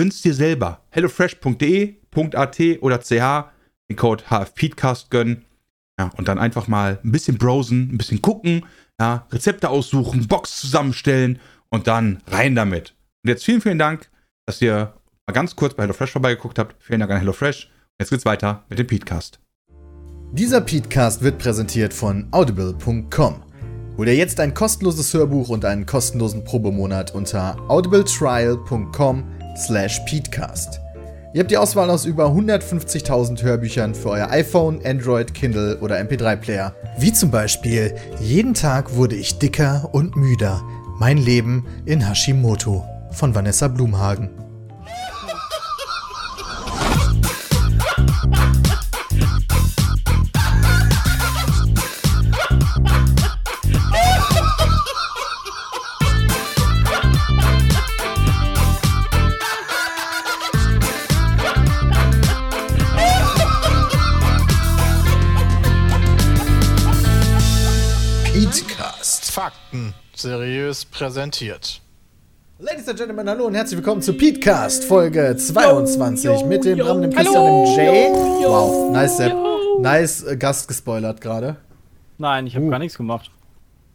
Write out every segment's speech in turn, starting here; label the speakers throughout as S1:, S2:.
S1: gönn's dir selber. hellofresh.de.at oder ch den Code HFPeatcast gönnen. Ja, und dann einfach mal ein bisschen browsen, ein bisschen gucken, ja, Rezepte aussuchen, Box zusammenstellen und dann rein damit. Und jetzt vielen, vielen Dank, dass ihr mal ganz kurz bei HelloFresh vorbeigeguckt habt. Vielen Dank an HelloFresh. Jetzt geht's weiter mit dem Peatcast.
S2: Dieser Peatcast wird präsentiert von audible.com. Hol dir jetzt ein kostenloses Hörbuch und einen kostenlosen Probemonat unter audibletrial.com slash peatcast. Ihr habt die Auswahl aus über 150.000 Hörbüchern für euer iPhone, Android, Kindle oder MP3-Player. Wie zum Beispiel Jeden Tag wurde ich dicker und müder. Mein Leben in Hashimoto von Vanessa Blumhagen.
S3: Seriös präsentiert.
S2: Ladies and Gentlemen, hallo und herzlich willkommen zu Peatcast Folge 22 mit dem Bram, dem Christian, dem Jay. Wow, nice, Sepp. Nice äh, Gast gespoilert gerade.
S4: Nein, ich habe gar nichts gemacht.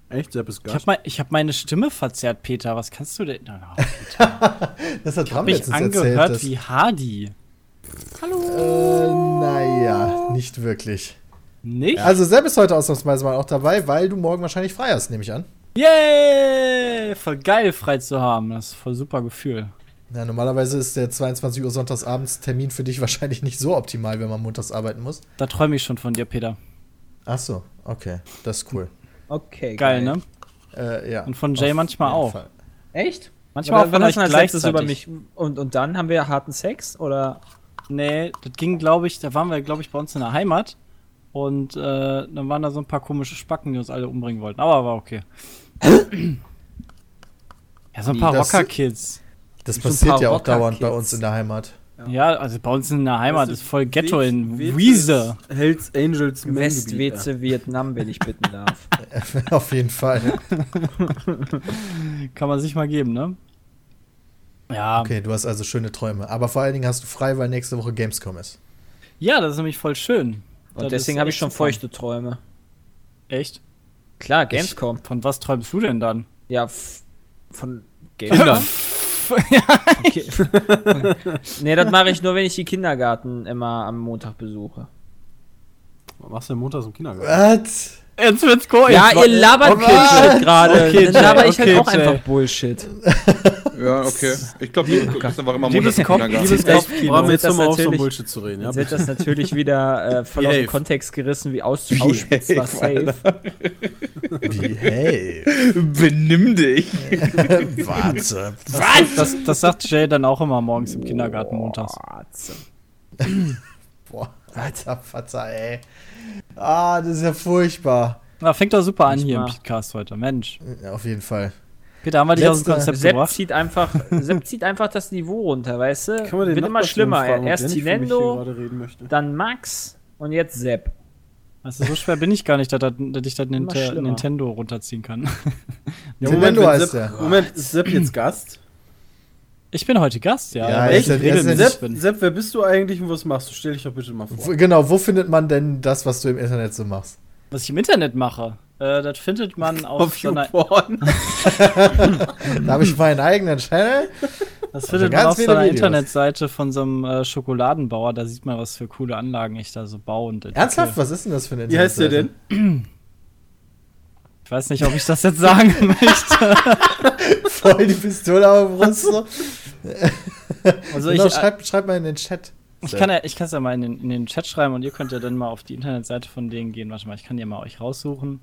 S5: Echt? Sepp ist
S4: Ich
S5: Gast.
S4: habe mein, ich hab meine Stimme verzerrt, Peter. Was kannst du denn? Oh, Peter.
S2: Das hat
S4: Ich
S2: Bram
S4: habe mich
S2: letztens erzählt.
S4: angehört
S2: dass-
S4: wie Hardy.
S2: Äh, naja, nicht wirklich.
S4: Nicht?
S2: Also Sepp ist heute ausnahmsweise mal auch dabei, weil du morgen wahrscheinlich frei hast, nehme ich an.
S4: Yay! Voll geil, frei zu haben. Das ist voll super Gefühl.
S2: Ja, normalerweise ist der 22 Uhr sonntagsabends Termin für dich wahrscheinlich nicht so optimal, wenn man montags arbeiten muss.
S4: Da träume ich schon von dir, Peter.
S2: Ach so, okay, das ist cool.
S6: Okay,
S4: Geil, ne?
S2: Äh, ja.
S4: Und von Jay
S2: auf
S4: manchmal auch.
S2: Fall.
S6: Echt?
S4: Manchmal auch
S6: Wann
S4: von euch gleichzeitig.
S6: über mich und, und dann haben wir harten Sex oder
S4: Nee, das ging, glaube ich, da waren wir, glaube ich, bei uns in der Heimat. Und äh, dann waren da so ein paar komische Spacken, die uns alle umbringen wollten. Aber war okay. Ja, so ein paar
S2: Das-
S4: Rocker-Kids.
S2: Das
S6: So ein
S2: passiert ja auch dauernd bei uns in der Heimat.
S4: Ja, also bei uns in der Heimat ist voll Ghetto in Wiese.
S5: Hells Angels
S6: Westweze Vietnam, wenn ich bitten darf.
S2: Auf jeden Fall.
S4: Kann man sich mal geben, ne? Ja.
S2: Okay, du hast also schöne Träume. Aber vor allen Dingen hast du frei, weil nächste Woche Gamescom ist.
S4: Ja, das ist nämlich voll schön. Das
S6: Und deswegen
S4: ist
S6: habe ich schon feuchte Träume.
S4: Echt?
S6: Klar, Gamescom.
S4: Von was träumst du denn dann?
S6: Ja, von Gamescom. okay. nee, das mache ich nur, wenn ich die Kindergarten immer am Montag besuche.
S5: Was machst du denn montags im Kindergarten?
S2: Was?
S4: Jetzt wird's cool.
S6: Ja, ihr labert
S2: Okay,
S6: Bullshit gerade.
S4: Okay,
S6: Dann laber ich
S4: okay,
S6: halt auch
S4: Jay.
S6: einfach Bullshit.
S1: Ja, okay. Ich glaube, du bist einfach immer
S4: Liebes
S1: montags im
S4: Kopf-
S1: Kindergarten.
S4: liebes
S6: Jetzt-
S4: Kopfkino.
S5: Bram,
S6: wird
S5: jetzt
S6: das
S5: hör mal auf, so
S6: natürlich-
S5: Bullshit zu reden. Ja,
S6: Jetzt wird das natürlich wieder äh, voll aus dem
S5: Behave.
S6: Kontext gerissen, wie aus Auschwitz war safe.
S2: Wie, hey.
S1: Benimm dich.
S2: Warte.
S4: Was? Das, das sagt Jay dann auch immer morgens im Kindergarten montags.
S2: Boah, alter Vater, ey. Ah, das ist ja furchtbar.
S4: Na, fängt doch super an hier im
S6: mal.
S4: Podcast heute. Mensch.
S2: Ja, auf jeden Fall.
S4: Peter, haben wir dich aus dem Konzept
S6: Sepp
S4: gebracht?
S6: zieht einfach, Sepp zieht einfach das Niveau runter, weißt du?
S5: Kann man den
S6: Wird immer schlimmer.
S5: fragen,
S6: Erst Tinendo, dann Max und jetzt Sepp.
S4: Also so schwer bin ich gar nicht, dass, ich das
S6: schlimmer.
S4: Nintendo runterziehen kann.
S2: Ja,
S5: Moment,
S2: Nintendo heißt
S5: Sepp,
S2: der.
S5: Moment, ist Sepp jetzt Gast?
S4: Ich bin heute Gast, ja.
S2: Ja,
S4: ich regelmäßig
S5: Sepp. Sepp, wer bist du eigentlich und was machst du? Stell dich doch bitte mal vor.
S2: Wo, genau, wo findet man denn das, was du im Internet so machst?
S4: Was ich im Internet mache, äh, das findet man auf,
S5: Auf
S4: so einer,
S5: YouPorn.
S2: Da habe ich meinen eigenen Channel.
S4: Das findet
S2: ganz
S4: man auf seiner
S2: Videos.
S4: Internetseite von so einem äh, Schokoladenbauer. Da sieht man, was für coole Anlagen ich da so baue. Und entwickle.
S2: Ernsthaft? Was ist denn das für eine
S5: Wie heißt der denn?
S4: Ich weiß nicht, ob ich das jetzt sagen möchte.
S2: Voll die Pistole auf der Brust. So.
S4: Also
S2: genau,
S4: ich, äh,
S2: schreib, schreib mal in den Chat.
S4: ich kann ja, ich kann es ja mal in den, in den Chat schreiben und ihr könnt ja dann mal auf die Internetseite von denen gehen. Warte mal, ich kann die mal euch raussuchen.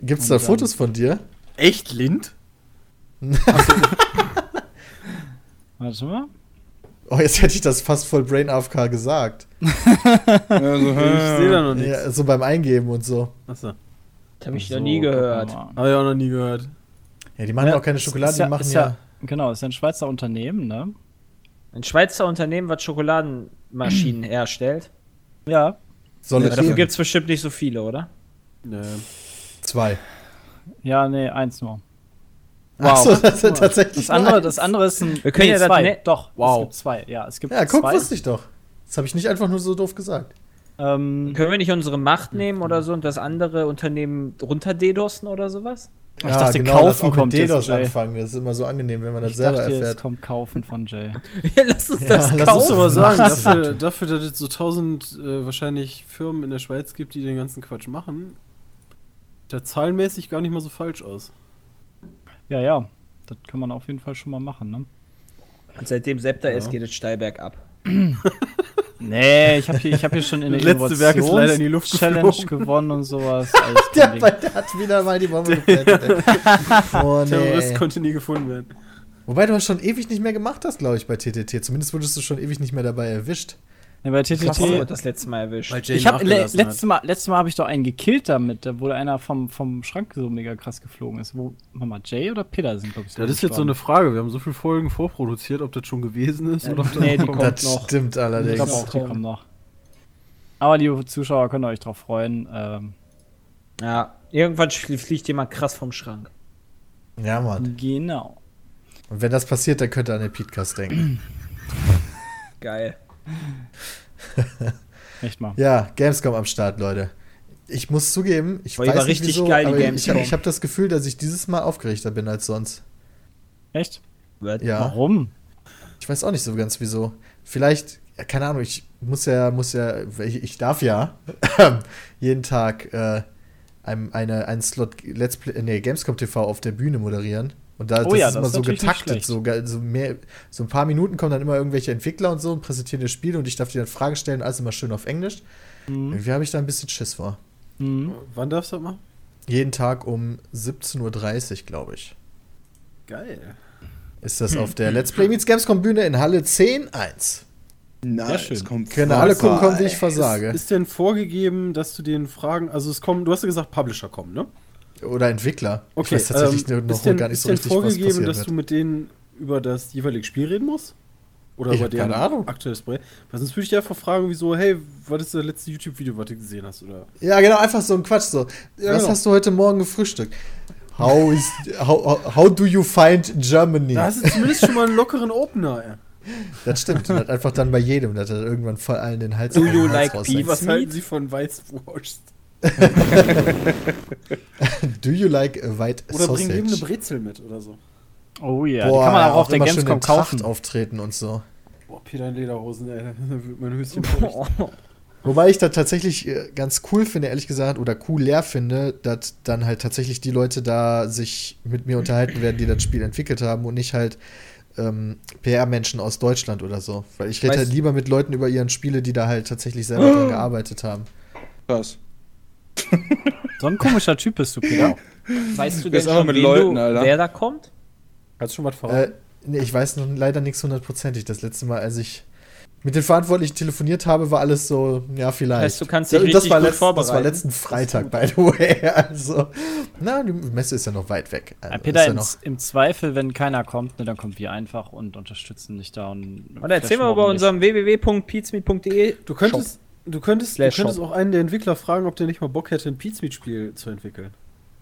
S2: Gibt's
S4: Und
S2: da
S4: dann-
S2: Fotos von dir?
S5: Echt Lind?
S4: Warte mal.
S2: Oh, jetzt hätte ich das fast voll Brain AFK gesagt.
S7: Also,
S5: Ich sehe da noch nichts.
S2: Ja, so beim Eingeben und so.
S5: Achso.
S6: Das habe ich
S4: So,
S6: noch nie gehört.
S5: Habe ich auch noch nie gehört.
S2: Ja, die machen ja auch keine Schokolade,
S4: ist ja,
S2: die machen
S4: ist
S2: ja.
S4: ja. Genau, ist ja ein Schweizer Unternehmen, ne?
S6: Ein Schweizer Unternehmen, was Schokoladenmaschinen herstellt.
S4: Ja.
S2: Soll
S6: Aber dafür gibt es bestimmt nicht so viele, oder?
S5: Nee.
S2: zwei.
S4: Ja, nee, eins nur.
S2: Achso, das sind tatsächlich
S4: Das andere, das andere ist ein.
S6: Wir können ja das
S4: zwei.
S6: ne-
S4: Doch,
S5: Wow.
S4: es gibt zwei. Ja, es gibt
S2: Ja, guck,
S4: zwei.
S2: wusste ich doch. Das habe ich nicht einfach nur so doof gesagt.
S4: Ähm,
S6: Können wir nicht unsere Macht nehmen oder so und das andere Unternehmen runter DDoSen oder sowas?
S4: Ich dachte, kaufen
S2: genau, das mit
S4: kommt jetzt,
S2: DDoS
S4: Jay.
S2: anfangen. Das ist immer so angenehm, wenn man das
S4: ich
S2: selber
S4: dachte, es
S2: erfährt.
S4: kommt kaufen von Jay.
S6: Ja, lass uns
S2: Ja,
S6: das
S2: lass uns
S6: kaufen.
S5: Muss aber sagen, dafür, dafür, dass es so tausend äh, wahrscheinlich Firmen in der Schweiz gibt, die den ganzen Quatsch machen, der zahlenmäßig gar nicht mal so falsch aus.
S4: Ja, ja. Das kann man auf jeden Fall schon mal machen, ne?
S6: Und seitdem Sepp da ist,
S5: Ja.
S6: geht es steil bergab.
S4: Nee, ich habe hier, ich hab hier schon in der
S5: letzte Werk ist leider in die Luft
S4: Challenge
S5: geflogen.
S4: gewonnen und sowas.
S2: Der, der hat wieder mal die Bombe geplantet. ey. Oh,
S5: Terrorist
S2: nee.
S5: konnte nie gefunden werden.
S2: Wobei du das schon ewig nicht mehr gemacht hast, glaube ich, bei TTT. Zumindest wurdest du schon ewig nicht mehr dabei erwischt.
S4: Nee, bei TTT.
S6: wir das letzte Mal erwischt?
S4: Ich habe le letztes Mal, letztes Mal habe ich doch einen gekillt damit, da wo einer vom, vom Schrank so mega krass geflogen ist. Wo, Mama Jay oder Peter sind, glaube ich.
S5: Das ist jetzt so eine Frage. Wir haben so viele Folgen vorproduziert, ob das schon gewesen ist oder ob das
S6: nee, die kommt
S2: das
S6: noch.
S2: stimmt
S4: Ich
S2: allerdings.
S4: glaube auch, die kommen noch. Aber die Zuschauer können euch drauf freuen. Ähm,
S6: Ja, irgendwann flie- fliegt jemand krass vom Schrank.
S2: Ja, Mann.
S4: genau.
S2: Und wenn das passiert, dann könnt ihr an den Podcast denken.
S6: Geil.
S4: Echt mal.
S2: Ja, Gamescom am Start, Leute. Ich muss zugeben, ich
S6: die
S2: weiß
S6: war
S2: nicht
S6: richtig
S2: wieso,
S6: geil, die
S2: aber ich,
S6: Gamescom.
S2: ich habe das Gefühl, dass ich dieses Mal aufgeregter bin als sonst.
S4: Echt?
S2: Ja.
S4: Warum?
S2: Ich weiß auch nicht so ganz wieso. Vielleicht, keine Ahnung, ich muss ja, muss ja, ich, ich darf ja jeden Tag äh, einem, eine, einen Slot Let's Play, nee, Gamescom TV auf der Bühne moderieren. Und da
S4: Oh
S2: das
S4: ja,
S2: ist
S4: das
S2: immer
S4: ist
S2: so getaktet, so, so, mehr, so ein paar Minuten kommen dann immer irgendwelche Entwickler und so und präsentieren das Spiel und ich darf dir dann Fragen stellen, alles immer schön auf Englisch.
S4: Mhm.
S2: Irgendwie habe ich da ein bisschen Schiss vor.
S4: Mhm.
S5: Wann darfst du das machen?
S2: Jeden Tag um 17.30 Uhr, glaube ich.
S5: Geil.
S2: Ist das auf der Let's Play Meets Gamescom Bühne in Halle 10.1.
S7: Nice,
S4: schön.
S7: kommt
S2: Können alle gucken, kommen, wie ich
S5: Ist,
S2: versage.
S5: ist denn vorgegeben, dass du den Fragen, also es kommen, du hast ja gesagt, Publisher kommen, ne?
S2: Oder Entwickler.
S5: Okay,
S2: ich weiß tatsächlich
S5: ähm,
S2: noch
S5: ist denn,
S2: gar nicht
S5: ist
S2: so
S5: denn
S2: richtig, was
S5: vorgegeben, dass
S2: wird.
S5: du mit denen über das jeweilige Spiel reden musst? Oder
S2: Ich
S5: über deren
S2: keine Ahnung.
S5: aktuelles Projekt? Weil sonst würde ich dir einfach fragen, wieso, hey, was ist das letzte YouTube-Video, was du gesehen hast? Oder
S2: Ja, genau, einfach so ein Quatsch. So.
S5: Ja,
S2: Was
S5: genau.
S2: hast du heute Morgen gefrühstückt? How, is, how, how, do you find Germany?
S5: da hast du zumindest schon mal einen lockeren Opener, ey.
S2: Das stimmt. Und hat einfach dann bei jedem, dass er irgendwann voll allen den Hals,
S6: Do
S2: den
S6: you
S2: Hals
S6: like beef?
S5: Was halten sie von Weißwurst?
S2: Do you like a white
S5: Oder bring
S2: sausage?
S5: ihm eine Brezel mit oder so.
S4: Oh ja,
S2: Boah,
S4: die kann man auch auf der
S2: immer schön
S4: Gamescom
S2: Tracht
S4: kaufen.
S2: auftreten und so.
S5: Boah, Peter in Lederhosen, ey. Da wird mein Höschen.
S2: Wobei ich da tatsächlich äh, ganz cool finde, ehrlich gesagt, oder cool leer finde, dass dann halt tatsächlich die Leute da sich mit mir unterhalten werden, die das Spiel entwickelt haben und nicht halt ähm, PR-Menschen aus Deutschland oder so. Weil ich rede halt lieber mit Leuten über ihren Spiele, die da halt tatsächlich selber dran gearbeitet haben.
S7: Krass.
S4: So ein komischer Typ bist du, Peter.
S6: Weißt du denn schon,
S7: mit Leuten,
S6: du, wer da kommt?
S5: Kannst du schon was
S2: Äh,
S5: verraten?
S2: nee, ich weiß noch leider nichts hundertprozentig. Das letzte Mal, als ich mit den Verantwortlichen telefoniert habe, war alles so, ja, vielleicht.
S6: Heißt, du kannst dich
S2: das,
S6: richtig
S2: war
S6: gut
S2: letzt, Das war
S6: vorbereiten.
S2: letzten Freitag, by the way. Also, na, die Messe ist ja noch weit weg. Also,
S4: Ja, Peter,
S2: ja
S4: im,
S2: noch,
S4: im Zweifel, wenn keiner kommt, ne, dann kommen wir einfach und unterstützen dich da. Und,
S6: Und erzähl mal über
S4: ordentlich.
S6: unserem www.pizmeet.de.
S5: Du könntest, du könntest, du könntest auch einen der Entwickler fragen, ob der nicht mal Bock hätte, ein Pizmeet-Spiel zu entwickeln.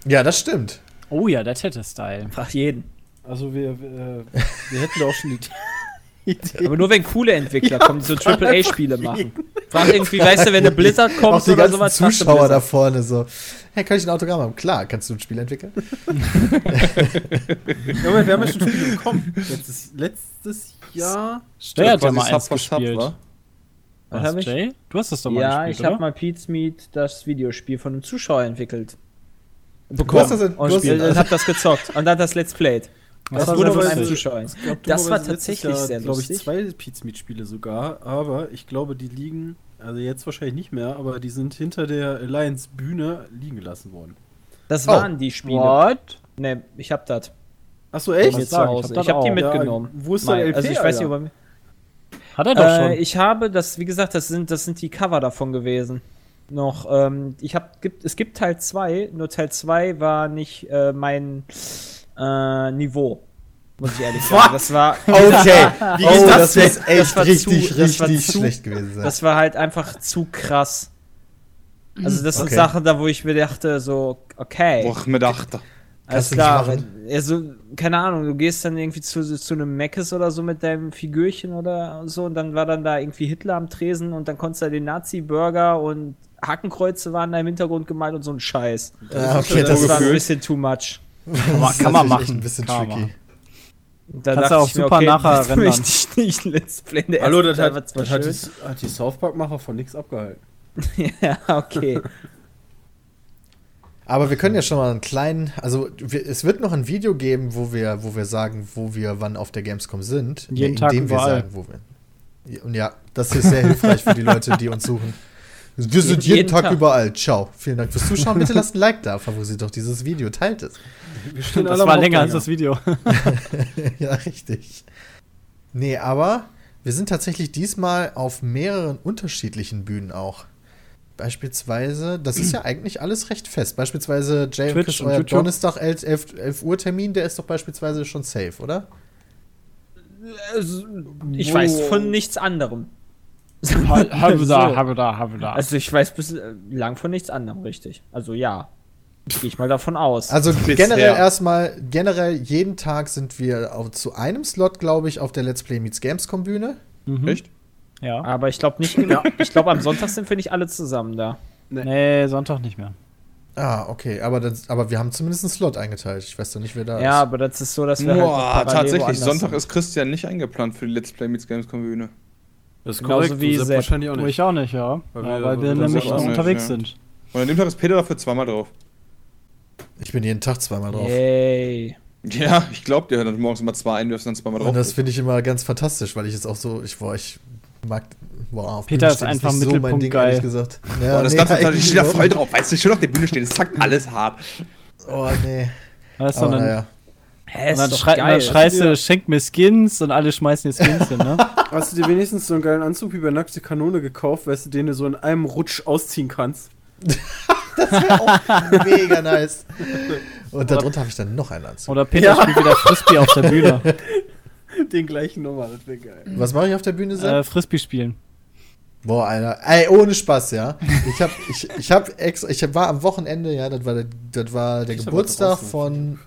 S2: ja, das stimmt.
S4: Oh ja, der hätte Style.
S6: Frag jeden.
S5: Also wir, wir, äh, wir hätten da auch schon die Idee.
S6: Aber nur wenn coole Entwickler kommen, die so AAA-Spiele machen. Frag irgendwie, weißt du, wenn eine Blizzard
S2: Auch
S6: kommt
S2: die
S6: oder
S2: ganzen
S6: sowas,
S2: Zuschauer da vorne so. Hey, kann ich ein Autogramm haben? Klar, kannst du ein Spiel entwickeln?
S5: Ja, wir haben ja schon Spiele bekommen. Letztes, letztes Jahr.
S4: Hat ja mal
S7: Sub
S4: eins
S7: for Sub,
S4: gespielt.
S7: wa?
S6: Was hab ich?
S4: Jay? Du hast das doch mal
S6: Ja,
S4: gespielt,
S6: ich habe mal Pete's Meet, das Videospiel von einem Zuschauer entwickelt.
S2: Du hast das in, du
S6: Und
S2: hast,
S6: spiel, und hab das gezockt und dann das Let's Played. Das
S4: war
S6: wurde von einem
S4: lustig.
S6: Zuschauer.
S5: Gab
S6: Das war tatsächlich
S5: Jahr,
S6: sehr
S5: glaube ich,
S6: lustig.
S5: zwei Pizmeet-Spiele sogar, aber ich glaube, die liegen, also jetzt wahrscheinlich nicht mehr, aber die sind hinter der Alliance-Bühne liegen gelassen worden.
S6: Das
S2: Oh.
S6: waren die Spiele.
S4: What?
S6: Ne, ich hab das.
S5: Achso, echt?
S4: ich hab das
S6: Ich hab die mitgenommen.
S5: Ja, wo ist der LP,
S6: Also ich weiß nicht, ob er
S4: Hat er doch
S6: Äh,
S4: schon.
S6: ich habe das, wie gesagt, das sind, das sind die Cover davon gewesen. Noch, ähm, ich habe, gibt, es gibt Teil 2, nur Teil 2 war nicht äh, mein äh, Niveau. Muss ich ehrlich sagen. Das war,
S2: okay.
S6: Wie
S2: oh,
S6: ist das
S2: das ist echt
S6: Das war
S2: richtig,
S6: zu- war
S2: richtig
S6: zu-
S2: schlecht gewesen. Sein.
S6: das war halt einfach zu krass. Also das sind
S2: Okay.
S6: Sachen, da wo ich mir dachte, so, okay.
S7: Boah, mir dachte.
S6: Alles klar. Also, keine Ahnung, du gehst dann irgendwie zu, zu einem Meckes oder so mit deinem Figürchen oder so und dann war dann da irgendwie Hitler am Tresen und dann konntest du den Nazi-Burger und Hakenkreuze waren da im Hintergrund gemalt und so ein Scheiß.
S2: Ah, okay,
S6: Das
S2: das,
S6: war ein bisschen too much.
S4: kann man,
S2: ist
S4: kann man machen.
S2: ein bisschen
S4: Kann man
S2: tricky.
S6: Und da
S4: Kannst
S6: dachte
S4: du auch
S6: ich mir,
S4: super
S6: okay,
S4: nachher
S6: das
S4: rendern.
S6: möchte ich nicht Let's Play. Der
S5: Hallo, das hat, das hat, die, hat die South Park-Macher von nichts abgehalten.
S6: ja, okay.
S2: Aber wir können ja schon mal einen kleinen, also wir, es wird noch ein Video geben, wo wir, wo wir sagen, wo wir wann auf der Gamescom sind.
S4: Jeden Tag
S2: indem wir
S4: überall.
S2: sagen, wo wir. Und ja, das ist sehr hilfreich für die Leute, die uns suchen. Wir sind jeden,
S6: Jeden
S2: Tag,
S6: Tag.
S2: überall. Ciao. Vielen Dank fürs Zuschauen. Bitte lasst ein Like da, favorisiert doch dieses Video, teilt es.
S5: Wir stehen
S4: Das war länger als das Video.
S2: ja, richtig. Nee, aber wir sind tatsächlich diesmal auf mehreren unterschiedlichen Bühnen auch. Beispielsweise, das ist ja eigentlich alles recht fest. Beispielsweise Jay und Chris, euer
S4: YouTube.
S2: Donnerstag 11, 11, 11 Uhr Termin, der ist doch beispielsweise schon safe, oder?
S6: Ich weiß von nichts anderem.
S4: Habe da, habe da, habe da.
S6: Also ich weiß bislang von nichts anderem, richtig. Also ja. Gehe ich mal davon aus.
S2: Also
S7: Bisher.
S2: generell erstmal, generell jeden Tag sind wir auf, zu einem Slot, glaube ich, auf der Let's Play Meets Gamescom Bühne.
S4: Mhm.
S7: Echt?
S4: Ja.
S6: Aber ich glaube nicht genau. Ich glaube, am Sonntag sind wir nicht alle zusammen da.
S4: Nee, Sonntag nicht mehr.
S2: Ah, okay, aber, das, aber wir haben zumindest einen Slot eingeteilt. Ich weiß doch nicht, wer da
S6: Ja,
S2: ist.
S6: aber das ist so, dass wir halt noch
S7: Boah,
S6: parallel
S7: tatsächlich. Sonntag
S6: sind.
S7: ist Christian nicht eingeplant für die Let's Play Meets Gamescom Bühne.
S5: Das ist
S6: Genauso
S5: korrekt,
S6: wie
S5: du Sepp wahrscheinlich auch nicht.
S4: ich auch nicht, ja.
S5: Weil
S4: Weil
S5: wir-
S4: weil wir nämlich
S7: auch nicht,
S4: unterwegs
S7: ja.
S4: sind.
S7: Und an dem Tag ist Peter dafür zweimal drauf.
S2: Ich bin jeden Tag zweimal drauf.
S6: Yay.
S7: Ja, ich glaube dir, du morgens immer zwei einwirfst, dann zweimal drauf.
S2: Und das finde ich immer ganz fantastisch, weil ich es auch so, ich, boah, ich mag, boah, auf
S4: Peter ist einfach
S2: nicht so mein
S4: Mittelpunkt
S2: Ding,
S4: geil.
S2: ehrlich gesagt. Ja,
S7: Boah, das
S2: nee,
S7: ganze Tag, ich stehe da voll
S2: nicht.
S7: drauf. Weißt du, schön auf der Bühne stehen, es zackt alles hart.
S2: Oh, nee.
S4: Weißt du, dann,
S2: naja.
S6: Hä,
S4: und dann, schrei
S6: geil.
S4: dann schreist
S5: Ja.
S4: du, schenk mir Skins und alle schmeißen dir Skins hin, ne?
S5: Hast du dir wenigstens so einen geilen Anzug wie bei Nackte Kanone gekauft, weißt du, den du so in einem Rutsch ausziehen kannst?
S2: Mega nice. Und darunter habe ich dann noch einen Anzug.
S4: Oder Peter
S5: Ja.
S4: spielt wieder Frisbee auf der Bühne.
S5: Den gleichen nochmal, das wäre geil.
S2: Was mache ich auf der Bühne, Sepp?
S4: äh, Frisbee spielen.
S2: Boah, Alter. Ey, ohne Spaß, ja. Ich hab, ich, ich hab extra, ich war am Wochenende, ja, das war der, das war der
S5: Ich
S2: Geburtstag von,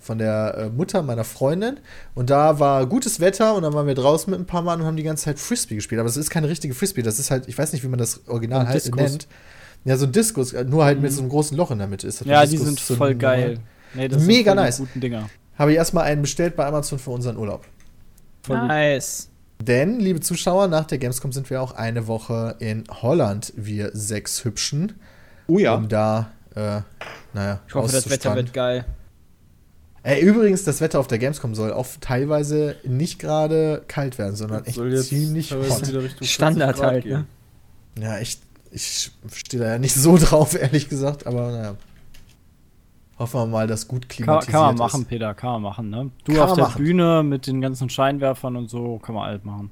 S2: von der äh, Mutter meiner Freundin. Und da war gutes Wetter und dann waren wir draußen mit ein paar Mann und haben die ganze Zeit Frisbee gespielt. Aber es ist keine richtige Frisbee, das ist halt, ich weiß nicht, wie man das Original halt nennt. Ja, so ein Diskus, äh, nur halt mit so einem großen Loch in der Mitte ist. das
S4: Ja, die
S2: Diskus
S4: sind voll geil. Nee,
S2: Mega
S4: sind voll die
S2: nice.
S4: guten Dinger.
S2: Habe ich erstmal einen bestellt bei Amazon für unseren Urlaub.
S6: Nice.
S2: Denn, liebe Zuschauer, nach der Gamescom sind wir auch eine Woche in Holland, wir sechs Hübschen,
S7: Oh ja.
S2: um da, äh, naja,
S6: Ich hoffe, das Wetter wird geil.
S2: Ey, übrigens, das Wetter auf der Gamescom soll auch teilweise nicht gerade kalt werden, sondern echt
S5: Soll jetzt
S2: ziemlich hot.
S5: wieder Richtung 40
S6: Standard halt, ne?
S2: Ja, echt, ich stehe da ja nicht so drauf, ehrlich gesagt, aber naja. Hoffen wir mal, dass gut
S4: Kann,
S2: klimatisiert
S4: kann man
S2: ist.
S4: machen, Peter, kann man machen, ne? Du
S2: Kann
S4: auf
S2: man
S4: der
S2: machen.
S4: Bühne mit den ganzen Scheinwerfern und so, kann man alt machen.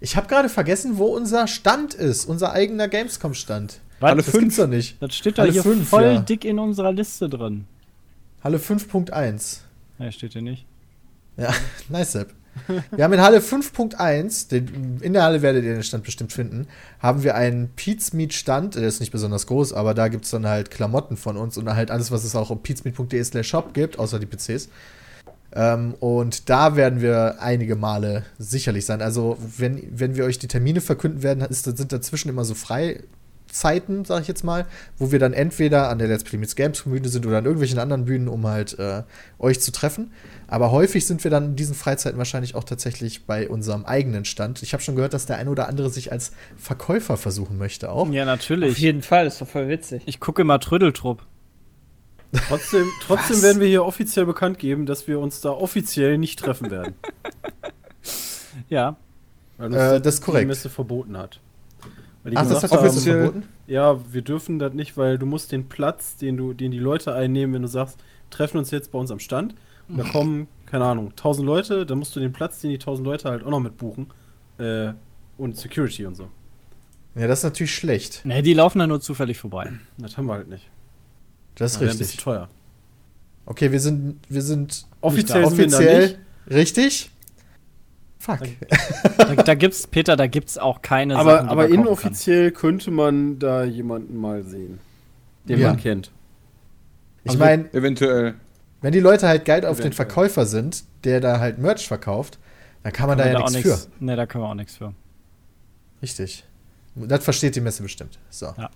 S2: Ich habe gerade vergessen, wo unser Stand ist, unser eigener Gamescom-Stand.
S4: Was?
S7: Alle
S2: Das
S7: fünf.
S2: gibt's doch nicht.
S4: Das steht da
S2: Alle
S4: hier
S2: fünf,
S4: voll
S2: ja.
S4: dick in unserer Liste drin.
S2: Halle 5.1.
S4: Ne, steht hier nicht.
S2: Ja, nice, Sepp. Wir haben in Halle 5.1, den- in der Halle werdet ihr den Stand bestimmt finden, haben wir einen Pete's Meat Stand, der ist nicht besonders groß, aber da gibt es dann halt Klamotten von uns und halt alles, was es auch auf peatsmeat.de slash shop gibt, außer die PCs. Ähm, und da werden wir einige Male sicherlich sein. Also, wenn, wenn wir euch die Termine verkünden werden, ist, sind dazwischen immer so Freizeiten, sag ich jetzt mal, wo wir dann entweder an der Let's Play Meets Games Bühne sind oder an irgendwelchen anderen Bühnen, um halt äh, euch zu treffen. Aber häufig sind wir dann in diesen Freizeiten wahrscheinlich auch tatsächlich bei unserem eigenen Stand. Ich habe schon gehört, dass der eine oder andere sich als Verkäufer versuchen möchte auch.
S4: Ja,
S6: Auf
S4: natürlich.
S6: jeden Fall, ist doch voll witzig.
S4: Ich gucke immer Trödeltrupp.
S5: Trotzdem, trotzdem werden wir hier offiziell bekannt geben, dass wir uns da offiziell nicht treffen werden.
S4: Ja.
S5: Weil uns
S2: Äh, das ist korrekt.
S5: die Messe verboten hat. Weil die
S2: Ach, das
S5: gesagt
S2: hat
S5: haben,
S2: der Messe verboten?
S5: Ja, wir dürfen das nicht, weil du musst den Platz, den du, den die Leute einnehmen, wenn du sagst, treffen uns jetzt bei uns am Stand und da kommen, keine Ahnung, 1000 Leute, dann musst du den Platz, den die 1000 Leute halt auch noch mit buchen. Äh, und Security und so.
S2: Ja, das ist natürlich schlecht.
S4: Ne, die laufen da nur zufällig vorbei.
S5: Das haben wir halt nicht.
S2: Das ist
S5: Wäre ein bisschen
S2: richtig.
S5: teuer.
S2: Okay, wir sind, wir sind
S5: Offiziell
S2: nicht
S5: sind wir da
S2: offiziell
S5: nicht.
S2: richtig. Fuck.
S4: Da, da gibt's, Peter, da gibt's auch keine
S5: Aber,
S4: Sachen,
S5: aber inoffiziell könnte man da jemanden mal sehen, den
S2: Ja.
S5: man kennt.
S2: Ich meine,
S7: Eventuell.
S2: wenn die Leute halt geil auf den. Verkäufer sind, der da halt Merch verkauft, dann kann man
S4: kann.
S2: da ja
S4: Kann man
S2: nichts
S4: auch
S2: für.
S4: Ne, da können wir auch nichts für.
S2: Richtig. Das versteht die Messe bestimmt. So.
S4: Ja.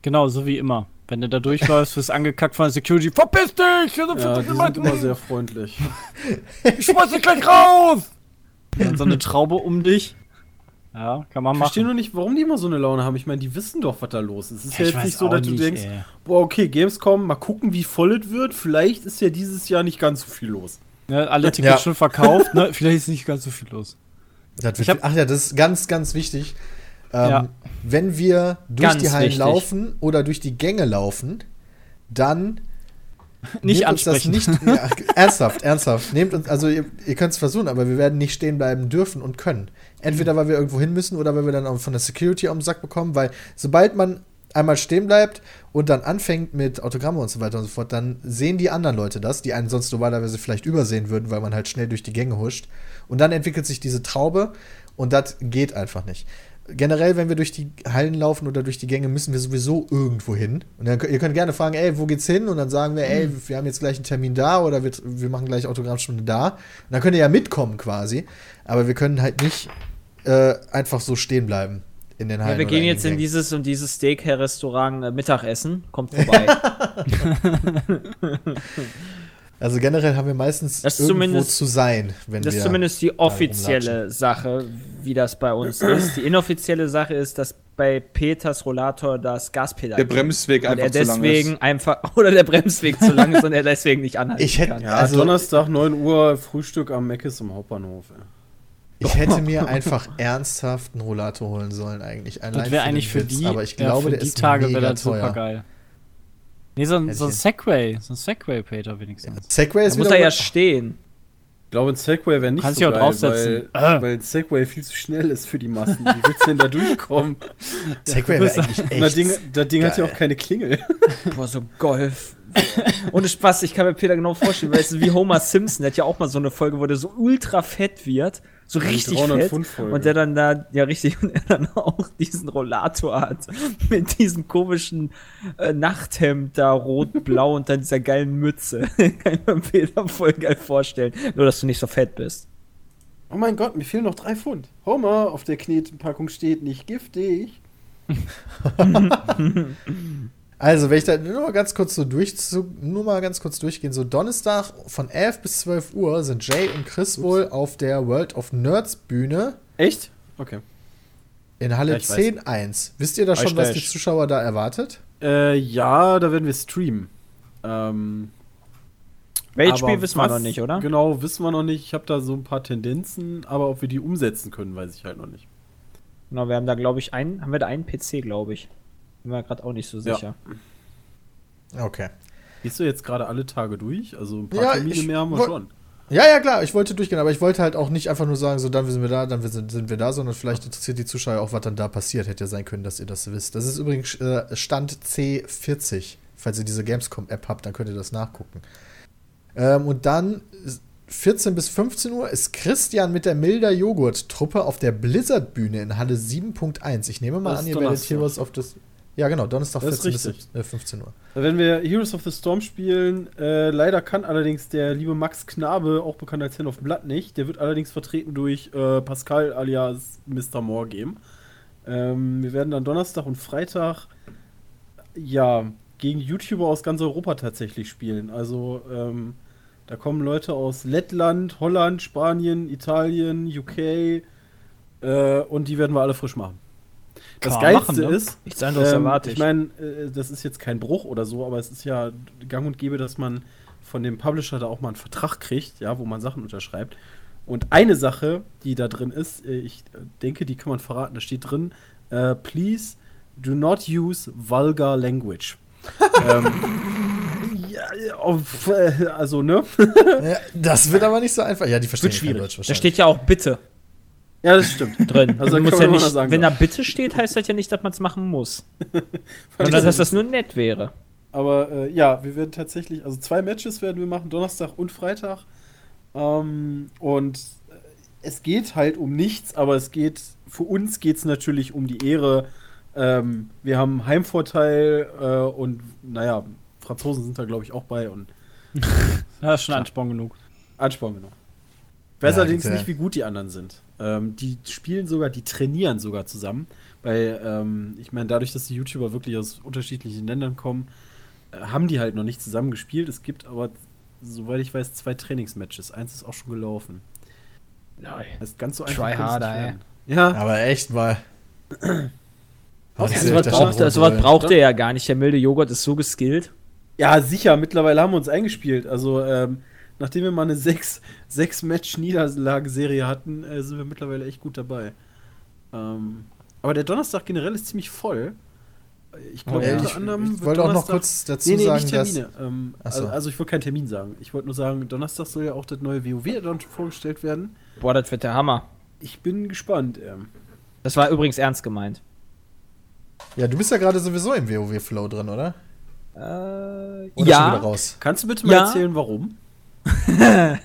S4: Genau, so wie immer. Wenn du da durchläufst, wirst du angekackt von der Security. Verpiss dich!
S5: Ja,
S4: 40
S5: die sind immer sehr freundlich.
S4: Ich schmeiß dich gleich raus! Ja, so eine Traube um dich. Ja, kann man
S5: Ich verstehe
S4: machen.
S5: nur nicht, warum die immer so eine Laune haben. Ich meine, die wissen doch, was da los ist. Es ist ja,
S4: Ich
S5: jetzt
S4: weiß
S5: nicht so,
S4: auch
S5: dass du
S4: nicht,
S5: denkst,
S4: ey.
S5: boah, okay, Gamescom, mal gucken, wie voll es wird. Vielleicht ist ja dieses Jahr nicht ganz so viel los.
S4: Ne, alle Tickets
S2: Ja.
S4: schon verkauft, ne? Vielleicht ist nicht ganz so viel los. Hab-
S2: ach ja, das ist ganz, ganz wichtig. Ähm,
S4: Ja.
S2: Wenn wir durch
S6: Ganz
S2: die Hallen
S6: wichtig.
S2: laufen oder durch die Gänge laufen, dann
S4: Nicht
S2: nehmt
S4: ansprechen.
S2: nicht ja, ernsthaft, ernsthaft. Nehmt uns, also ihr, ihr könnt es versuchen, aber wir werden nicht stehen bleiben dürfen und können. Entweder weil wir irgendwo hin müssen oder weil wir dann auch von der Security am Sack bekommen, weil sobald man einmal stehen bleibt und dann anfängt mit Autogramme und so weiter und so fort, dann sehen die anderen Leute das, die einen sonst normalerweise vielleicht übersehen würden, weil man halt schnell durch die Gänge huscht. Und dann entwickelt sich diese Traube und das geht einfach nicht. Generell, wenn wir durch die Hallen laufen oder durch die Gänge, müssen wir sowieso irgendwo hin. Und dann, ihr könnt gerne fragen, ey, wo geht's hin? Und dann sagen wir, ey, wir haben jetzt gleich einen Termin da oder wir, wir machen gleich Autogrammstunde da. Und dann könnt ihr ja mitkommen quasi. Aber wir können halt nicht äh, einfach so stehen bleiben in den Hallen.
S6: Ja, wir gehen
S2: den
S6: jetzt in dieses und dieses Steak-Restaurant äh, Mittagessen. Kommt vorbei.
S2: Also generell haben wir meistens
S6: Das
S2: irgendwo
S6: zumindest-
S2: zu sein, wenn
S6: Das
S2: wir
S6: ist zumindest die offizielle. Sache, wie das bei uns ist. Die inoffizielle Sache ist, dass bei Peters Rollator das Gaspedal
S7: Der. Bremsweg einfach
S6: er
S7: zu lang
S6: deswegen
S7: ist.
S6: einfach oder der Bremsweg zu lang ist und er deswegen nicht anhalten
S2: Ich hätte-
S6: kann.
S5: Ja,
S2: Also-
S5: Donnerstag, 9 Uhr, Frühstück am Meckes im Hauptbahnhof. Ey.
S2: Ich hätte mir einfach ernsthaft einen Rollator holen sollen eigentlich. Allein
S4: Das wäre
S2: den
S4: eigentlich für
S2: Witz,
S4: die,
S2: aber ich
S4: ja,
S2: glaube,
S4: für
S2: der
S4: die
S2: ist
S4: Tage wäre das super geil. Nee, so ein, so ein Segway. So ein Segway, Peter, wenigstens.
S2: Segway
S6: Da
S2: ist
S6: muss
S2: wieder
S6: er ja stehen.
S5: Ich glaube, ein Segway wäre nicht
S4: Kannst
S5: so geil,
S4: draufsetzen.
S5: weil,
S4: Äh.
S5: weil ein Segway viel zu schnell ist für die Massen. Wie willst du denn da durchkommen?
S2: Segway wäre eigentlich
S5: Und das
S2: echt.
S5: Ding, das Ding hat ja auch keine Klingel.
S6: Boah, so Golf. Ohne Spaß, ich kann mir Peter genau vorstellen, weil es ist wie Homer Simpson, der hat ja auch mal so eine Folge, wo der so ultra fett wird, so richtig
S5: 300
S6: fett und der dann da, ja richtig, und er dann auch diesen Rollator hat mit diesem komischen äh, Nachthemd da rot-blau und dann dieser geilen Mütze. kann ich mir Peter voll geil vorstellen, nur dass du nicht so fett bist.
S5: Oh mein Gott, mir fehlen noch drei Pfund. Homer, auf der Knetenpackung steht nicht giftig.
S2: Also, wenn ich da nur mal ganz kurz so durch, nur mal ganz kurz durchgehen, so Donnerstag von 11 bis 12 Uhr sind Jay und Chris wohl auf der World of Nerds Bühne
S5: Echt? Okay.
S2: in Halle
S5: Ja, ich weiß.
S2: 10.1. Wisst ihr da schon, was die. Zuschauer da erwartet?
S5: Äh, ja, da werden wir streamen. Ähm,
S6: Welches Spiel wissen wir noch nicht, oder?
S5: Genau, wissen wir noch nicht. Ich habe da so ein paar Tendenzen, aber ob wir die umsetzen können, weiß ich halt noch nicht.
S6: Genau, wir haben da, glaube ich, einen, haben wir da einen PC, glaube ich. Bin mir gerade auch nicht so
S5: Ja.
S6: sicher.
S2: Okay.
S5: Gehst du jetzt gerade alle Tage durch? Also ein paar
S2: Ja,
S5: Termine
S2: ich
S5: mehr haben wir schon.
S2: Ja, ja, klar, ich wollte durchgehen, aber ich wollte halt auch nicht einfach nur sagen, so, dann sind wir da, dann sind, sind wir da, sondern vielleicht interessiert die Zuschauer auch, was dann da passiert. Hätte ja sein können, dass ihr das wisst. Das ist übrigens äh, Stand C40. Falls ihr diese Gamescom-App habt, dann könnt ihr das nachgucken. Ähm, und dann ist 14 bis 15 Uhr ist Christian mit der Milder Joghurt-Truppe auf der Blizzard-Bühne in Halle 7.1. Ich nehme mal
S5: Das
S2: an, ihr werdet
S5: Donnerstag.
S2: Heroes of the. Ja, genau, Donnerstag
S5: Das ist
S2: 14 bis
S5: richtig.
S2: 17, äh, 15 Uhr.
S5: Wenn wir Heroes of the Storm spielen, äh, leider kann allerdings der liebe Max Knabe, auch bekannt als Hand of Blood, nicht. Der wird allerdings vertreten durch äh, Pascal alias Mr. Morgame. Ähm, wir werden dann Donnerstag und Freitag ja gegen YouTuber aus ganz Europa tatsächlich spielen. Also ähm, da kommen Leute aus Lettland, Holland, Spanien, Italien, UK äh, und die werden wir alle frisch machen. Das
S4: Kann
S5: Geilste
S4: machen, ne?
S5: ist,
S6: Nichts anderes
S5: ähm,
S6: erwarte
S5: ich
S6: ich.
S5: meine, äh, das ist jetzt kein Bruch oder so, aber es ist ja gang und gäbe, dass man von dem Publisher da auch mal einen Vertrag kriegt, ja, wo man Sachen unterschreibt. Und eine Sache, die da drin ist, äh, ich denke, die kann man verraten, da steht drin, äh, please do not use vulgar language. ähm, ja, auf, äh, also, ne?
S2: Ja, das wird aber nicht so einfach. Ja, die verstehen
S5: Wird schwierig.
S2: Deutsch
S6: Da
S2: wahrscheinlich.
S6: steht ja auch bitte
S5: ja, das stimmt.
S6: drin.
S5: Also,
S6: muss ja nicht,
S5: sagen,
S6: wenn da bitte steht, heißt das ja nicht, dass man es machen muss. Sondern dass das nur nett wäre.
S5: Aber äh, ja, wir werden tatsächlich, also zwei Matches werden wir machen, Donnerstag und Freitag. Ähm, und äh, es geht halt um nichts, aber es geht, für uns geht es natürlich um die Ehre. Ähm, wir haben Heimvorteil äh, und naja, Franzosen sind da glaube ich auch bei und
S4: Das ist schon Ansporn genug.
S5: Ansporn. Ich weiß
S2: Ja,
S5: allerdings
S2: ja.
S5: nicht, wie gut die anderen sind. Ähm, die spielen sogar, die trainieren sogar zusammen. Weil, ähm, ich meine, dadurch, dass die YouTuber wirklich aus unterschiedlichen Ländern kommen, äh, haben die halt noch nicht zusammen gespielt. Es gibt aber, soweit ich weiß, zwei Trainingsmatches. Eins ist auch schon gelaufen.
S6: Nein.
S5: Das ist ganz so
S6: Try
S5: kann es
S6: harder, ey.
S5: Ja,
S2: Aber echt mal. Das
S6: So was braucht,
S2: der
S6: so was braucht er ja gar nicht. Der milde Joghurt ist so geskillt.
S5: ja, sicher. Mittlerweile haben wir uns eingespielt. Also, ähm, nachdem wir mal eine sechs, sechs Match-Niederlagenserie hatten, äh, sind wir mittlerweile echt gut dabei. Ähm, aber der Donnerstag generell ist ziemlich voll. Ich glaube,
S2: Äh,
S5: unter
S2: ich,
S5: anderem.
S2: ich
S5: wird
S2: wollte auch noch
S5: Donnerstag-
S2: kurz dazu
S5: Nee, nee,
S2: sagen,
S5: nicht
S2: dass.
S5: Termine. Ähm,
S2: Ach so.
S5: also, also, ich wollte keinen Termin sagen. Ich wollte nur sagen, Donnerstag soll ja auch das neue WoW-Addon vorgestellt werden.
S6: Boah, das wird der Hammer.
S5: Ich bin gespannt. Ähm.
S6: Das war übrigens ernst gemeint.
S2: Ja, du bist ja gerade sowieso im WoW-Flow drin, oder?
S6: Äh,
S2: Oder schon wieder
S6: ja,
S2: raus?
S5: Kannst du bitte mal
S6: Ja.
S5: erzählen, warum?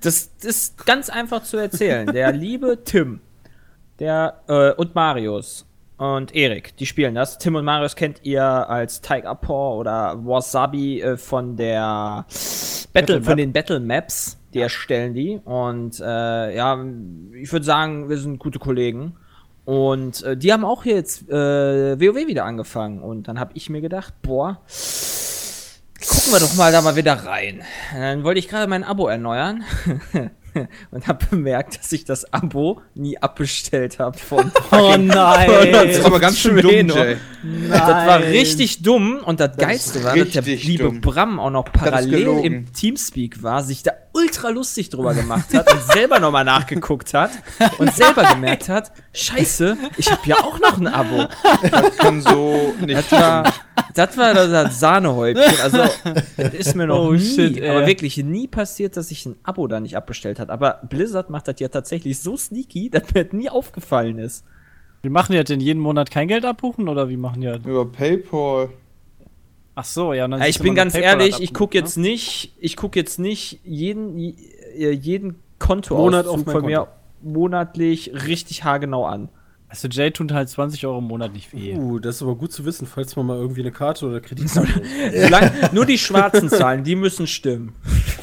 S6: das ist ganz einfach zu erzählen. Der liebe Tim, der äh, und Marius und Erik, die spielen das. Tim und Marius kennt ihr als Tiger Paw oder Wasabi äh, von der Battle,
S4: Battle
S6: von den Battle Maps. Die erstellen die und äh, ja, ich würde sagen, wir sind gute Kollegen. Und äh, die haben auch jetzt äh, WoW wieder angefangen. Und dann habe ich mir gedacht, boah, gucken wir doch mal da mal wieder rein. Dann wollte ich gerade mein Abo erneuern und habe bemerkt, dass ich das Abo nie abbestellt habe von
S4: Oh nein.
S7: Das ist aber ganz schön dumm. Jay.
S6: Das war richtig dumm und das, Geilste war, dass der liebe
S1: dumm.
S6: Bram auch noch parallel im Teamspeak war, sich da ultra lustig drüber gemacht hat und selber nochmal nachgeguckt hat und selber gemerkt hat, scheiße, ich habe ja auch noch ein Abo.
S1: Kann so nicht.
S6: Das war, das war das, das Sahnehäubchen. Also, das ist mir noch
S4: Oh,
S6: nie,
S4: shit,
S6: aber wirklich nie passiert, dass sich ein Abo da nicht abbestellt hat. Aber Blizzard macht das ja tatsächlich so sneaky, dass mir das nie aufgefallen ist.
S4: Wie machen die das denn jeden Monat kein Geld abbuchen oder wie machen die das?
S1: Über PayPal.
S4: Ach so, ja. Dann
S6: Ja, ich bin ganz ehrlich, ich gucke
S4: ne?
S6: jetzt nicht, ich gucke jetzt nicht jeden, äh, jeden Konto
S5: Monat auf
S6: von mir
S5: Konto.
S6: monatlich richtig haargenau an.
S4: Also Jay tut halt 20 Euro im Monat nicht weh.
S5: Uh, das ist aber gut zu wissen, falls man mal irgendwie eine Karte oder Kreditkarte
S6: Solange, nur die schwarzen Zahlen, die müssen stimmen.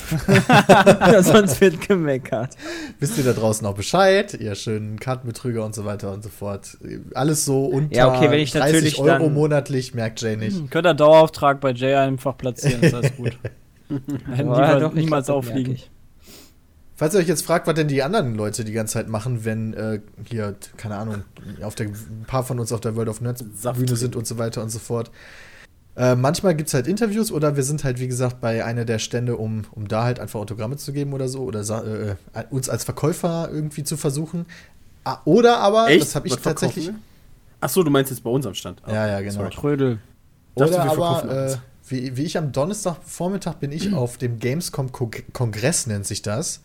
S6: Sonst wird gemeckert.
S2: Wisst ihr da draußen auch Bescheid? Ihr schönen Kartenbetrüger und so weiter und so fort. Alles so unter
S6: Ja, okay, wenn ich
S2: 30
S6: natürlich
S2: Euro
S6: dann-
S2: monatlich, merkt Jay nicht.
S4: Hm, Könnt ihr Dauerauftrag bei Jay einfach platzieren, ist alles gut. Hätten
S6: Ja,
S4: niemals,
S6: doch,
S4: niemals
S6: glaub, das merk
S4: auffliegen.
S6: ich.
S2: Falls ihr euch jetzt fragt, was denn die anderen Leute die ganze Zeit machen, wenn äh, hier, keine Ahnung, auf der, ein paar von uns auf der World of Nerds Bühne sind und so weiter und so fort. Äh, manchmal gibt es halt Interviews oder wir sind halt, wie gesagt, bei einer der Stände, um, um da halt einfach Autogramme zu geben oder so oder äh, uns als Verkäufer irgendwie zu versuchen. Oder aber, das habe ich
S5: Was verkaufen
S2: tatsächlich.
S5: wir? Ach so, du meinst jetzt bei uns am Stand.
S2: Ja, ja, genau.
S5: Sorry.
S4: Trödel.
S2: Oder
S5: wir
S2: aber, äh, wie, wie ich am Donnerstagvormittag bin ich auf dem Gamescom-Kongress, nennt sich das,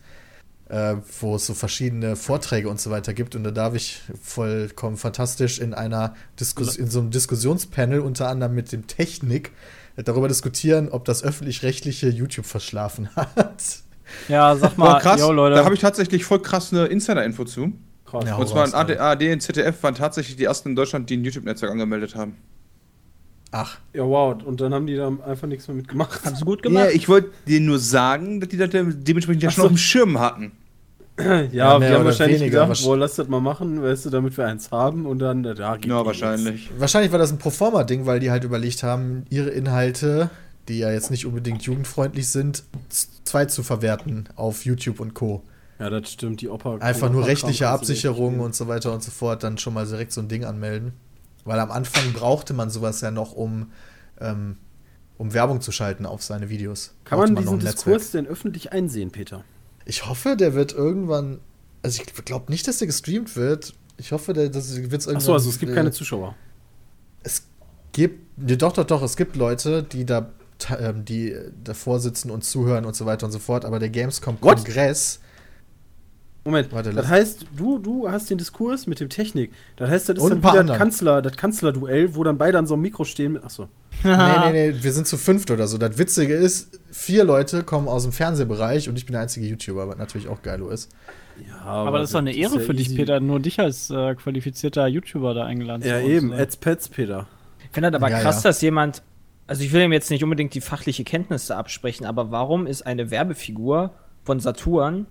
S2: äh, wo es so verschiedene Vorträge und so weiter gibt. Und da darf ich vollkommen fantastisch in einer Diskus in so einem Diskussionspanel unter anderem mit dem Technik äh, darüber diskutieren, ob das öffentlich-rechtliche YouTube verschlafen hat.
S4: Ja, sag mal,
S7: krass.
S4: yo, Leute.
S7: Da habe ich tatsächlich voll krass eine Insider-Info zu.
S5: Krass.
S2: Ja,
S7: Und zwar
S2: raus,
S7: AD. ARD und ZDF waren tatsächlich die ersten in Deutschland, die ein YouTube-Netzwerk angemeldet haben.
S2: Ach,
S5: Ja, wow. Und dann haben die da einfach nichts mehr mitgemacht.
S6: Haben sie gut
S1: Ja,
S6: gemacht.
S1: ich wollte dir nur sagen, dass die das dementsprechend ja
S5: Ach
S1: schon
S5: so.
S1: auf dem Schirm hatten.
S5: Ja,
S2: Ja, mehr
S5: wir haben
S2: oder
S5: wahrscheinlich
S2: weniger.
S5: gedacht, boah, lass das mal machen, weißt du, damit wir eins haben und dann, ja, geht
S1: Ja, wahrscheinlich.
S2: wahrscheinlich war das ein Proforma-Ding, weil die halt überlegt haben, ihre Inhalte, die ja jetzt nicht unbedingt jugendfreundlich sind, zwei zu verwerten auf YouTube und Co.
S5: Ja, das stimmt, die Opa.
S2: Einfach nur rechtliche
S5: kannst du
S2: Absicherung
S5: echt
S2: und so weiter und so fort, dann schon mal direkt so ein Ding anmelden. Weil am Anfang brauchte man sowas ja noch, um, ähm, um Werbung zu schalten auf seine Videos.
S5: Kann man
S2: noch
S5: diesen. Diskurs denn öffentlich einsehen, Peter?
S2: Ich hoffe, der wird irgendwann. Also ich glaube nicht, dass der gestreamt wird. Ich hoffe, der, das wird irgendwann.
S5: Achso, also es gibt
S2: äh,
S5: keine Zuschauer.
S2: Es gibt. Nee, doch, doch, doch. Es gibt Leute, die da, ähm, die davor sitzen und zuhören und so weiter und so fort. Aber der Gamescom-Kongress.
S5: Moment,
S2: Warte,
S5: das heißt, du, du hast den Diskurs mit dem Technik. Das heißt, das ist
S2: Und
S5: dann
S2: ein paar
S5: wieder das Kanzler, das Kanzlerduell, wo dann beide an so einem Mikro stehen mit. Achso.
S2: nee, nee, nee, wir sind zu fünft oder so. Das Witzige ist, vier Leute kommen aus dem Fernsehbereich und ich bin der einzige YouTuber, was natürlich auch geil ist.
S5: Ja,
S4: Aber das ist doch eine Ehre
S5: ja
S4: für dich,
S5: easy.
S4: Peter, nur dich als äh, qualifizierter YouTuber da eingeladen
S5: Ja,
S4: zu uns,
S5: eben,
S4: ne?
S5: Ads Pets, Peter.
S6: Ich finde das aber
S2: Ja,
S6: krass,
S2: ja.
S6: dass jemand, also ich will ihm jetzt nicht unbedingt die fachliche Kenntnisse absprechen, aber warum ist eine Werbefigur von Saturn,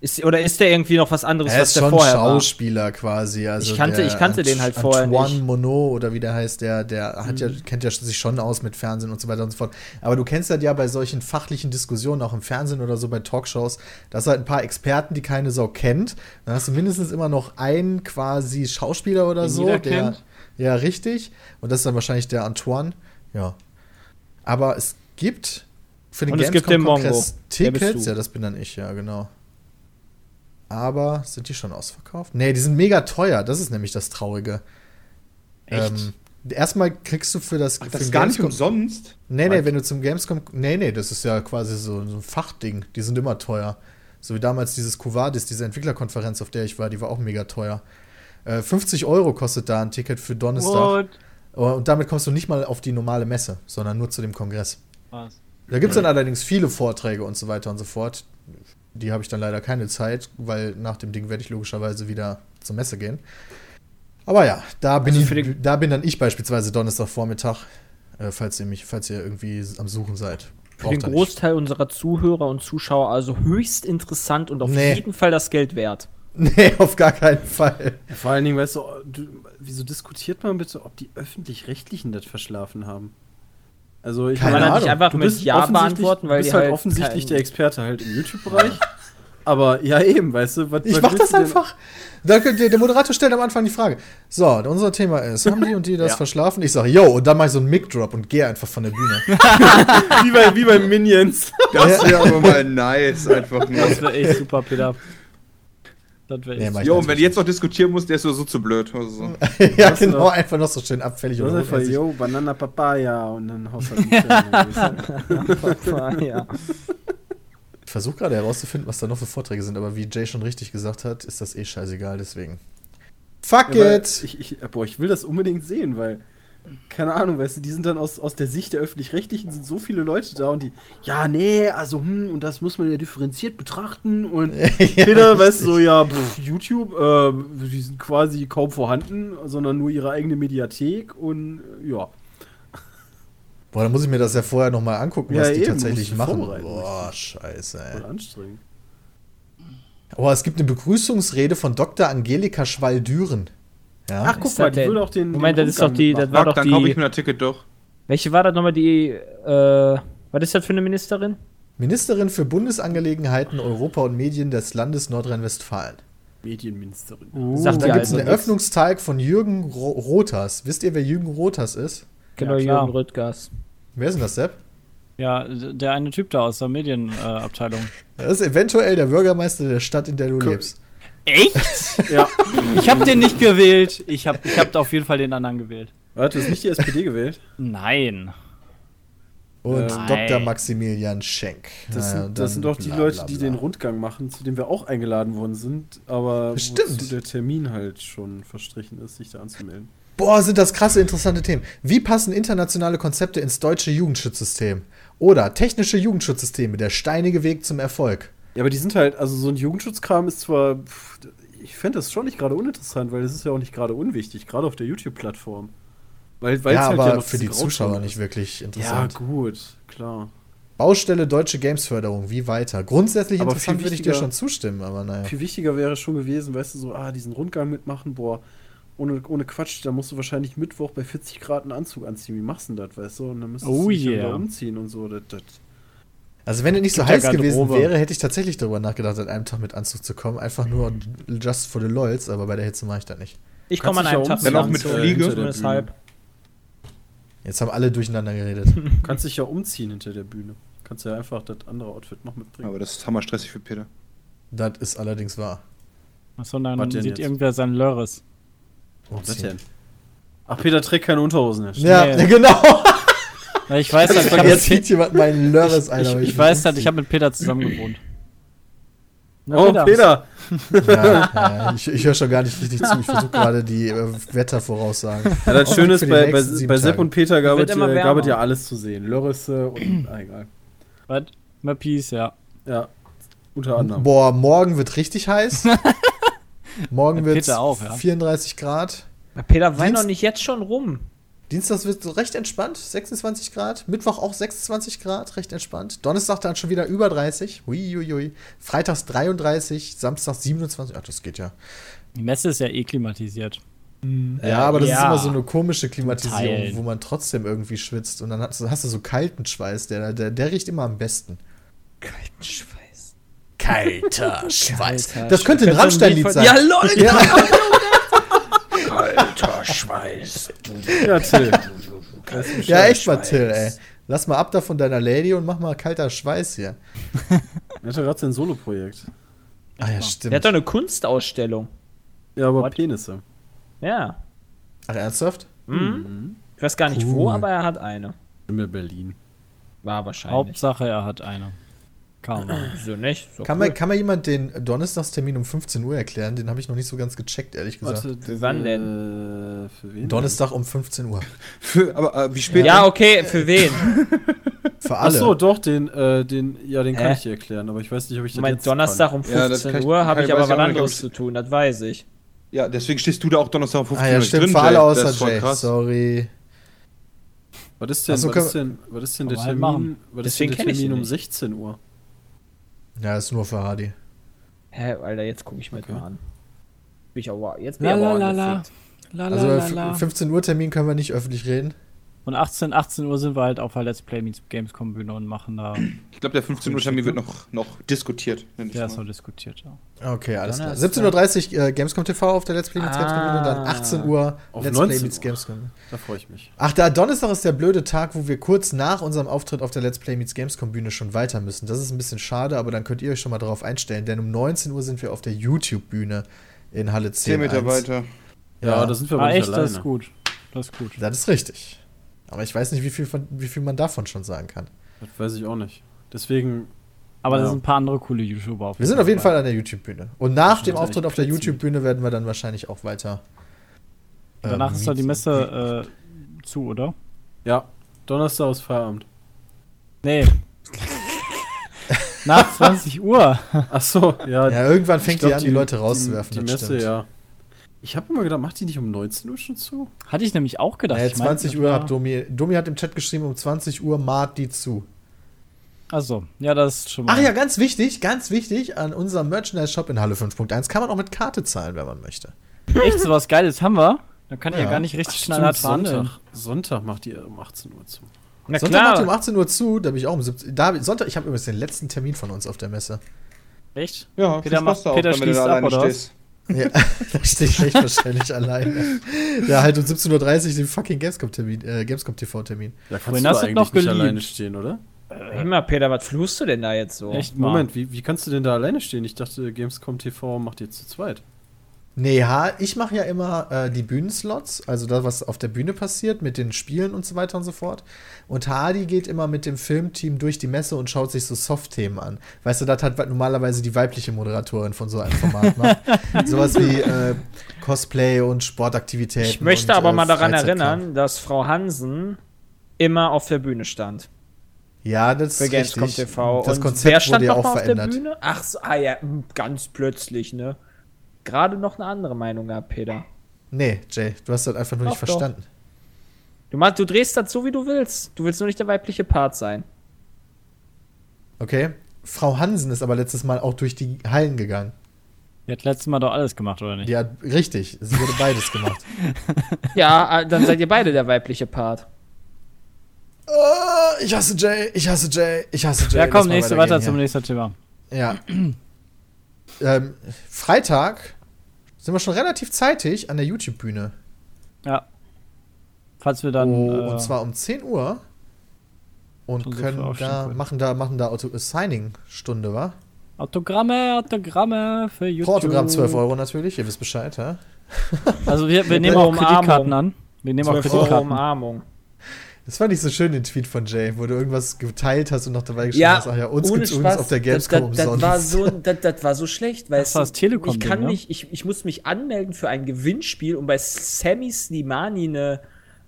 S6: ist, oder ist der irgendwie noch was anderes,
S2: Er
S6: was
S2: ist
S6: der
S2: schon
S6: vorher war?
S2: Schauspieler quasi. Also
S6: Ich kannte- ich kannte den halt vorher
S2: Antoine
S6: nicht. Mhm.
S2: Monod oder wie der heißt, der, der hat ja, kennt ja sich schon aus mit Fernsehen und so weiter und so fort. Aber du kennst das ja bei solchen fachlichen Diskussionen, auch im Fernsehen oder so bei Talkshows, da hast du halt ein paar Experten, die keine Sau kennt. Dann hast du mindestens immer noch einen quasi Schauspieler oder
S4: Den
S2: so, der.
S4: kennt.
S2: Ja, richtig. Und das ist dann wahrscheinlich der Antoine. Ja. Aber es gibt für den. Gamescom-Kongress Tickets. Ja, das bin dann ich, ja, genau. Aber sind die schon ausverkauft? Nee, die sind mega teuer. Das ist nämlich das Traurige.
S4: Echt?
S2: Ähm, erstmal kriegst du für das.
S1: Ach,
S2: für
S1: das ist gar nicht umsonst.
S2: Nee, nee, wenn du zum Gamescom. Nee, nee, das ist ja quasi so, so ein Fachding. Die sind immer teuer. So wie damals dieses Covadis, diese Entwicklerkonferenz, auf der ich war, die war auch mega teuer. Äh, 50 Euro kostet da ein Ticket für Donnerstag.
S4: What?
S2: Oh, Und damit kommst du nicht mal auf die normale Messe, sondern nur zu dem Kongress.
S4: Was?
S2: Da gibt es dann allerdings viele Vorträge und so weiter und so fort. Die habe ich dann leider keine Zeit, weil nach dem Ding werde ich logischerweise wieder zur Messe gehen. Aber ja, da bin,
S6: Also
S2: ich, da bin dann ich beispielsweise Donnerstagvormittag, äh, falls ihr mich, falls ihr irgendwie am Suchen seid.
S6: Für den
S2: ihr nicht.
S6: Großteil unserer Zuhörer und Zuschauer also höchst interessant und auf
S2: Nee.
S6: jeden Fall das Geld wert.
S2: Nee, auf gar keinen Fall.
S5: Ja, vor allen Dingen, weißt du, du, wieso diskutiert man bitte, ob die Öffentlich-Rechtlichen das verschlafen haben? Also, ich
S2: Keine
S6: Kann man
S2: Ahnung.
S6: nicht einfach
S5: du
S6: mit
S5: bist
S6: Ja
S5: offensichtlich-
S6: beantworten, weil
S5: du
S6: die
S5: bist halt
S6: halt
S5: offensichtlich der Experte halt im YouTube-Bereich. Aber ja, eben, weißt du, was
S2: Ich mach das einfach. Da könnt ihr, der Moderator stellt am Anfang die Frage. So, unser Thema ist, haben die und die das verschlafen? Ich sage, yo, und dann mach ich so einen Mic-Drop und gehe einfach von der Bühne.
S5: Wie bei, wie bei Minions.
S1: Das wäre aber mal nice, einfach nur.
S4: Das wäre echt super, Peter. Das wäre
S2: Nee,
S1: Jo, und wenn du jetzt noch diskutieren musst, der ist so zu blöd. Also so.
S2: ja,
S5: Das
S2: genau, einfach noch so schön abfällig
S5: Das ist einfach, yo, Banana Papaya und dann die
S6: ja.
S2: Ich versuche gerade herauszufinden, was da noch für Vorträge sind, aber wie Jay schon richtig gesagt hat, ist das eh scheißegal, deswegen. Fuck
S5: Ja,
S2: it!
S5: ich, ich, boah, ich will das unbedingt sehen, weil, keine Ahnung, weißt du, die sind dann aus, aus der Sicht der Öffentlich-Rechtlichen sind so viele Leute da und die, ja, nee, also, hm, und das muss man ja differenziert betrachten und Peter, weißt du, so, ja, pff, YouTube, äh, die sind quasi kaum vorhanden, sondern nur ihre eigene Mediathek und, äh, ja.
S2: Boah, dann muss ich mir das ja vorher nochmal angucken,
S5: Ja,
S2: was die
S5: eben,
S2: tatsächlich machen. Boah, scheiße,
S5: Voll
S2: ey.
S5: anstrengend.
S2: Oh, es gibt eine Begrüßungsrede von Dr. Angelika Schwall-Düren. Ja?
S5: Ach, guck
S6: Ist
S5: mal, die will auch den.
S6: Moment,
S5: den
S6: das ist doch die, das war
S1: Fuck,
S6: doch
S1: dann kaufe ich mir das Ticket doch.
S6: Welche war das nochmal die, äh, was ist das für eine Ministerin?
S2: Ministerin für Bundesangelegenheiten, Europa und Medien des Landes Nordrhein-Westfalen.
S5: Medienministerin.
S6: Sagt
S2: Da gibt es
S6: also
S2: einen
S6: nix.
S2: Öffnungsteig von Jürgen Ro Rothers. Wisst ihr, wer Jürgen Rothers ist?
S6: Genau,
S4: Ja.
S6: Jürgen Röttgers.
S2: Wer ist denn das, Sepp?
S4: Ja, der eine Typ da aus der Medienabteilung. Äh.
S2: Das ist eventuell der Bürgermeister der Stadt, in der du lebst.
S4: Echt?
S5: Ja.
S4: Ich habe den nicht gewählt. Ich habe ich hab auf jeden Fall den anderen gewählt.
S5: Warte, du hast nicht die SPD gewählt?
S4: Nein.
S2: Und
S5: Äh,
S2: Dr.
S4: Nein.
S2: Maximilian Schenk.
S5: Das,
S2: Naja,
S5: sind, das sind doch die
S2: bla,
S5: Leute,
S2: bla,
S5: die
S2: bla.
S5: den Rundgang machen, zu dem wir auch eingeladen worden sind, aber
S2: Stimmt.
S5: der Termin halt schon verstrichen ist, sich da anzumelden.
S2: Boah, sind das krasse, interessante Themen. Wie passen internationale Konzepte ins deutsche Jugendschutzsystem? Oder technische Jugendschutzsysteme, der steinige Weg zum Erfolg.
S5: Ja, aber die sind halt, also so ein Jugendschutzkram ist zwar, pff, ich fände das schon nicht gerade uninteressant, weil das ist ja auch nicht gerade unwichtig, gerade auf der YouTube-Plattform. Weil, weil's
S2: ja,
S5: halt
S2: aber
S5: noch
S2: für die Zuschauer
S5: ist.
S2: nicht wirklich
S5: Ja,
S2: interessant.
S5: gut, klar.
S2: Baustelle Deutsche Gamesförderung, wie weiter? Grundsätzlich
S5: Aber
S2: interessant
S5: viel
S2: würde ich dir
S5: wichtiger-
S2: schon zustimmen, aber naja.
S5: Viel wichtiger wäre schon gewesen, weißt du, so, ah, diesen Rundgang mitmachen, boah, ohne, ohne Quatsch, da musst du wahrscheinlich Mittwoch bei 40 Grad einen Anzug anziehen. Wie machst du denn das, weißt du? Und dann müsstest
S4: Oh
S5: du dich ja
S4: yeah.
S5: wieder umziehen und so. Das, das.
S2: Also wenn er nicht so heiß gewesen wäre, hätte ich tatsächlich darüber nachgedacht, an einem Tag mit Anzug zu kommen. Einfach nur just for the lols, aber bei der Hitze mache ich das nicht.
S6: Ich komme an einem Tag.
S1: Dann auch mit
S6: Anzug,
S1: Fliege?
S2: Jetzt haben alle durcheinander geredet.
S5: Du kannst dich ja umziehen hinter der Bühne. Kannst ja einfach das andere Outfit noch mitbringen.
S1: Aber das ist hammerstressig für Peter.
S2: das ist allerdings wahr.
S4: Achso, dann sieht
S5: jetzt?
S4: irgendwer sein Lörres.
S5: Was denn? Ach, Peter trägt keine Unterhosen. Ja,
S2: Ja,
S4: Nee.
S2: genau.
S4: Ich weiß halt, ich habe
S2: Jetzt sieht jemand meinen Lörres, Alter.
S4: ich, ich
S2: will
S4: weiß halt,
S2: umziehen.
S4: ich habe mit Peter zusammen gewohnt. Na,
S5: Oh, Peter!
S2: Ja, ja, ich, ich höre schon gar nicht richtig zu. Ich versuche gerade die äh, Wettervoraussagen.
S5: Ja, das Schöne ist, bei, bei, bei Sepp und Peter gab es, ja,
S6: wärmer.
S5: gab es ja alles zu sehen. Lörrisse und. ah, egal.
S4: Was? Mappies, ja.
S5: Ja. Unter anderem.
S2: Boah, morgen wird richtig heiß. Morgen wird
S4: Peter ja.
S2: 34 Grad.
S6: Peter, wein doch nicht jetzt schon rum.
S2: Dienstag wird so recht entspannt, 26 Grad. Mittwoch auch 26 Grad, recht entspannt. Donnerstag dann schon wieder über 30. Huiuiui. Freitags 33, Samstag 27. Ach, das geht ja.
S4: Die Messe ist ja eh klimatisiert.
S2: Ja, aber das ist
S6: ja.
S2: immer so eine komische Klimatisierung,
S4: Teilen.
S2: wo man trotzdem irgendwie schwitzt. Und dann hast du, hast du so kalten Schweiß, der, der, der riecht immer am besten.
S6: Kalten Schweiß.
S2: Kalter Schweiß.
S6: Kalter
S2: Das könnte ein. Rammstein-Lied sein.
S6: Ja, lol.
S2: Ja.
S6: Kalter Schweiß.
S5: Ja, Till.
S2: ja, echt mal, Till, ey. Lass mal ab da von deiner Lady und mach mal kalter Schweiß hier.
S5: Er hat ja gerade sein Solo-Projekt.
S2: Ah ja, stimmt.
S6: hat doch eine Kunstausstellung.
S5: Ja, aber
S4: What?
S5: Penisse.
S6: Ja.
S2: Ach, ernsthaft?
S6: Mhm. Ich weiß gar nicht wo,
S2: Cool.
S6: aber er hat eine.
S5: In Berlin.
S6: War wahrscheinlich.
S4: Hauptsache, er hat eine. Kaum.
S6: So nicht. So
S2: Kann,
S6: cool.
S2: mir, kann mir jemand den Donnerstagstermin um 15 Uhr erklären? Den habe ich noch nicht so ganz gecheckt, ehrlich gesagt.
S6: Für wann denn?
S5: Äh, für wen?
S2: Donnerstag um 15 Uhr.
S1: Für, aber äh, wie spät?
S6: Ja, okay, für wen?
S2: Für
S5: Ach
S2: alle.
S5: so, doch, den, äh, den, ja, den kann ich dir erklären, aber ich weiß nicht, ob ich das
S6: Mein
S5: jetzt
S6: Donnerstag um
S1: Ja, das
S6: 15
S1: kann ich-
S6: Uhr habe
S1: kann
S6: ich
S1: ich-
S6: aber was anderes zu tun, das weiß ich.
S1: Ja, deswegen stehst du da auch Donnerstag um 15
S2: ah ja,
S1: Uhr
S2: stimmt,
S1: drin,
S2: für alle außer Jay. Sorry.
S5: kann. Was ist denn,
S2: Ach so,
S5: was ist denn, was ist denn der
S4: Kann man halt
S5: Termin, was ist denn
S6: Deswegen
S5: der Termin
S6: ihn
S5: um
S6: nicht.
S5: 16 Uhr?
S2: Ja, ist nur für Hardy.
S6: Hä, Alter, jetzt gucke ich mir
S5: Okay.
S6: mal an. Bin ich aber, jetzt bin
S4: La
S6: ich aber
S4: la la la.
S6: angefickt.
S4: La
S2: Also
S4: la la
S2: f-
S4: la.
S2: 15 Uhr Termin können wir nicht öffentlich reden.
S4: Und 18, 18 Uhr sind wir halt auf der Let's Play Meets Gamescom Bühne und machen da.
S1: Ich glaube, der 15 Uhr Termin wird noch, noch diskutiert. nenn ich
S4: Der ist noch diskutiert, ja.
S2: Okay, alles klar.
S6: Donnerstag.
S2: 17.30 Uhr äh, Gamescom TV auf der Let's Play Meets
S6: Ah.
S2: Gamescom und dann 18 Uhr
S5: Auf
S2: Let's Play
S5: 19
S2: Meets
S5: Uhr.
S2: Gamescom.
S5: Da freue ich mich.
S2: Ach, der Donnerstag ist der blöde Tag, wo wir kurz nach unserem Auftritt auf der Let's Play Meets Gamescom Bühne schon weiter müssen. Das ist ein bisschen schade, aber dann könnt ihr euch schon mal darauf einstellen, denn um 19 Uhr sind wir auf der YouTube Bühne in Halle 10.
S1: 10 Meter weiter.
S5: Ja,
S2: Ja,
S5: da sind wir aber
S4: Ah,
S5: nicht
S4: echt,
S5: alleine.
S4: das ist gut. Das ist gut.
S2: das ist richtig. Aber ich weiß nicht, wie viel, von, wie viel man davon schon sagen kann.
S5: Das weiß ich auch nicht. Deswegen,
S4: Aber da
S5: Ja.
S4: sind ein paar andere coole YouTuber auf
S2: Wir sind auf jeden Fall an der YouTube-Bühne. Und nach dem Auftritt auf der. YouTube-Bühne werden wir dann wahrscheinlich auch weiter.
S4: Danach
S2: ähm,
S4: ist doch die
S2: Meets-
S4: Messe äh, zu, oder?
S5: ja, Donnerstag ist Feierabend.
S4: Nee. Nach 20 Uhr.
S5: Ach so, ja.
S2: Ja, irgendwann fängt
S5: glaub,
S2: die an, die, Leute rauszuwerfen.
S5: Die, die Messe,
S2: stimmt.
S5: ja. Ich habe immer gedacht, macht die nicht um 19 Uhr schon zu?
S4: Hatte ich nämlich auch gedacht.
S2: Naja,
S4: Ich mein,
S2: 20 Uhr hat Domi, Domi hat im Chat geschrieben, um 20 Uhr maht die zu.
S4: Achso, ja, das ist schon mal.
S2: Ach ja, ganz wichtig, ganz wichtig, an unserem Merchandise-Shop in Halle 5.1 kann man auch mit Karte zahlen, wenn man möchte.
S4: echt so was Geiles haben wir. Da kann ich ja
S2: Ja.
S4: gar nicht richtig
S5: Ach,
S4: schnell.
S5: Sonntag, Sonntag macht die um 18 Uhr zu.
S6: Na
S2: Sonntag macht die um
S6: klar.
S2: 18 Uhr zu, da bin ich auch um 17 da, Sonntag, ich habe übrigens den letzten Termin von uns auf der Messe.
S4: Echt?
S1: Ja,
S4: Peter macht- Peter schließt ab, oder was?
S1: stehst.
S2: Ja, da stehe ich echt wahrscheinlich alleine. Ja, halt um 17.30 Uhr den fucking Gamescom-Termin, äh, Gamescom-TV-Termin.
S5: Da kannst
S4: Wohin
S5: du
S4: hast
S5: eigentlich
S4: noch
S5: nicht
S4: geliebt?
S5: alleine stehen, oder?
S6: Hör mal, Peter, was flust du denn da jetzt so?
S4: Echt.
S5: Moment, wie, wie kannst du denn da alleine stehen? Ich dachte, Gamescom TV macht ihr zu zweit.
S2: Nee, ich mache ja immer äh, die Bühnenslots, also das, was auf der Bühne passiert, mit den Spielen und so weiter und so fort. Und Hardy geht immer mit dem Filmteam durch die Messe und schaut sich so Soft-Themen an. Weißt du, das hat normalerweise die weibliche Moderatorin von so einem Format macht. Sowas wie äh, Cosplay und Sportaktivitäten.
S6: Ich möchte
S2: und,
S6: aber
S2: äh,
S6: mal daran erinnern, dass Frau Hansen immer auf der Bühne stand.
S2: Ja, das ist
S6: Gamescom
S2: richtig.
S6: TV.
S2: Das
S6: Und
S2: Konzept
S6: wer stand
S2: wurde ja auch
S6: auf der
S2: verändert.
S6: Bühne? Ach so, ah ja, ganz plötzlich, ne? Gerade noch eine andere Meinung gehabt, Peter.
S2: Nee, Jay, du hast das einfach nur nicht
S6: Doch, doch.
S2: verstanden.
S6: Du, machst, du drehst das so, wie du willst. Du willst nur nicht der weibliche Part sein.
S2: Okay. Frau Hansen ist aber letztes Mal auch durch die Hallen gegangen.
S4: Die hat letztes Mal doch alles gemacht, oder nicht?
S2: Hat, richtig, sie wurde beides gemacht.
S6: Ja, äh, dann seid ihr beide der weibliche Part.
S2: Oh, ich hasse Jay, ich hasse Jay, ich hasse Jay.
S4: Ja, komm, nächste, weiter zum nächsten Thema.
S2: Ja. ähm, Freitag sind wir schon relativ zeitig an der YouTube-Bühne.
S4: Ja. Falls wir dann.
S2: oh,
S4: äh,
S2: und zwar um 10 Uhr. Und können da,
S4: können.
S2: machen da, machen da Auto Signing-Stunde, wa?
S4: Autogramme, Autogramme für YouTube.
S2: Pro Autogramm 12 Euro natürlich, ihr wisst Bescheid, ja?
S4: Also wir, wir nehmen auch
S6: Umarmung.
S4: Kreditkarten an. Wir nehmen auch
S6: 12 Euro
S4: Kreditkarten.
S6: Umarmung.
S2: Das fand ich so schön, den Tweet von Jay, wo du irgendwas geteilt hast und noch dabei geschrieben
S6: Ja,
S2: hast, ach ja, uns gibt's übrigens
S6: Spaß.
S2: auf der
S6: das,
S2: Gamescom
S6: das, das,
S2: umsonst.
S6: war so, das, das war so schlecht, weil
S4: Das war das Telekom-Ding,
S6: ich kann
S4: ne?
S6: nicht, ich, ich muss mich anmelden für ein Gewinnspiel, um bei Sammy Slimani eine,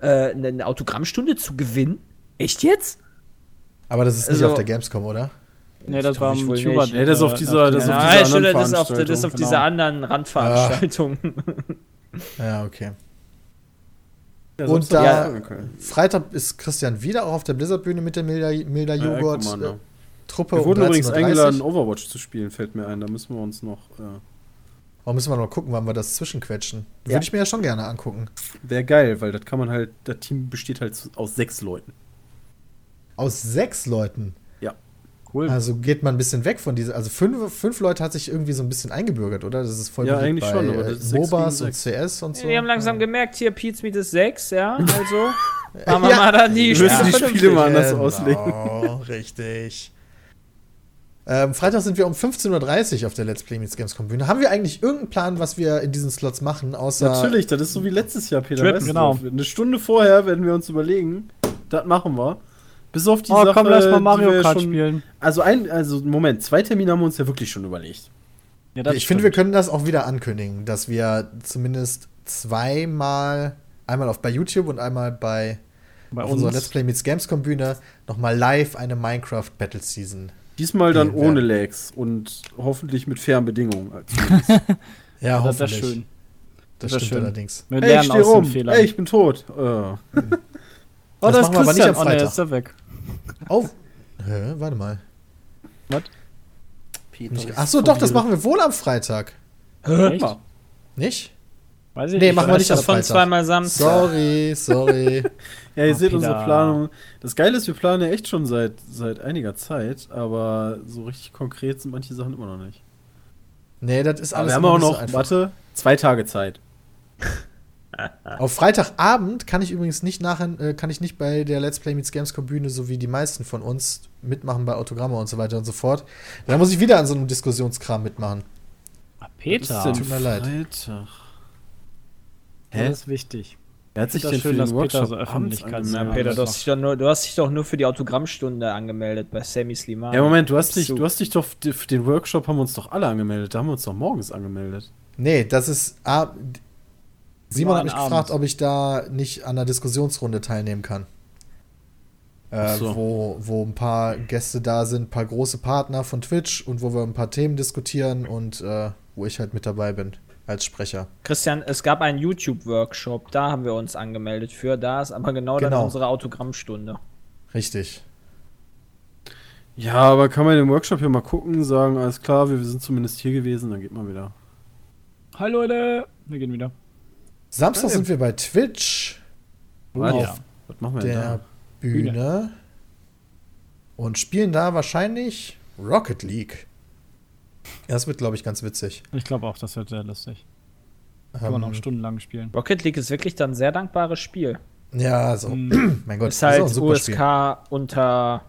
S6: äh, eine, Autogrammstunde zu gewinnen. Echt jetzt?
S2: Aber das ist nicht
S6: Also-
S2: auf der Gamescom, oder?
S4: Nee, das war am Tuber.
S6: nicht.
S5: Nee, das ist auf dieser- das ist auf
S6: Ja,
S5: dieser
S6: stimmt,
S5: anderen
S6: das ist auf, das ist auf
S5: Veranstaltung,
S6: dieser
S4: genau.
S6: anderen Randveranstaltung.
S2: Ja, okay.
S5: Ja,
S2: Und da-
S5: okay.
S2: Freitag ist Christian wieder auch auf der Blizzard-Bühne mit der Milda, Milda
S5: Ja,
S2: Joghurt
S5: guck mal, ne.
S2: äh, Truppe.
S5: Wir wurden
S2: um
S5: übrigens
S2: 13:30
S5: eingeladen, Overwatch zu spielen, fällt mir ein. Da müssen wir uns noch. Äh,
S2: Warum müssen wir noch gucken, wann wir das zwischenquetschen?
S6: Ja.
S2: Würde ich mir ja schon gerne angucken.
S5: Wäre geil, weil das kann man halt. Das Team besteht halt aus sechs Leuten.
S2: Aus sechs Leuten.
S4: Cool.
S2: Also geht man ein bisschen weg von dieser. Also fünf, fünf Leute hat sich irgendwie so ein bisschen eingebürgert, oder? Das ist voll
S5: Ja, eigentlich
S2: bei,
S5: schon, aber das ist
S2: MOBAs und CS und so.
S6: Wir haben langsam gemerkt, hier Pete's Meet ist 6, ja, also machen wir
S2: Ja.
S6: mal dann die
S5: Wir müssen die
S6: Spiele
S5: mal anders
S2: Genau,
S5: auslegen.
S2: richtig. Ähm, Freitag sind wir um 15.30 Uhr auf der Let's Play Meets Gamescom Bühne. Haben wir eigentlich irgendeinen Plan, was wir in diesen Slots machen, außer.
S5: Natürlich, das ist so wie letztes Jahr, Peter.
S4: Trippen,
S5: du
S4: genau.
S5: doch. Eine Stunde vorher werden wir uns überlegen, das machen wir. Bis auf die
S4: oh,
S5: Sache,
S4: komm, lass mal Mario Kart
S5: schon,
S4: spielen.
S5: Also ein, also Moment, zwei Termine haben wir uns ja wirklich schon überlegt.
S4: Ja, das
S2: ich finde, wir können das auch wieder ankündigen, dass wir zumindest zweimal, einmal auf bei YouTube und einmal bei,
S4: bei
S2: auf unserer
S4: uns.
S2: Let's Play Meets Gamescom Bühne nochmal live eine Minecraft Battle Season.
S5: Diesmal dann ohne. Lags und hoffentlich mit fairen Bedingungen.
S2: Ja,
S4: Ja, das wäre
S2: hoffentlich.
S4: schön.
S2: Das
S4: wär
S2: stimmt
S4: schön.
S2: allerdings.
S4: Wir
S5: Ey, ich
S4: lernen
S5: steh
S4: aus den
S5: rum.
S4: Fehlern.
S5: Ey, ich bin tot. Äh.
S4: oh,
S2: Das
S4: das
S2: machen
S4: ist
S2: wir aber nicht am
S4: Oh, nee,
S2: Freitag.
S4: ist er weg.
S2: Oh, hä, warte mal.
S5: Peter
S2: Nicht-
S5: ist
S2: Ach so, doch, das machen wir wohl am Freitag.
S4: Echt?
S5: Ja.
S2: Nicht?
S4: Weiß ich
S2: Nee,
S4: nicht.
S2: machen wir nicht
S6: das
S2: am
S6: von
S2: Freitag.
S6: zweimal Samstag.
S2: Sorry, sorry.
S5: Ja, ihr
S4: Oh,
S5: seht unsere
S4: Peter.
S5: Planung. Das Geile ist, wir planen ja echt schon seit, seit einiger Zeit, aber so richtig konkret sind manche Sachen immer noch nicht.
S2: Nee, das ist
S5: Aber
S2: alles
S5: wir haben auch noch,
S2: einfach.
S5: warte, zwei Tage Zeit.
S2: Auf Freitagabend kann ich übrigens nicht nachher, äh, kann ich nicht bei der Let's Play Meets Gamescom Bühne, so wie die meisten von uns, mitmachen bei Autogramme und so weiter und so fort. Da muss ich wieder an so einem Diskussionskram mitmachen.
S4: Ah, Peter.
S2: Tut mir leid.
S5: Freitag?
S4: Das ist wichtig.
S5: Wer hat sich
S4: das
S5: denn
S4: schön,
S5: für
S4: dass
S5: den
S4: Peter
S5: Workshop
S4: so
S5: abends
S4: Öffentlichkeits-
S6: Na,
S5: angemeldet?
S6: Peter, du hast, dich doch nur, du hast dich doch nur für die Autogrammstunde angemeldet bei Sammy Slimani.
S5: Ja, Moment, du hast, dich,
S6: So.
S5: du hast dich doch für den Workshop haben wir uns doch alle angemeldet. Da haben wir uns doch morgens angemeldet.
S2: Nee, das ist. Ah, Simon hat mich
S4: Abend.
S2: gefragt, ob ich da nicht an der Diskussionsrunde teilnehmen kann. Äh,
S5: so.
S2: wo, wo ein paar Gäste da sind, ein paar große Partner von Twitch und wo wir ein paar Themen diskutieren und äh, wo ich halt mit dabei bin als Sprecher.
S6: Christian, es gab einen YouTube-Workshop, da haben wir uns angemeldet für. Da ist aber genau, dann
S2: Genau.
S6: unsere Autogrammstunde.
S2: Richtig.
S5: Ja, aber kann man den Workshop hier mal gucken, sagen, alles klar, wir sind zumindest hier gewesen, dann geht man wieder.
S4: Hi Leute. Wir gehen wieder.
S2: Samstag sind wir bei Twitch
S4: Oh,
S5: Warte,
S4: ja.
S5: Was machen wir denn
S2: der
S5: da?
S2: Bühne und spielen da wahrscheinlich Rocket League. Ja, das wird, glaube ich, ganz witzig.
S4: Ich glaube auch, das wird sehr lustig. Kann man
S2: Ähm,
S4: auch stundenlang spielen.
S6: Rocket League ist wirklich dann ein sehr dankbares Spiel.
S2: ja, so.
S4: Mm.
S2: mein Gott,
S6: ist halt
S2: auch ein super Spiel.
S6: USK unter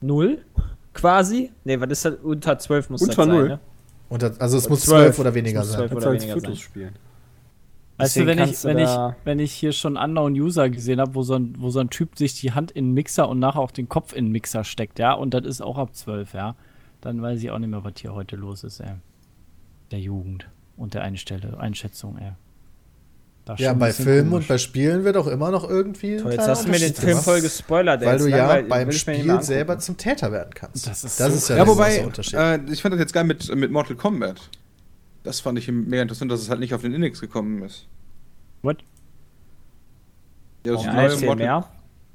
S6: 0 quasi. Ne, was ist das? Unter 12 muss
S5: Unter
S6: das sein,
S5: null?
S6: ne?
S2: Und das, also es
S6: Und
S2: muss
S6: 12.
S2: zwölf oder weniger
S6: Es muss
S2: sein.
S6: 12
S5: Kannst
S6: oder weniger
S5: Fotos
S6: sein.
S5: spielen.
S4: Weißt du, wenn ich, wenn, ich, wenn ich hier schon Unknown User gesehen habe, wo, so ein, wo so ein Typ sich die Hand in den Mixer und nachher auch den Kopf in den Mixer steckt, ja, und das ist auch ab 12, ja, dann weiß ich auch nicht mehr, was hier heute los ist, ey. Der Jugend und der Einstelle, Einschätzung, ey. Da ist
S2: Ja, bei Filmen
S4: komisch.
S2: und bei Spielen wird auch immer noch irgendwie.
S6: Toll, jetzt hast du mir den Film voll gespoilert, ey.
S2: Weil du ja beim Spiel selber zum Täter werden kannst.
S4: Das ist
S2: das
S4: so
S2: ist ja,
S1: Ja,
S2: der
S1: wobei, äh, ich fand das jetzt geil mit, mit Mortal Kombat. Das fand ich mega interessant, dass es halt nicht auf den Index gekommen ist.
S4: What?
S1: Ja, das
S6: Ja,
S1: neue Mortal
S6: mehr.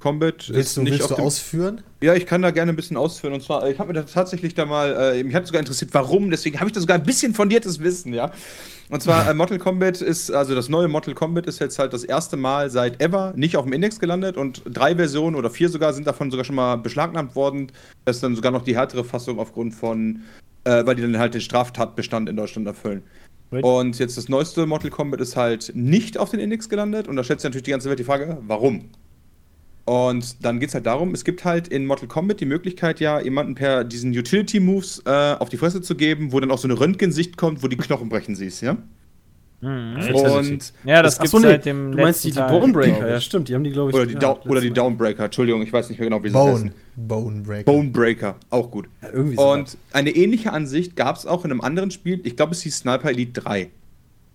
S1: Kombat
S2: Willst
S1: ist
S2: du,
S1: nicht
S2: willst du ausführen?
S1: Ja, ich kann da gerne ein bisschen ausführen. Und zwar, ich habe mir da tatsächlich da mal, äh, mich hat sogar interessiert, warum. Deswegen habe ich da sogar ein bisschen fundiertes Wissen, ja. Und zwar, äh, Mortal Kombat ist, also das neue Mortal Kombat ist jetzt halt das erste Mal seit ever nicht auf dem Index gelandet und drei Versionen oder vier sogar sind davon sogar schon mal beschlagnahmt worden. Das ist dann sogar noch die härtere Fassung aufgrund von, äh, weil die dann halt den Straftatbestand in Deutschland erfüllen. Und jetzt das neueste Mortal Kombat ist halt nicht auf den Index gelandet und da stellt sich natürlich die ganze Welt die Frage, warum? Und dann geht es halt darum, es gibt halt in Mortal Kombat die Möglichkeit, ja, jemanden per diesen Utility-Moves äh, auf die Fresse zu geben, wo dann auch so eine Röntgensicht kommt, wo die Knochen brechen siehst, ja?
S6: Mhm.
S1: Und
S6: Ja, das
S5: Ach
S6: gibt's
S5: so, nee,
S6: seit dem
S5: du meinst die,
S6: letzten
S5: die
S6: Teil,
S5: Bonebreaker, ja stimmt, die haben die glaube ich.
S1: oder die,
S5: ja,
S1: oder die. Downbreaker, Entschuldigung, ich weiß nicht mehr genau, wie sie
S2: Bone.
S1: heißen.
S2: Bonebreaker.
S1: Bonebreaker, auch gut.
S5: Ja, irgendwie so.
S1: Und eine ähnliche Ansicht gab es auch in einem anderen Spiel, ich glaube, es hieß Sniper Elite 3.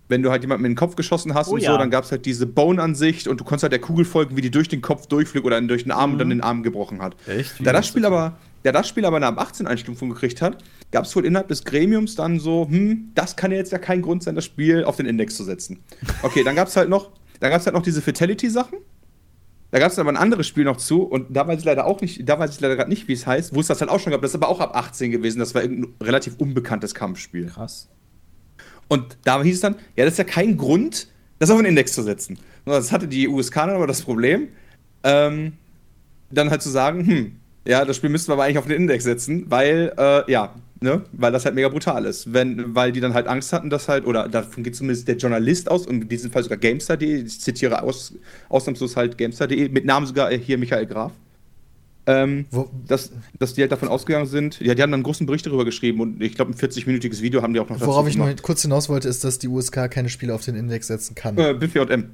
S1: Wenn du halt jemanden in den Kopf geschossen hast
S4: Oh
S1: und
S4: ja.
S1: so, dann gab es halt diese Bone-Ansicht und du konntest halt der Kugel folgen, wie die durch den Kopf durchflog oder durch den Arm und dann den Arm gebrochen hat.
S5: Echt? Wie
S1: Da das Spiel aber, da das Spiel aber eine ab 18 Einstufung gekriegt hat, gab es wohl innerhalb des Gremiums dann so, hm, das kann ja jetzt ja kein Grund sein, das Spiel auf den Index zu setzen. Okay, dann gab es halt noch, dann gab es halt noch diese Fatality-Sachen. Da gab es aber ein anderes Spiel noch zu und da weiß ich leider auch nicht, da weiß ich leider gerade nicht, wie es heißt, wo es das halt auch schon gab. Das ist aber auch ab 18 gewesen. Das war irgendein relativ unbekanntes Kampfspiel.
S6: Krass.
S1: Und da hieß es dann, ja, das ist ja kein Grund, das auf den Index zu setzen. Das hatte die USK dann aber das Problem, ähm, dann halt zu sagen, hm, ja, das Spiel müssten wir aber eigentlich auf den Index setzen, weil, äh, ja, ne, weil das halt mega brutal ist. Wenn, weil die dann halt Angst hatten, dass halt, oder davon geht zumindest der Journalist aus, und in diesem Fall sogar Gamestar.de, ich zitiere aus, ausnahmslos halt Gamestar.de, mit Namen sogar hier Michael Graf. Ähm, dass, dass die halt davon ausgegangen sind, ja, die haben dann einen großen Bericht darüber geschrieben und ich glaube, ein 40-minütiges Video haben die auch noch
S2: worauf ich nur kurz hinaus wollte, ist, dass die USK keine Spiele auf den Index setzen kann.
S1: Äh, BPJM.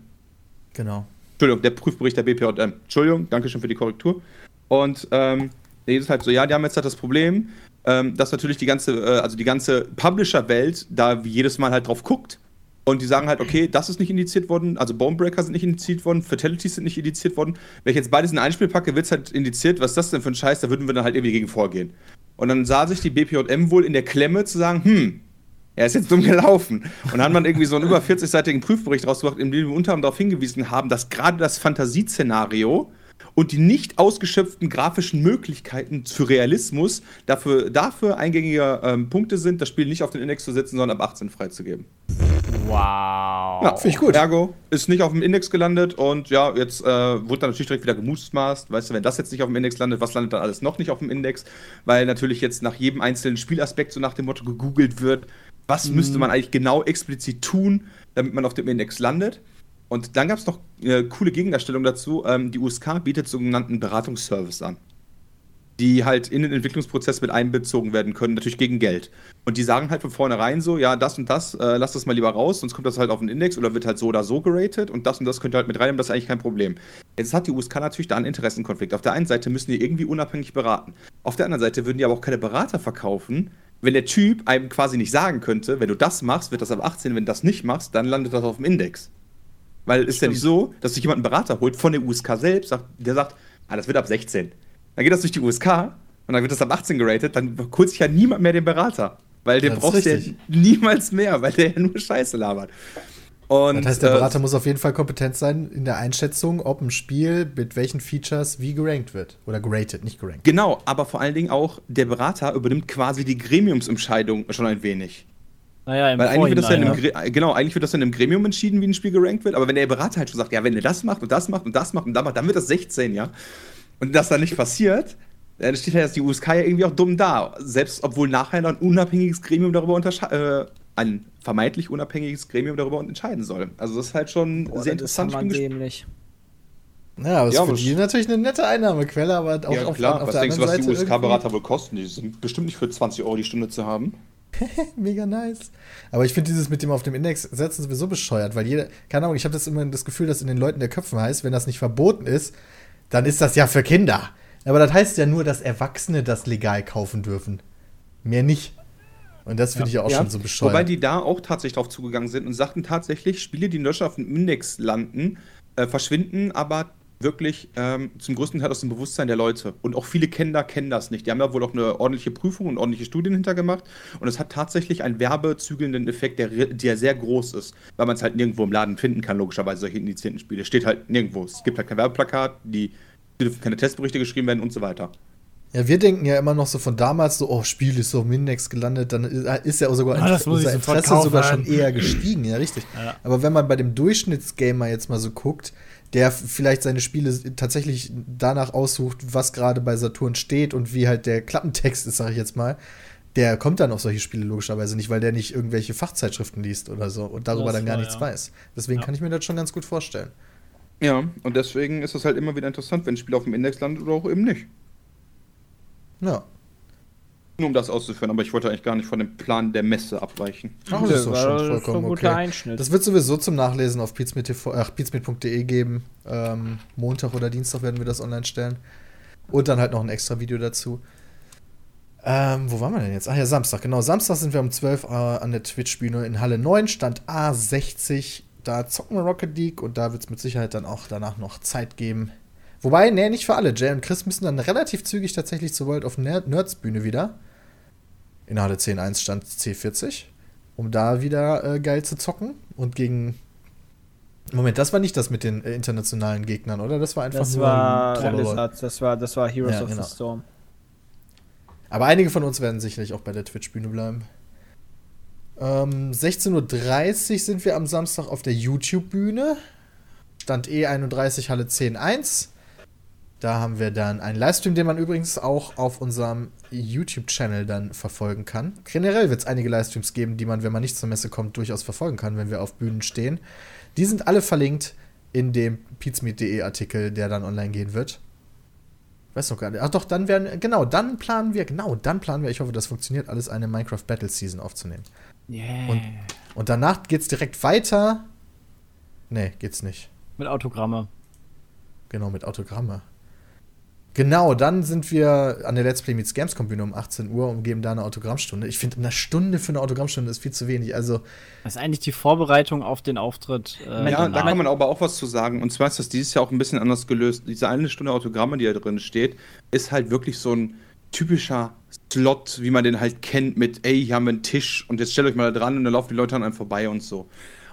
S2: Genau.
S1: Entschuldigung, der Prüfbericht der BPJM. Entschuldigung, danke schön für die Korrektur. Und ähm, das ist halt so, ja, die haben jetzt halt das Problem, ähm, dass natürlich die ganze, äh, also die ganze Publisher-Welt da jedes Mal halt drauf guckt. Und die sagen halt, okay, das ist nicht indiziert worden, also Bonebreaker sind nicht indiziert worden, Fatalities sind nicht indiziert worden. Wenn ich jetzt beides in ein Spiel packe, wird es halt indiziert, was ist das denn für ein Scheiß, da würden wir dann halt irgendwie gegen vorgehen. Und dann sah sich die BPJM wohl in der Klemme zu sagen, hm, er ist jetzt dumm gelaufen. Und dann hat man irgendwie so einen über 40-seitigen Prüfbericht rausgebracht, in dem wir unter anderem darauf hingewiesen haben, dass gerade das Fantasieszenario und die nicht ausgeschöpften grafischen Möglichkeiten für Realismus dafür, dafür eingängige ähm, Punkte sind, das Spiel nicht auf den Index zu setzen, sondern ab 18 freizugeben.
S4: Wow.
S1: Ja, finde ich gut. Ergo ist nicht auf dem Index gelandet und ja, jetzt äh, wurde dann natürlich direkt wieder gemutmaßt. Weißt du, wenn das jetzt nicht auf dem Index landet, was landet dann alles noch nicht auf dem Index? Weil natürlich jetzt nach jedem einzelnen Spielaspekt so nach dem Motto gegoogelt wird, was müsste man eigentlich genau explizit tun, damit man auf dem Index landet. Und dann gab es noch äh, coole Gegendarstellung dazu. Ähm, die USK bietet sogenannten Beratungsservice an, die halt in den Entwicklungsprozess mit einbezogen werden können, natürlich gegen Geld. Und die sagen halt von vornherein so, ja, das und das, äh, lass das mal lieber raus, sonst kommt das halt auf den Index oder wird halt so oder so geratet und das und das könnt ihr halt mit reinnehmen, das ist eigentlich kein Problem. Jetzt hat die USK natürlich da einen Interessenkonflikt. Auf der einen Seite müssen die irgendwie unabhängig beraten. Auf der anderen Seite würden die aber auch keine Berater verkaufen, wenn der Typ einem quasi nicht sagen könnte, wenn du das machst, wird das ab 18, wenn du das nicht machst, dann landet das auf dem Index. Weil es ist ja nicht so, dass sich jemand einen Berater holt von der USK selbst, sagt, der sagt, ah, das wird ab 16. Dann geht das durch die USK und dann wird das ab 18 geratet, dann holt sich ja niemand mehr den Berater. Weil den brauchst du ja niemals mehr, weil der ja nur Scheiße labert. Und,
S2: Das heißt, der
S1: äh,
S2: Berater muss auf jeden Fall kompetent sein in der Einschätzung, ob ein Spiel mit welchen Features wie gerankt wird. Oder geratet, nicht gerankt.
S1: Genau, aber vor allen Dingen auch der Berater übernimmt quasi die Gremiumsentscheidung schon ein wenig.
S4: Naja, im
S1: Weil eigentlich wird, das ja einem, Gre- genau, eigentlich wird das dann im Gremium entschieden, wie ein Spiel gerankt wird. Aber wenn der Berater halt schon sagt, ja, wenn er das macht und das macht und das macht und das macht, dann wird das 16, ja. Und das dann nicht passiert, dann steht jetzt die USK ja irgendwie auch dumm da. Selbst obwohl nachher noch ein unabhängiges Gremium darüber unterscheiden, äh, ein vermeintlich unabhängiges Gremium darüber entscheiden soll. Also das ist halt schon
S6: Boah,
S1: sehr
S6: das ist
S1: interessant. Bin gespannt.
S6: dämlich.
S2: Ja, aber es
S1: Ja,
S2: ist für die natürlich eine nette Einnahmequelle, aber auch
S1: Ja,
S2: auf,
S1: klar.
S2: auf
S1: Was
S2: der
S1: denkst du, was die USK-Berater wohl kosten? Die sind bestimmt nicht für 20 Euro die Stunde zu haben.
S2: mega nice. Aber ich finde dieses mit dem auf dem Index setzen sowieso bescheuert, weil jeder, keine Ahnung, ich habe das immer das Gefühl, dass in den Leuten der Köpfen heißt, wenn das nicht verboten ist, dann ist das ja für Kinder. Aber das heißt ja nur, dass Erwachsene das legal kaufen dürfen. Mehr nicht. Und das finde ich ja auch schon so bescheuert.
S1: Wobei die da auch tatsächlich drauf zugegangen sind und sagten tatsächlich, Spiele, die in Deutschland auf dem Index landen, äh, verschwinden aber wirklich ähm, zum größten Teil aus dem Bewusstsein der Leute. Und auch viele Kinder kennen das nicht. Die haben da wohl auch eine ordentliche Prüfung und ordentliche Studien hintergemacht. Und es hat tatsächlich einen werbezügelnden Effekt, der, der sehr groß ist. Weil man es halt nirgendwo im Laden finden kann, logischerweise, solche indizierten Spiele. Es steht halt nirgendwo. Es gibt halt kein Werbeplakat, die dürfen keine Testberichte geschrieben werden und so weiter.
S2: Ja, wir denken ja immer noch so von damals so, oh, Spiel ist so im Index gelandet, dann ist ist ja auch sogar
S4: das muss ich
S2: unser Interesse sogar schon eher gestiegen, ja, richtig.
S4: Ja.
S2: Aber wenn man bei dem Durchschnittsgamer jetzt mal so guckt, der vielleicht seine Spiele tatsächlich danach aussucht, was gerade bei Saturn steht und wie halt der Klappentext ist, sag ich jetzt mal, der kommt dann auf solche Spiele logischerweise nicht, weil der nicht irgendwelche Fachzeitschriften liest oder so und darüber
S4: Das
S2: dann gar
S4: war,
S2: nichts
S4: ja.
S2: weiß. Deswegen
S4: Ja.
S2: kann ich mir das schon ganz gut vorstellen.
S1: Ja, und deswegen ist es halt immer wieder interessant, wenn ein Spiel auf dem Index landet oder auch eben nicht.
S2: Ja.
S1: Nur um das auszuführen, aber ich wollte eigentlich gar nicht von dem Plan der Messe abweichen.
S2: Ach, das ist doch schon vollkommen
S6: ein guter
S2: okay.
S6: Einschnitt.
S2: Das wird sowieso zum Nachlesen auf pizmeet.de geben. Ähm, Montag oder Dienstag werden wir das online stellen. Und dann halt noch ein extra Video dazu. Ähm, wo waren wir denn jetzt? Ach ja, Samstag, genau. Samstag sind wir um 12 Uhr an der Twitch-Bühne in Halle 9, Stand A60. Da zocken wir Rocket League und da wird es mit Sicherheit dann auch danach noch Zeit geben. Wobei, nee, nicht für alle. Jay und Chris müssen dann relativ zügig tatsächlich zur World of Ner Nerds Bühne wieder. In Halle 10.1 stand C40 um da wieder äh, geil zu zocken und gegen. Moment, das war nicht das mit den äh, internationalen Gegnern, oder? Das war einfach
S6: Das
S2: nur
S6: war
S2: ein.
S6: Blizzard, das war, das war Heroes
S2: Ja,
S6: of
S2: genau.
S6: the Storm.
S2: Aber einige von uns werden sicherlich auch bei der Twitch-Bühne bleiben. Ähm, 16.30 Uhr sind wir am Samstag auf der YouTube-Bühne. Stand E31 Halle 10.1. Da haben wir dann einen Livestream, den man übrigens auch auf unserem YouTube-Channel dann verfolgen kann. Generell wird es einige Livestreams geben, die man, wenn man nicht zur Messe kommt, durchaus verfolgen kann, wenn wir auf Bühnen stehen. Die sind alle verlinkt in dem pizmeet.de Artikel, der dann online gehen wird. Weiß noch gar nicht. Ach doch, dann werden, genau, dann planen wir, genau, dann planen wir, ich hoffe, das funktioniert, alles eine Minecraft Battle Season aufzunehmen.
S4: Yeah.
S2: Und- Und danach geht's direkt weiter. Nee, geht's nicht.
S4: Mit Autogramme.
S2: Genau, mit Autogramme. Genau, dann sind wir an der Let's Play Meets Gamescom Bühne um 18 Uhr und geben da eine Autogrammstunde. Ich finde, eine Stunde für eine Autogrammstunde ist viel zu wenig. Also,
S4: Das ist eigentlich die Vorbereitung auf den Auftritt. Äh,
S1: Ja, da kann man aber auch was zu sagen. Und zwar ist das dieses Jahr auch ein bisschen anders gelöst. Diese eine Stunde Autogramme, die da drin steht, ist halt wirklich so ein typischer Slot, wie man den halt kennt, mit, ey, hier haben wir einen Tisch und jetzt stellt euch mal da dran und dann laufen die Leute an einem vorbei und so.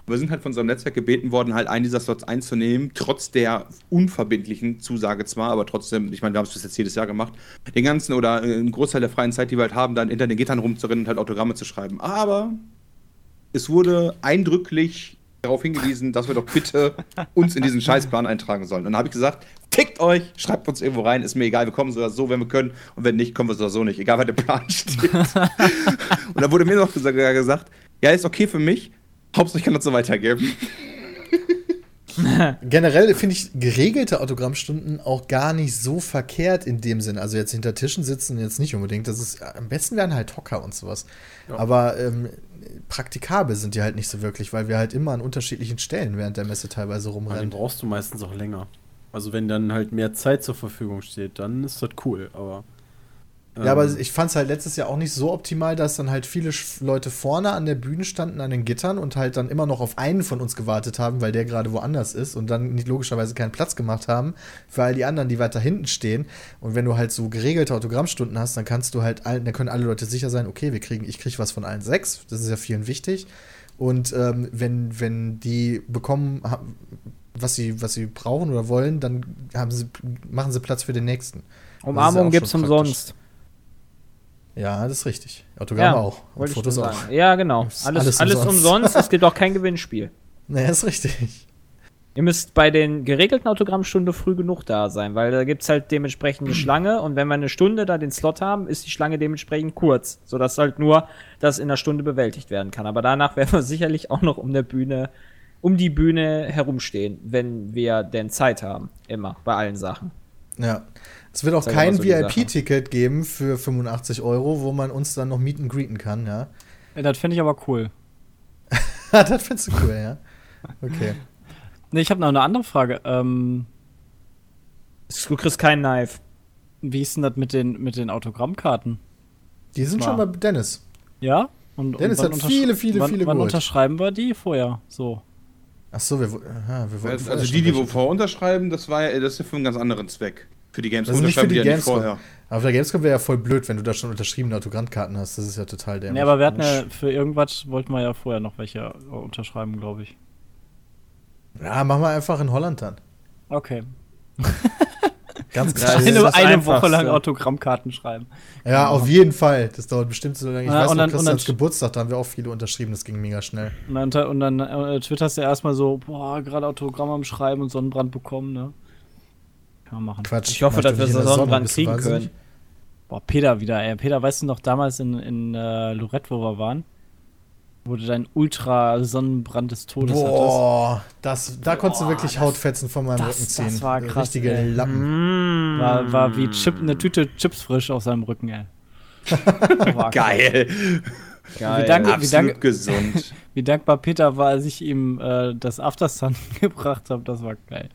S1: Und wir sind halt von unserem Netzwerk gebeten worden, halt einen dieser Slots einzunehmen, trotz der unverbindlichen Zusage zwar, aber trotzdem, ich meine, wir haben es bis jetzt jedes Jahr gemacht, den ganzen oder äh, einen Großteil der freien Zeit, die wir halt haben, dann hinter den Gittern rumzurennen und halt Autogramme zu schreiben. Aber es wurde eindrücklich darauf hingewiesen, dass wir doch bitte uns in diesen Scheißplan eintragen sollen. Und dann habe ich gesagt, fickt euch, schreibt uns irgendwo rein, ist mir egal, wir kommen so oder so, wenn wir können. Und wenn nicht, kommen wir so oder so nicht, egal, was der Plan steht. und dann wurde mir noch gesagt, ja, ist okay für mich, Hauptsache ich kann das so weitergeben.
S2: generell finde ich geregelte Autogrammstunden auch gar nicht so verkehrt in dem Sinn. Also jetzt hinter Tischen sitzen jetzt nicht unbedingt. Das ist, am besten wären halt Hocker und sowas. Aber ähm, praktikabel sind die halt nicht so wirklich, weil wir halt immer an unterschiedlichen Stellen während der Messe teilweise
S5: Ja, den
S2: rumrennen.
S5: brauchst du meistens auch länger. Also wenn dann halt mehr Zeit zur Verfügung steht, dann ist das cool, aber.
S2: Ja, aber
S5: ähm,
S2: ich fand es halt letztes Jahr auch nicht so optimal, dass dann halt viele Leute vorne an der Bühne standen, an den Gittern und halt dann immer noch auf einen von uns gewartet haben, weil der gerade woanders ist und dann nicht logischerweise keinen Platz gemacht haben für all die anderen, die weiter hinten stehen. Und wenn du halt so geregelte Autogrammstunden hast, dann kannst du halt, allen, dann können alle Leute sicher sein, okay, wir kriegen, ich kriege was von allen sechs, das ist ja vielen wichtig. Und ähm, wenn, wenn die bekommen, was sie, was sie brauchen oder wollen, dann haben sie, machen sie Platz für den nächsten.
S6: Umarmung gibt's umsonst.
S2: Ja, das ist richtig. Autogramme auch. Und Fotos auch.
S6: sagen. Ja, genau. Alles,
S2: alles
S6: alles,
S2: umsonst.
S6: umsonst. es gibt auch kein Gewinnspiel.
S2: Naja, ist richtig.
S6: Ihr müsst bei den geregelten Autogrammstunde früh genug da sein, weil da gibt's halt dementsprechend eine Schlange und wenn wir eine Stunde da den Slot haben, ist die Schlange dementsprechend kurz, sodass halt nur das in einer Stunde bewältigt werden kann. Aber danach werden wir sicherlich auch noch um der Bühne, um die Bühne herumstehen, wenn wir denn Zeit haben. Immer, bei allen Sachen.
S2: Ja. Es wird auch kein
S6: so.
S2: VIP-Ticket geben für 85 Euro, wo man uns dann noch meeten greeten kann, ja.
S4: Das finde ich aber cool.
S2: das findest du cool, ja. Okay.
S4: Nee, ich habe noch eine andere Frage. Ähm,
S6: Du kriegst keinen Knife.
S4: wie ist denn das mit den, mit den Autogrammkarten?
S2: Die sind
S4: Mal.
S2: schon bei Dennis.
S4: Ja? Und,
S2: Dennis
S4: wann
S2: hat
S4: untersch-
S2: viele, viele,
S4: wann,
S2: viele
S4: Wann
S2: geholt.
S4: unterschreiben wir die? Vorher. So.
S2: Achso, wir, wo- aha, wir wollten.
S1: Also die, die vorher unterschreiben, das war ja, das ist ja für einen ganz anderen Zweck. Für die Gamescom
S2: Also nicht für die
S1: ja nicht
S2: Gamescom.
S1: vorher.
S2: Aber auf der Gamescom wäre ja voll blöd, wenn du da schon unterschriebene Autogrammkarten hast. Das ist ja total dämlich.
S4: Nee, aber wir hatten ja für irgendwas wollten wir ja vorher noch welche äh, unterschreiben, glaube ich.
S2: Ja, machen wir einfach in Holland dann.
S4: Okay.
S2: Ganz
S6: Ja,
S2: klar.
S6: das ist
S4: eine eine Woche lang Autogrammkarten schreiben.
S2: Ja, auf jeden Fall. Das dauert bestimmt so lange. Ich
S4: Ja,
S2: weiß
S4: und
S2: noch,
S4: dann- und
S2: Christians
S4: dann-
S2: Geburtstag, da haben wir auch viele unterschrieben. Das ging mega schnell.
S4: Und dann, und dann äh, twitterst du erstmal so, boah, gerade Autogramm am Schreiben und Sonnenbrand bekommen, ne? Kann man machen.
S2: Quatsch.
S6: Ich hoffe, dass wir Sonnenbrand
S2: du
S6: kriegen
S2: wahnsinnig?
S6: können.
S4: Boah, Peter wieder, ey. Peter, weißt du noch damals in, in äh, Lorette, wo wir waren? Wo du dein Ultra-Sonnenbrand des Todes hattest?
S2: Boah, das, da konntest du
S4: Boah,
S2: wirklich
S4: das-
S2: Hautfetzen von meinem
S4: das-
S2: Rücken
S4: das
S2: ziehen.
S4: war krass,
S2: Richtige
S4: ey.
S2: Lappen.
S4: War, war wie Chip, eine Tüte Chips frisch auf seinem Rücken, ey.
S1: Geil.
S6: Geil.
S4: Wie wie
S1: Absolut
S4: danke-
S1: gesund.
S4: Wie dankbar Peter war, als ich ihm äh, das Aftersun gebracht habe. Das war geil.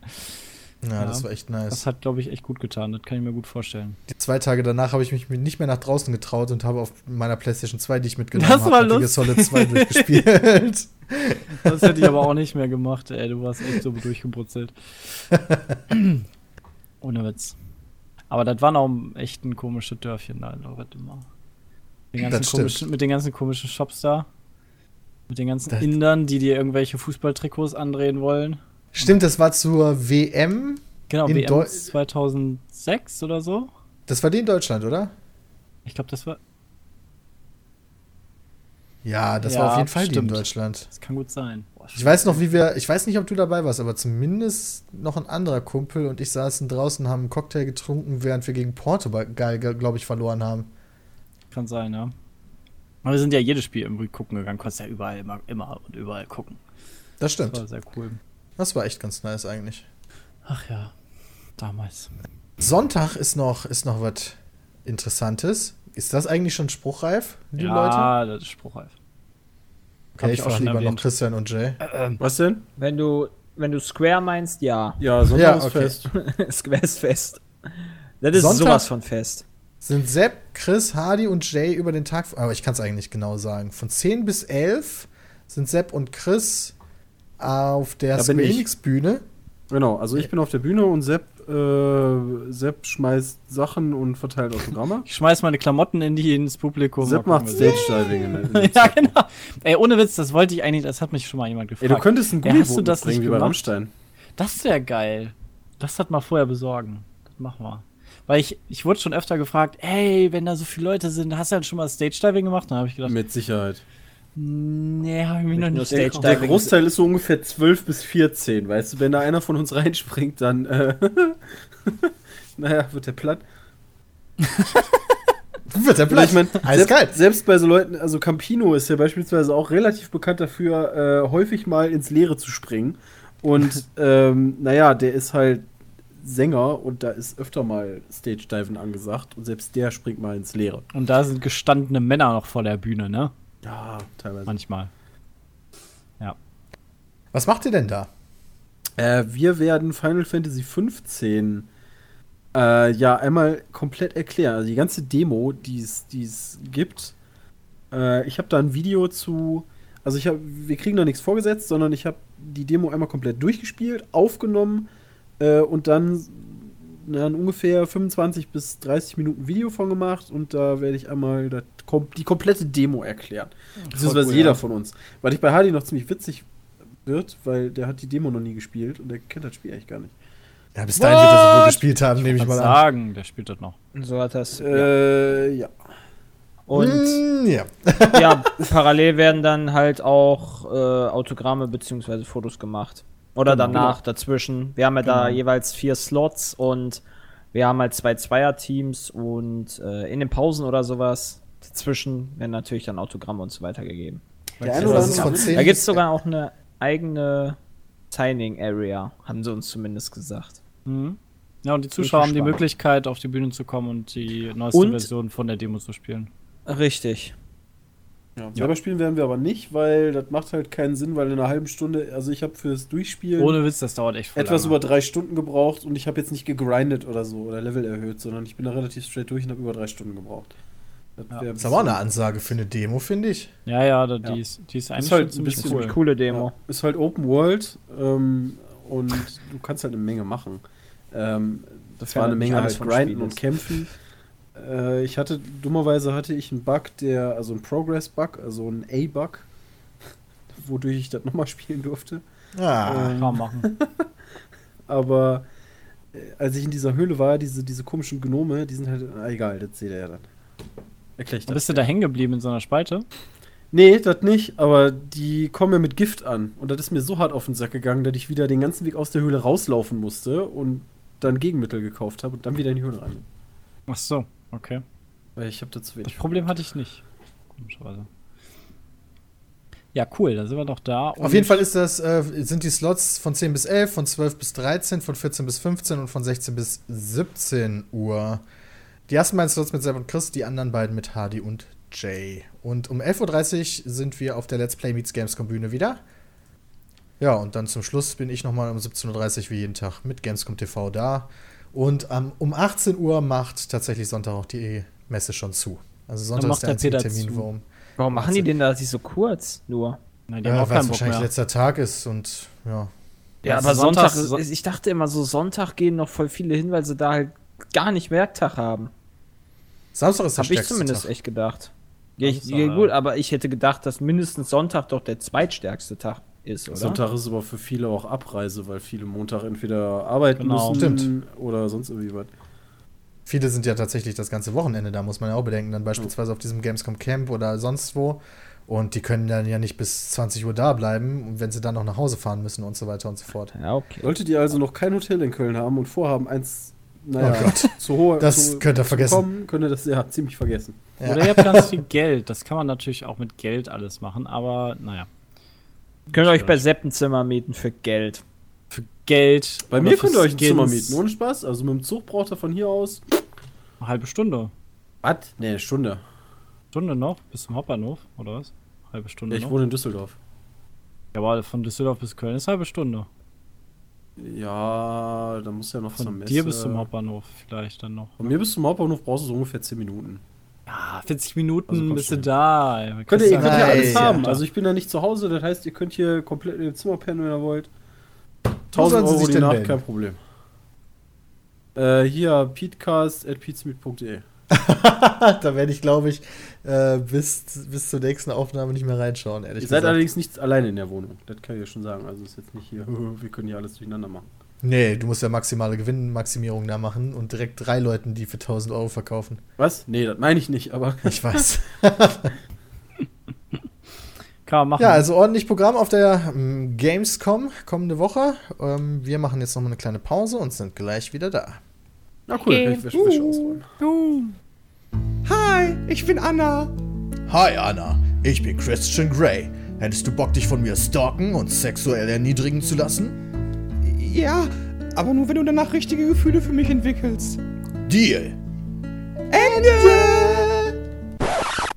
S2: Ja,
S4: Ja.
S2: das war echt nice.
S4: Das hat, glaube ich, echt gut getan. Das kann ich mir gut vorstellen.
S2: Die zwei Tage danach habe ich mich nicht mehr nach draußen getraut und habe auf meiner PlayStation 2, die ich mitgenommen
S4: Das
S2: habe,
S4: war
S2: Metal
S4: lustig.
S2: Solid 2 durchgespielt.
S4: Das hätte ich aber auch nicht mehr gemacht, ey. Du warst echt so durchgebrutzelt. Ohne Witz. Aber das waren auch echt ein komisches Dörfchen da in immer. Den
S2: Das
S4: komischen, mit den ganzen komischen Shops da. Mit den ganzen
S2: Das-
S4: Indern, die dir irgendwelche Fußballtrikots andrehen wollen.
S2: Stimmt, das war zur WM.
S4: Genau,
S2: In
S4: WM
S2: Deu-
S4: 2006 oder so.
S2: Das war die in Deutschland, oder?
S4: Ich glaube, das war.
S2: Ja, das
S4: Ja,
S2: war auf jeden Fall die in
S4: stimmt.
S2: Deutschland.
S4: Das kann gut sein. Boah,
S2: Ich weiß noch, wie wir, ich weiß nicht, ob du dabei warst, aber zumindest noch ein anderer Kumpel und ich saßen draußen, haben einen Cocktail getrunken, während wir gegen Portugal, glaube ich, verloren haben.
S4: Kann sein, ja. Aber wir sind ja jedes Spiel irgendwie gucken gegangen. Konntest ja überall, immer, immer und überall gucken.
S2: Das
S4: Das
S2: stimmt.
S4: war sehr cool.
S2: Das war echt ganz nice eigentlich.
S4: Ach ja, damals.
S2: Sonntag ist noch, ist noch was Interessantes. Ist das eigentlich schon spruchreif, die Leute?
S4: ja, das ist spruchreif. hab
S2: Okay,
S4: ich
S2: ich
S4: auch
S2: frage lieber noch. Christian und Jay.
S5: Was denn?
S6: Wenn du, wenn du Square meinst, ja.
S5: Ja, Sonntag
S2: Ja,
S5: ist
S2: okay.
S5: fest.
S6: Square ist fest. Das ist
S2: Sonntag?
S6: sowas von fest.
S2: Sind Sepp, Chris, Hardy und Jay über den Tag, aber ich kann es eigentlich nicht genau sagen. Von 10 bis 11 sind Sepp und Chris auf der
S5: Da
S2: Square. Enix Bühne.
S5: Genau, also ich bin auf der Bühne und Sepp, äh, Sepp schmeißt Sachen und verteilt Autogramme.
S4: Ich schmeiß meine Klamotten in die ins Publikum.
S5: Sepp macht in in der
S4: Ja,
S5: Zeit.
S4: genau. Ey, ohne Witz, das wollte ich eigentlich, das hat mich schon mal jemand
S5: Ey,
S4: gefragt.
S5: du könntest ein
S4: Ja,
S5: Gummiboot
S4: das
S5: mitbringen,
S4: nicht
S5: wie bei? Rammstein.
S4: Das wäre geil. Das hat mal vorher besorgen. Das machen wir. Weil ich, ich wurde schon öfter gefragt, ey, wenn da so viele Leute sind, hast du dann schon mal Stage-Diving gemacht? Dann habe ich gedacht,
S5: Mit Sicherheit.
S4: Nee, habe ich mich noch nicht
S6: Stage.
S5: Der Großteil ist so ungefähr 12 bis 14, weißt du? Wenn da einer von uns reinspringt, dann, äh, naja, wird der platt.
S2: Wird der
S5: Oder ich mein, selbst,
S2: geil.
S5: selbst bei so Leuten, also Campino ist ja beispielsweise auch relativ bekannt dafür, äh, häufig mal ins Leere zu springen. Und ähm, naja, der ist halt Sänger und da ist öfter mal Stage-Diven angesagt und selbst der springt mal ins Leere.
S4: Und da sind gestandene Männer noch vor der Bühne, ne?
S5: Ja, teilweise.
S4: Manchmal.
S2: Was macht ihr denn da?
S5: Äh, wir werden Final Fantasy 15 äh, ja einmal komplett erklären. Also die ganze Demo, die es gibt. Äh, ich habe da ein Video zu. Also ich habe, wir kriegen da nichts vorgesetzt, sondern ich habe die Demo einmal komplett durchgespielt, aufgenommen äh, und dann na, ungefähr 25 bis 30 Minuten Video von gemacht und da werde ich einmal das, kom die komplette Demo erklären. Beziehungsweise
S4: cool,
S5: jeder
S4: ja.
S5: von uns. Weil ich bei Hardy noch ziemlich witzig wird, weil der hat die Demo noch nie gespielt und der kennt das Spiel eigentlich gar nicht.
S2: Ja, bis dahin wird er so wohl gespielt haben, nehme ich mal an.
S4: sagen, der spielt das noch.
S6: So hat das. ja.
S5: Äh, ja.
S6: Und
S2: Mm, ja.
S6: ja, parallel werden dann halt auch äh, Autogramme bzw. Fotos gemacht. Oder
S4: Genau.
S6: danach dazwischen. Wir haben ja da
S4: Genau.
S6: jeweils vier Slots und wir haben halt zwei Zweier-Teams und äh, in den Pausen oder sowas dazwischen werden natürlich dann Autogramme und so weiter gegeben.
S5: Der eine oder andere
S2: von 10
S6: Da gibt es sogar auch eine eigene Signing-Area, haben sie uns zumindest gesagt.
S4: Mhm. Ja, und die Zuschauer haben die. Möglichkeit, auf die Bühne zu kommen und die neueste
S6: Und-
S4: Version von der Demo zu spielen.
S6: Richtig.
S5: Ja, selber spielen werden wir aber nicht, weil das macht halt keinen Sinn, weil in einer halben Stunde, also ich habe fürs Durchspielen
S4: Ohne Witz, das dauert echt voll
S5: etwas
S4: lange.
S5: über drei Stunden gebraucht und ich habe jetzt nicht gegrindet oder so oder Level erhöht, sondern ich bin da relativ straight durch und habe über drei Stunden gebraucht. Das
S4: Ja.
S2: Ist aber auch eine Ansage für eine Demo, finde ich.
S4: Ja, ja, da,
S5: Ja.
S4: Die, ist, die ist eigentlich
S5: Ist halt ein bisschen
S4: cool.
S6: Coole Demo.
S5: Ja, ist halt Open World ähm, und du kannst halt eine Menge machen. Ähm, das war eine Menge halt grinden
S6: Spiel
S5: und
S6: ist.
S5: kämpfen. Äh, ich hatte, dummerweise hatte ich einen Bug, der, also einen Progress-Bug, also einen A-Bug, wodurch ich das nochmal spielen durfte.
S2: Ah,
S5: Ähm,
S4: Kann man machen.
S5: Aber äh, als ich in dieser Höhle war, diese, diese komischen Gnome, die sind halt, ah, egal, das seht ihr ja dann. Erklär ich
S4: Da
S5: das.
S4: bist du da hängen geblieben in so einer Spalte?
S5: Nee, das nicht, aber die kommen ja mit Gift an. Und das ist mir so hart auf den Sack gegangen, dass ich wieder den ganzen Weg aus der Höhle rauslaufen musste und dann Gegenmittel gekauft habe und dann wieder in die Höhle rein.
S4: Ach so, okay.
S5: Weil ich habe da zu
S4: Das
S5: wenig.
S4: Problem hatte ich nicht. Komischerweise. Ja, cool, da sind wir doch da.
S2: Auf jeden Fall ist das, äh, sind die Slots von 10 bis 11, von 12 bis 13, von 14 bis 15 und von 16 bis 17 Uhr. Die ersten beiden Slots mit Sepp und Chris, die anderen beiden mit Hardy und Jay. Und um 11.30 Uhr sind wir auf der Let's Play Meets Gamescom Bühne wieder. Ja, und dann zum Schluss bin ich nochmal um 17.30 Uhr wie jeden Tag mit Gamescom TV da. Und ähm, um 18 Uhr macht tatsächlich Sonntag auch die Messe schon zu. Also Sonntag
S4: macht
S2: ist der
S4: der
S2: einzige
S4: Peter
S2: Termin,
S4: zu.
S2: wo
S6: Warum machen die denn da sich so kurz nur?
S4: Nein, die haben
S2: ja,
S4: auch
S2: weil es wahrscheinlich
S4: mehr.
S2: letzter Tag ist und ja.
S6: Ja,
S4: also
S6: aber Sonntag,
S4: Sonntags-
S6: ist- ich dachte immer so, Sonntag gehen noch voll viele hin, weil sie da halt gar nicht Werktag haben.
S2: Samstag ist der
S6: Habe ich zumindest
S2: Tag.
S6: echt gedacht. Ja, ich, ja, gut, aber ich hätte gedacht, dass mindestens Sonntag doch der zweitstärkste Tag ist, oder?
S5: Sonntag ist aber für viele auch Abreise, weil viele Montag entweder arbeiten
S4: Genau.
S5: müssen
S2: Stimmt.
S5: oder sonst irgendwie was.
S2: Viele sind ja tatsächlich das ganze Wochenende da, muss man ja auch bedenken. Dann beispielsweise auf diesem Gamescom Camp oder sonst wo. Und die können dann ja nicht bis 20 Uhr da bleiben, wenn sie dann noch nach Hause fahren müssen und so weiter und so fort.
S6: Ja, okay.
S5: Solltet ihr also noch kein Hotel in Köln haben und vorhaben, eins, naja,
S2: Oh Gott.
S5: zu hohe
S2: Das
S5: zu,
S2: könnt ihr vergessen.
S5: Kommen, könnt ihr das ja ziemlich vergessen.
S2: Ja.
S4: Oder ihr habt ganz viel Geld. Das kann man natürlich auch mit Geld alles machen, aber naja.
S6: Könnt ihr euch bei Seppenzimmer mieten für Geld.
S4: Für Geld.
S5: Bei mir könnt ihr euch ein
S4: Skins.
S5: Zimmer mieten, ohne Spaß. Also mit dem Zug braucht ihr von hier aus.
S4: Eine halbe Stunde.
S5: Was? Nee, eine Stunde.
S4: Stunde noch bis zum Hauptbahnhof, oder was? Halbe Stunde
S5: Ja, ich
S4: noch.
S5: wohne in Düsseldorf.
S4: Ja, aber von Düsseldorf bis Köln ist eine halbe Stunde.
S5: Ja, da muss ja noch zur
S4: Von
S5: Messe.
S4: dir bis zum Hauptbahnhof vielleicht dann noch.
S5: Von mir bis zum Hauptbahnhof brauchst du so ungefähr 10 Minuten.
S4: Ja, 40 Minuten
S5: Also
S4: bist du da. ey.
S5: Könnt ihr, ihr könnt ja alles haben.
S4: Ja.
S5: Also ich bin da nicht zu Hause, das heißt, ihr könnt hier komplett in dem Zimmer pennen, wenn ihr wollt.
S2: Wo
S5: 1000
S2: sollen sie
S5: Euro
S2: sich
S5: die Nacht, kein Problem. Äh, hier, peatcast.peatsmeet.de.
S2: da werde ich, glaube ich, äh, bis, bis zur nächsten Aufnahme nicht mehr reinschauen, ehrlich
S5: Ihr seid
S2: gesagt.
S5: allerdings nicht alleine in der Wohnung. Das kann ich ja schon sagen. Also ist jetzt nicht hier, wir können hier alles durcheinander machen.
S2: Nee, du musst ja maximale Gewinnmaximierung da machen und direkt drei Leuten die für 1000 Euro verkaufen.
S5: Was? Nee, das meine ich nicht, aber
S2: Ich weiß.
S4: Kann man machen.
S2: ja, also ordentlich Programm auf der ähm, Gamescom kommende Woche. Ähm, wir machen jetzt nochmal eine kleine Pause und sind gleich wieder da.
S5: na cool, kann ich Wäsche, Wäsche ausräumen.
S1: Hi, ich bin Anna.
S2: Hi Anna, ich bin Christian Grey. Hättest du Bock, dich von mir stalken und sexuell erniedrigen zu lassen?
S1: Ja, aber nur wenn du danach richtige Gefühle für mich entwickelst.
S2: Deal.
S1: Ende!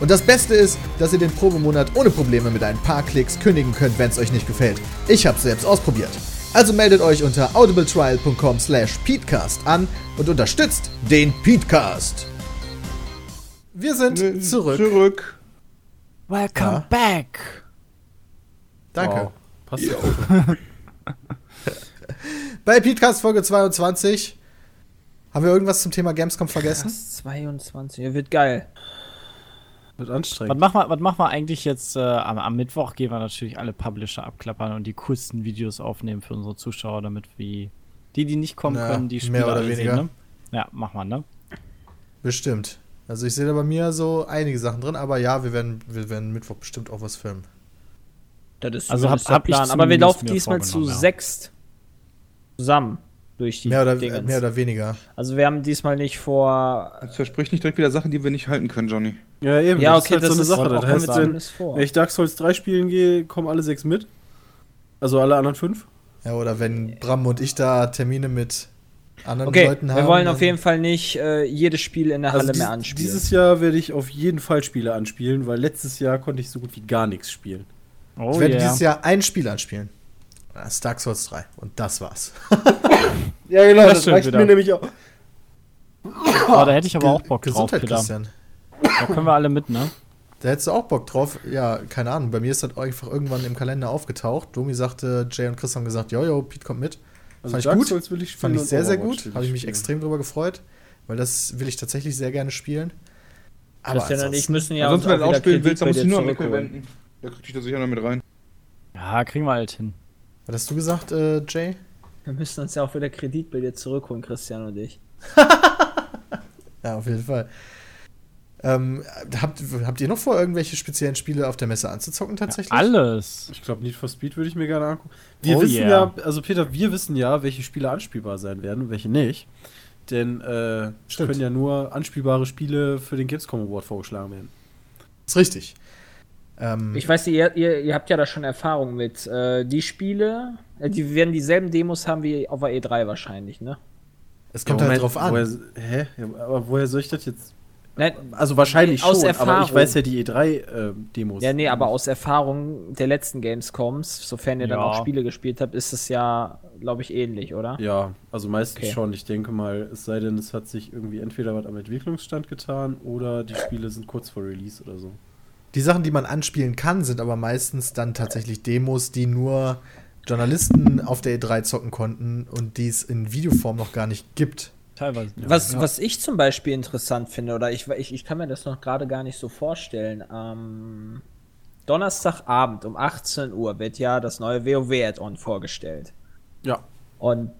S2: Und das Beste ist, dass ihr den Probemonat ohne Probleme mit ein paar Klicks kündigen könnt, wenn es euch nicht gefällt. Ich habe selbst ausprobiert. Also meldet euch unter audibletrial.com slash peatcast an und unterstützt den Peatcast. Wir sind zurück.
S1: Zurück.
S4: Welcome
S2: Ja.
S4: back.
S2: Danke.
S5: Wow. Passt ja auf.
S2: Bei Peatcast Folge 22 haben wir irgendwas zum Thema Gamescom vergessen?
S6: Das 22, ja, wird geil.
S5: Wird
S4: Was
S5: anstrengend.
S4: machen wir, was machen wir eigentlich jetzt? Äh, am, am Mittwoch gehen wir natürlich alle Publisher abklappern und die coolsten Videos aufnehmen für unsere Zuschauer, damit wir die, die nicht kommen
S2: Ja,
S4: können, die
S2: mehr
S4: Spiele
S2: oder
S4: alle
S2: weniger.
S4: sehen. Ne? Ja, machen wir, ne?
S2: Bestimmt. Also ich sehe da bei mir so einige Sachen drin, aber ja, wir werden, wir werden Mittwoch bestimmt auch was filmen.
S6: Das ist
S4: Also hab- hab
S6: Plan. Aber wir laufen diesmal zu
S4: ja.
S6: sechst zusammen durch die
S2: Mehr oder,
S6: Dingens.
S2: mehr oder weniger.
S6: Also wir haben diesmal nicht vor.
S1: Jetzt versprich nicht direkt wieder Sachen, die wir nicht halten können, Johnny.
S5: Ja, eben.
S6: Ja,
S5: das
S6: okay,
S5: ist halt
S6: das
S5: so eine
S6: ist
S5: Sache. Das heißt, wenn, wenn ich Dark Souls 3 spielen gehe, kommen alle sechs mit. Also alle anderen fünf?
S2: Ja, oder wenn Bram und ich da Termine mit anderen
S6: Okay,
S2: Leuten haben.
S6: wir wollen auf jeden Fall nicht äh, jedes Spiel in der Halle
S5: Also dies,
S6: mehr anspielen.
S5: dieses Jahr werde ich auf jeden Fall Spiele anspielen, weil letztes Jahr konnte ich so gut wie gar nichts spielen.
S4: Oh
S2: Ich werde
S4: yeah.
S2: dieses Jahr ein Spiel anspielen. Das ist Dark Souls 3. Und das war's.
S5: Ja, genau,
S4: Das stimmt wieder.
S5: nämlich auch.
S4: Oh, da hätte ich aber auch Bock drauf,
S2: Gesundheit. Christian.
S4: Da können wir alle mit, ne?
S2: Da hättest du auch Bock drauf. Ja, keine Ahnung. Bei mir ist das einfach irgendwann im Kalender aufgetaucht. Domi sagte, Jay und Chris haben gesagt, jojo, Pete kommt mit.
S5: Also
S2: Fand ich
S5: Dark
S2: gut.
S5: Souls will ich spielen
S2: Fand ich sehr, sehr gut. Habe ich mich
S5: spielen.
S2: extrem drüber gefreut. Weil das will ich tatsächlich sehr gerne spielen. Aber
S6: Christian und ich müssen ja
S1: Ansonsten, wenn du
S6: auch
S1: spielen
S6: Kredit
S1: willst, dann musst du nur an Mikkel wenden. Da krieg ich da sicher noch mit rein.
S4: Ja, kriegen wir halt hin.
S2: Was hast du gesagt, äh, Jay?
S6: Wir müssen uns ja auch wieder Kredit bei dir zurückholen, Christian und ich.
S2: Ja, auf jeden Fall. Ähm, habt, habt ihr noch vor, irgendwelche speziellen Spiele auf der Messe anzuzocken tatsächlich?
S4: Alles.
S5: Ich glaube, Need for Speed würde ich mir gerne angucken. Wir
S4: Oh
S5: wissen
S4: yeah.
S5: ja, also Peter, wir wissen ja, welche Spiele anspielbar sein werden und welche nicht. Denn äh, können ja nur anspielbare Spiele für den Gamescom Award vorgeschlagen werden.
S2: Ist richtig. Ähm,
S6: Ich weiß, ihr, ihr, ihr habt ja da schon Erfahrung mit. Äh, die Spiele, äh, die werden dieselben Demos haben wie auf der E3 wahrscheinlich, ne?
S2: es kommt
S5: Ja,
S2: halt drauf an.
S5: Woher, hä? Ja, aber woher soll ich das jetzt?
S6: Nein,
S5: Also wahrscheinlich
S6: Aus
S5: schon, aber
S6: Erfahrung.
S5: ich weiß ja die E3-Demos.
S6: ja, nee, aber aus Erfahrung der letzten Gamescoms, sofern ihr dann
S4: Ja.
S6: auch Spiele gespielt habt, ist es ja, glaube ich, ähnlich, oder?
S5: Ja, also meistens
S6: Okay.
S5: schon. Ich denke mal, es sei denn, es hat sich irgendwie entweder was am Entwicklungsstand getan oder die Spiele sind kurz vor Release oder so.
S2: Die Sachen, die man anspielen kann, sind aber meistens dann tatsächlich Demos, die nur Journalisten auf der E3 zocken konnten und die es in Videoform noch gar nicht gibt.
S4: Teilweise.
S6: Was, was ich zum Beispiel interessant finde, oder ich, ich, ich kann mir das noch gerade gar nicht so vorstellen, am Donnerstagabend um 18 Uhr wird ja das neue WoW-Add-on vorgestellt.
S5: Ja.
S6: Und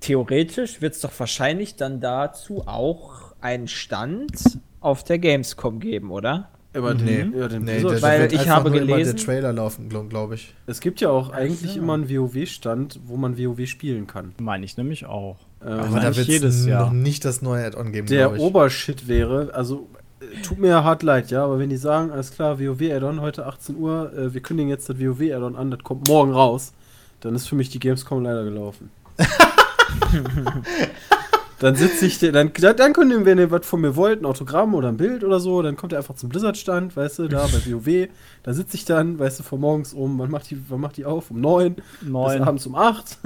S6: theoretisch wird es doch wahrscheinlich dann dazu auch einen Stand auf der Gamescom geben, oder?
S5: Aber
S2: Nee,
S5: den, ja, den
S2: nee,
S5: Blizzard-
S2: der-
S6: Weil
S2: wird
S6: ich
S2: einfach
S6: habe
S2: nur immer
S6: gelesen-
S2: der Trailer laufen, glaube glaub ich.
S5: es gibt ja auch eigentlich
S6: so.
S5: immer einen WoW-Stand, wo man WoW spielen kann.
S4: Meine ich nämlich auch.
S5: Ähm,
S2: Aber da wird
S4: jedes Jahr.
S2: noch nicht das neue Add-on geben,
S5: der. Obershit wäre, also äh, tut mir ja hart leid, ja, aber wenn die sagen, alles klar, WoW-Add-on heute 18 Uhr, äh, wir kündigen jetzt das WoW-Add-on an, das kommt morgen raus, dann ist für mich die Gamescom leider gelaufen. dann sitze ich, dann, dann dann wenn ihr was von mir wollt, ein Autogramm oder ein Bild oder so, dann kommt ihr einfach zum Blizzard-Stand, weißt du, da bei WoW, da sitze ich dann, weißt du, von morgens um, wann macht die, wann macht die auf? Um 9, bis
S4: Neun.
S5: abends um 8.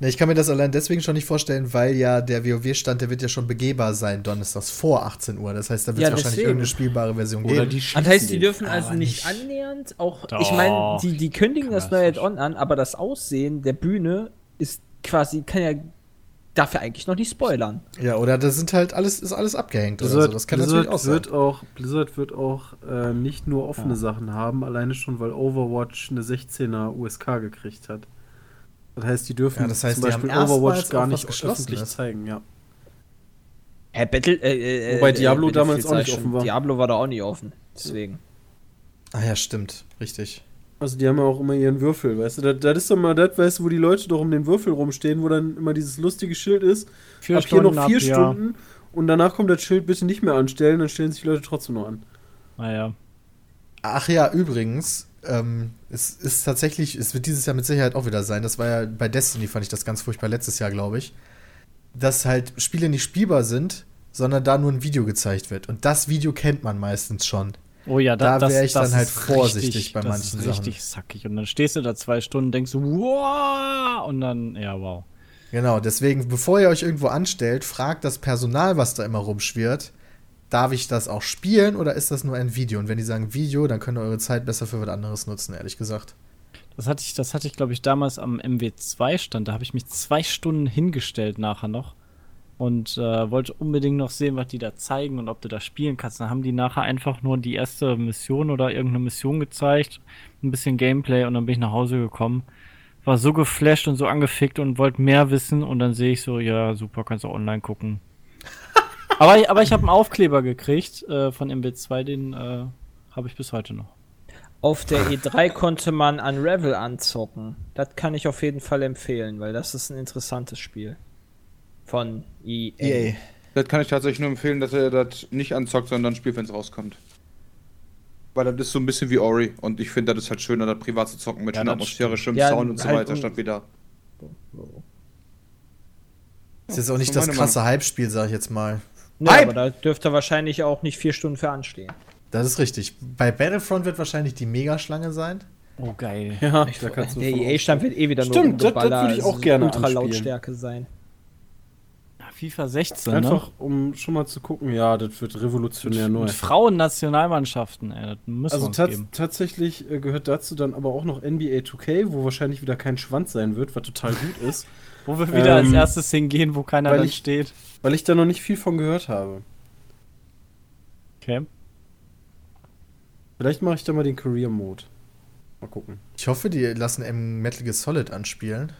S2: Ne, ich kann mir das allein deswegen schon nicht vorstellen, weil ja der WoW-Stand, der wird ja schon begehbar sein, donnerstags vor 18 Uhr. Das heißt, da wird es
S6: Ja,
S2: wahrscheinlich
S6: deswegen.
S2: irgendeine spielbare Version
S5: Oder
S2: geben.
S5: die
S6: Das heißt, die dürfen also nicht
S2: nicht.
S6: annähernd auch.
S4: Doch,
S6: ich meine, die, die kündigen das neue Add-on an, aber das Aussehen der Bühne ist quasi, kann ja dafür eigentlich noch nicht spoilern.
S2: Ja, oder das sind halt alles, ist alles abgehängt oder
S5: Blizzard,
S2: so. Das kann
S5: Blizzard
S2: natürlich auch sein.
S5: wird auch Blizzard wird auch äh, nicht nur offene Sachen haben, alleine schon, weil Overwatch eine 16er USK gekriegt hat. Das heißt, die dürfen
S2: Ja, das heißt,
S5: zum
S2: die haben
S5: Beispiel Overwatch gar nicht öffentlich zeigen, ja.
S6: Hä, Battle, äh, äh,
S5: Wobei
S6: äh,
S5: Diablo
S6: Battlefield
S5: damals auch nicht
S6: ich
S5: offen war.
S6: Diablo war da auch nicht offen. Deswegen.
S2: Ah ja, stimmt. Richtig.
S5: Also die haben ja auch immer ihren Würfel, weißt du? Das, das ist doch mal das, weißt du, wo die Leute doch um den Würfel rumstehen, wo dann immer dieses lustige Schild ist.
S4: Vier
S5: ab hier noch vier
S4: ab, ja.
S5: Stunden und danach kommt das Schild bitte nicht mehr anstellen, dann stellen sich die Leute trotzdem noch an.
S4: Naja.
S2: Ach ja, übrigens, ähm, es ist tatsächlich, es wird dieses Jahr mit Sicherheit auch wieder sein. Das war ja bei Destiny, fand ich das ganz furchtbar letztes Jahr, glaube ich. Dass halt Spiele nicht spielbar sind, sondern da nur ein Video gezeigt wird. Und das Video kennt man meistens schon.
S4: Oh ja,
S2: Da
S4: das,
S2: wär ich
S4: das
S2: dann halt vorsichtig
S4: richtig,
S2: bei
S4: das
S2: manchen
S4: ist
S2: Sachen.
S4: richtig sackig. Und dann stehst du da zwei Stunden, denkst du, wow, und dann, ja, wow.
S2: Genau, deswegen, bevor ihr euch irgendwo anstellt, fragt das Personal, was da immer rumschwirrt, darf ich das auch spielen oder ist das nur ein Video? Und wenn die sagen Video, dann könnt ihr eure Zeit besser für was anderes nutzen, ehrlich gesagt.
S4: Das hatte ich, das hatte ich, glaube ich, damals am MW2-Stand. Da habe ich mich zwei Stunden hingestellt nachher noch und äh, wollte unbedingt noch sehen, was die da zeigen und ob du da spielen kannst. Dann haben die nachher einfach nur die erste Mission oder irgendeine Mission gezeigt, ein bisschen Gameplay und dann bin ich nach Hause gekommen. War so geflasht und so angefickt und wollte mehr wissen und dann sehe ich so, ja, super, kannst du online gucken. Aber, ich- aber ich habe einen Aufkleber gekriegt äh, von MW2, den äh, habe ich bis heute noch.
S6: Auf der E3 konnte man Unravel anzocken. Das kann ich auf jeden Fall empfehlen, weil das ist ein interessantes Spiel. Von EA.
S2: EA.
S1: Das kann ich tatsächlich nur empfehlen, dass er das nicht anzockt, sondern spielt, wenn es rauskommt. Weil das ist so ein bisschen wie Ori. Und ich finde, das ist halt schöner, da privat zu zocken mit
S4: Ja,
S1: schöner
S4: das
S1: Atmosphäre, schönem
S6: Ja,
S1: Sound und so
S6: halt
S1: weiter, statt wieder.
S2: Ist jetzt auch nicht
S1: so
S2: das krasse Hype-Spiel, sag ich jetzt mal.
S6: Ne,
S1: Hype!
S6: aber da dürfte wahrscheinlich auch nicht vier Stunden für anstehen.
S2: Das ist richtig. Bei Battlefront wird wahrscheinlich die Megaschlange sein.
S4: Oh, geil.
S5: Ja, du
S6: Der EA-Stand wird eh wieder nur
S5: Stimmt, das- würde ich auch
S6: also
S5: gerne
S6: Ultra. Lautstärke sein.
S4: FIFA 16,
S5: Einfach,
S4: ne?
S5: um schon mal zu gucken, ja, das wird revolutionär neu.
S4: Und Frauen-Nationalmannschaften, ey, das muss
S5: Also tats
S4: geben.
S5: tatsächlich äh, gehört dazu dann aber auch noch NBA 2K, wo wahrscheinlich wieder kein Schwanz sein wird, was total gut ist,
S4: Wo wir wieder als
S5: ähm,
S4: erstes hingehen, wo keiner
S5: weil
S4: dann
S5: ich-
S4: steht.
S5: weil ich da noch nicht viel von gehört habe.
S4: Okay.
S5: Vielleicht mache ich da mal den Career Mode. Mal gucken.
S2: Ich hoffe, die lassen M Metal Gear Solid anspielen.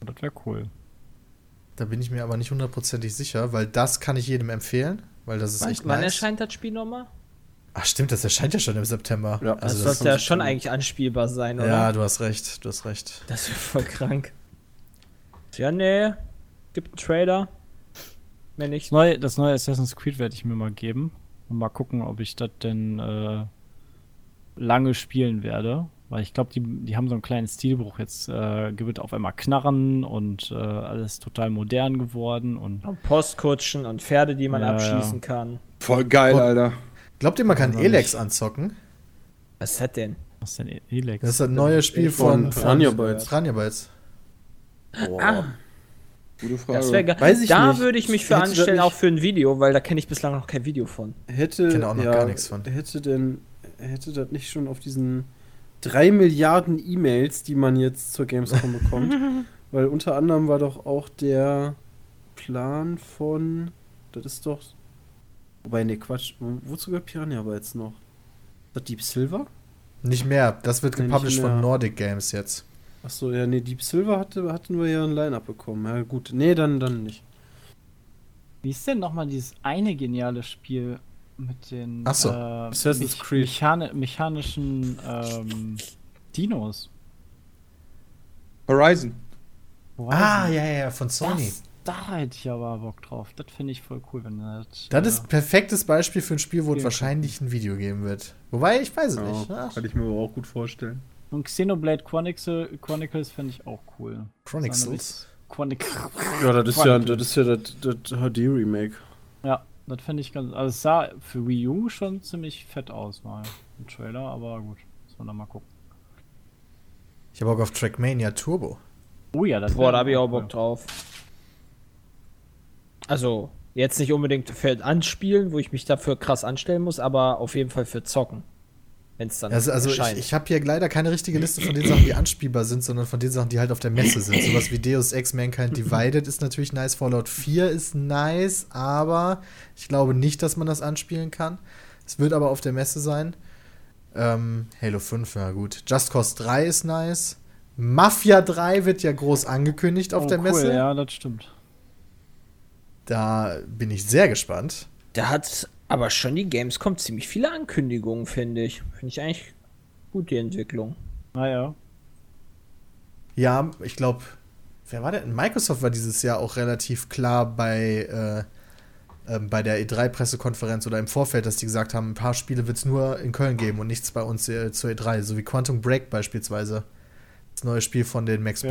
S4: Das wäre cool.
S2: Da bin ich mir aber nicht hundertprozentig sicher, weil das kann ich jedem empfehlen, weil das ist
S6: Wann,
S2: echt
S6: wann
S2: nice.
S6: erscheint das Spiel nochmal?
S2: Ach stimmt, das erscheint ja schon im September.
S5: Ja,
S6: Das
S2: also das,
S6: sollte ja schon- eigentlich anspielbar sein, oder?
S2: ja, du hast recht, du hast recht.
S6: Das wäre voll krank. Ja, nee. Gibt einen Trailer. Mehr
S4: Das
S6: nicht.
S4: neue, das neue Assassin's Creed werde ich mir mal geben. Und mal gucken, ob ich das denn äh, lange spielen werde. Weil ich glaube, die, die haben so einen kleinen Stilbruch. Jetzt äh, wird auf einmal Knarren und äh, alles total modern geworden. Und
S6: Und Postkutschen und Pferde, die man
S4: Ja,
S6: abschießen
S4: ja.
S6: kann.
S1: Voll geil,
S2: Oh.
S1: Alter.
S2: Glaubt ihr, man kann
S4: Noch
S2: Elex anzocken?
S6: Was ist das denn?
S4: was ist denn Elex?
S2: Das ist das neue Spiel
S5: Von
S2: von
S5: Franja Bytes.
S2: Franja Bytes.
S6: Ah,
S1: Gute Frage.
S6: das wäre geil.
S5: Weiß ich
S6: Da
S5: nicht.
S6: würde ich mich für
S5: Hätte
S6: anstellen, auch für ein Video, weil da kenne ich bislang noch kein Video von.
S5: Hätte,
S2: Kenn auch noch gar nichts von.
S5: Hätte denn, hätte das nicht schon auf diesen drei Milliarden E-Mails, die man jetzt zur Gamescom bekommt? Weil unter anderem war doch auch der Plan von, das ist doch, wobei, nee, Quatsch, wo, wozu gehört Piranha aber jetzt noch? Ist das Deep Silver?
S2: Nicht mehr, das wird
S5: Nee,
S2: gepublished von. Nordic Games jetzt.
S5: Achso, ja, nee, Deep Silver hatte, hatten wir ja ein Line-Up bekommen. Ja, gut. Nee, dann, dann nicht.
S4: Wie ist denn nochmal dieses eine geniale Spiel mit den
S2: Ach so,
S4: äh,
S5: Assassin's Creed.
S4: Mechani mechanischen ähm, Dinos?
S1: Horizon.
S4: War
S2: Ah, ja, ja, ja, von Sony.
S4: Das, da hätte ich aber Bock drauf. Das finde ich voll cool, wenn das.
S2: Das
S4: äh,
S2: ist ein perfektes Beispiel für ein Spiel, wo es wahrscheinlich ein Video geben wird. Wobei, ich weiß es nicht.
S5: Ja,
S2: Ach,
S5: kann ich mir aber auch gut vorstellen.
S4: Und Xenoblade Chronicles, Chronicles finde ich auch cool.
S2: Chronicles.
S4: Chronicles.
S5: Ja, das ist ja das, ist ja das, das HD-Remake.
S4: Ja, das finde ich ganz. Also es sah für Wii U schon ziemlich fett aus, mal im Trailer, aber gut. Muss man da mal gucken.
S2: Ich habe Bock auf Trackmania Turbo.
S4: Oh ja, das
S6: Boah, da habe ich auch
S4: cool.
S6: Bock drauf. Also, jetzt nicht unbedingt für Anspielen, wo ich mich dafür krass anstellen muss, aber auf jeden Fall für Zocken. Wenn es dann
S2: Also, also ich,
S6: erscheint.
S2: ich habe hier leider keine richtige Liste von den Sachen, die anspielbar sind, sondern von den Sachen, die halt auf der Messe sind. Sowas wie Deus Ex Mankind Divided ist natürlich nice, Fallout 4 ist nice, aber ich glaube nicht, dass man das anspielen kann. Es wird aber auf der Messe sein. Ähm, Halo 5, ja gut. Just Cause 3 ist nice. Mafia 3 wird ja groß angekündigt auf
S4: oh,
S2: der
S4: cool,
S2: Messe.
S4: Ja, das stimmt.
S2: Da bin ich sehr gespannt.
S6: Da hat aber schon die Gamescom ziemlich viele Ankündigungen, finde ich. Finde ich eigentlich gut, die Entwicklung.
S4: Naja.
S2: Ja, ich glaube, wer war denn? Microsoft war dieses Jahr auch relativ klar bei, äh, ähm, bei der E3-Pressekonferenz oder im Vorfeld, dass die gesagt haben, ein paar Spiele wird es nur in Köln geben und nichts bei uns äh, zur E3, so wie Quantum Break beispielsweise. Das neue Spiel von den Max
S4: Ja.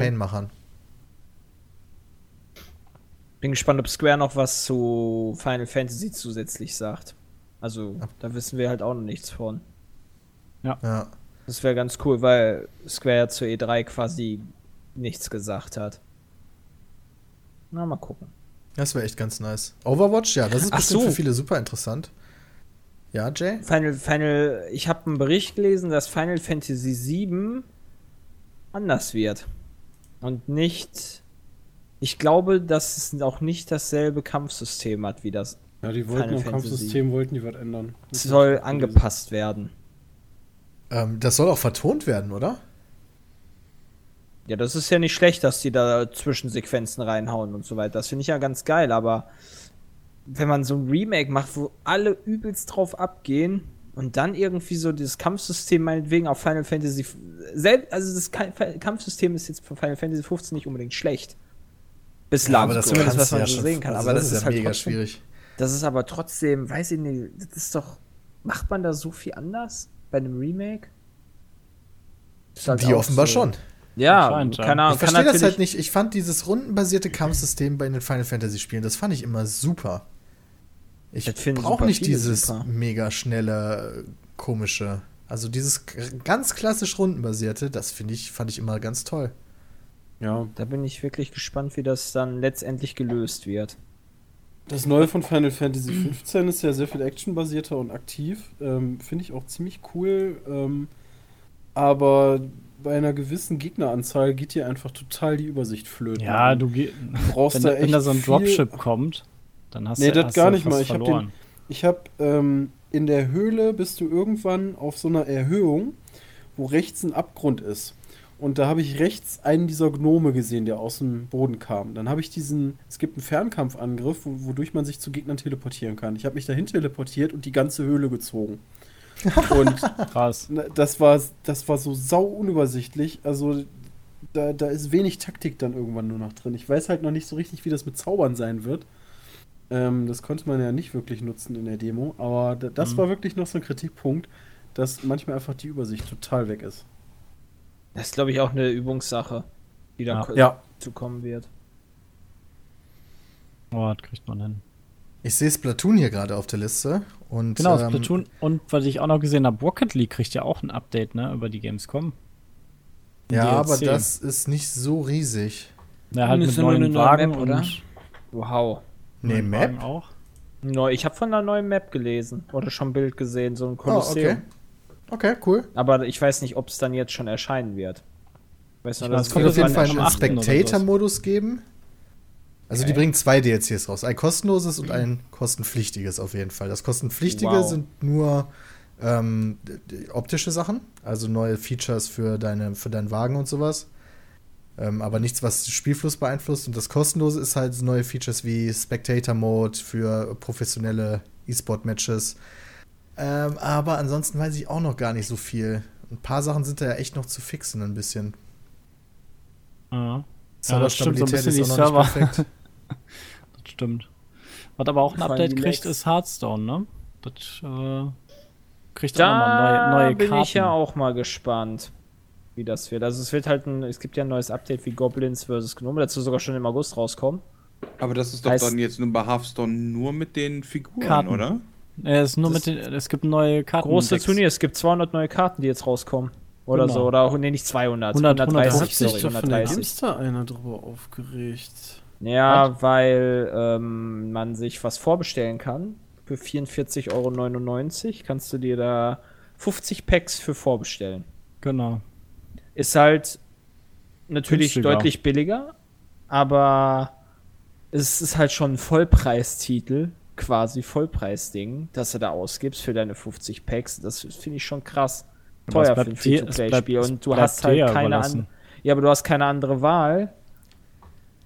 S6: Bin gespannt, ob Square noch was zu Final Fantasy zusätzlich sagt. Also, da wissen wir halt auch noch nichts von.
S2: Ja.
S6: Das wäre ganz cool, weil Square zur E3 quasi nichts gesagt hat. Na, mal gucken.
S2: Das wäre echt ganz nice. Overwatch, ja, das ist
S6: Ach
S2: bestimmt
S6: so.
S2: für viele super interessant. Ja, Jay?
S6: Final, Final, ich habe einen Bericht gelesen, dass Final Fantasy VII anders wird. Und nicht. Ich glaube, dass es auch nicht dasselbe Kampfsystem hat wie das.
S5: Ja, die wollten
S6: Final
S5: am
S6: Fantasy.
S5: Kampfsystem, wollten die was ändern.
S6: Es soll angepasst werden.
S2: Ähm, das soll auch vertont werden, oder?
S6: Ja, das ist ja nicht schlecht, dass die da Zwischensequenzen reinhauen und so weiter. Das finde ich ja ganz geil, aber wenn man so ein Remake macht, wo alle übelst drauf abgehen und dann irgendwie so dieses Kampfsystem meinetwegen auf Final Fantasy. Selbst, also das Ka- Kampfsystem ist jetzt für Final Fantasy 15 nicht unbedingt schlecht. Bislang,
S2: aber das
S6: zumindest was man
S2: ja
S6: so
S2: schon-
S6: sehen kann.
S2: also
S6: aber das, ist,
S2: ja
S6: halt
S2: mega
S6: trotzdem,
S2: schwierig.
S6: Das ist aber trotzdem, weiß ich nicht, das ist doch. macht man da so viel anders bei einem Remake? Ist halt
S2: Die offenbar
S6: so-
S2: schon.
S6: Ja,
S4: ja.
S6: keine Ahnung.
S2: Ich verstehe das halt nicht. Ich fand dieses rundenbasierte Kampfsystem bei den Final Fantasy Spielen, das fand ich immer super. Ich
S6: Das
S2: brauche nicht dieses
S6: super.
S2: mega schnelle, komische. Also dieses ganz klassisch rundenbasierte, das finde ich, fand ich immer ganz toll.
S5: Ja.
S6: Da bin ich wirklich gespannt, wie das dann letztendlich gelöst wird.
S5: Das Neue von Final Fantasy XV ist ja sehr viel actionbasierter und aktiv. Ähm, Finde ich auch ziemlich cool. Ähm, aber bei einer gewissen Gegneranzahl geht dir einfach total die Übersicht flöten.
S4: Ja, du
S5: brauchst
S4: wenn,
S5: da echt
S4: wenn da so ein Dropship kommt, dann hast
S5: Nee,
S4: du
S5: das
S4: hast
S5: gar nicht mal. Ich hab den-
S4: verloren.
S5: Ich habe ähm, in der Höhle bist du irgendwann auf so einer Erhöhung, wo rechts ein Abgrund ist. Und da habe ich rechts einen dieser Gnome gesehen, der aus dem Boden kam. Dann habe ich diesen, es gibt einen Fernkampfangriff, wo, wodurch man sich zu Gegnern teleportieren kann. Ich habe mich dahin teleportiert und die ganze Höhle gezogen. und
S4: Krass.
S5: das war, das war so sau unübersichtlich. Also da, da ist wenig Taktik dann irgendwann nur noch drin. Ich weiß halt noch nicht so richtig, wie das mit Zaubern sein wird. Ähm, das konnte man ja nicht wirklich nutzen in der Demo. Aber da, das
S4: Mhm.
S5: war wirklich noch so ein Kritikpunkt, dass manchmal einfach die Übersicht total weg ist.
S6: Das ist, glaube ich, auch eine Übungssache, die da
S4: Ja.
S5: Ja.
S6: zu kommen wird.
S4: Oh, das kriegt man hin.
S2: Ich sehe Splatoon hier gerade auf der Liste. Und,
S4: Genau,
S2: ähm,
S4: Splatoon. Und was ich auch noch gesehen habe, Rocket League kriegt ja auch ein Update, ne, über die Gamescom.
S2: Ja, aber
S4: DLC.
S2: das ist nicht so riesig.
S4: Ja, halt mit
S6: ist ja nur
S4: neuen
S6: eine neue
S4: Wagen
S6: Map,
S4: und
S6: oder? Wow.
S2: Nee,
S4: neuen
S2: Map?
S4: Wagen auch.
S6: Neu, ich habe von einer neuen Map gelesen oder schon ein Bild gesehen, so ein
S2: Oh,
S6: Kolosseum.
S2: okay. Okay, cool.
S6: Aber ich weiß nicht, ob es dann jetzt schon erscheinen wird. Weiß
S4: Ich
S6: nur,
S4: meine,
S6: dass
S4: es
S2: Es
S4: kommt
S2: wird auf jeden Fall
S4: 8.
S2: einen. Spectator-Modus geben. Also die
S6: Okay.
S2: bringen zwei DLCs raus. Ein kostenloses und ein kostenpflichtiges auf jeden Fall. Das kostenpflichtige
S6: Wow.
S2: sind nur ähm, optische Sachen, also neue Features für, deine, für deinen Wagen und sowas. Ähm, aber nichts, was den Spielfluss beeinflusst. Und das kostenlose ist halt neue Features wie Spectator-Mode für professionelle E-Sport-Matches. Ähm, aber ansonsten weiß ich auch noch gar nicht so viel. Ein paar Sachen sind da ja echt noch zu fixen, ein bisschen.
S4: Ja. Ja, das stimmt, so ein
S2: Serverstabilität
S4: bisschen
S2: ist
S4: die
S2: auch noch
S4: Server.
S2: nicht perfekt.
S4: Das stimmt. Was aber auch ein Update kriegt, ist Hearthstone, ne? Das äh, kriegt auch
S6: Da
S4: nochmal neue, neue
S6: bin
S4: Karten.
S6: ich ja auch mal gespannt, wie das wird. Also es wird halt ein, es gibt ja ein neues Update wie Goblins vs. Gnome, dazu sogar schon im August rauskommen.
S1: Aber das ist doch
S6: Heißt-
S1: dann jetzt nur bei Hearthstone nur mit den Figuren,
S4: Karten.
S1: oder?
S4: Es, ist nur
S6: Das-
S4: mit den, es gibt neue Karten.
S6: Große Turnier, es gibt 200 neue Karten, die jetzt rauskommen. Oder
S4: Genau.
S6: so, oder nee, nicht 200,
S4: 100,
S6: 130,
S5: Da hat
S4: 150,
S5: sich
S6: sorry,
S5: doch von der
S6: 130.
S5: Gamestar einer drüber aufgeregt.
S6: Ja, weil ähm, man sich was vorbestellen kann. Für 44,99 Euro kannst du dir da 50 Packs für vorbestellen.
S4: Genau.
S6: Ist halt natürlich
S4: Günstiger.
S6: deutlich billiger, aber es ist halt schon ein Vollpreistitel, quasi Vollpreisding, dass du da ausgibst für deine 50 Packs. Das finde ich schon krass teuer für ein Free-to-Play-Spiel. Und du hast halt keine andere. Ja, aber du hast keine andere Wahl.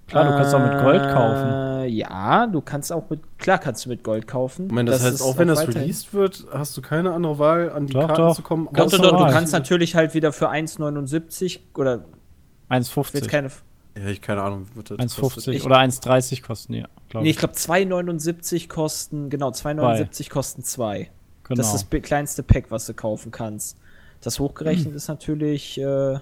S4: Klar, du kannst auch mit Gold kaufen.
S6: Äh, Ja, du kannst auch mit. Klar kannst du mit Gold kaufen.
S5: Ich meine, das, heißt,
S6: ist
S5: auch wenn das
S6: weiterhin-
S5: released wird, hast du keine andere Wahl, an die
S4: Doch,
S5: Karten
S4: doch.
S5: zu kommen.
S6: Doch, doch, doch, du kannst natürlich halt wieder für 1,79 oder jetzt
S4: 1,50.
S6: keine.
S5: Ja, ich keine Ahnung, wie wird das
S4: 1,50
S6: Ich-
S4: oder 1,30 kosten die, glaube
S6: Nee,
S4: ich.
S6: ich glaube 2,79 kosten, genau, 2,79 kosten zwei.
S4: genau.
S6: Das ist das kleinste Pack, was du kaufen kannst. Das hochgerechnet ist natürlich, äh,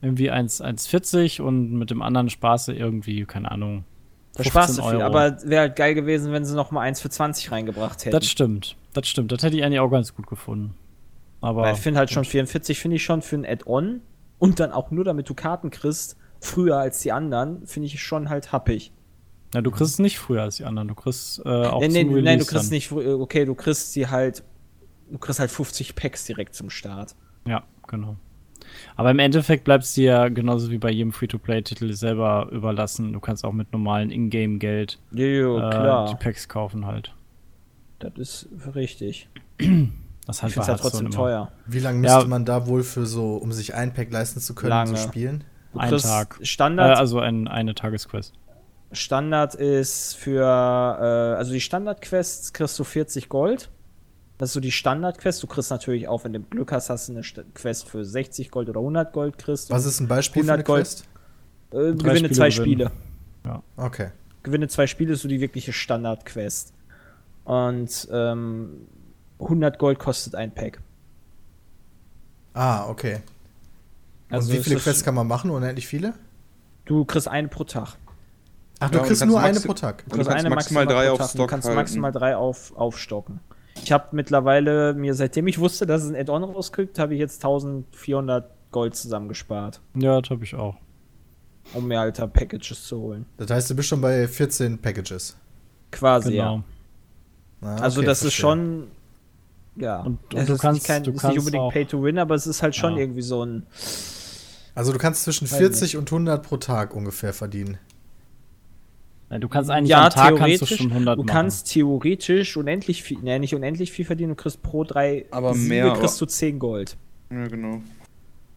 S4: irgendwie 1 1,40 und mit dem anderen Spaß irgendwie, keine Ahnung.
S6: da sparst du
S4: 15
S6: viel.
S4: Euro.
S6: Aber wäre halt geil gewesen, wenn sie noch mal eins für 20 reingebracht hätten.
S4: Das stimmt. Das stimmt. Das hätte ich eigentlich auch ganz gut gefunden. Aber
S6: Weil ich finde halt schon 44, finde ich schon für ein Add-on und dann auch nur damit du Karten kriegst, früher als die anderen, finde ich schon halt happig.
S4: Ja, du kriegst es nicht früher als die anderen. Du kriegst äh, auch
S6: Nee, nee,
S4: zum Release
S6: nein, du kriegst
S4: dann.
S6: nicht, frü- okay, du kriegst sie halt, du kriegst halt 50 Packs direkt zum Start.
S4: Ja, genau. Aber im Endeffekt bleibt es dir ja genauso wie bei jedem Free-to-Play-Titel selber überlassen. Du kannst auch mit normalen Ingame-Geld
S6: Jo,
S4: äh,
S6: klar.
S4: die Packs kaufen halt.
S6: Das ist richtig.
S4: Das
S6: Ich
S4: halt
S6: finde es halt trotzdem teuer.
S2: Wie lange müsste
S4: Ja.
S2: man da wohl für so, um sich ein Pack leisten zu können,
S6: Lange.
S2: so spielen?
S4: Ein Tag. Äh,
S6: Standard,
S4: also ein, eine Tagesquest.
S6: Standard ist für, äh, also die Standardquests kriegst du 40 Gold. Das ist so die Standardquest. Du kriegst natürlich auch, wenn du Glück hast, hast du eine St- Quest für 60 Gold oder 100 Gold kriegst.
S2: Was ist ein Beispiel für eine
S6: 100 Gold.
S2: Quest?
S6: äh, gewinne
S4: Spiele
S6: zwei
S4: gewinnen.
S6: Spiele.
S2: Okay.
S6: Gewinne zwei Spiele ist so die wirkliche Standardquest. Und ähm, 100 Gold kostet ein Pack.
S2: Ah, okay. Und
S6: Also
S2: wie
S6: es
S2: viele Quests kann man machen? Unendlich viele?
S6: Du kriegst eine pro Tag.
S2: Ach,
S1: Ja,
S2: du
S1: und
S2: kriegst
S1: kannst
S2: nur eine pro Tag.
S6: Du
S1: du kannst
S6: eine
S1: maximal
S6: pro
S1: drei auf Stock
S6: Du kannst
S1: halten.
S6: maximal drei auf, aufstocken. Ich habe mittlerweile mir, seitdem ich wusste, dass es ein Add-on rauskriegt, habe ich jetzt 1400 Gold zusammengespart,
S4: Ja, das habe ich auch.
S6: um mir alter Packages zu holen.
S2: Das heißt, du bist schon bei 14 Packages.
S6: Quasi,
S4: Genau.
S6: ja.
S2: Ah,
S6: Also
S2: okay,
S6: das ist
S2: verstehe.
S6: schon. Ja,
S4: Und- und
S6: es
S4: du
S6: ist
S4: kannst-
S6: nicht, kein,
S4: du
S6: ist nicht
S4: kannst
S6: unbedingt
S4: auch-
S6: Pay to Win, aber es ist halt schon
S4: Ja.
S6: irgendwie so ein.
S2: Also du kannst zwischen
S6: Weiß
S2: 40 und 100 pro Tag ungefähr verdienen.
S4: Ja, du kannst eigentlich
S6: ja,
S4: am Tag kannst du
S6: theoretisch.
S4: schon 100
S6: du
S4: machen.
S6: kannst theoretisch unendlich viel, ne, nicht unendlich viel verdienen. Du kriegst pro drei
S1: Aber
S6: Siege
S1: mehr,
S6: kriegst
S1: aber-
S6: du 10 Gold.
S1: Ja, genau.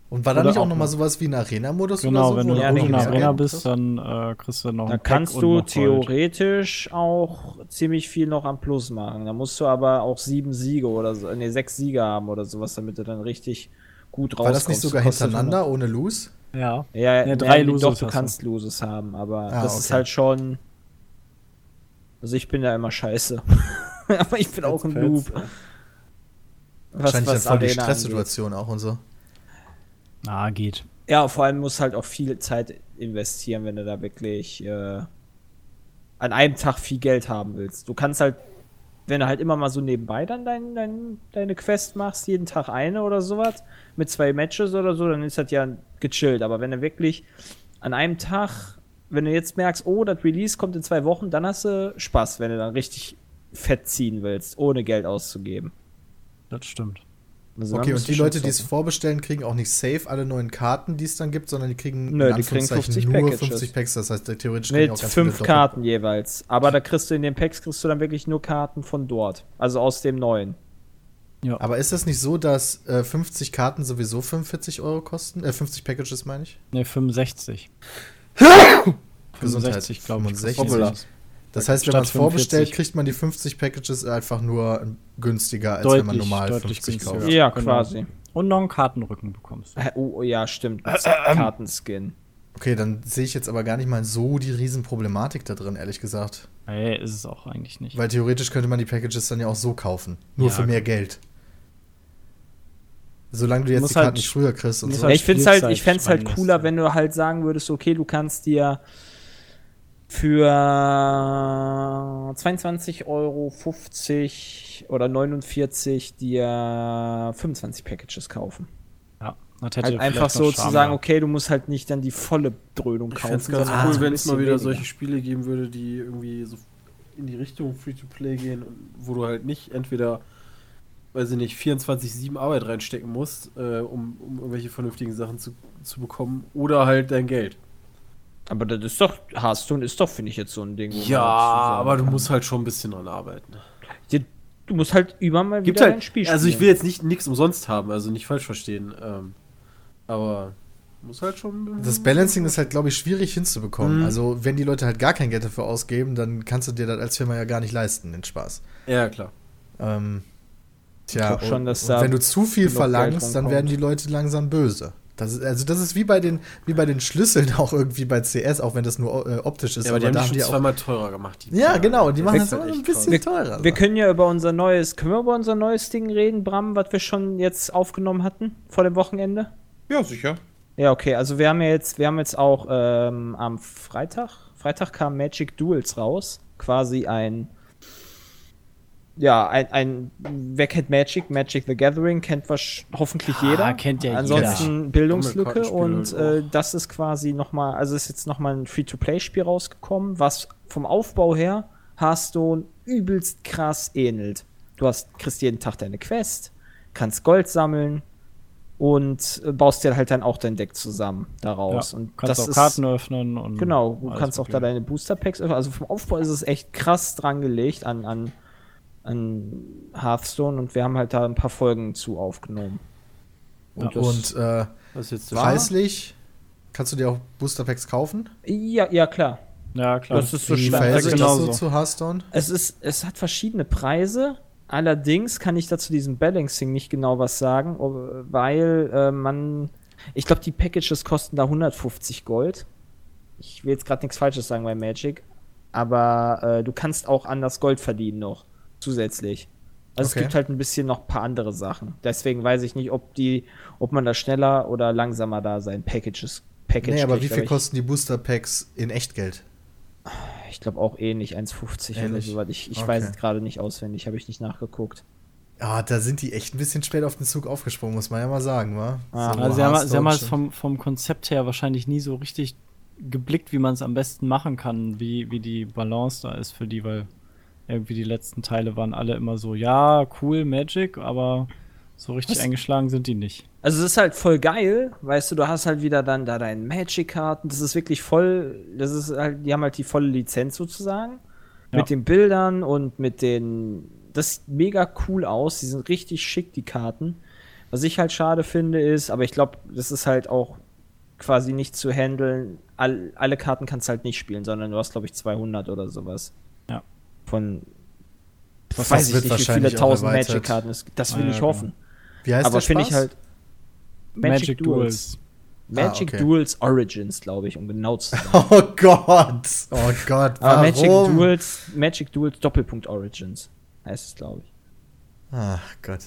S2: Und war da nicht auch
S4: auch
S2: nochmal
S4: noch-
S2: sowas wie ein Arena-Modus
S4: Genau,
S2: oder so?
S4: wenn
S2: wo
S4: du
S6: Ja,
S4: in der
S6: genau.
S4: Arena bist, dann äh, kriegst du noch
S6: Da kannst du theoretisch auch ziemlich viel noch am Plus machen. Da musst du aber auch sieben Siege oder so, ne, sechs Siege haben oder sowas, damit du dann richtig gut rauskommst.
S2: War das nicht sogar hintereinander ohne Lose?
S4: Ja.
S6: Ja,
S4: Ja,
S6: drei
S4: drei
S6: nee,
S4: Loses
S6: Doch, du kannst Loses haben, aber
S2: Ah,
S6: das ist
S2: okay.
S6: halt schon. Also ich bin da immer scheiße. aber ich bin auch ein Noob.
S5: ja.
S2: Wahrscheinlich dann voll die
S6: Arena
S2: Stresssituation auch und so.
S4: Ah, geht.
S6: angeht. Ja, vor allem musst halt auch viel Zeit investieren, wenn du da wirklich äh, an einem Tag viel Geld haben willst. Du kannst halt, wenn du halt immer mal so nebenbei dann dein, dein, deine Quest machst, jeden Tag eine oder sowas, mit zwei Matches oder so, dann ist das ja gechillt. Aber wenn du wirklich an einem Tag, wenn du jetzt merkst, oh, das Release kommt in zwei Wochen, dann hast du Spaß, wenn du dann richtig fett ziehen willst, ohne Geld auszugeben.
S4: Das stimmt.
S6: Also
S2: Okay, und die Leute, die es vorbestellen, kriegen auch nicht safe alle neuen Karten, die es dann gibt, sondern die kriegen
S6: Nö, die kriegen
S2: Anführungszeichen
S6: 50
S2: nur
S6: Packages.
S2: 50 Packs. Das heißt, theoretisch kriegen auch
S6: Mit
S2: ganz
S6: fünf Karten jeweils. Aber da kriegst du in den Packs kriegst du dann wirklich nur Karten von dort. Also aus dem neuen.
S2: Aber ist das nicht so, dass äh, 50 Karten sowieso 45 Euro kosten? Äh, 50 Packages meine ich?
S4: Ne, 65.
S2: Gesundheit.
S4: 65, glaube ich.
S2: 65.
S4: kostet
S5: Hoppala.
S4: das.
S2: Heißt, wenn man es vorbestellt,
S4: 45.
S2: kriegt man die 50 Packages einfach nur günstiger, als wenn man
S4: Deutlich,
S2: normal
S4: deutlich
S2: 50
S4: günstiger.
S2: kauft.
S6: Ja,
S4: genau.
S6: quasi.
S4: Und noch einen Kartenrücken bekommst du.
S6: Äh, Oh, oh ja, stimmt. Kartenskin.
S2: Okay, dann sehe ich jetzt aber gar nicht mal so die Riesenproblematik da drin, ehrlich gesagt.
S4: Nee, ist es auch eigentlich nicht.
S2: Weil theoretisch könnte man die Packages dann ja auch so kaufen. Nur
S4: Ja,
S2: für mehr Geld. Solange du jetzt die Karten
S4: halt-
S2: nicht früher kriegst und so.
S6: Ja, ich finde es halt, ich fänd's halt cooler, wenn du halt sagen würdest, okay, du kannst dir für 22 Euro 50 oder 49 dir 25 Packages kaufen.
S4: ja, das hätte
S6: Halt einfach so
S4: noch
S6: zu
S4: Charme,
S6: sagen,
S4: ja.
S6: okay, du musst halt nicht dann die volle Dröhnung
S5: Ich
S6: kaufen.
S5: es ganz
S2: Ah,
S5: cool,
S6: ein
S5: wenn es mal wieder
S6: weniger.
S5: solche Spiele geben würde, die irgendwie so in die Richtung Free-to-Play gehen, und wo du halt nicht entweder, weiß ich nicht, 24-7 Arbeit reinstecken musst, äh, um, um irgendwelche vernünftigen Sachen zu, zu bekommen, oder halt dein Geld.
S6: Aber das ist doch, Hearthstone ist doch, finde ich, jetzt so ein Ding.
S5: Ja, aber du musst halt schon ein bisschen dran arbeiten.
S6: Ja, Du musst halt immer mal
S5: Gibt
S6: wieder ein
S5: halt,
S6: Spiel
S5: also ich
S6: spielen.
S5: will jetzt nicht nichts umsonst haben, also nicht falsch verstehen, ähm, aber muss halt schon.
S2: Das Balancing ist halt, glaube ich, schwierig hinzubekommen.
S5: Mhm.
S2: Also, wenn die Leute halt gar kein Geld dafür ausgeben, dann kannst du dir das als Firma ja gar nicht leisten, den Spaß.
S5: Ja, klar.
S2: Ähm, tja,
S6: schon,
S2: und,
S6: dass
S2: und
S6: da
S2: wenn du zu viel verlangst, dann werden die Leute langsam böse. Das ist, also das ist wie bei den, wie bei den Schlüsseln auch irgendwie bei CS, auch wenn das nur äh, optisch ist.
S5: Ja, aber die haben die schon zweimal teurer gemacht. Die
S2: ja, genau, die machen
S5: Das
S2: immer ein bisschen
S6: Wir-
S2: teurer.
S6: Wir können ja über unser neues, können wir über unser neues Ding reden, Bram, was wir schon jetzt aufgenommen hatten vor dem Wochenende?
S1: Ja, sicher.
S6: Ja, okay, also wir haben ja jetzt, wir haben jetzt auch ähm, am Freitag, Freitag kam Magic Duels raus, quasi ein, ja, ein, ein Wer kennt Magic, Magic the Gathering, kennt was hoffentlich
S4: Ah,
S6: jeder.
S4: kennt ja
S6: Ansonsten Bildungslücke
S5: Sammelkartenspiel
S6: und äh, das ist quasi nochmal, also ist jetzt nochmal ein Free-to-Play-Spiel rausgekommen, was vom Aufbau her Hearthstone übelst krass ähnelt. Du hast, kriegst jeden Tag deine Quest, kannst Gold sammeln und äh, baust dir halt dann auch dein Deck zusammen daraus.
S4: Ja,
S6: und
S4: kannst
S6: das
S4: auch
S6: ist,
S4: Karten öffnen und.
S6: Genau, du kannst auch da deine Booster Packs öffnen. Also vom Aufbau ist es echt krass dran gelegt an, an, an Hearthstone und wir haben halt da ein paar Folgen zu aufgenommen.
S2: Und,
S6: das-
S2: und äh,
S5: Was ist jetzt
S2: preislich kannst du dir auch Booster Packs kaufen?
S6: Ja, ja, klar.
S4: Ja, klar.
S6: Das ist so
S2: Wie
S6: schwer.
S2: verhält
S6: Also
S2: sich das so
S4: genauso.
S2: zu Hearthstone?
S6: Es ist, es hat verschiedene Preise. Allerdings kann ich dazu diesem Balancing nicht genau was sagen, weil äh, man, ich glaube, die Packages kosten da 150 Gold. Ich will jetzt gerade nichts Falsches sagen bei Magic, aber äh, du kannst auch anders Gold verdienen noch zusätzlich. Also
S2: Okay.
S6: es gibt halt ein bisschen noch ein paar andere Sachen. Deswegen weiß ich nicht, ob die, ob man da schneller oder langsamer da sein Packages Package
S2: Nee, aber
S6: kriegt,
S2: wie viel kosten die Booster Packs in Echtgeld?
S6: Ich glaube auch ähnlich, 1,50 oder so. weil Ich, ich
S2: Okay.
S6: weiß es gerade nicht auswendig, habe ich nicht nachgeguckt.
S2: Ah, da sind die echt ein bisschen spät auf den Zug aufgesprungen, muss man ja mal sagen, wa?
S6: Ah,
S2: So
S4: Also sie haben, sie haben halt vom, vom Konzept her wahrscheinlich nie so richtig geblickt, wie man es am besten machen kann, wie, wie die Balance da ist für die, weil irgendwie die letzten Teile waren alle immer so, ja, cool, Magic, aber so richtig
S6: Was?
S4: eingeschlagen sind die nicht.
S6: Also es ist halt voll geil, weißt du, du hast halt wieder dann da deine Magic-Karten, das ist wirklich voll, das ist halt, die haben halt die volle Lizenz sozusagen.
S4: Ja.
S6: Mit den Bildern und mit den, das sieht mega cool aus, die sind richtig schick, die Karten. Was ich halt schade finde ist, aber ich glaube, das ist halt auch quasi nicht zu handeln, all, alle Karten kannst du halt nicht spielen, sondern du hast, glaube ich, 200 oder sowas. Von,
S2: Das
S6: weiß ich
S2: wird
S6: nicht, wie viele tausend. Magic-Karten es gibt. Das will
S4: Ah,
S6: ich
S4: ja,
S6: hoffen.
S2: Wie heißt
S6: aber finde ich halt Magic, Duels. Magic
S2: Ah, okay.
S6: Duels Origins, glaube ich, um genau zu sein.
S2: Oh Gott! Oh Gott,
S6: Aber
S2: warum?
S6: Magic Duels, Magic Duels Doppelpunkt Origins heißt es, glaube ich.
S2: Ach Gott.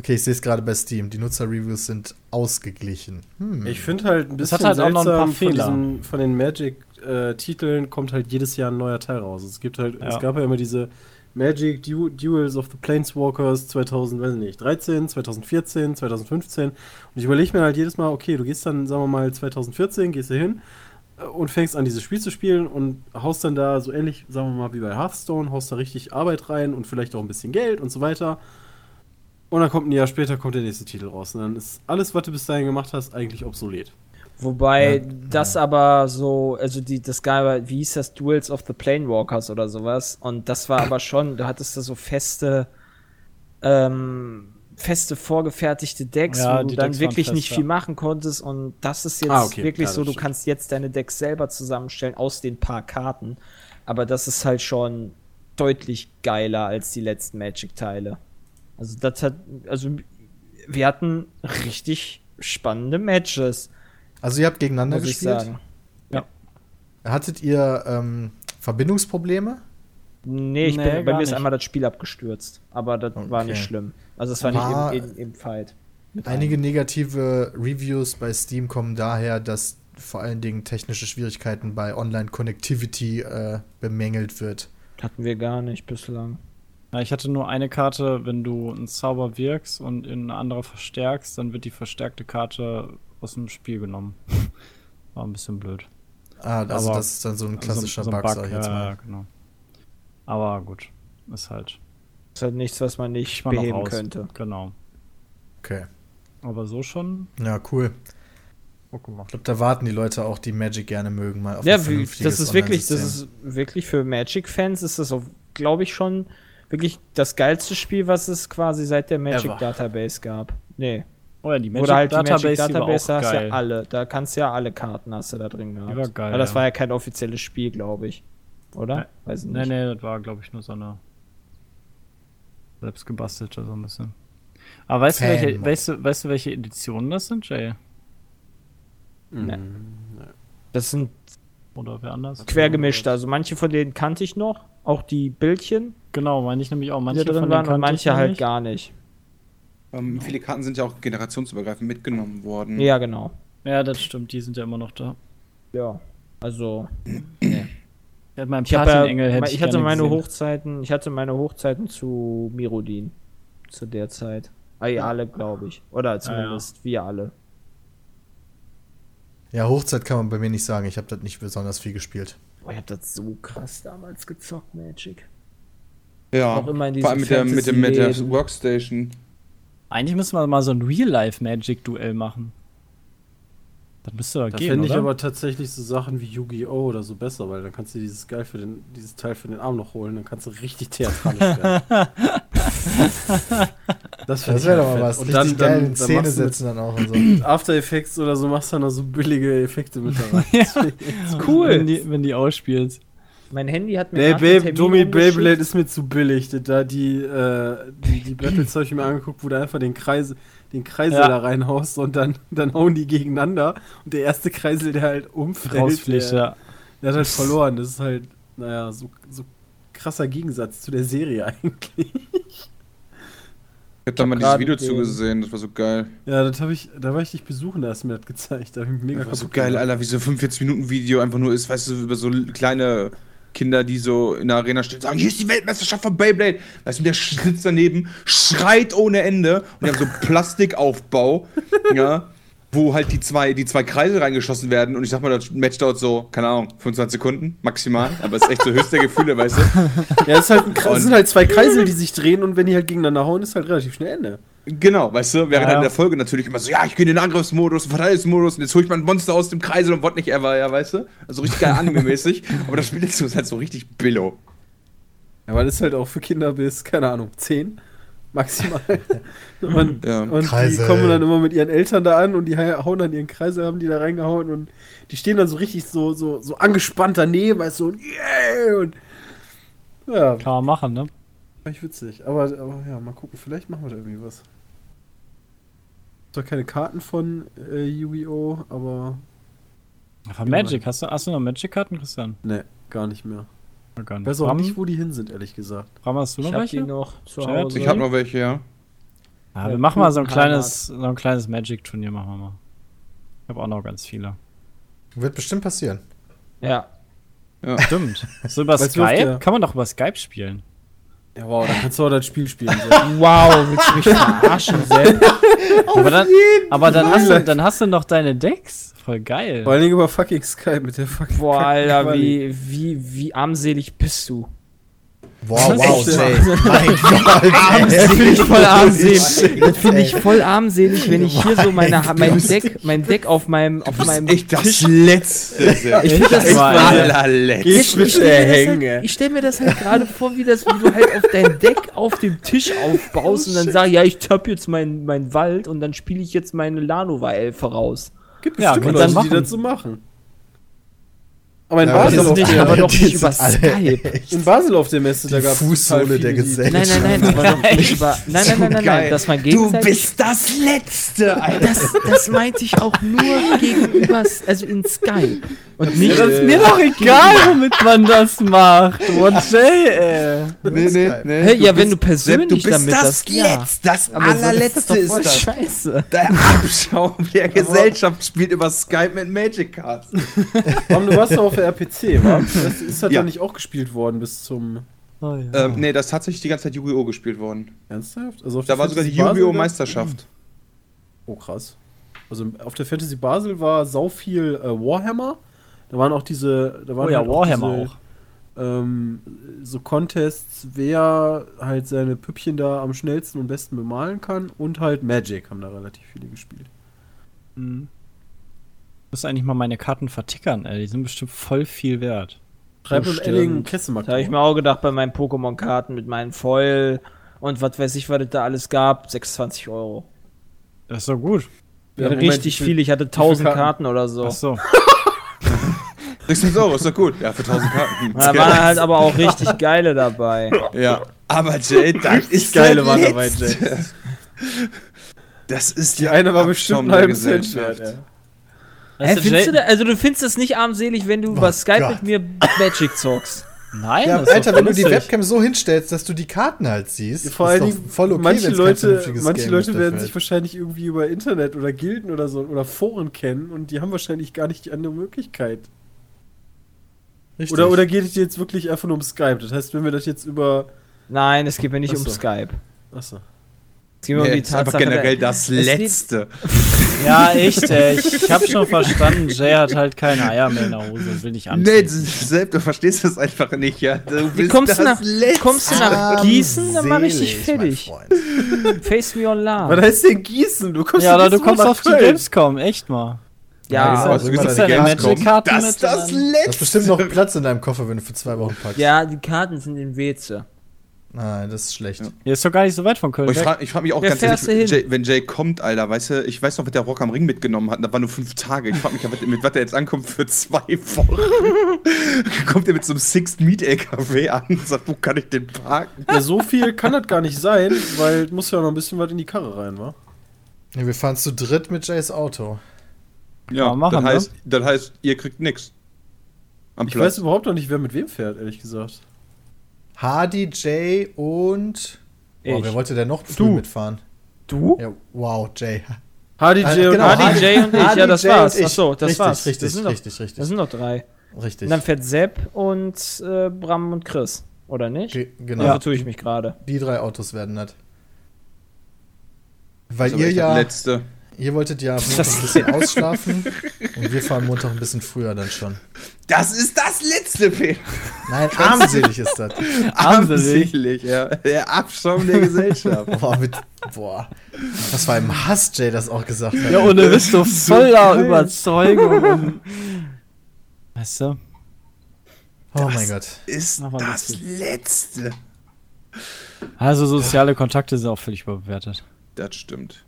S2: Okay, ich sehe es gerade bei Steam. Die Nutzerreviews sind ausgeglichen. Hm.
S5: Ich finde halt ein bisschen
S4: hat halt auch noch ein paar Fehler.
S5: Von, diesen, von den Magic-Titeln kommt halt jedes Jahr ein neuer Teil raus. Es gibt halt,
S4: Ja.
S5: es gab ja immer diese Magic Du Duels of the Planeswalkers 2000, weiß ich nicht, 13, 2014, 2015. Und ich überlege mir halt jedes Mal, okay, du gehst dann, sagen wir mal, 2014, gehst du hin äh, und fängst an, dieses Spiel zu spielen und haust dann da so ähnlich, sagen wir mal, wie bei Hearthstone, haust da richtig Arbeit rein und vielleicht auch ein bisschen Geld und so weiter. Und dann kommt ein Jahr später kommt der nächste Titel raus. Und dann ist alles, was du bis dahin gemacht hast, eigentlich obsolet.
S6: Wobei
S2: Ja,
S6: das aber so, also die, das gab, wie hieß das, Duels of the Planewalkers oder sowas. Und das war aber schon, du hattest da so feste, ähm, feste vorgefertigte Decks,
S4: Ja,
S6: wo du dann
S4: Decks
S6: wirklich nicht
S4: ja.
S6: viel machen konntest. Und das ist jetzt
S5: Ah, okay.
S6: wirklich
S5: Ja,
S6: so, du
S5: stimmt.
S6: kannst jetzt deine Decks selber zusammenstellen aus den paar Karten. Aber das ist halt schon deutlich geiler als die letzten Magic-Teile. Also das hat, also wir hatten richtig spannende Matches,
S2: Also ihr habt gegeneinander
S6: muss ich
S2: gespielt?
S6: sagen.
S2: Hattet ihr ähm, Verbindungsprobleme?
S6: Nee, ich
S4: Nee,
S6: bin, bei mir ist einmal das Spiel abgestürzt, aber das war
S2: Okay.
S6: nicht schlimm. Also es war,
S2: War-
S6: nicht im, im, im Fight.
S2: Einige
S6: rein.
S2: negative Reviews bei Steam kommen daher, dass vor allen Dingen technische Schwierigkeiten bei Online-Connectivity äh, bemängelt wird.
S6: hatten wir gar nicht bislang.
S4: Ja, ich hatte nur eine Karte, wenn du einen Zauber wirkst und in eine andere verstärkst, dann wird die verstärkte Karte aus dem Spiel genommen. War ein bisschen blöd.
S2: Ah, also
S4: Aber-
S2: das ist dann so ein klassischer
S4: so, so ein
S2: Bug, sag ich jetzt
S4: ja,
S2: mal.
S4: ja, genau. Aber gut, ist halt.
S6: Ist halt nichts, was man nicht
S4: noch
S6: beheben könnte.
S4: Genau.
S2: Okay.
S4: Aber so schon.
S2: Ja, cool.
S4: Guck mal.
S2: Ich glaube, da warten die Leute auch, die Magic gerne mögen, mal auf
S6: Ja,
S2: ein vernünftiges
S6: das ist wirklich, das ist wirklich für Magic-Fans ist das, glaube ich, schon wirklich das geilste Spiel, was es quasi seit der Magic
S5: Ever.
S6: Database gab. Nee.
S4: Oh ja, die Magic
S6: Oder halt die
S4: Database,
S6: Magic
S4: die war
S6: Database, da hast
S4: geil.
S6: ja alle, da kannst du ja alle Karten hast du da drin gehabt.
S4: war geil,
S6: Aber das
S4: ja.
S6: war ja kein offizielles Spiel, glaube ich. Oder?
S4: Nee.
S6: Weiß ich
S4: Nee,
S6: nicht.
S4: nee, das war, glaube ich, nur so eine selbst gebastelte so ein bisschen. Aber weißt du, welche, weißt, du, weißt du, welche Editionen das sind, Jay?
S6: Nee. Das sind
S4: Oder wer anders?
S6: quergemischt. Also manche von denen kannte ich noch, auch die Bildchen,
S4: Genau, meine ich nämlich auch. Manche
S6: drin waren und manche halt
S4: nicht.
S6: gar nicht.
S1: Ähm, viele Karten sind ja auch generationsübergreifend mitgenommen worden.
S6: Ja, genau.
S4: Ja, das stimmt, die sind ja immer noch da.
S6: Ja. Also,
S4: Ja, mein
S6: ich, hab ja,
S4: hätte ich,
S6: ich hatte meine
S4: gesehen.
S6: Hochzeiten, ich hatte meine Hochzeiten zu Mirodin zu der Zeit. Ah, ja, alle, glaube ich. Oder zumindest wir alle.
S2: Ja, Hochzeit kann man bei mir nicht sagen. Ich habe das nicht besonders viel gespielt.
S6: Boah, ich hab das so krass damals gezockt, Magic.
S1: Ja,
S6: Auch immer in
S1: vor allem mit der, mit, der, mit der. Workstation.
S4: Eigentlich müssen wir mal so ein Real-Life-Magic-Duell machen. Das müsste doch
S5: Da
S4: gehen,
S5: fände ich aber tatsächlich so Sachen wie Yu-Gi-Oh! oder so besser, weil dann kannst du dieses geil für den, dieses Teil für den Arm noch holen, dann kannst du richtig theatralisch werden. das
S2: Das wäre
S5: halt
S2: doch mal was.
S5: Und
S2: Richtig
S5: dann,
S2: geil
S5: dann,
S2: in
S5: dann
S2: Szene
S5: machst du
S2: setzen dann auch und so.
S5: After Effects oder so machst du dann noch so billige Effekte mit da rein.
S6: cool.
S4: Wenn die, wenn die ausspielst.
S6: Mein Handy hat mir
S5: Nee, Babe, Domi. Beyblade ist mir zu billig. Da die, äh, die, die Battles habe ich mir angeguckt, wo du einfach den Kreis, den Kreisel
S4: Ja.
S5: da reinhaust und dann, dann hauen die gegeneinander. Und der erste Kreisel, der halt umfällt,
S4: Rausfliegt,
S5: der,
S4: ja.
S5: der hat halt verloren. Das ist halt, naja, so, so krasser Gegensatz zu der Serie eigentlich.
S1: hab da mal dieses Video
S6: den-
S1: zugesehen, das war so geil.
S5: Ja, das habe ich, da war ich dich besuchen, da hast du mir das gezeigt. Da hab ich mega
S1: Das war so geil. Alter, wie so 45-Minuten-Video einfach nur ist, weißt du, über so kleine Kinder, die so in der Arena stehen, sagen, hier ist die Weltmeisterschaft von Beyblade. Weißt du, der sitzt daneben, schreit ohne Ende und haben so Plastikaufbau, ja, wo halt die zwei, die zwei Kreise reingeschossen werden und ich sag mal, das Match dauert so, keine Ahnung, 25 Sekunden maximal, aber es ist echt so höchste Gefühle, weißt du.
S5: Ja, es, halt ein, es sind halt zwei Kreisel, die sich drehen und wenn die halt gegeneinander hauen, ist halt relativ schnell Ende.
S1: Genau, weißt du, während
S4: Ja,
S1: halt in der Folge natürlich immer so, ja, ich gehe in den Angriffsmodus, Verteidigungsmodus und jetzt hol ich mein Monster aus dem Kreisel und what nicht ever, ja, weißt du? Also richtig geil anime-mäßig, aber das Spiel ist halt so richtig billo.
S5: Ja, weil das halt auch für Kinder bis, keine Ahnung, 10 maximal. und
S1: Ja.
S5: und die kommen dann immer mit ihren Eltern da an und die hauen dann ihren Kreisel, haben die da reingehauen und die stehen dann so richtig so, so, so angespannt daneben, weißt du, und yeah! Und ja,
S4: Kann man machen, ne?
S5: ich witzig. Aber, aber ja, mal gucken, vielleicht machen wir da irgendwie was. Zwar keine Karten von äh, Yu-Gi-Oh!, aber
S4: Von Magic, hast du, hast du noch Magic-Karten, Christian?
S5: ne, gar nicht mehr.
S4: Ja, gar
S5: Ich
S4: nicht.
S5: weiß auch
S4: Bram,
S5: nicht, wo die hin sind, ehrlich gesagt.
S4: Bram, hast du
S6: Ich
S4: noch
S6: hab
S4: welche?
S6: die noch zu
S4: Chat?
S6: Hause.
S1: Ich habe noch welche, ja.
S4: Ja, wir
S6: Ja,
S4: machen mal so ein kleines, so ein kleines Magic-Turnier, machen wir mal. Ich habe auch noch ganz viele.
S2: Wird bestimmt passieren.
S6: Ja.
S4: Stimmt. So über Skype? Kann man doch über Skype spielen.
S5: Ja, wow, dann kannst du auch das Spiel spielen. So.
S6: Wow, willst du mich verarschen, Sepp?
S4: aber dann, aber dann hast, du, dann hast du noch deine Decks. Voll geil.
S5: Vor allen Dingen über fucking Skype mit der fucking.
S6: Boah, Alter, wie, wie, wie armselig bist du?
S2: Wow,
S6: Das
S2: wow, Jay. Mein Gott. ey.
S6: finde ich voll armselig. Das finde ich voll armselig, wenn ich hier so meine, mein Deck, mein Deck auf meinem, auf meinem
S1: Echt das
S6: Tisch.
S1: Letzte.
S6: Ich finde das
S4: mal.
S1: Allerletzte.
S6: Ich
S5: zwischen
S6: stell mir das
S5: Hänge.
S6: halt, ich stell mir das halt gerade vor, wie, das, wie du halt auf dein Deck auf dem Tisch aufbaust und dann sagst, ja, ich tapp jetzt meinen mein Wald und dann spiele ich jetzt meine Lanova-Elfe raus.
S5: Gibt
S4: Ja,
S5: bestimmt
S4: kannst du
S5: Leute, die
S4: machen.
S5: das so machen. Aber in
S2: Ja,
S5: Basel, auf
S2: ist
S6: nicht,
S5: der,
S6: aber doch nicht über Skype.
S2: echt
S5: in Basel auf der Messe, da gab es
S2: Fußsohle der Gesellschaft.
S6: Nein, nein, nein, aber doch nicht über. Nein, nein, nein, nein, nein, dass man gegenseitig.
S1: das Letzte, Alter.
S6: Das, das meinte ich auch nur gegenüber, also in Skype. Und nicht.
S4: das ist mir doch egal, womit man das macht. What ey.
S1: Nee, nee, nee.
S6: Hä, ja, wenn du persönlich
S1: du bist
S6: damit
S1: das
S6: das. Ja.
S1: Letzte, das
S6: Aber so ist das
S1: allerletzte
S6: doch
S1: ist das.
S6: scheiße.
S1: Der Abschaum der Gesellschaft spielt über Skype mit Magic Cards.
S5: Warum, du warst doch auf der RPC, wa? Das ist halt
S1: Ja.
S5: dann nicht auch gespielt worden bis zum.
S4: Oh, ja.
S1: Ähm, nee, das ist tatsächlich die ganze Zeit Yu-Gi-Oh! gespielt worden.
S5: Ernsthaft? Also auf
S1: Da war sogar die
S5: Fantasy Basel
S1: Yu-Gi-Oh! Meisterschaft.
S5: Oh, krass. Also auf der Fantasy Basel war sau viel äh, Warhammer. Da waren auch diese. Da waren
S4: Oh ja,
S5: halt
S4: Warhammer
S5: diese, Ähm, so Contests, wer halt seine Püppchen da am schnellsten und besten bemalen kann. Und halt Magic haben da relativ viele gespielt.
S4: Mhm. Ich muss eigentlich mal meine Karten vertickern, ey. Die sind bestimmt voll viel wert.
S5: Schreib uns. Edding Kessemark.
S6: Da habe ich mir auch gedacht, bei meinen Pokémon-Karten mit meinen Foil und was weiß ich, was es da alles gab, 26 Euro.
S4: Das ist doch gut.
S5: Ja,
S6: Ja,
S5: Moment,
S6: richtig
S5: viel-
S6: ich hatte 1000
S5: Karten?
S6: Karten? oder so.
S4: Ach so.
S1: 600 Euro, ist doch gut. Ja, für 1000 Karten.
S6: Da waren halt aber auch richtig geile dabei.
S1: Ja, aber Jay, das ist
S5: geile waren dabei. Jay.
S1: Das ist
S5: Die eine war bestimmt einen
S1: der
S5: halben Cent
S1: Gesellschaft.
S5: wert, ja.
S6: Hä, findest du da, also du findest das nicht armselig, wenn du über
S2: Oh
S6: Skype
S2: Gott.
S6: mit mir Magic zockst?
S4: Nein,
S2: Ja,
S4: das ist
S2: Alter,
S4: doch
S2: wenn du die
S4: lustig.
S2: Webcam so hinstellst, dass du die Karten halt siehst,
S5: Vor
S2: ist
S5: allen
S2: voll okay,
S5: manche Leute, manche
S2: Game
S5: Leute werden sich wahrscheinlich irgendwie über Internet oder Gilden oder so oder Foren kennen und die haben wahrscheinlich gar nicht die andere Möglichkeit.
S2: Richtig.
S5: Oder, oder geht es jetzt wirklich einfach nur um Skype? Das heißt, wenn wir das jetzt über.
S6: Nein, es geht mir nicht
S5: Ach
S6: um. Skype.
S5: Achso.
S6: Es geht mir um
S1: Nee,
S6: die
S1: ist einfach
S6: Tatsache,
S1: generell
S6: da-
S1: das
S6: es geht-
S1: Letzte.
S4: Ja, echt, ey. Ich, ich hab schon verstanden, Jay hat halt keine Eier mehr in der Hose und will nicht
S1: Nee,
S4: anziehen.
S1: selbst du verstehst das einfach nicht, ja. Du
S6: Wie
S1: bist
S6: kommst du,
S1: das
S6: nach,
S1: Letzte.
S6: kommst du nach Gießen, dann mach ich dich fertig. Face me on
S5: Was
S6: love.
S5: heißt denn Gießen? Du kommst
S4: Ja, oder du kommst auf die. Gamescom, echt mal.
S6: Ja,
S2: Ja, deine
S1: Gamescom.
S4: Magic-Karten
S1: Das
S4: mit
S1: ist das
S4: und
S2: Du
S1: Letzte.
S2: hast bestimmt noch Platz in deinem Koffer, wenn du für zwei Wochen packst.
S6: ja, die Karten sind in Weze.
S2: Nein, das ist schlecht.
S4: Hier ist doch gar nicht so weit von Köln
S1: Aber ich
S4: weg.
S1: frage ich frag mich auch
S6: Wer
S1: ganz ehrlich, wenn? Jay, wenn Jay kommt, Alter, weißt du, ich weiß noch, was der Rock am Ring mitgenommen hat, und das war nur fünf Tage. Ich frage mich, ja, mit, mit was der jetzt ankommt für zwei Wochen. kommt er mit so einem Sixth Meat LKW an und sagt, wo kann ich den parken?
S5: Ja, so viel kann das gar nicht sein, weil es muss ja noch ein bisschen was in die Karre rein, wa?
S2: Ja, wir fahren zu dritt mit Jays Auto.
S1: Ja,
S4: wir machen,
S1: das,
S4: ne?
S1: heißt, das heißt, ihr kriegt nix. Am
S5: Ich
S1: Platz.
S5: weiß überhaupt noch nicht, wer mit wem fährt, ehrlich gesagt.
S2: Hardy, Jay und Boah,
S6: Ich.
S2: wer wollte denn noch
S6: Du.
S2: mitfahren?
S6: Du?
S2: Ja, wow, Jay.
S5: HDJ
S2: Äh,
S5: und
S2: genau,
S6: HDJ und ich, ja, das
S2: HDJ
S6: war's. Achso, das
S2: richtig,
S6: war's.
S2: Richtig,
S6: das sind doch,
S2: richtig, richtig.
S6: Das sind doch drei.
S2: richtig.
S6: Und dann fährt Sepp und äh, Bram und Chris. Oder nicht?
S2: Ge- genau.
S6: Ja. tue ich mich gerade.
S2: Die drei Autos werden das. Weil
S1: aber
S2: ihr ja,
S1: Letzte.
S2: ihr wolltet ja am Montag ein bisschen ausschlafen und wir fahren Montag ein bisschen früher dann schon.
S1: Das ist das Letzte, Peter.
S2: Nein, armselig ist das.
S1: Armselig, ja. Der Abschaum der Gesellschaft.
S2: Boah, mit, boah. Was war im Hass, Jay das auch gesagt hat.
S4: Ja, ohne bist du voller Überzeugung. Und, weißt du?
S2: oh mein Gott.
S1: Ist das
S4: lustig.
S1: Letzte.
S4: Also soziale Kontakte sind auch völlig überbewertet.
S1: Das stimmt.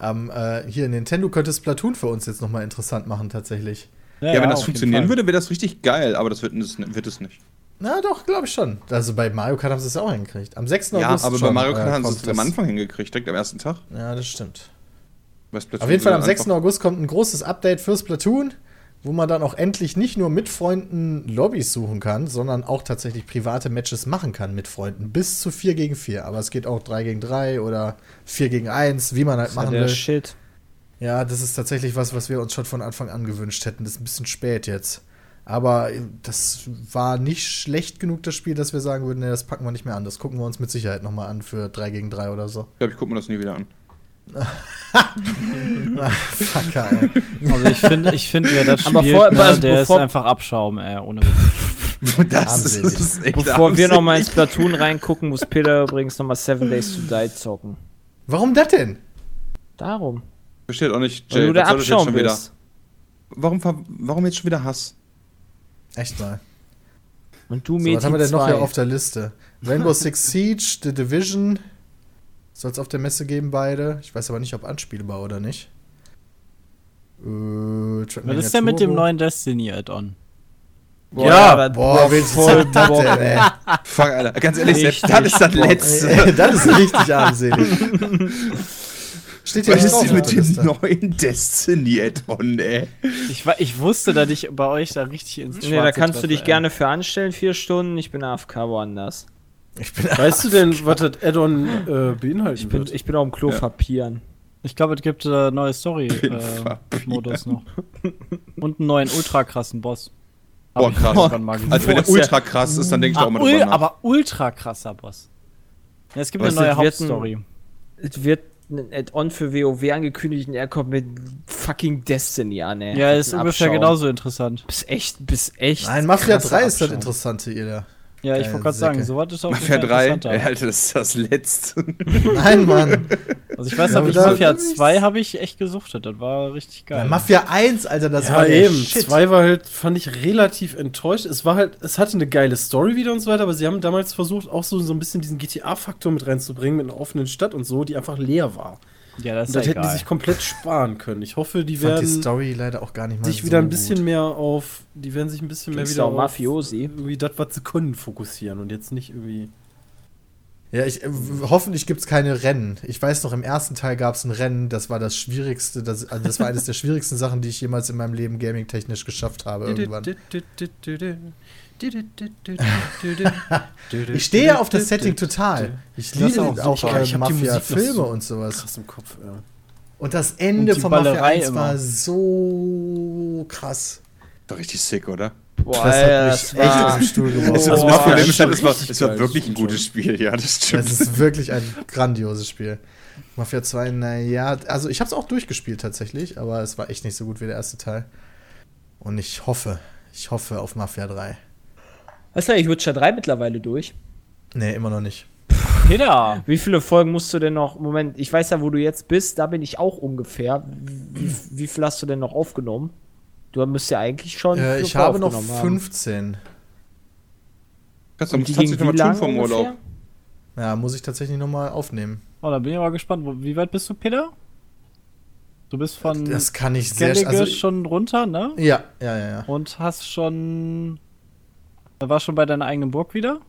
S2: Ähm, äh, hier, Nintendo könnte Splatoon für uns jetzt nochmal interessant machen, tatsächlich.
S1: Ja, wenn das funktionieren würde, wäre das richtig geil, aber das wird, das wird es nicht.
S2: Na doch, glaube ich schon. Also bei Mario Kart haben sie es auch hingekriegt. Am 6.
S1: Ja,
S2: August
S1: aber bei
S2: schon,
S1: Mario Kart
S2: äh,
S1: haben sie es am. Anfang hingekriegt, direkt am ersten Tag.
S2: Ja, das stimmt.
S1: Bei Splatoon
S2: Auf jeden Fall am
S1: sind
S2: 6.
S1: einfach-
S2: August kommt ein großes Update für Splatoon, wo man dann auch endlich nicht nur mit Freunden Lobbys suchen kann, sondern auch tatsächlich private Matches machen kann mit Freunden. Bis zu 4 gegen 4. Aber es geht auch 3 gegen 3 oder 4 gegen 1, wie man halt machen
S6: der
S2: will.
S6: Shit.
S2: Ja, das ist tatsächlich was, was wir uns schon von Anfang an gewünscht hätten. Das ist ein bisschen spät jetzt. Aber äh, das war nicht schlecht genug, das Spiel, dass wir sagen würden, nee, das packen wir nicht mehr an. Das gucken wir uns mit Sicherheit nochmal an für 3 gegen 3 oder so.
S1: Ich glaube, ich gucke mir das nie wieder an.
S2: Fucker, ey.
S4: Also ich finde, ich finde, wer das spielt,
S6: vor-
S4: ne,
S6: also
S4: der ist einfach Abschaum, ey, ohne Witz.
S1: Das
S2: Armselig.
S1: ist echt
S6: Bevor wir noch mal
S1: armselig.
S6: ins Platoon reingucken, muss Peter übrigens noch mal Seven Days to Die zocken.
S2: Warum das denn?
S6: Darum.
S1: Versteht auch nicht,
S6: Weil
S1: Jay,
S6: du der
S1: was soll das jetzt
S6: Abschaum
S1: schon wieder?
S6: bist.
S1: Warum, ver- warum jetzt schon wieder Hass?
S2: Echt mal.
S6: Und du
S2: So,
S6: Mädchen
S2: was haben wir denn noch
S6: zwei.
S2: hier auf der Liste? Rainbow Six Siege, The Division. Soll es auf der Messe geben, beide. Ich weiß aber nicht, ob anspielbar oder nicht. Äh, Trackmania
S4: Was ist denn mit dem
S2: Turbo?
S4: neuen Destiny-Add-on?
S6: Boah,
S5: Ja,
S6: das-
S2: Boah, willst du
S6: voll
S2: das
S6: Bock,
S2: denn, ey?
S1: Fuck, Alter. Ganz ehrlich,
S6: Richtig
S1: das ist das. Letzte.
S2: das ist richtig armselig. Steht hier
S1: Was ist denn mit dem neuen Destiny-Add-on, ey?
S4: Ich, ich wusste, dass ich bei euch da richtig ins Schwarze
S6: Nee, da kannst du
S4: treffe,
S6: dich
S4: ey.
S6: gerne für anstellen, vier Stunden. Ich bin AFK woanders.
S2: Ich bin
S5: Weißt du denn, was das Add-on äh, beinhalten
S6: Ich bin, ich bin auf dem Klo
S1: Ja.
S6: verpieren.
S4: Ich glaube, es gibt äh, neue. Story-Modus noch. Und einen neuen ultra krassen Boss.
S1: Boah, krass. Also, wenn der ultra krass ist, dann denke ich
S4: ah,
S1: auch mal
S4: ul
S1: drüber nach.
S4: aber ultra krasser Boss. Ja, es gibt
S6: Weißt
S4: eine
S6: du,
S4: neue
S6: es wird ein-
S4: Hauptstory.
S6: Es wird ein Add-on für WoW angekündigt und er kommt mit fucking Destiny an, ey.
S4: Ja, ist ungefähr genauso interessant.
S6: Bist echt, bist echt.
S2: Nein, Mafia
S6: krasser
S2: 3 ist das. Interessante, ihr da.
S4: Ja, ich wollte gerade sagen,
S2: Säcke.
S4: sowas ist auch
S1: Mafia
S4: viel
S1: 3,
S4: interessanter.
S1: ey, Alter, das ist das Letzte.
S2: Nein, Mann.
S4: Also ich weiß,
S2: Ja,
S4: aber ich Mafia 2 habe ich echt gesuchtet. Das war richtig geil.
S2: Ja, Mafia 1, Alter, das
S5: ja,
S2: war
S5: eben.
S2: Shit.
S5: Zwei war halt, fand ich relativ enttäuscht. Es war halt, es hatte eine geile Story wieder und so weiter, aber sie haben damals versucht, auch so, so ein bisschen diesen GTA-Faktor mit reinzubringen, mit einer offenen Stadt und so, die einfach leer war.
S4: Ja, das
S5: das
S4: ja
S5: hätten die sich komplett sparen können. Ich hoffe, die
S2: fand die
S5: werden
S2: Story leider auch gar nicht mal
S5: sich
S2: so
S5: wieder ein bisschen
S2: gut.
S5: mehr auf, die werden sich ein bisschen mehr
S6: Ging's
S5: wieder
S6: da um
S5: auf
S6: Mafiosi?
S5: irgendwie das, was sie können, fokussieren und jetzt nicht irgendwie.
S2: Ja, ich, äh, hoffentlich gibt es keine Rennen. Ich weiß noch, im ersten Teil gab es ein Rennen, das war das Schwierigste, das, also das war eines der schwierigsten Sachen, die ich jemals in meinem Leben gaming-technisch geschafft habe irgendwann. Ich stehe ja auf das Setting total. Ich liebe
S4: auch
S2: auch, äh, Mafia-Filme
S5: so
S2: und sowas.
S5: Krass im Kopf, ja.
S2: Und das Ende
S4: Und
S2: von Mafia
S4: Ballerei
S2: 1
S4: immer.
S2: war so krass.
S1: Doch richtig sick, oder?
S6: Boah,
S2: Das hat
S6: das
S2: mich echt aus
S6: war.
S2: dem Stuhl geworfen.
S1: Halt, es war,
S5: richtig
S1: es war
S5: geil,
S1: wirklich ein gutes Spiel, ja, das stimmt.
S2: Es ist wirklich ein grandioses Spiel. Mafia 2, naja, also ich habe es auch durchgespielt tatsächlich, aber es war echt nicht so gut wie der erste Teil. Und ich hoffe, ich hoffe auf Mafia 3.
S6: Weißt du, ich Witcher 3 mittlerweile durch.
S2: Nee, immer noch nicht.
S4: Peter!
S6: Wie viele Folgen musst du denn noch? Moment, ich weiß ja, wo du jetzt bist, da bin ich auch ungefähr. Wie, wie viel hast du denn noch aufgenommen? Du müsst ja eigentlich schon.
S2: Äh, ich habe noch
S6: aufgenommen haben.
S2: 15.
S1: Kannst du tatsächlich nochmal tun vom Urlaub.
S6: ungefähr?
S2: Ja, muss ich tatsächlich nochmal aufnehmen.
S4: Oh, da bin ich aber gespannt. Wie weit bist du, Peter? Du bist von
S2: Das kann ich sehr
S4: Skellige
S2: also,
S4: schon runter, ne?
S2: Ja, ja, ja, ja.
S4: Und hast schon. Warst schon bei deiner eigenen Burg wieder?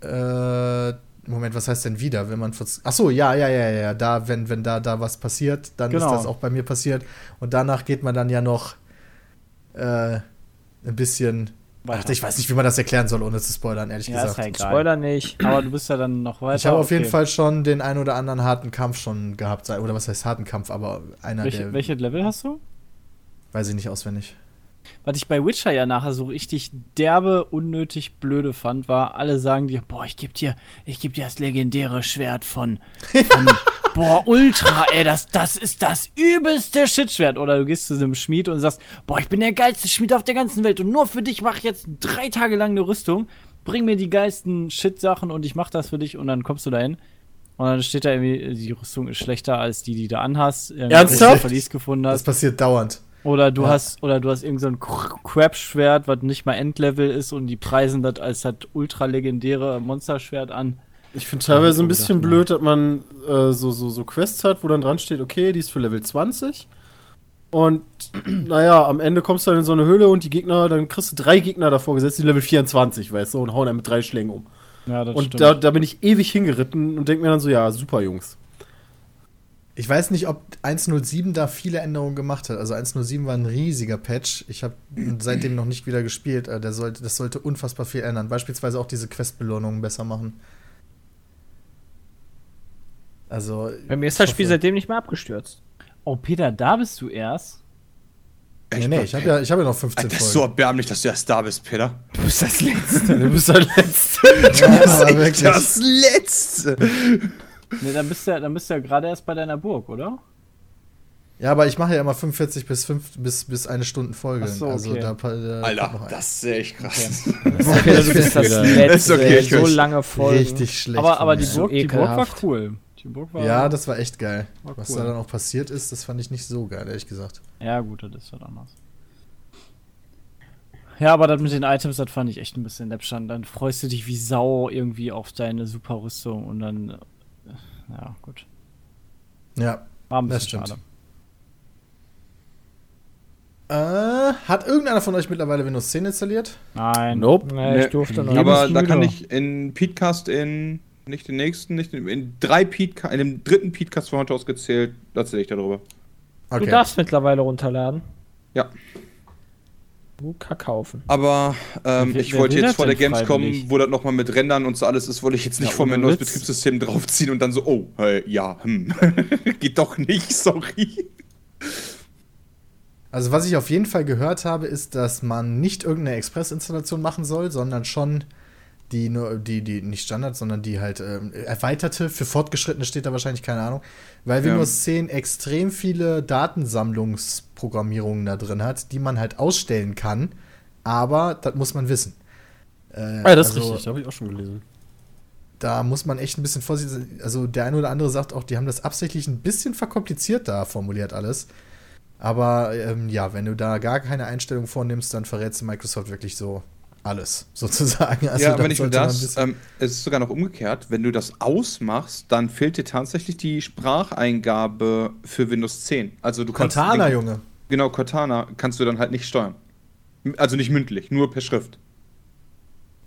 S2: Äh, Moment, was heißt denn wieder, wenn man Ach so, ja, ja, ja, ja, da wenn wenn da da was passiert, dann
S4: Genau.
S2: ist das auch bei mir passiert und danach geht man dann ja noch äh, ein bisschen Ach, ich weiß nicht, wie man das erklären soll, ohne zu spoilern, ehrlich
S4: Ja, ist
S2: gesagt.
S4: ja egal.
S6: Spoiler nicht.
S4: Aber du bist ja dann noch weiter.
S2: Ich habe auf jeden
S4: okay.
S2: Fall schon den ein oder anderen harten Kampf schon gehabt. Oder was heißt harten Kampf, aber einer
S4: Welche,
S2: der,
S4: welche Level hast du?
S2: weiß ich nicht auswendig.
S4: Was ich bei Witcher ja nachher so richtig derbe, unnötig blöde fand, war, alle sagen dir, boah, ich geb dir, ich geb dir das legendäre Schwert von, von boah, Ultra, ey, das, das ist das übelste Shitschwert. Oder du gehst zu einem Schmied und sagst, boah, ich bin der geilste Schmied auf der ganzen Welt und nur für dich mache ich jetzt drei Tage lang eine Rüstung, bring mir die geilsten Shit-Sachen und ich mach das für dich und dann kommst du dahin. Und dann steht da irgendwie, die Rüstung ist schlechter als die, die du anhast.
S5: Ernsthaft?
S4: Verlies gefunden
S2: Das
S4: hast.
S2: passiert dauernd.
S4: Oder du
S2: Ja.
S4: hast, oder du hast irgend so ein Crap-Schwert, was nicht mal Endlevel ist und die preisen das als das ultra legendäre Monsterschwert an.
S5: Ich finde teilweise ein bisschen
S4: gedacht,
S5: blöd, dass man äh, so, so, so Quests hat, wo dann dran steht, okay, die ist für Level 20. Und naja, am Ende kommst du dann in so eine Höhle und die Gegner, dann kriegst du drei Gegner davor gesetzt, die Level 24, weißt du, und hauen dann mit drei Schlägen um.
S4: Ja, das
S5: Und da, da bin ich ewig hingeritten und denke mir dann so, ja, super Jungs.
S2: Ich weiß nicht, ob 1.07 da viele Änderungen gemacht hat. Also 1.07 war ein riesiger Patch. Ich habe seitdem noch nicht wieder gespielt. Äh, Der sollte, das sollte unfassbar viel ändern. Beispielsweise auch diese Questbelohnungen besser machen. Also.
S6: Bei mir ist das Spiel seitdem nicht mehr abgestürzt.
S4: Oh, Peter, da bist du erst.
S2: Nee, nee, ich habe ja, ich hab ja noch 15
S1: Alter, das ist so
S2: Folgen.
S1: erbärmlich, dass du erst da bist, Peter.
S6: Du bist das Letzte.
S5: Du bist der Letzte.
S2: Ja, aber wirklich.
S1: Das Letzte.
S4: Nee, dann bist du ja, dann bist du ja gerade erst bei deiner Burg, oder?
S2: Ja, aber ich mache ja immer 45 bis, 5, bis, bis eine Stunde Folge.
S4: So,
S2: Also
S4: okay.
S2: da, da noch
S1: Alter, das ist echt krass.
S6: Okay, du bist das Letzte.
S1: Ist okay, ich
S6: so lange Folgen.
S2: richtig schlecht.
S4: Aber, aber die,
S6: So
S4: Burg, die Burg war cool. Die Burg war.
S2: Ja, das war echt geil.
S4: War
S2: Was
S4: cool.
S2: da dann auch passiert ist, das fand ich nicht so geil, ehrlich gesagt.
S4: Ja, gut, das ist halt anders. Ja, aber das mit den Items, das fand ich echt ein bisschen läppschand. Dann freust du dich wie Sau irgendwie auf deine super Rüstung und dann. Ja, gut.
S2: Ja.
S4: War ein
S2: Das
S4: bisschen
S2: stimmt.
S4: schade.
S2: Äh, hat irgendeiner von euch mittlerweile Windows 10 installiert?
S4: Nein.
S5: Nope.
S6: Nee, ich durfte noch
S1: Aber da kann ich in Petecast in, nicht den nächsten, nicht in, in drei Petecast, in dem dritten Petecast von heute aus gezählt, erzähle ich darüber.
S6: Du darfst mittlerweile runterladen.
S1: Ja.
S6: Kaufen.
S1: Aber ähm,
S4: Wer-
S1: ich
S4: wer
S1: wollte jetzt vor der Gamescom,
S4: freiwillig?
S1: wo das nochmal mit Rendern und so alles ist, wollte ich jetzt nicht
S4: Ja,
S1: von mir ein
S4: ohne
S1: neues
S4: Witz.
S1: Betriebssystem draufziehen und dann so, oh, äh, ja, hm. Geht doch nicht, sorry.
S2: Also was ich auf jeden Fall gehört habe, ist, dass man nicht irgendeine Express-Installation machen soll, sondern schon die nur die die nicht Standard, sondern die halt ähm, erweiterte für Fortgeschrittene steht da wahrscheinlich keine Ahnung, weil
S1: Ja.
S2: Windows 10 extrem viele Datensammlungsprogrammierungen da drin hat, die man halt ausstellen kann, aber das muss man wissen. Äh,
S5: Ja, das ist
S2: also,
S5: richtig, da habe ich auch schon gelesen.
S2: Da muss man echt ein bisschen vorsichtig sein. Also der eine oder andere sagt auch, die haben das absichtlich ein bisschen verkompliziert da formuliert alles. Aber ähm, ja, wenn du da gar keine Einstellung vornimmst, dann verrätst du Microsoft wirklich so alles, sozusagen. Also
S1: ja, wenn ich
S2: ein
S1: das, ähm, es ist sogar noch umgekehrt, wenn du das ausmachst, dann fehlt dir tatsächlich die Spracheingabe für Windows 10. Also du kannst
S2: Cortana,
S1: den-
S2: Junge.
S1: Genau, Cortana kannst du dann halt nicht steuern. Also nicht mündlich, nur per Schrift.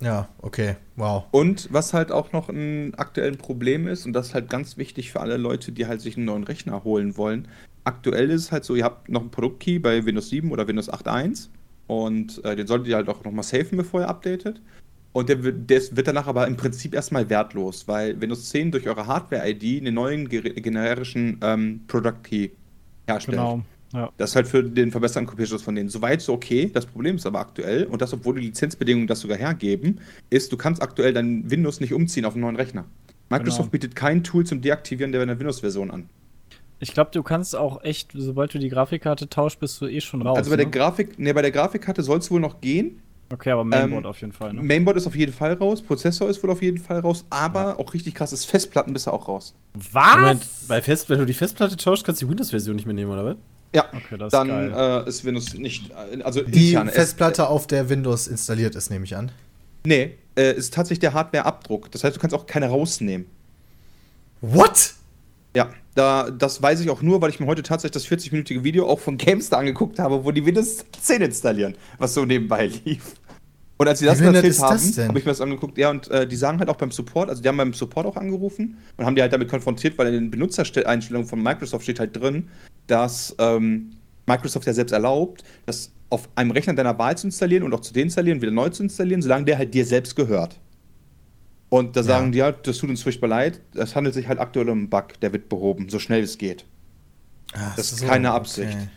S2: Ja, okay, wow.
S1: Und was halt auch noch ein aktuelles Problem ist, und das ist halt ganz wichtig für alle Leute, die halt sich einen neuen Rechner holen wollen. Aktuell ist es halt so, ihr habt noch einen Produktkey bei Windows 7 oder Windows 8.1 und äh, den solltet ihr halt auch nochmal safen, bevor ihr updatet. Und der wird, der wird danach aber im Prinzip erstmal wertlos, weil Windows 10 durch eure Hardware-ID einen neuen generischen ähm, Product Key herstellt.
S4: Genau. Ja.
S1: Das ist halt für den verbesserten Kopierschutz von denen. Soweit so okay. Das Problem ist aber aktuell, und das, obwohl die Lizenzbedingungen das sogar hergeben, ist, du kannst aktuell dein Windows nicht umziehen auf einen neuen Rechner. Microsoft
S4: Genau.
S1: bietet kein Tool zum Deaktivieren der Windows-Version an.
S4: Ich glaube, du kannst auch echt, sobald du die Grafikkarte tauschst, bist du eh schon raus.
S1: also bei der
S4: ne?
S1: Grafik, ne, bei der Grafikkarte soll es wohl noch gehen.
S4: Okay, aber Mainboard
S1: ähm,
S4: auf jeden Fall. Ne?
S1: Mainboard ist auf jeden Fall raus, Prozessor ist wohl auf jeden Fall raus, aber auch richtig krass ist, Festplatten bist du auch raus.
S5: Moment, bei Fest, wenn du die Festplatte tauschst, kannst du die Windows-Version nicht mehr nehmen, oder was?
S1: Ja,
S4: Okay, das ist
S1: dann
S4: geil.
S1: äh, ist Windows nicht, äh, also
S2: Die Festplatte auf der Windows installiert ist, nehme ich an.
S1: Nee, äh, ist tatsächlich der Hardware-Abdruck. Das heißt, du kannst auch keine rausnehmen.
S2: What?
S1: Ja, da, das weiß ich auch nur, weil ich mir heute tatsächlich das 40-minütige Video auch von GameStar angeguckt habe, wo die Windows 10 installieren, was so nebenbei lief. Und als sie das
S2: behindert
S1: erzählt
S2: das
S1: haben, habe ich mir das angeguckt. Ja, und äh, die sagen halt auch beim Support, also die haben beim Support auch angerufen und haben die halt damit konfrontiert, weil in den Benutzereinstellungen von Microsoft steht halt drin, dass ähm, Microsoft ja selbst erlaubt, dass auf einem Rechner deiner Wahl zu installieren und auch zu deinstallieren, wieder neu zu installieren, solange der halt dir selbst gehört. Und da sagen die halt, das tut uns furchtbar leid, es handelt sich halt aktuell um einen Bug, der wird behoben, so schnell es geht.
S2: Ach
S1: Das ist
S2: so,
S1: keine Absicht.
S2: okay.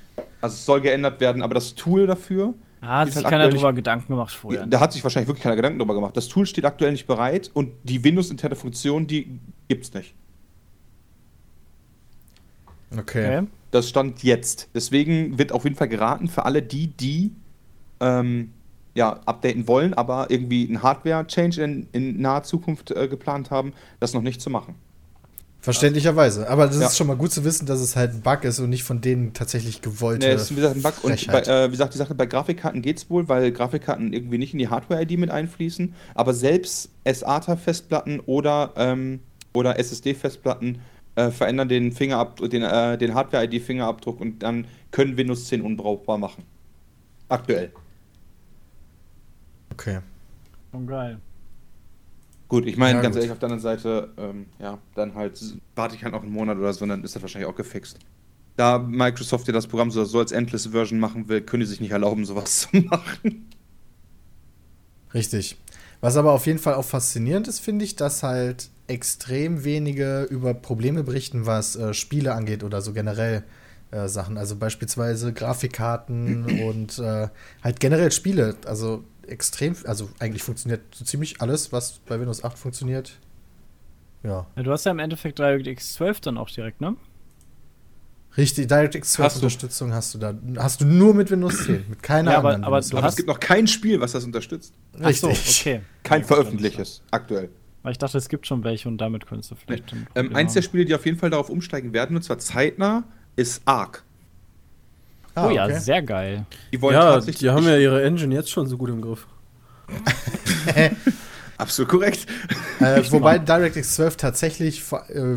S1: Also es soll geändert werden, aber das Tool dafür,
S4: Ah, hat sich
S1: halt
S4: keiner drüber Gedanken gemacht vorher.
S1: da hat sich wahrscheinlich wirklich keiner Gedanken drüber gemacht. Das Tool steht aktuell nicht bereit und die Windows-interne Funktion, die gibt's nicht.
S2: Okay.
S4: okay.
S1: Das stand jetzt. Deswegen wird auf jeden Fall geraten für alle die, die ähm, ja, updaten wollen, aber irgendwie einen Hardware-Change in, in naher Zukunft äh, geplant haben, das noch nicht zu machen.
S2: Verständlicherweise. Aber das
S1: Ja.
S2: ist schon mal gut zu wissen, dass es halt ein Bug ist und nicht von denen tatsächlich gewollte.
S1: Nee, das ist wie gesagt ein Bug. Und bei,
S2: Frechheit.
S1: äh, wie gesagt, die Sache bei Grafikkarten geht's wohl, weil Grafikkarten irgendwie nicht in die Hardware-ID mit einfließen. Aber selbst SATA-Festplatten oder, ähm, oder SSD-Festplatten äh, verändern den Fingerabdruck, den, äh, den Hardware-ID-Fingerabdruck und dann können Windows 10 unbrauchbar machen. Aktuell.
S2: Okay.
S4: Schon geil.
S1: Gut, ich meine,
S2: Ja,
S1: ganz
S2: gut.
S1: ehrlich, auf der anderen Seite, ähm, ja, dann halt warte ich halt noch einen Monat oder so, und dann ist das wahrscheinlich auch gefixt. Da Microsoft ja das Programm so, so als Endless Version machen will, können die sich nicht erlauben, sowas zu machen.
S2: Richtig. Was aber auf jeden Fall auch faszinierend ist, finde ich, dass halt extrem wenige über Probleme berichten, was äh, Spiele angeht oder so generell äh, Sachen. Also beispielsweise Grafikkarten und äh, halt generell Spiele. Also extrem, also eigentlich funktioniert so ziemlich alles, was bei Windows 8 funktioniert. Ja.
S4: Ja, du hast ja im Endeffekt DirectX 12 dann auch direkt, ne?
S2: Richtig, DirectX 12
S1: Hast du.
S2: Unterstützung hast du da. Hast du nur mit Windows 10, mit keiner
S4: Ja, aber-
S2: anderen.
S4: aber du
S1: Aber
S4: hast-
S1: es gibt noch kein Spiel, was das unterstützt.
S4: Ach so,
S2: Richtig.
S4: okay.
S1: Kein
S4: Ja,
S1: veröffentlichtes, aktuell.
S4: Weil ich dachte, es gibt schon welche und damit könntest du vielleicht. ein
S1: Ähm, eins der
S4: haben.
S1: Spiele, die auf jeden Fall darauf umsteigen werden, und zwar zeitnah, ist Ark.
S2: Ah,
S4: Oh ja,
S2: okay.
S4: sehr geil.
S1: Die wollen
S5: Ja,
S1: tatsächlich.
S5: die haben ja ihre Engine jetzt schon so gut im Griff.
S1: Absolut korrekt.
S2: Äh, wobei DirectX 12 tatsächlich äh,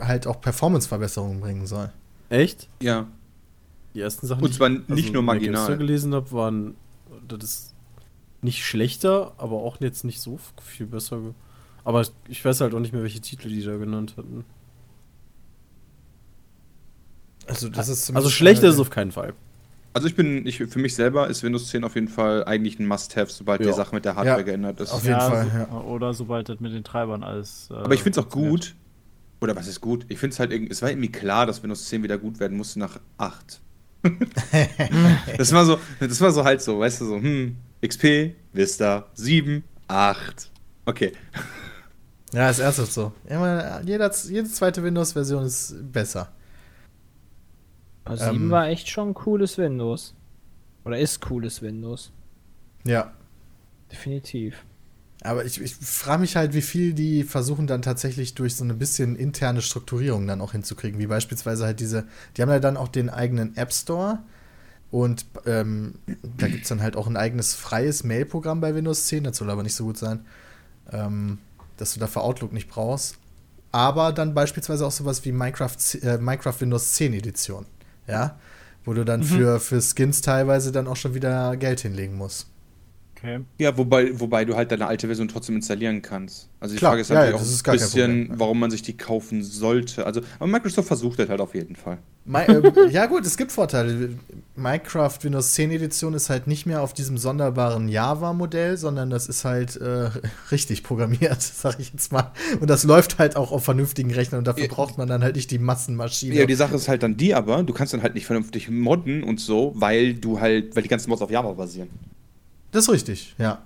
S2: halt auch Performance-Verbesserungen bringen soll.
S5: Echt?
S1: Ja.
S5: Die ersten Sachen,
S1: Und
S5: die ich-
S1: zwar nicht nur
S5: die ich
S1: marginal.
S5: gelesen habe, waren das ist nicht schlechter, aber auch jetzt nicht so viel besser. Aber ich weiß halt auch nicht mehr, welche Titel die da genannt hatten.
S2: Also, das ist
S5: Also schlechter ist es auf keinen Fall.
S1: Also ich bin, ich, für mich selber ist Windows 10 auf jeden Fall eigentlich ein Must-Have, sobald die
S5: Ja.
S1: Sache mit der Hardware
S2: Ja.
S1: geändert ist.
S2: Auf jeden Fall,
S4: so,
S2: ja.
S4: Oder sobald das mit den Treibern alles. Äh,
S1: Aber ich finde es auch gut. Oder was ist gut? Ich finde es halt irgendwie, es war irgendwie klar, dass Windows 10 wieder gut werden musste nach 8. das war so, das war so halt so, weißt du, so, hm, XP, Vista, 7, 8. Okay.
S2: Ja, ist ernsthaft so. Immer, jeder, jede zweite Windows-Version ist besser.
S6: Also 7
S2: Ähm.
S6: war echt schon cooles Windows. Oder ist cooles Windows.
S2: Ja.
S6: Definitiv.
S2: Aber ich, ich frage mich halt, wie viel die versuchen dann tatsächlich durch so eine bisschen interne Strukturierung dann auch hinzukriegen. Wie beispielsweise halt diese, die haben ja dann auch den eigenen App Store und ähm, da gibt es dann halt auch ein eigenes freies Mail-Programm bei Windows 10, das soll aber nicht so gut sein, ähm, dass du dafür Outlook nicht brauchst. Aber dann beispielsweise auch sowas wie Minecraft, äh, Minecraft Windows 10 Edition, ja, wo du dann für, für Skins teilweise dann auch schon wieder Geld hinlegen musst.
S4: Okay.
S1: Ja, wobei, wobei du halt deine alte Version trotzdem installieren kannst. Also die
S2: Klar,
S1: Frage ist natürlich
S2: ja,
S1: auch ein bisschen,
S2: Problem,
S1: warum man sich die kaufen sollte. Also, aber Microsoft versucht das halt auf jeden Fall.
S2: Mi äh, ja, gut, es gibt Vorteile. Minecraft Windows 10 Edition ist halt nicht mehr auf diesem sonderbaren Java-Modell, sondern das ist halt äh, richtig programmiert, sag ich jetzt mal. Und das läuft halt auch auf vernünftigen Rechnern und dafür
S1: Ja.
S2: braucht man dann halt nicht die Massenmaschine.
S1: Ja, die Sache ist halt dann die aber, du kannst dann halt nicht vernünftig modden und so, weil du halt, weil die ganzen Mods auf Java basieren.
S2: Das ist richtig, ja.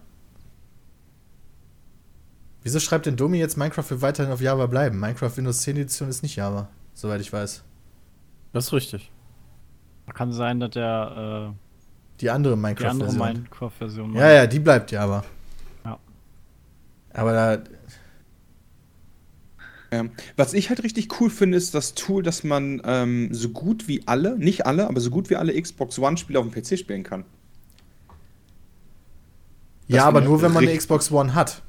S2: Wieso schreibt denn Domi jetzt Minecraft will weiterhin auf Java bleiben? Minecraft Windows 10 Edition ist nicht Java, soweit ich weiß.
S5: Das ist richtig.
S4: Kann sein, dass der
S2: Die andere
S4: äh, die andere
S2: Minecraft-Version.
S4: Minecraft-Version.
S2: Ja, ja, die bleibt Java.
S4: Ja.
S2: Aber da,
S1: Ähm, was ich halt richtig cool finde, ist das Tool, dass man ähm, so gut wie alle, nicht alle, aber so gut wie alle Xbox One-Spiele auf dem PC spielen kann.
S2: Ja, aber nur wenn man eine Xbox One hat.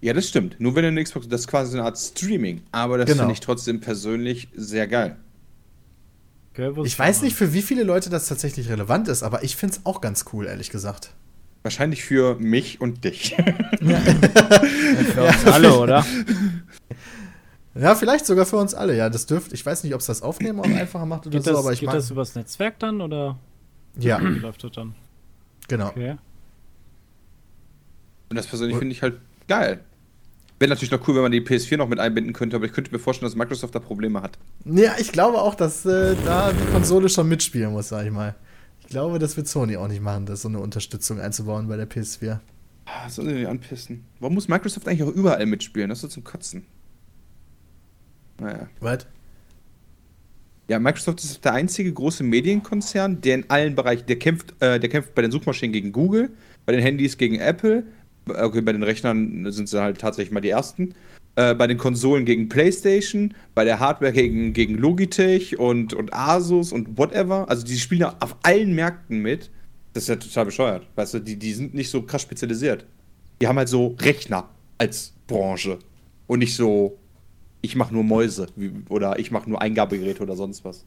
S1: Ja, das stimmt. Nur wenn du eine Xbox, das ist quasi so eine Art Streaming. Aber das
S2: Genau.
S1: finde ich trotzdem persönlich sehr geil.
S4: Okay,
S2: Ich weiß nicht, für wie viele Leute das tatsächlich relevant ist, aber ich finde es auch ganz cool, ehrlich gesagt.
S1: Wahrscheinlich für mich und dich.
S6: Für uns alle, oder?
S2: Ja, vielleicht sogar für uns alle. Ja, das dürfte. Ich weiß nicht, ob es das Aufnehmen auch einfacher macht oder
S4: Geht
S2: so,
S4: das,
S2: aber ich
S4: geht das übers Netzwerk dann oder?
S2: Ja,
S4: Wie läuft das dann?
S2: genau.
S4: Okay.
S1: Und das persönlich finde ich halt geil. Wäre natürlich noch cool, wenn man die PS4 noch mit einbinden könnte, aber ich könnte mir vorstellen, dass Microsoft da Probleme hat.
S2: Ja, ich glaube auch, dass äh, da die Konsole schon mitspielen muss, sag ich mal. Ich glaube, das wird Sony auch nicht machen, das so eine Unterstützung einzubauen bei der PS4.
S1: Ah, soll ich mich anpissen? Warum muss Microsoft eigentlich auch überall mitspielen? Das ist so zum Kotzen. Naja.
S2: Was?
S1: Ja, Microsoft ist der einzige große Medienkonzern, der in allen Bereichen, der kämpft, äh, der kämpft bei den Suchmaschinen gegen Google, bei den Handys gegen Apple, okay, bei den Rechnern sind sie halt tatsächlich mal die ersten, äh, bei den Konsolen gegen PlayStation, bei der Hardware gegen, gegen Logitech und, und Asus und whatever. Also die spielen ja auf allen Märkten mit. Das ist ja total bescheuert. Weißt du, die, die sind nicht so krass spezialisiert. Die haben halt so Rechner als Branche und nicht so, ich mache nur Mäuse oder ich mache nur Eingabegeräte oder sonst was.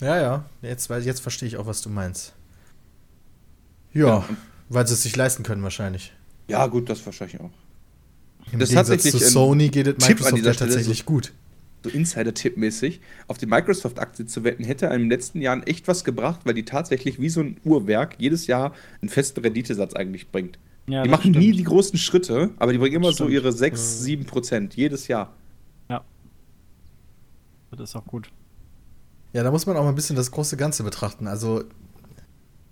S2: Ja, ja. Jetzt, jetzt verstehe ich auch, was du meinst. Ja,
S1: Ja.
S2: weil sie es sich leisten können wahrscheinlich.
S1: Ja, gut, das wahrscheinlich auch.
S2: Im
S1: Das ist
S2: Gegensatz
S1: tatsächlich
S2: zu Sony geht es Microsoft ja tatsächlich gut.
S1: So Insider-Tipp-mäßig, auf die Microsoft-Aktie zu wetten, hätte in den letzten Jahren echt was gebracht, weil die tatsächlich wie so ein Uhrwerk jedes Jahr einen festen Renditesatz eigentlich bringt.
S4: Ja,
S1: die machen
S4: stimmt.
S1: nie die großen Schritte, aber die bringen immer so ihre 6, 7 Prozent jedes Jahr.
S4: Das ist auch gut.
S2: Ja, da muss man auch mal ein bisschen das große Ganze betrachten. Also,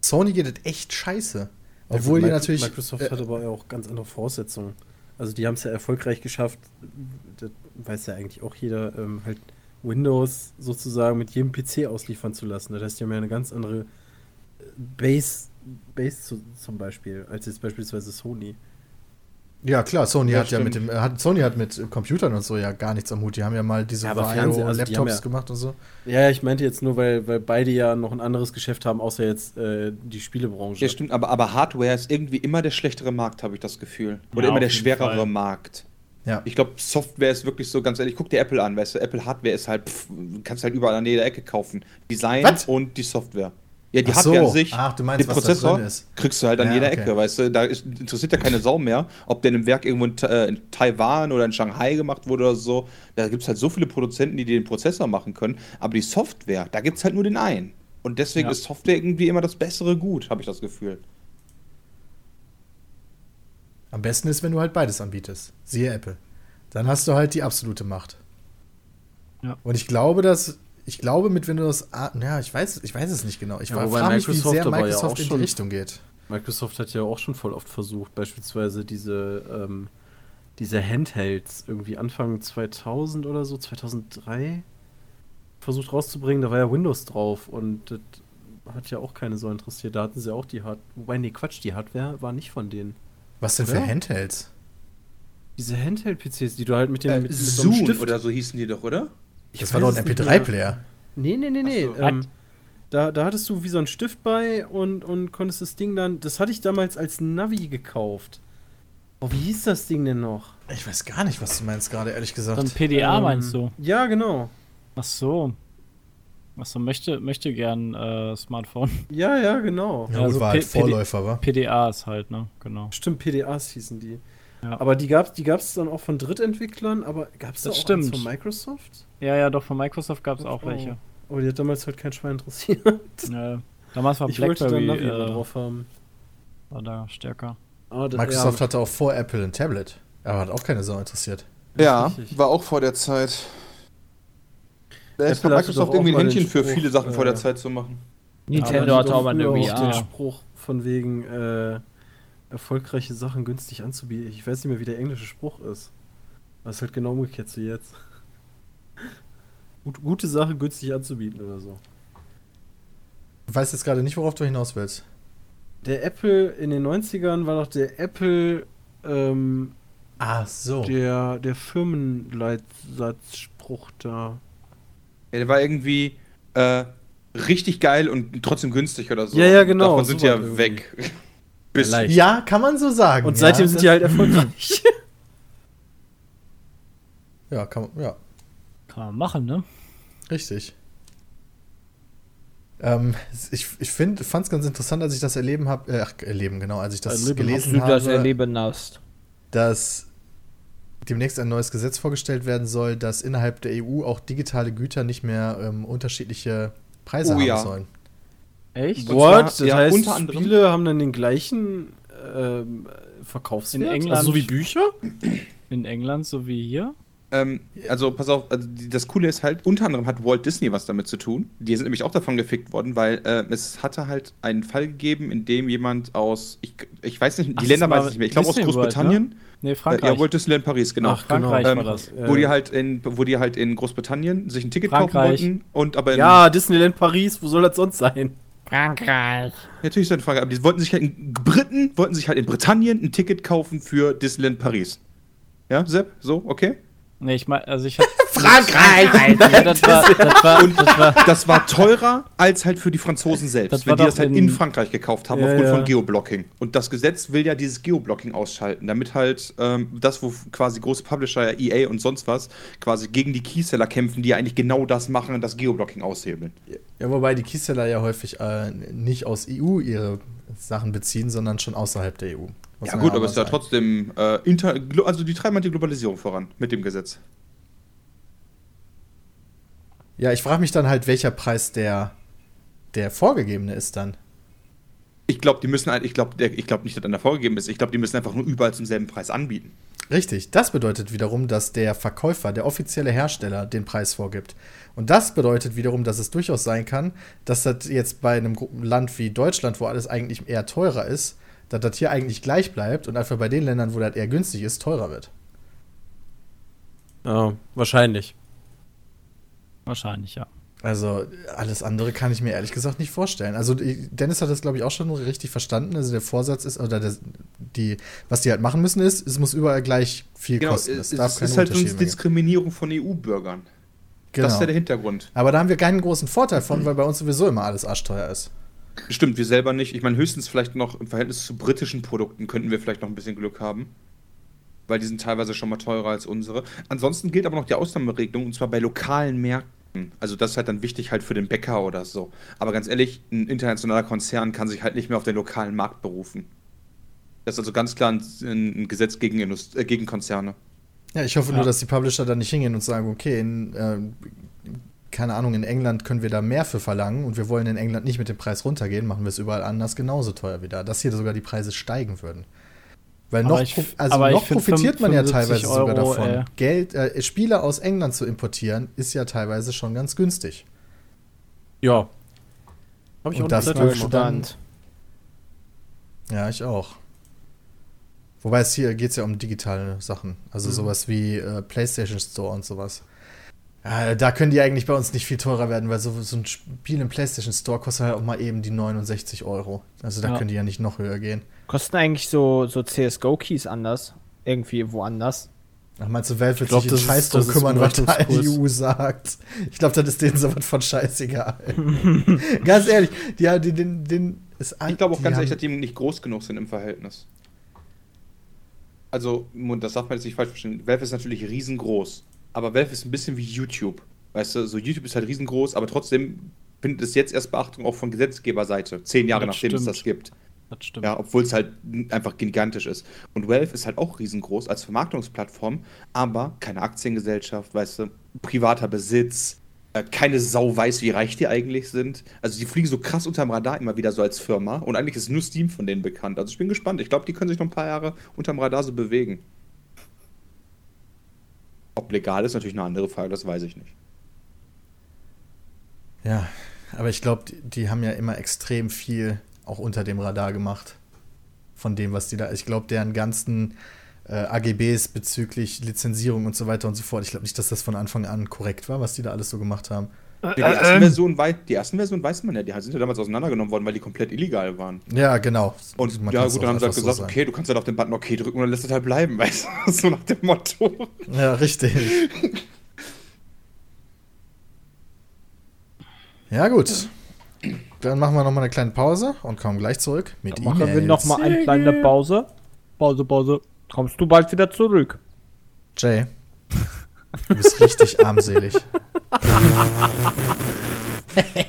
S2: Sony geht es echt scheiße. Obwohl
S5: Ja,
S2: die natürlich.
S5: Microsoft
S2: äh,
S5: hat aber auch ganz andere Voraussetzungen. Also die haben es ja erfolgreich geschafft, das weiß ja eigentlich auch jeder, ähm, halt Windows sozusagen mit jedem PC ausliefern zu lassen. Das heißt, die haben ja eine ganz andere Base, Base zu, zum Beispiel, als jetzt beispielsweise Sony.
S2: Ja, klar, Sony
S1: Ja,
S2: hat ja mit
S1: stimmt.
S2: dem, äh, hat, Sony hat mit Computern und so ja gar nichts am Hut. Die haben ja mal diese
S5: Ja, Fernseher, also
S2: Vario-Laptops
S5: ja-
S2: gemacht und so.
S5: Ja, ich meinte jetzt nur, weil, weil beide ja noch ein anderes Geschäft haben, außer jetzt äh, die Spielebranche.
S1: Ja, stimmt, aber, aber Hardware ist irgendwie immer der schlechtere Markt, habe ich das Gefühl. Oder
S4: Ja,
S1: immer der schwerere
S4: Fall.
S1: Markt.
S2: Ja.
S1: Ich glaube, Software ist wirklich so, ganz ehrlich, guck dir Apple an, weißt du, Apple Hardware ist halt, pff, kannst halt überall an jeder Ecke kaufen. Design
S2: Was?
S1: und die Software. Ja, die
S2: Ach
S1: Hardware
S2: so.
S1: an sich,
S2: Ach, du meinst,
S1: den Prozessor,
S2: drin ist.
S1: kriegst du halt an
S2: Ja,
S1: jeder
S2: okay.
S1: Ecke, weißt du, da ist, interessiert ja keine Sau mehr, ob der in einem Werk irgendwo in, äh, in Taiwan oder in Shanghai gemacht wurde oder so. Da gibt es halt so viele Produzenten, die den Prozessor machen können, aber die Software, da gibt es halt nur den einen. Und deswegen
S4: Ja.
S1: ist Software irgendwie immer das bessere Gut, habe ich das Gefühl.
S2: Am besten ist, wenn du halt beides anbietest. Siehe Apple. Dann hast du halt die absolute Macht.
S4: Ja.
S2: Und ich glaube, dass. Ich glaube, mit Windows. Ja, ich weiß, ich weiß es nicht genau. Ich
S5: Ja,
S2: frage
S5: wobei
S2: mich, wie
S5: Microsoft
S2: sehr
S5: ja
S2: Microsoft
S5: auch
S2: in die
S5: schon-
S2: Richtung geht.
S5: Microsoft hat ja auch schon voll oft versucht, beispielsweise diese, ähm, diese Handhelds irgendwie Anfang 2000 oder so, 2003 versucht rauszubringen. Da war ja Windows drauf und das hat ja auch keine so interessiert. Da hatten sie auch die Hardware. Wobei, nee, Quatsch, die Hardware war nicht von denen.
S2: Was denn für
S5: Oder?
S2: Handhelds?
S5: Diese Handheld-PCs, die du halt mit dem
S1: Äh,
S5: mit, mit so einem
S1: Zoom
S5: Stift
S1: oder so hießen die doch, oder?
S5: Ich
S2: Das war doch ein
S5: nicht mehr.
S2: MP3-Player.
S5: Nee, nee, nee, nee.
S1: So.
S5: Ähm, da, da hattest du wie so ein Stift bei und, und konntest das Ding dann. Das hatte ich damals als Navi gekauft. Oh, wie hieß das Ding denn noch?
S2: Ich weiß gar nicht, was du meinst gerade, ehrlich
S4: So
S2: gesagt.
S4: ein PDA
S5: Ähm,
S4: meinst du?
S5: Ja, genau.
S4: Ach so. Ach so, möchte, möchte gern äh, Smartphone.
S5: Ja, ja, genau.
S2: ja,
S4: also
S2: war halt Vorläufer, war.
S4: PDAs halt, ne? Genau.
S5: Stimmt, PDAs hießen die.
S4: Ja.
S5: Aber die gab es die gab's dann auch von Drittentwicklern, aber gab es da
S4: Das
S5: auch eins
S4: stimmt.
S5: von Microsoft?
S4: Ja, ja, doch, von Microsoft gab es auch
S5: Oh.
S4: welche.
S5: Aber die hat damals halt kein Schwein interessiert.
S4: Ja, damals war
S5: ich wollte dann
S4: BlackBerry
S5: Navi aber
S4: äh,
S5: drauf haben.
S4: war da stärker.
S5: Ah, das-
S2: Microsoft
S5: ja,
S2: hatte auch vor Apple ein Tablet. Aber hat auch keine Sau interessiert.
S1: Ja, war auch vor der Zeit. Da ist Microsoft irgendwie ein Händchen für
S5: Spruch,
S1: viele Sachen vor der
S5: äh,
S1: Zeit zu machen.
S6: Nintendo
S5: Aber
S6: hat auch mal eine Wii
S5: den. Spruch von wegen äh, erfolgreiche Sachen günstig anzubieten. Ich weiß nicht mehr, wie der englische Spruch ist. Das ist halt genau umgekehrt zu jetzt. Gut, gute Sachen günstig anzubieten oder so.
S2: Ich weiß jetzt gerade nicht, worauf du hinaus willst.
S5: Der Apple in den 90ern war doch der Apple ähm,
S2: Ah, so.
S5: der, der Firmenleitsatzspruch da.
S1: Ja, der war irgendwie äh, richtig geil und trotzdem günstig oder so.
S5: Ja, ja, genau,
S1: Davon sind die ja
S5: sowas
S1: weg. Bis
S5: leicht.
S2: Ja, kann man so sagen.
S5: Und seitdem
S2: ja,
S5: sind die halt erfolgreich.
S2: Ja, kann man, ja,
S4: Kann man machen, ne?
S2: richtig. Ähm, ich ich fand es ganz interessant, als ich das erleben habe, äh, ach, erleben, genau, als ich das
S5: Erleben,
S2: gelesen
S6: du
S2: habe,
S6: das erleben hast.
S2: dass demnächst ein neues Gesetz vorgestellt werden soll, dass innerhalb der EU auch digitale Güter nicht mehr ähm, unterschiedliche Preise
S1: Oh
S2: haben
S1: ja.
S2: sollen.
S4: Echt?
S1: Und
S5: What?
S1: zwar,
S5: das
S1: ja,
S5: heißt,
S1: unter anderem-
S5: Spiele haben dann den gleichen ähm, Verkaufswert?
S4: In England-
S5: Also so wie Bücher?
S4: In England so wie hier?
S1: Ähm, also pass auf, also das Coole ist halt, unter anderem hat Walt Disney was damit zu tun. Die sind nämlich auch davon gefickt worden, weil äh, es hatte halt einen Fall gegeben, in dem jemand aus, ich, ich weiß nicht, die
S4: Ach,
S1: Länder weiß ich nicht mehr, ich glaube aus
S4: Disney World,
S1: Großbritannien.
S4: Nee,
S1: Äh,
S4: Frankreich.
S1: ja, Walt Disneyland Paris, genau.
S5: Ach, genau.
S4: Frankreich
S1: Ähm,
S4: war das.
S1: wo die halt in, wo die halt in Großbritannien sich ein Ticket
S4: Frankreich.
S1: kaufen wollten und aber in,
S5: Ja, Disneyland Paris, wo soll das sonst sein?
S6: Frankreich.
S1: natürlich ist das eine Frage, aber die wollten sich halt in Briten wollten sich halt in Britannien ein Ticket kaufen für Disneyland Paris. Ja, Sepp, so, okay?
S4: Nee, ich meine, also ich hab.
S6: Frankreich!
S4: das war, das war, das war,
S1: Das war teurer als halt für die Franzosen selbst,
S4: Das
S1: wenn die das halt in,
S4: in-
S1: Frankreich gekauft haben,
S5: Ja,
S1: aufgrund
S5: ja.
S1: von Geoblocking. Und das Gesetz will ja dieses Geoblocking ausschalten, damit halt ähm, das, wo quasi große Publisher, EA und sonst was, quasi gegen die Keyseller kämpfen, die ja eigentlich genau das machen und das Geoblocking aushebeln.
S2: Ja, wobei die Keyseller ja häufig äh, nicht aus EU ihre Sachen beziehen, sondern schon außerhalb der EU.
S1: Ja gut, aber es ist ja trotzdem, äh, inter, also die treiben halt die Globalisierung voran mit dem Gesetz.
S2: Ja, ich frage mich dann halt, welcher Preis der, der vorgegebene ist dann.
S1: Ich glaube, die müssen halt, ich glaube ich glaub nicht, dass dann da vorgegeben ist, ich glaube, die müssen einfach nur überall zum selben Preis anbieten.
S2: Richtig, das bedeutet wiederum, dass der Verkäufer, der offizielle Hersteller, den Preis vorgibt. Und das bedeutet wiederum, dass es durchaus sein kann, dass das jetzt bei einem Land wie Deutschland, wo alles eigentlich eher teurer ist, dass das hier eigentlich gleich bleibt und einfach bei den Ländern, wo das eher günstig ist, teurer wird.
S5: Ja, wahrscheinlich.
S4: wahrscheinlich, ja.
S2: Also alles andere kann ich mir ehrlich gesagt nicht vorstellen. Also Dennis hat das, glaube ich, auch schon richtig verstanden. Also der Vorsatz ist, oder das, die, was die halt machen müssen, ist, es muss überall gleich viel kosten.
S1: Genau, es,
S2: darf
S1: es
S2: keine
S1: ist halt so eine. Diskriminierung von EU-Bürgern.
S2: Genau.
S1: Das ist ja der Hintergrund.
S2: Aber da haben wir keinen großen Vorteil von, weil bei uns sowieso immer alles arschteuer ist.
S1: Stimmt, wir selber nicht. Ich meine, höchstens vielleicht noch im Verhältnis zu britischen Produkten könnten wir vielleicht noch ein bisschen Glück haben. Weil die sind teilweise schon mal teurer als unsere. Ansonsten gilt aber noch die Ausnahmeregelung, und zwar bei lokalen Märkten. Also das ist halt dann wichtig halt für den Bäcker oder so. Aber ganz ehrlich, ein internationaler Konzern kann sich halt nicht mehr auf den lokalen Markt berufen. Das ist also ganz klar ein, ein Gesetz gegen, Indust äh, gegen Konzerne.
S2: Ja, ich hoffe
S4: Ja.
S2: nur, dass die Publisher da nicht hingehen und sagen, okay, in, äh, keine Ahnung, in England können wir da mehr für verlangen und wir wollen in England nicht mit dem Preis runtergehen, machen wir es überall anders genauso teuer wie da. Dass hier sogar die Preise steigen würden. Weil
S4: Aber
S2: noch,
S4: ich-
S2: also noch profitiert man ja
S4: 75
S2: teilweise sogar
S4: Euro,
S2: davon.
S4: äh,
S2: Geld, äh, Spiele aus England zu importieren, ist ja teilweise schon ganz günstig.
S5: Ja. Hab ich
S2: Und
S5: auch
S2: das dann- Ja, ich auch. Wobei es hier geht es ja um digitale Sachen. Also
S5: Mhm.
S2: sowas wie äh, PlayStation Store und sowas. Da können die eigentlich bei uns nicht viel teurer werden, weil so, so ein Spiel im PlayStation Store kostet halt auch mal eben die 69 Euro. Also da
S4: Ja.
S2: können die ja nicht noch höher gehen.
S6: Kosten eigentlich so, so CSGO-Keys anders? Irgendwie woanders?
S2: Ach, meinst du, Valve wird
S5: glaub,
S2: sich
S5: das ist-
S2: Scheiß drum kümmern, was da die. EU sagt? Ich glaube, das ist denen sowas von scheißegal. ganz ehrlich, die, haben den, den, den ist
S1: Ich glaube auch ganz ehrlich, dass die nicht groß genug sind im Verhältnis. Also, und das darf man jetzt nicht falsch verstehen. Valve ist natürlich riesengroß. Aber Valve ist ein bisschen wie YouTube. Weißt du, so YouTube ist halt riesengroß, aber trotzdem findet es jetzt erst Beachtung auch von Gesetzgeberseite. Zehn Jahre
S4: Das
S1: nachdem es
S4: stimmt.
S1: das gibt.
S4: Das stimmt.
S1: Ja, obwohl es halt einfach gigantisch ist. Und Valve ist halt auch riesengroß als Vermarktungsplattform, aber keine Aktiengesellschaft, weißt du, privater Besitz, äh, keine Sau weiß, wie reich die eigentlich sind. Also die fliegen so krass unterm Radar immer wieder so als Firma und eigentlich ist nur Steam von denen bekannt. Also ich bin gespannt. Ich glaube, die können sich noch ein paar Jahre unterm Radar so bewegen. Ob legal ist natürlich eine andere Frage, das weiß ich nicht.
S2: Ja, aber ich glaube, die, die haben ja immer extrem viel auch unter dem Radar gemacht. Von dem, was die da. Ich glaube, deren ganzen äh, AGBs bezüglich Lizenzierung und so weiter und so fort. Ich glaube nicht, dass das von Anfang an korrekt war, was die da alles so gemacht haben.
S1: Die, ersten Versionen wei die ersten Versionen weiß man ja, die sind ja damals auseinandergenommen worden, weil die komplett illegal waren.
S2: Ja, genau.
S1: Und
S2: Man
S1: ja gut, dann haben sie halt
S2: so
S1: gesagt,
S2: sagen.
S1: okay, du kannst halt auf den Button OK drücken und dann lässt es halt bleiben, weißt du? So nach dem Motto.
S2: Ja, richtig. ja, gut. Dann machen wir noch mal eine kleine Pause und kommen gleich zurück mit
S6: Dann machen wir
S2: E-Mails.
S6: noch mal eine kleine Pause.
S4: Pause, Pause.
S6: Kommst du bald wieder zurück?
S2: Jay, du bist richtig armselig.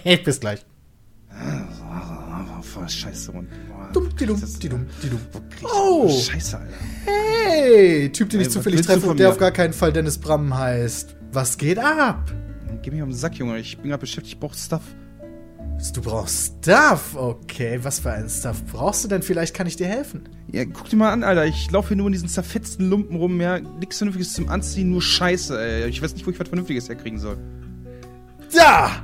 S2: Bis gleich.
S1: Voll scheiße, Mann.
S2: Dumm, die dumm, die dumm, die dumm. Oh,
S1: Scheiße, Alter.
S2: hey, Typ, den ich
S1: Ey,
S2: zufällig treffe
S1: von
S2: und der
S1: mir?
S2: auf gar keinen Fall Dennis Bram heißt. Was geht ab?
S1: Geh mich auf den Sack, Junge. Ich bin gerade beschäftigt, ich brauch Stuff.
S2: Du brauchst Stuff. Okay, was für einen Stuff brauchst du denn? Vielleicht kann ich dir helfen.
S8: Ja, guck dir mal an, Alter. Ich laufe hier nur in diesen zerfetzten Lumpen rum, ja. Nichts Vernünftiges zum Anziehen, nur Scheiße, ey. Ich weiß nicht, wo ich was Vernünftiges herkriegen soll.
S2: Da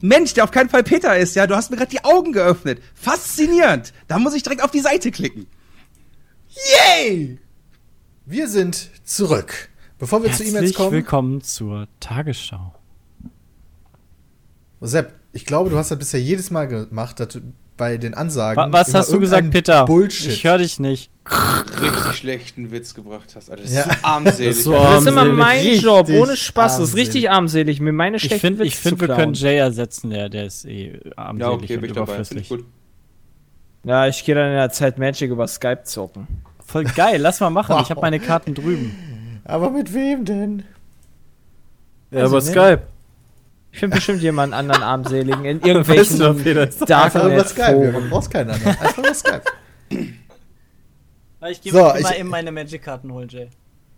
S8: Mensch, der auf keinen Fall Peter ist, ja. Du hast mir gerade die Augen geöffnet. Faszinierend. Da muss ich direkt auf die Seite klicken.
S2: Yay! Wir sind zurück. Bevor wir zu E-Mails
S4: Herzlich
S2: kommen.
S4: willkommen zur Tagesschau.
S2: Sepp, ich glaube, du hast das bisher jedes Mal gemacht, dass du bei den Ansagen.
S4: Wa was
S2: immer
S4: hast du gesagt, Peter?
S2: Bullshit.
S4: Ich höre dich nicht.
S1: Richtig schlechten Witz gebracht hast, Alter. Das ist
S2: Ja.
S1: so armselig.
S4: so
S1: Alter.
S6: Das ist immer
S4: armselig.
S6: mein
S2: Richtig
S6: Job, ohne Spaß. Das ist
S2: armselig.
S6: richtig armselig, mir meine
S4: Ich
S6: schlechten
S4: finde, ich find,
S6: zu
S4: wir
S6: klauen.
S4: können Jay ersetzen, der, der ist eh armselig
S1: ja, okay, bin
S4: und
S1: ich dabei. Finde
S4: überflüssig.
S1: ich gut.
S6: Ja, ich gehe dann in der Zeit Magic über Skype zocken.
S4: Voll geil, lass mal machen.
S2: Wow.
S4: Ich habe meine Karten drüben.
S2: Aber mit wem denn?
S5: Ja,
S2: Also,
S5: aber
S2: ne?
S5: Skype.
S6: Ich finde bestimmt jemanden anderen armseligen in
S5: Weißt du
S6: irgendwelchen.
S2: Ja, du
S6: Darknet-Foren.
S2: brauchst keinen anderen. Einfach über Skype.
S4: Ich gehe
S2: So,
S4: mal
S2: ich-
S4: eben meine Magic-Karten holen, Jay.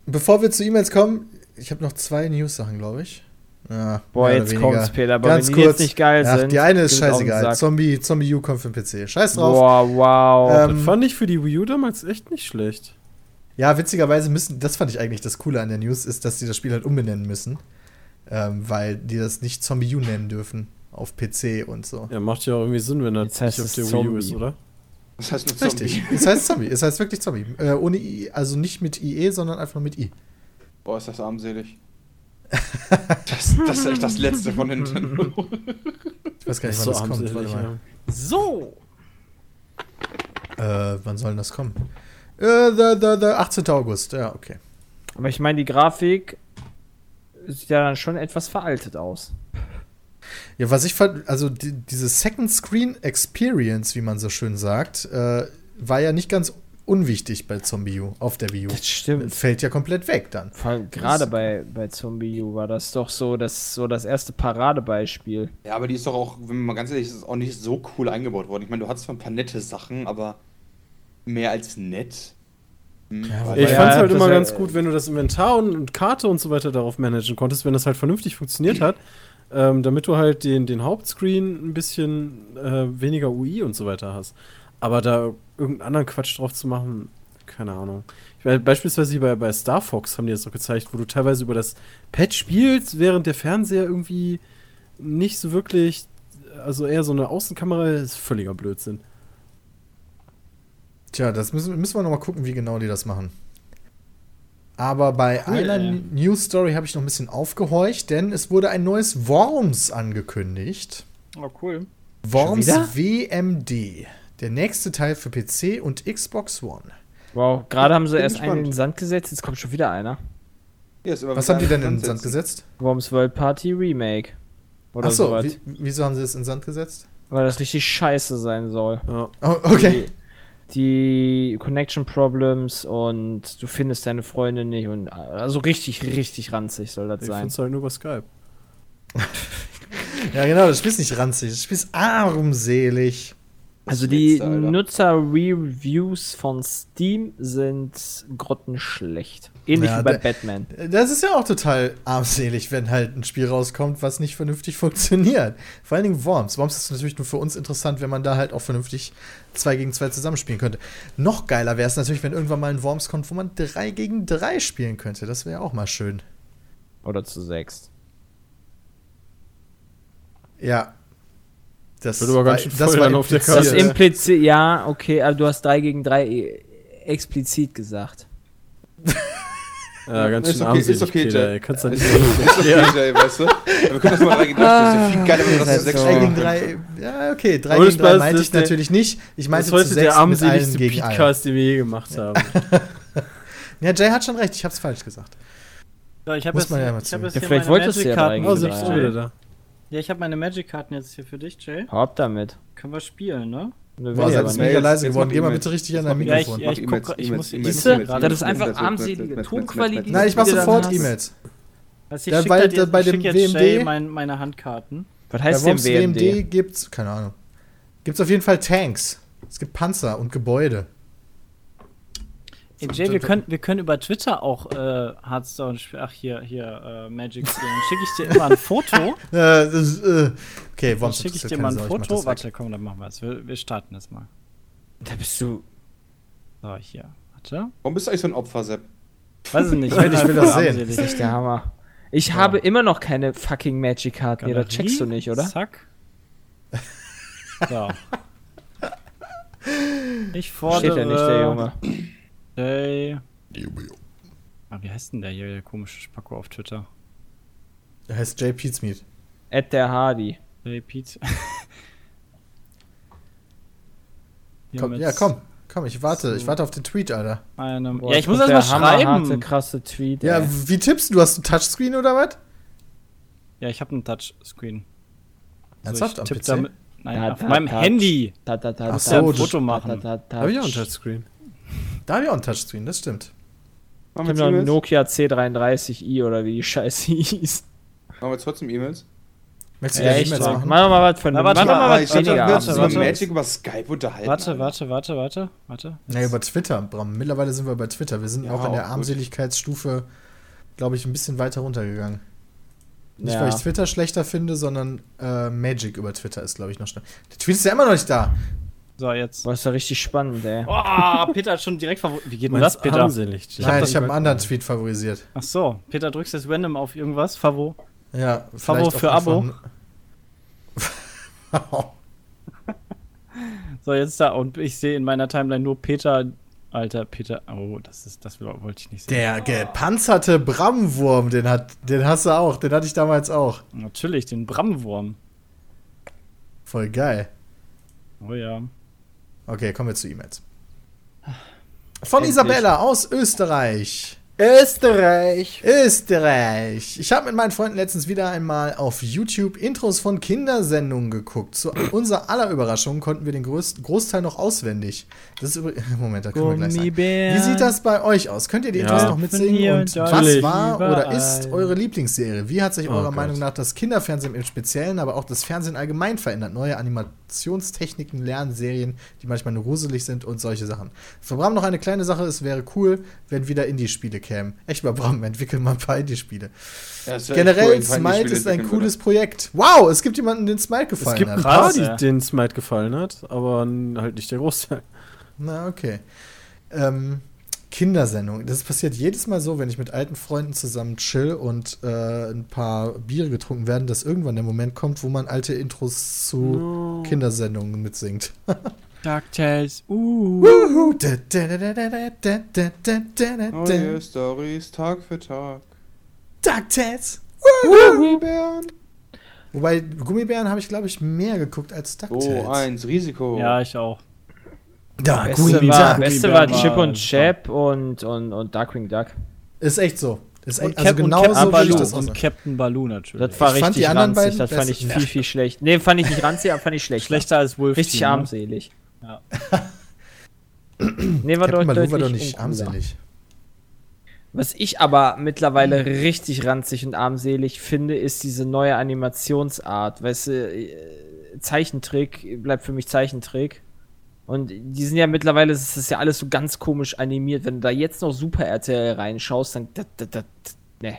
S2: Bevor wir zu E-Mails kommen, ich habe noch zwei News-Sachen, glaube ich. Ja,
S6: Boah, jetzt kommt's, Peter. Aber
S2: Ganz
S6: wenn die
S2: kurz.
S6: jetzt nicht geil
S2: Ach,
S6: sind.
S2: die eine ist scheißegal. Zombie, Zombie U kommt für den PC. Scheiß drauf.
S6: Boah, wow.
S2: Ähm,
S5: Das fand ich für die Wii U damals echt nicht schlecht.
S2: Ja, witzigerweise müssen, das fand ich eigentlich das Coole an der News, ist, dass sie das Spiel halt umbenennen müssen. Ähm, weil die das nicht Zombie U nennen dürfen. Auf PC und so.
S5: Ja, macht ja auch irgendwie Sinn, wenn das nicht auf der Wii U
S6: Zombie.
S5: ist, oder?
S1: Das heißt nur Zombie.
S2: Richtig. es heißt Zombie. Es heißt wirklich Zombie. Äh, ohne I, also nicht mit IE, sondern einfach nur mit I.
S1: Boah, ist das armselig. Das, das ist echt das letzte von Nintendo.
S2: Ich weiß gar nicht, wann
S5: so
S2: das kommt.
S5: armselig,
S2: Warte mal.
S4: So.
S2: Äh, wann soll denn das kommen? Äh, the, the, the 18. August. Ja, okay.
S6: Aber ich meine, die Grafik sieht ja dann schon etwas veraltet aus.
S2: Ja, was ich fand, also die, diese Second Screen Experience, wie man so schön sagt, äh, war ja nicht ganz unwichtig bei Zombie U auf der Wii U.
S6: Das stimmt.
S2: Fällt ja komplett weg dann.
S6: Vor allem gerade bei, bei Zombie U war das doch so das, so das erste Paradebeispiel.
S1: Ja, aber die ist doch auch, wenn man mal ganz ehrlich ist, ist auch nicht so cool eingebaut worden. Ich meine, du hattest zwar ein paar nette Sachen, aber mehr als nett.
S2: Ja,
S5: Ich
S6: Ja,
S5: fand's halt immer
S6: ja-
S5: ganz gut, wenn du das Inventar und, und Karte und so weiter darauf managen konntest, wenn das halt vernünftig funktioniert hat, ähm, damit du halt den, den Hauptscreen ein bisschen äh, weniger UI und so weiter hast. Aber da irgendeinen anderen Quatsch drauf zu machen, keine Ahnung. Ich weiß, beispielsweise bei, bei Star Fox haben die das doch gezeigt, wo du teilweise über das Pad spielst, während der Fernseher irgendwie nicht so wirklich, also eher so eine Außenkamera ist völliger Blödsinn.
S2: Tja, das müssen, müssen wir noch mal gucken, wie genau die das machen. Aber bei
S4: Cool,
S2: einer
S4: ey.
S2: News Story habe ich noch ein bisschen aufgehorcht, denn es wurde ein neues Worms angekündigt.
S4: Oh, cool.
S2: Worms? WMD. Der nächste Teil für PC und Xbox One.
S6: Wow, gerade haben sie erst einen in
S1: gespannt.
S6: den Sand gesetzt, jetzt kommt schon wieder einer.
S1: Ja,
S2: Was haben die denn in den Sand gesetzt?
S6: Worms World Party Remake. Oder
S2: Achso, wieso haben sie es in den Sand gesetzt?
S6: Weil das richtig scheiße sein soll.
S5: Ja.
S2: Oh, okay.
S6: Die, die Connection Problems und du findest deine Freunde nicht und also richtig, richtig ranzig soll das
S5: Ich
S6: sein.
S5: find's halt nur über Skype.
S2: Ja, genau, das Spiel ist nicht ranzig, das Spiel ist armselig.
S6: Also die. Nutzer-Reviews von Steam sind grottenschlecht. Ähnlich
S2: Ja,
S6: wie bei Batman.
S2: Das ist ja auch total armselig, wenn halt ein Spiel rauskommt, was nicht vernünftig funktioniert. Vor allen Dingen Worms. Worms ist natürlich nur für uns interessant, wenn man da halt auch vernünftig 2 gegen 2 zusammenspielen könnte. Noch geiler wäre es natürlich, wenn irgendwann mal ein Worms kommt, wo man 3 gegen 3 spielen könnte. Das wäre auch mal schön.
S6: Oder zu sechst.
S2: Ja. Das
S5: Wird aber ganz
S2: war-
S5: schön
S2: das
S5: voll
S2: war
S5: dann auf der
S2: impliziert.
S6: Das
S5: Ja.
S6: impliziert, ja, okay, aber du hast 3 gegen 3 explizit gesagt.
S5: Ja, ganz
S1: Ist
S5: schön
S1: okay, ist okay,
S5: Peter,
S1: Jay.
S5: ey. Kannst du
S1: Ist
S5: nicht
S1: okay, Jay, weißt du? Wir können das mal rein Das ist ja viel geiler, wenn wir das zu sechs
S6: so.
S2: 3
S1: spielen
S2: gegen
S1: können.
S2: 3. Ja, okay. 3
S5: Aber
S2: gegen
S5: das
S2: 3
S5: ist-
S2: meinte ich
S5: ist der-
S2: natürlich nicht. Ich
S5: Das
S2: meinte
S5: ist
S2: zu
S5: heute
S2: 6
S5: der armseligste
S2: gegen.
S5: Podcast, den wir je gemacht haben.
S2: Ja, Jay hat schon recht, ich hab's falsch gesagt.
S4: So, ich habe
S2: Muss
S4: jetzt,
S2: man ja mal
S4: ich hab
S2: zugeben.
S6: Ja, vielleicht
S4: meine
S6: wolltest du ja drei
S5: Oh,
S6: gegen
S5: selbst
S6: drei.
S4: dich,
S5: wieder da.
S4: Ja, ich habe meine Magic-Karten jetzt hier für dich, Jay.
S6: Hau ab damit.
S4: Können wir spielen, ne?
S6: Ne,
S2: Boah, seid
S6: nicht.
S2: mega leise geworden. Geh mal bitte richtig an dein
S1: mach
S4: Ja, ich,
S2: Mikrofon.
S4: ja, ich guck, ich
S1: E-Mails,
S4: muss,
S1: E-Mails,
S6: das ist einfach armselige Tonqualität.
S2: Nein, ich mach sofort. E-Mails.
S4: Also ich
S2: Ja, weil
S4: jetzt,
S2: bei
S4: ich
S2: dem WMD
S4: mein, meine Handkarten.
S6: Was heißt denn
S2: WMD
S6: WMD?
S2: gibt's, keine Ahnung. Gibt's auf jeden Fall Tanks. Es gibt Panzer und Gebäude.
S4: Ey, Jay, wir können, wir können über Twitter auch äh, Hearthstone spielen. Ach, hier, hier, äh, Magic spielen. Dann schicke ich dir immer ein Foto.
S2: Äh, das, äh, okay,
S4: Dann
S2: Worms
S4: schicke ich dir mal ein
S2: das
S4: Foto. Warte, komm, dann machen wir es. Wir, wir starten das mal.
S6: Da bist du.
S4: So, hier. Warte.
S1: Warum bist du eigentlich so ein Opfer, Sepp?
S4: Weiß ich nicht.
S2: Ich will das sehen.
S6: Das ist echt der Hammer. Ich habe immer noch keine fucking Magic-Karten. Nee, das checkst du nicht, oder?
S4: Zack. So. Ich fordere.
S6: Steht ja nicht, der Junge.
S4: Jay. Ah, wie heißt denn der hier, der komische Spacko auf Twitter?
S2: Der heißt J. Pizmeat.
S6: Ed der Hardy.
S4: Jay Pete.
S2: Komm, ja, komm. Komm, ich warte. Ich warte auf den Tweet, Alter.
S4: Einem,
S6: Boah,
S4: ja, ich muss erst mal schreiben.
S6: krasse Tweet.
S2: Ja,
S6: ey.
S2: wie tippst du? Du hast ein Touchscreen oder was?
S4: Ja, ich habe einen Touchscreen.
S2: Ernsthaft? Am
S4: tipp
S2: PC?
S4: damit- Nein,
S6: Da,
S4: auf
S6: da,
S4: meinem
S6: da.
S4: Handy.
S6: Da, da, da,
S2: Ach so, ein
S4: Foto machen.
S6: Da, da, da,
S5: Hab ich auch ein Touchscreen.
S2: Da habe ich auch ein Touchscreen, das stimmt.
S1: Machen
S6: Ich
S1: wir
S6: hab noch ein? Nokia C33i oder wie die Scheiße hieß.
S1: Machen wir trotzdem E-Mails?
S2: Möchtest du
S6: Ja, echt
S2: machen?
S6: Mach doch mal was von Mach mal was weniger.
S1: wir
S4: warte, warte.
S1: Magic über Skype unterhalten.
S4: Warte, warte, warte, warte, warte.
S2: Nee, über Twitter, Bram. Mittlerweile sind wir bei Twitter. Wir sind
S1: Ja,
S2: auch in der. Armseligkeitsstufe, glaube ich, ein bisschen weiter runtergegangen. Nicht,
S6: Ja.
S2: weil ich Twitter schlechter finde, sondern äh, Magic über Twitter ist, glaube ich, noch schneller. Der Tweet ist ja immer noch nicht da.
S4: So, jetzt.
S6: Boah, ist ja richtig spannend, ey.
S4: Oh, Peter hat schon direkt verwundert. Wie geht denn das, Peter?
S5: armselig?
S2: Nein, ich habe
S5: das
S2: einen anderen Tweet favorisiert.
S4: Ach so, Peter drückst jetzt random auf irgendwas. Favo.
S2: Ja,
S4: Favo für Abo. So, jetzt da. Und ich sehe in meiner Timeline nur Peter. Alter, Peter. Oh, das ist, das wollte ich nicht sehen.
S2: Der gepanzerte Bramwurm, den, hat, den hast du auch. Den hatte ich damals auch.
S4: Natürlich, den Bramwurm.
S2: Voll geil.
S4: Oh ja.
S2: Okay, kommen wir zu E-Mails. Von
S6: Endlich.
S2: Isabella aus Österreich.
S5: Österreich.
S2: Österreich. Ich habe mit meinen Freunden letztens wieder einmal auf YouTube Intros von Kindersendungen geguckt. Zu unserer aller Überraschung konnten wir den größten Großteil noch auswendig. Das ist übrigens. Moment, da können wir gleich sagen.
S4: Gummibär.
S2: Wie sieht das bei euch aus? Könnt ihr die
S5: Ja.
S2: Intros noch
S4: Von
S2: mitsingen? Und was war oder ist eure Lieblingsserie? Wie hat sich
S5: Oh
S2: eurer
S5: Gott.
S2: Meinung nach das Kinderfernsehen im Speziellen, aber auch das Fernsehen allgemein verändert? Neue Animationstechniken, Lernserien, die manchmal nur gruselig sind und solche Sachen. Für Bram noch eine kleine Sache: Es wäre cool, wenn wieder Indie-Spiele kämen. Echt mal, Bram, entwickel mal ein paar Indie-Spiele.
S1: Ja, cool,
S2: Generell,
S1: Feinde
S2: Smite
S1: Spiele
S2: ist ein
S1: entwickeln
S2: cooles Projekt. Wow, es gibt jemanden, den Smite
S5: Es
S2: gefallen
S5: gibt ein
S2: hat.
S5: paar, die,
S4: ja.
S5: denen Smite gefallen hat, aber halt nicht der Großteil.
S2: Na, okay. Ähm, Kindersendung. Das passiert jedes Mal so, wenn ich mit alten Freunden zusammen chill und äh, ein paar Biere getrunken werden, dass irgendwann der Moment kommt, wo man alte Intros zu
S5: No.
S2: Kindersendungen mitsingt.
S4: DuckTales, uh.
S2: Woohoo.
S1: Neue Stories Tag für Tag.
S2: DuckTales,
S1: Gummibären.
S2: Wobei, Gummibären habe ich, glaube ich, mehr geguckt als DuckTales.
S1: Oh, eins, Risiko.
S4: Ja, ich auch.
S2: Da,
S6: Beste
S2: Queen
S6: war, Beste war Chip und Chap und, und, und Darkwing Duck.
S2: Ist echt so. Ist echt, also genau so
S4: Baloo,
S2: das
S4: Und Captain Baloo natürlich.
S6: Das war
S2: ich
S6: richtig ranzig, das fand ich viel, viel schlecht. Nee, fand ich nicht ranzig, aber fand ich schlecht.
S4: Schlechter als Wolf.
S6: Richtig
S4: ne?
S6: armselig.
S4: Ja.
S6: nee, war doch
S2: Baloo war doch nicht armselig.
S6: Was ich aber mittlerweile richtig ranzig und armselig finde, ist diese neue Animationsart. Weißt du, äh, Zeichentrick bleibt für mich Zeichentrick. Und die sind ja mittlerweile, es ist ja alles so ganz komisch animiert. Wenn du da jetzt noch Super RTL reinschaust, dann. Das, das, das, nee.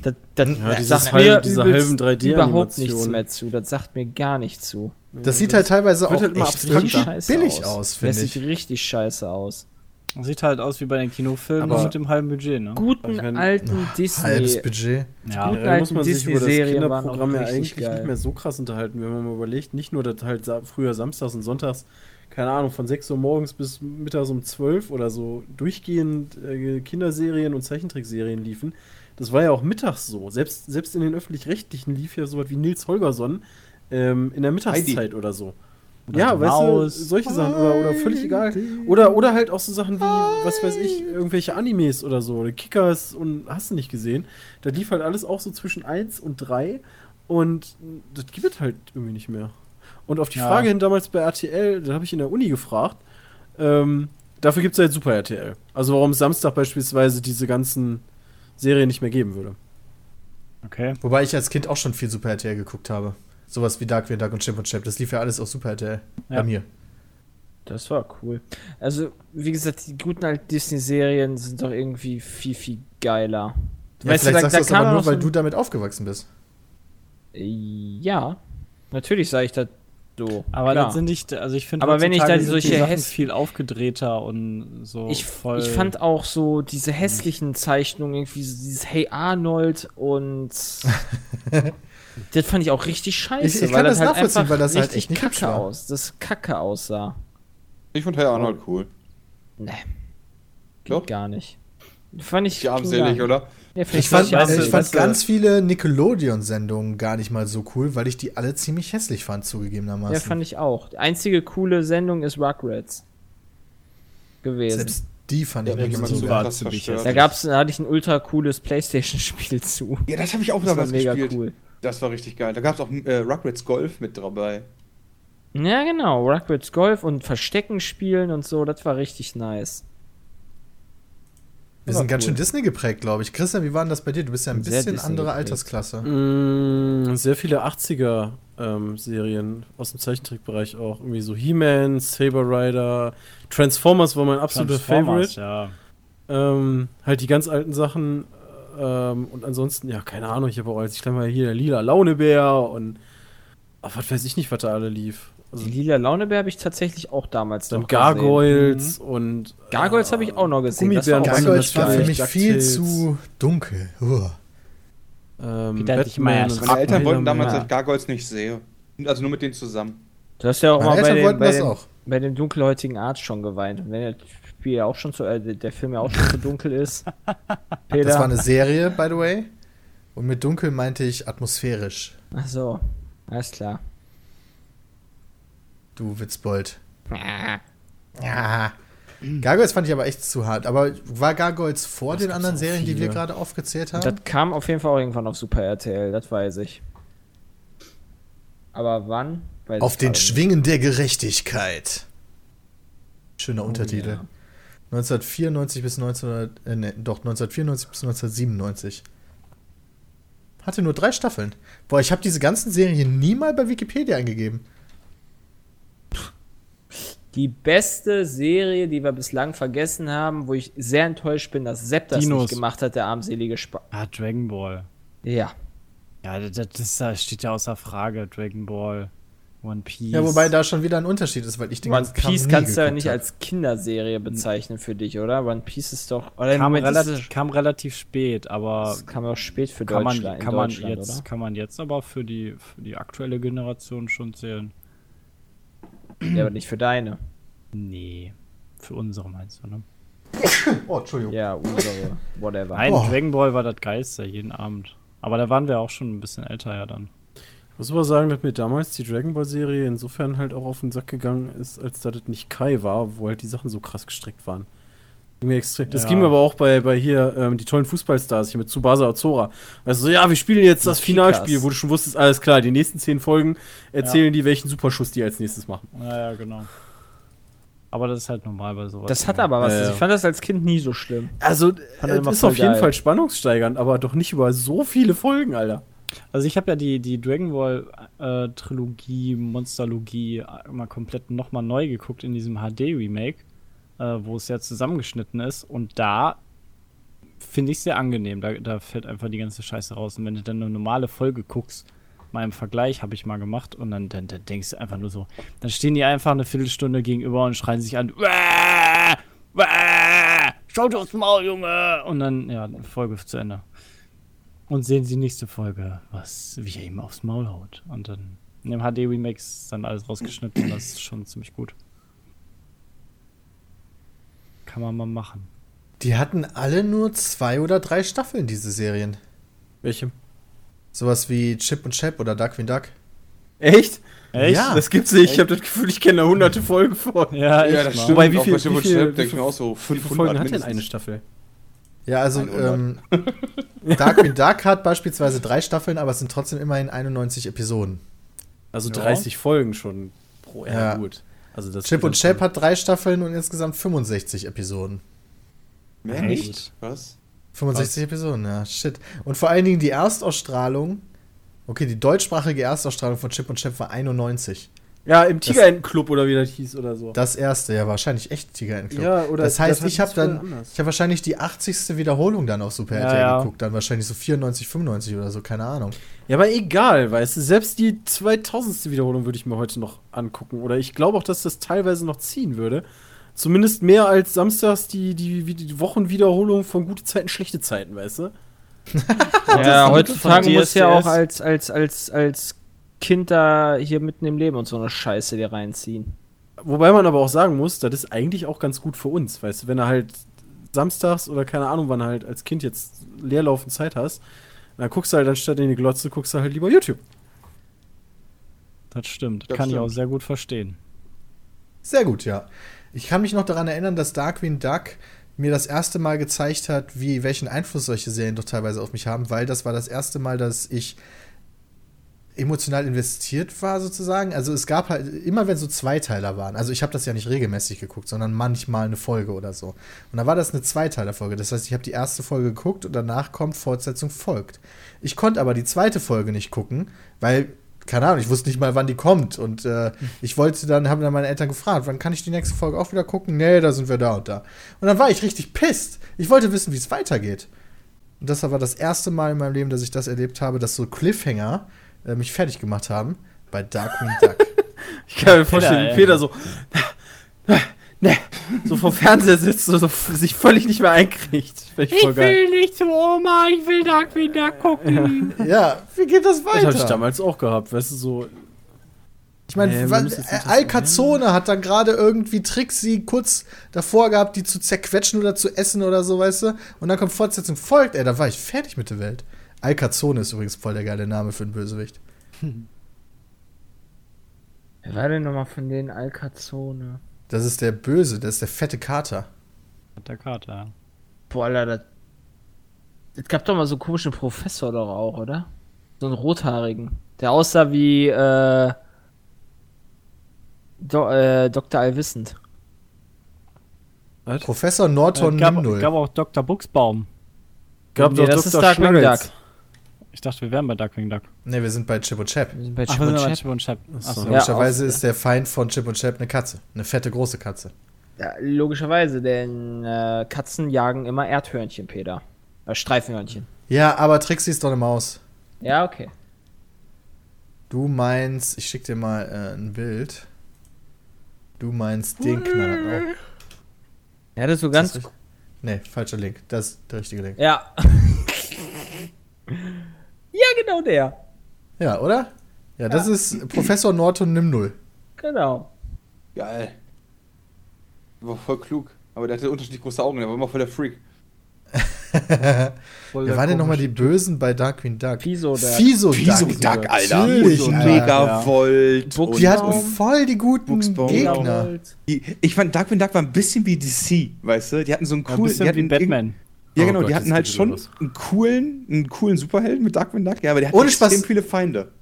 S6: Das, das
S5: Ja,
S6: sagt mir
S5: halb- diese halben 3D
S6: überhaupt nichts mehr zu. Das sagt mir gar nichts zu.
S2: Das sieht halt teilweise auch
S5: halt immer
S2: echt richtig
S6: Scheiße
S2: billig aus,
S6: Das
S2: finde
S6: sieht
S2: ich.
S6: richtig scheiße aus.
S4: Sieht halt aus wie bei den Kinofilmen,
S5: Aber-
S4: mit dem halben Budget, ne?
S6: Guten
S5: Ich mein,
S6: alten
S2: Halbes
S6: Disney.
S2: Budget.
S4: Ja.
S5: Generell muss man sich über das Kinderprogramm ja eigentlich
S6: geil.
S5: nicht mehr so krass unterhalten, wenn man mal überlegt, nicht nur, dass halt früher samstags und sonntags, keine Ahnung, von 6 Uhr morgens bis mittags um 12 oder so durchgehend äh, Kinderserien und Zeichentrickserien liefen. Das war ja auch mittags so. Selbst, selbst in den öffentlich-rechtlichen lief ja sowas wie Nils Holgersson ähm, in der Mittagszeit oder so. ja,
S4: die
S5: weißt
S4: Maus.
S5: du, solche Sachen oder, oder völlig egal. Oder, oder halt auch so Sachen wie, was weiß ich, irgendwelche Animes oder so, oder Kickers und hast du nicht gesehen. Da lief halt alles auch so zwischen 1 und 3 und das gibt es halt irgendwie nicht mehr. Und auf die
S4: Ja.
S5: Frage hin damals bei RTL, da habe ich in der Uni gefragt, ähm, dafür gibt es halt Super RTL. Also warum es Samstag beispielsweise diese ganzen Serien nicht mehr geben würde.
S4: Okay.
S2: Wobei ich als Kind auch schon viel Super RTL geguckt habe. Sowas wie Dark, wie Dark und Chip und Chap. Das lief ja alles auf Super RTL.
S4: Ja.
S2: Bei mir.
S6: Das war cool. Also, wie gesagt, die guten alten Disney-Serien sind doch irgendwie viel, viel geiler.
S2: Ja,
S6: Weißt du,
S2: vielleicht
S6: da-
S2: sagst
S6: da
S2: du das aber nur, weil
S6: so-
S2: du damit aufgewachsen bist.
S6: Ja, natürlich sage ich das so.
S4: Aber
S6: klar.
S4: das sind nicht, also ich finde,
S6: Aber wenn ich da solche
S4: die viel aufgedrehter und so
S6: ich,
S4: voll.
S6: ich fand auch so diese hässlichen Zeichnungen, irgendwie so dieses Hey Arnold und das fand ich auch richtig scheiße.
S2: Ich- ich
S6: weil
S2: kann das
S6: halt
S2: nachvollziehen,
S6: einfach
S2: weil das halt
S6: richtig
S2: echt nicht
S6: kacke
S2: war.
S6: aus, das kacke aussah.
S1: Ich fand Hey Arnold cool.
S6: Nee. Geht gar nicht. Fand ich
S1: Ich armselig, oder?
S6: nicht. Ja,
S2: Ich fand,
S6: nicht
S2: ich fand ganz viele Nickelodeon-Sendungen gar nicht mal so cool, weil ich die alle ziemlich hässlich fand, zugegebenermaßen.
S6: Ja, fand ich auch. Die einzige coole Sendung ist Rugrats gewesen.
S2: Selbst die fand ich
S1: Ja,
S2: nicht
S1: jemand
S2: mal so geil.
S6: da gab's, da hatte ich ein ultra cooles Playstation-Spiel zu.
S1: Ja, das habe ich auch
S6: Das war
S1: damals
S6: mega
S1: gespielt.
S6: cool.
S1: Das war richtig geil. Da gab es auch äh, Rugrats Golf mit dabei.
S6: Ja, genau. Rugrats Golf und Verstecken spielen und so, das war richtig nice.
S2: Wir sind ganz
S6: cool.
S2: schön Disney geprägt, glaube ich. Christian, wie war denn das bei dir? Du bist ja ein
S6: Sehr
S2: bisschen
S6: Disney
S2: andere
S6: geprägt.
S2: Altersklasse.
S5: Mm, sehr viele 80er-Serien aus dem Zeichentrickbereich auch. Irgendwie so He-Man, Saber Rider, Transformers war mein absoluter
S4: Transformers,
S5: Favorite.
S4: Ja.
S5: Ähm, halt die ganz alten Sachen. Ähm, und ansonsten, ja, keine Ahnung, ich habe auch als ich war hier der lila Launebär und ach, was weiß ich nicht, was da alle lief. Also,
S6: Die lila Launebär habe ich tatsächlich auch damals
S5: dann
S6: noch
S5: Gargoyles und.
S6: Gesehen. Gargoyles habe ich auch noch gesehen. Das war
S5: Gummibären
S6: auch
S5: waren
S2: Gargoyles war für mich viel zu dunkel. Uah.
S5: Ähm,
S4: mal
S5: Batman
S1: Meine Eltern wollten damals, dass ich Gargoyles nicht sehe. Also nur mit denen zusammen.
S6: Du hast ja auch
S2: Meine
S6: mal bei
S2: wollten
S6: bei,
S2: das
S6: dem,
S2: auch.
S6: bei dem dunkelhäutigen Arzt schon geweint. Und wenn das Spiel ja auch schon so, äh, der Film ja auch schon so dunkel ist. Peter.
S2: Das war eine Serie, by the way. Und mit dunkel meinte ich atmosphärisch.
S6: Ach so, alles klar.
S2: Du Witzbold. Ja. Gargoyles fand ich aber echt zu hart. Aber war Gargoyles vor
S5: Das
S2: den anderen Serien, die wir
S5: viele.
S2: gerade aufgezählt haben?
S6: Das kam auf jeden Fall auch irgendwann auf Super RTL, das weiß ich. Aber wann? Weiß
S2: Auf
S6: ich
S2: den
S6: gerade nicht.
S2: Schwingen der Gerechtigkeit. Schöner
S6: Oh,
S2: Untertitel.
S6: ja.
S2: 1994 bis 1900, äh, ne, doch 1994 bis 1997. Hatte nur drei Staffeln. Boah, ich habe diese ganzen Serien nie mal bei Wikipedia eingegeben.
S6: Die beste Serie, die wir bislang vergessen haben, wo ich sehr enttäuscht bin, dass Sepp das
S4: Dinos.
S6: nicht gemacht hat, der armselige Spa
S4: Ah, Dragon Ball.
S6: Ja.
S4: Ja, das, das steht ja außer Frage. Dragon Ball, One Piece.
S2: Ja, wobei da schon wieder ein Unterschied ist, weil ich den
S6: One Piece kannst du ja nicht
S2: hab.
S6: als Kinderserie bezeichnen für dich, oder? One Piece ist doch. Oder im
S4: kam, relativ, kam relativ spät, aber
S6: das kam auch spät für
S4: kann man,
S6: Deutschland. in
S4: kann, man jetzt,
S6: oder?
S4: kann man jetzt aber für die, für die aktuelle Generation schon zählen.
S6: Ja, aber nicht für deine.
S4: Nee. Für unsere meinst du, ne?
S2: Oh, Entschuldigung.
S6: Ja, unsere, whatever.
S4: Nein,
S2: Oh.
S4: Dragon Ball war das Geilste jeden Abend. Aber da waren wir auch schon ein bisschen älter ja dann.
S5: Ich muss aber sagen, dass mir damals die Dragon Ball Serie insofern halt auch auf den Sack gegangen ist, als dass es nicht Kai war, wo halt die Sachen so krass gestrickt waren. Extrem. Das
S4: Ja.
S5: ging mir aber auch bei, bei hier ähm, die tollen Fußballstars hier mit Tsubasa Ozora. Also so, ja, wir spielen jetzt das
S6: Die
S5: Finalspiel, wo du schon wusstest, alles klar, die nächsten zehn Folgen erzählen die, welchen Superschuss die als nächstes machen.
S4: Ja, ja, genau. Aber das ist halt normal bei sowas.
S6: Das hat aber was.
S5: Ja, ja.
S6: Ich fand das als Kind nie so schlimm.
S5: Also,
S6: immer
S5: ist auf jeden
S6: geil.
S5: Fall spannungssteigernd, aber doch nicht über so viele Folgen, Alter.
S4: Also ich habe ja die, die Dragon Ball äh, Trilogie, Monsterlogie äh, mal komplett nochmal neu geguckt in diesem HD-Remake, äh, wo es ja zusammengeschnitten ist. Und da finde ich sehr angenehm. Da, da fällt einfach die ganze Scheiße raus. Und wenn du dann eine normale Folge guckst, mal im Vergleich habe ich mal gemacht, und dann, dann, dann denkst du einfach nur so, dann stehen die einfach eine Viertelstunde gegenüber und schreien sich an, "Wäh! Wäh! Schaut aufs Maul, Junge! Und dann, ja, Folge zu Ende. Und sehen sie nächste Folge, was, wie er ihm aufs Maul haut. Und dann in dem HD-Remake ist dann alles rausgeschnitten und das ist schon ziemlich gut. Kann man mal machen.
S2: Die hatten alle nur zwei oder drei Staffeln, diese Serien.
S5: Welche?
S2: Sowas wie Chip und Chap oder Duck wie Duck.
S5: Echt?
S4: Echt?
S2: Ja.
S5: Das gibt's nicht. Ich habe das Gefühl, ich kenne da hunderte Folgen vor.
S4: Ja,
S1: Ja,
S4: echt
S1: das
S4: mal.
S1: stimmt.
S5: Wobei, wie viel-
S1: bei Chip
S5: wie
S1: und
S5: viel-
S1: Chap denke ich
S5: viel-
S1: mir auch so
S5: Wie viele
S1: 500
S5: Folgen hat denn eine Staffel?
S2: Ja, also
S1: 100.
S2: ähm, Darkwing Duck hat beispielsweise drei Staffeln, aber es sind trotzdem immerhin 91 Episoden.
S5: Also
S4: Ja.
S5: 30 Folgen schon pro. Ja,
S2: Ja.
S5: gut. Also das
S2: Chip und Chap hat drei Staffeln und insgesamt 65 Episoden.
S1: Mehr
S4: Echt?
S1: nicht? Was?
S2: 65 Episoden, ja, shit. Und vor allen Dingen die Erstausstrahlung, okay, die deutschsprachige Erstausstrahlung von Chip und Chap war 91.
S5: Ja, im Tigerentenclub oder wie das hieß oder so.
S2: Das erste, ja, wahrscheinlich echt Tiger in Club.
S5: Ja, oder
S2: das heißt,
S5: das
S2: ich habe dann,
S5: anders.
S2: ich habe wahrscheinlich die 80. Wiederholung dann auf Super
S4: Ja,
S2: RTL
S4: ja.
S2: geguckt, dann wahrscheinlich so 94, 95 oder so, keine Ahnung.
S5: Ja, aber egal, weißt du, selbst die 2000. Wiederholung würde ich mir heute noch angucken. Oder ich glaube auch, dass das teilweise noch ziehen würde. Zumindest mehr als samstags die, die, die, Wochenwiederholung von gute Zeiten, schlechte Zeiten, weißt du?
S6: Ja, heutzutage muss ja auch als, als, als, als Kind da hier mitten im Leben und so eine Scheiße dir reinziehen.
S5: Wobei man aber auch sagen muss, das ist eigentlich auch ganz gut für uns, weißt du, wenn du halt samstags oder keine Ahnung, wann halt als Kind jetzt leerlaufend Zeit hast, dann guckst du halt anstatt in die Glotze, guckst du halt lieber YouTube.
S4: Das stimmt.
S1: Das
S4: Kann ich
S1: stimmt.
S4: auch sehr gut verstehen.
S2: Sehr gut, ja. Ich kann mich noch daran erinnern, dass Darkwing Duck mir das erste Mal gezeigt hat, wie welchen Einfluss solche Serien doch teilweise auf mich haben, weil das war das erste Mal, dass ich emotional investiert war sozusagen. Also es gab halt immer, wenn so Zweiteiler waren. Also ich habe das ja nicht regelmäßig geguckt, sondern manchmal eine Folge oder so. Und da war das eine Zweiteilerfolge. Das heißt, ich habe die erste Folge geguckt und danach kommt Fortsetzung folgt. Ich konnte aber die zweite Folge nicht gucken, weil keine Ahnung, ich wusste nicht mal, wann die kommt. Und äh, ich wollte dann, haben dann meine Eltern gefragt, wann kann ich die nächste Folge auch wieder gucken? Nee, da sind wir da und da. Und dann war ich richtig pisst. Ich wollte wissen, wie es weitergeht. Und das war das erste Mal in meinem Leben, dass ich das erlebt habe, dass so Cliffhanger äh, mich fertig gemacht haben bei Darkwing Duck.
S5: Ich kann mir vorstellen, wie Peter so, ne, so vom Fernseher sitzt, so, so sich völlig nicht mehr einkriegt. Ich, voll geil.
S4: nicht zu Oma, ich will Darkwing Duck gucken.
S2: ja, wie geht das
S5: Das habe ich
S2: weiter?
S5: damals auch gehabt, weißt du, so.
S2: Ich meine,
S5: Nee,
S2: Alcazone hat dann gerade irgendwie Trixie kurz davor gehabt, die zu zerquetschen oder zu essen oder so, weißt du? Und dann kommt Fortsetzung folgt, ey, da war ich fertig mit der Welt. Alcazone ist übrigens voll der geile Name für einen Bösewicht.
S6: Wer war denn nochmal von den Alcazone?
S2: Das ist der Böse, das ist der fette Kater.
S4: Hat der Kater.
S6: Boah, Alter, das. Es gab doch mal so einen komischen Professor doch auch, oder? So einen rothaarigen. Der aussah wie, äh. Do, äh, Dr. Allwissend.
S2: Professor Norton
S4: Äh, gab,
S2: Nimnull.
S4: gab auch Dr. Buchsbaum.
S5: Gab
S6: Nee,
S5: doch
S6: das
S5: Dr.
S6: ist. Duck.
S4: Ich dachte, wir wären bei Darkwing Duck.
S2: Ne, wir sind bei Chip und Chap.
S6: Wir sind bei
S4: Ach,
S6: Chip
S4: wir
S6: und
S4: bei
S6: Chap.
S4: Chip und Chap. Achso.
S6: Ja,
S2: Logischerweise
S6: auch-
S2: ist der Feind von Chip und Chap eine Katze. Eine fette, große Katze.
S6: Ja, logischerweise, denn äh, Katzen jagen immer Erdhörnchen, Peter. Äh, Streifenhörnchen.
S2: Ja, aber Trixie ist doch eine Maus.
S6: Ja, okay.
S2: Du meinst, ich schick dir mal äh, ein Bild. Du meinst den Knaller. Oh,
S6: Ja, das ist so
S2: ist
S6: ganz.
S2: das richtig? Nee, falscher Link. Das ist der richtige Link.
S6: Ja. ja, genau der.
S2: Ja, oder? Ja, das ist Professor Norton Nimnull.
S6: Genau.
S1: Geil. War voll klug. Aber der hatte unterschiedlich große Augen, der war immer voll der Freak.
S2: Wer waren denn nochmal die Bösen bei Darkwing Duck?
S6: Fiso, der.
S2: Fiso
S1: Fiso
S2: Duck.
S1: Duck, Alter.
S2: Natürlich.
S1: Megavolt. Und-
S2: Die hatten voll die guten
S1: Buchsbaum.
S2: Gegner.
S1: Die, ich fand Darkwing Duck war ein bisschen wie DC, weißt du? Die hatten so einen
S4: Ja, ein
S1: coolen.
S4: bisschen
S1: die hatten
S4: wie Batman.
S1: Ja,
S5: Oh
S1: genau,
S5: Gott,
S1: die hatten halt schon
S5: los.
S1: einen coolen, einen coolen Superhelden mit Darkwing Duck, ja, aber der hat
S2: Ohne
S1: extrem
S2: Spaß.
S1: viele Feinde.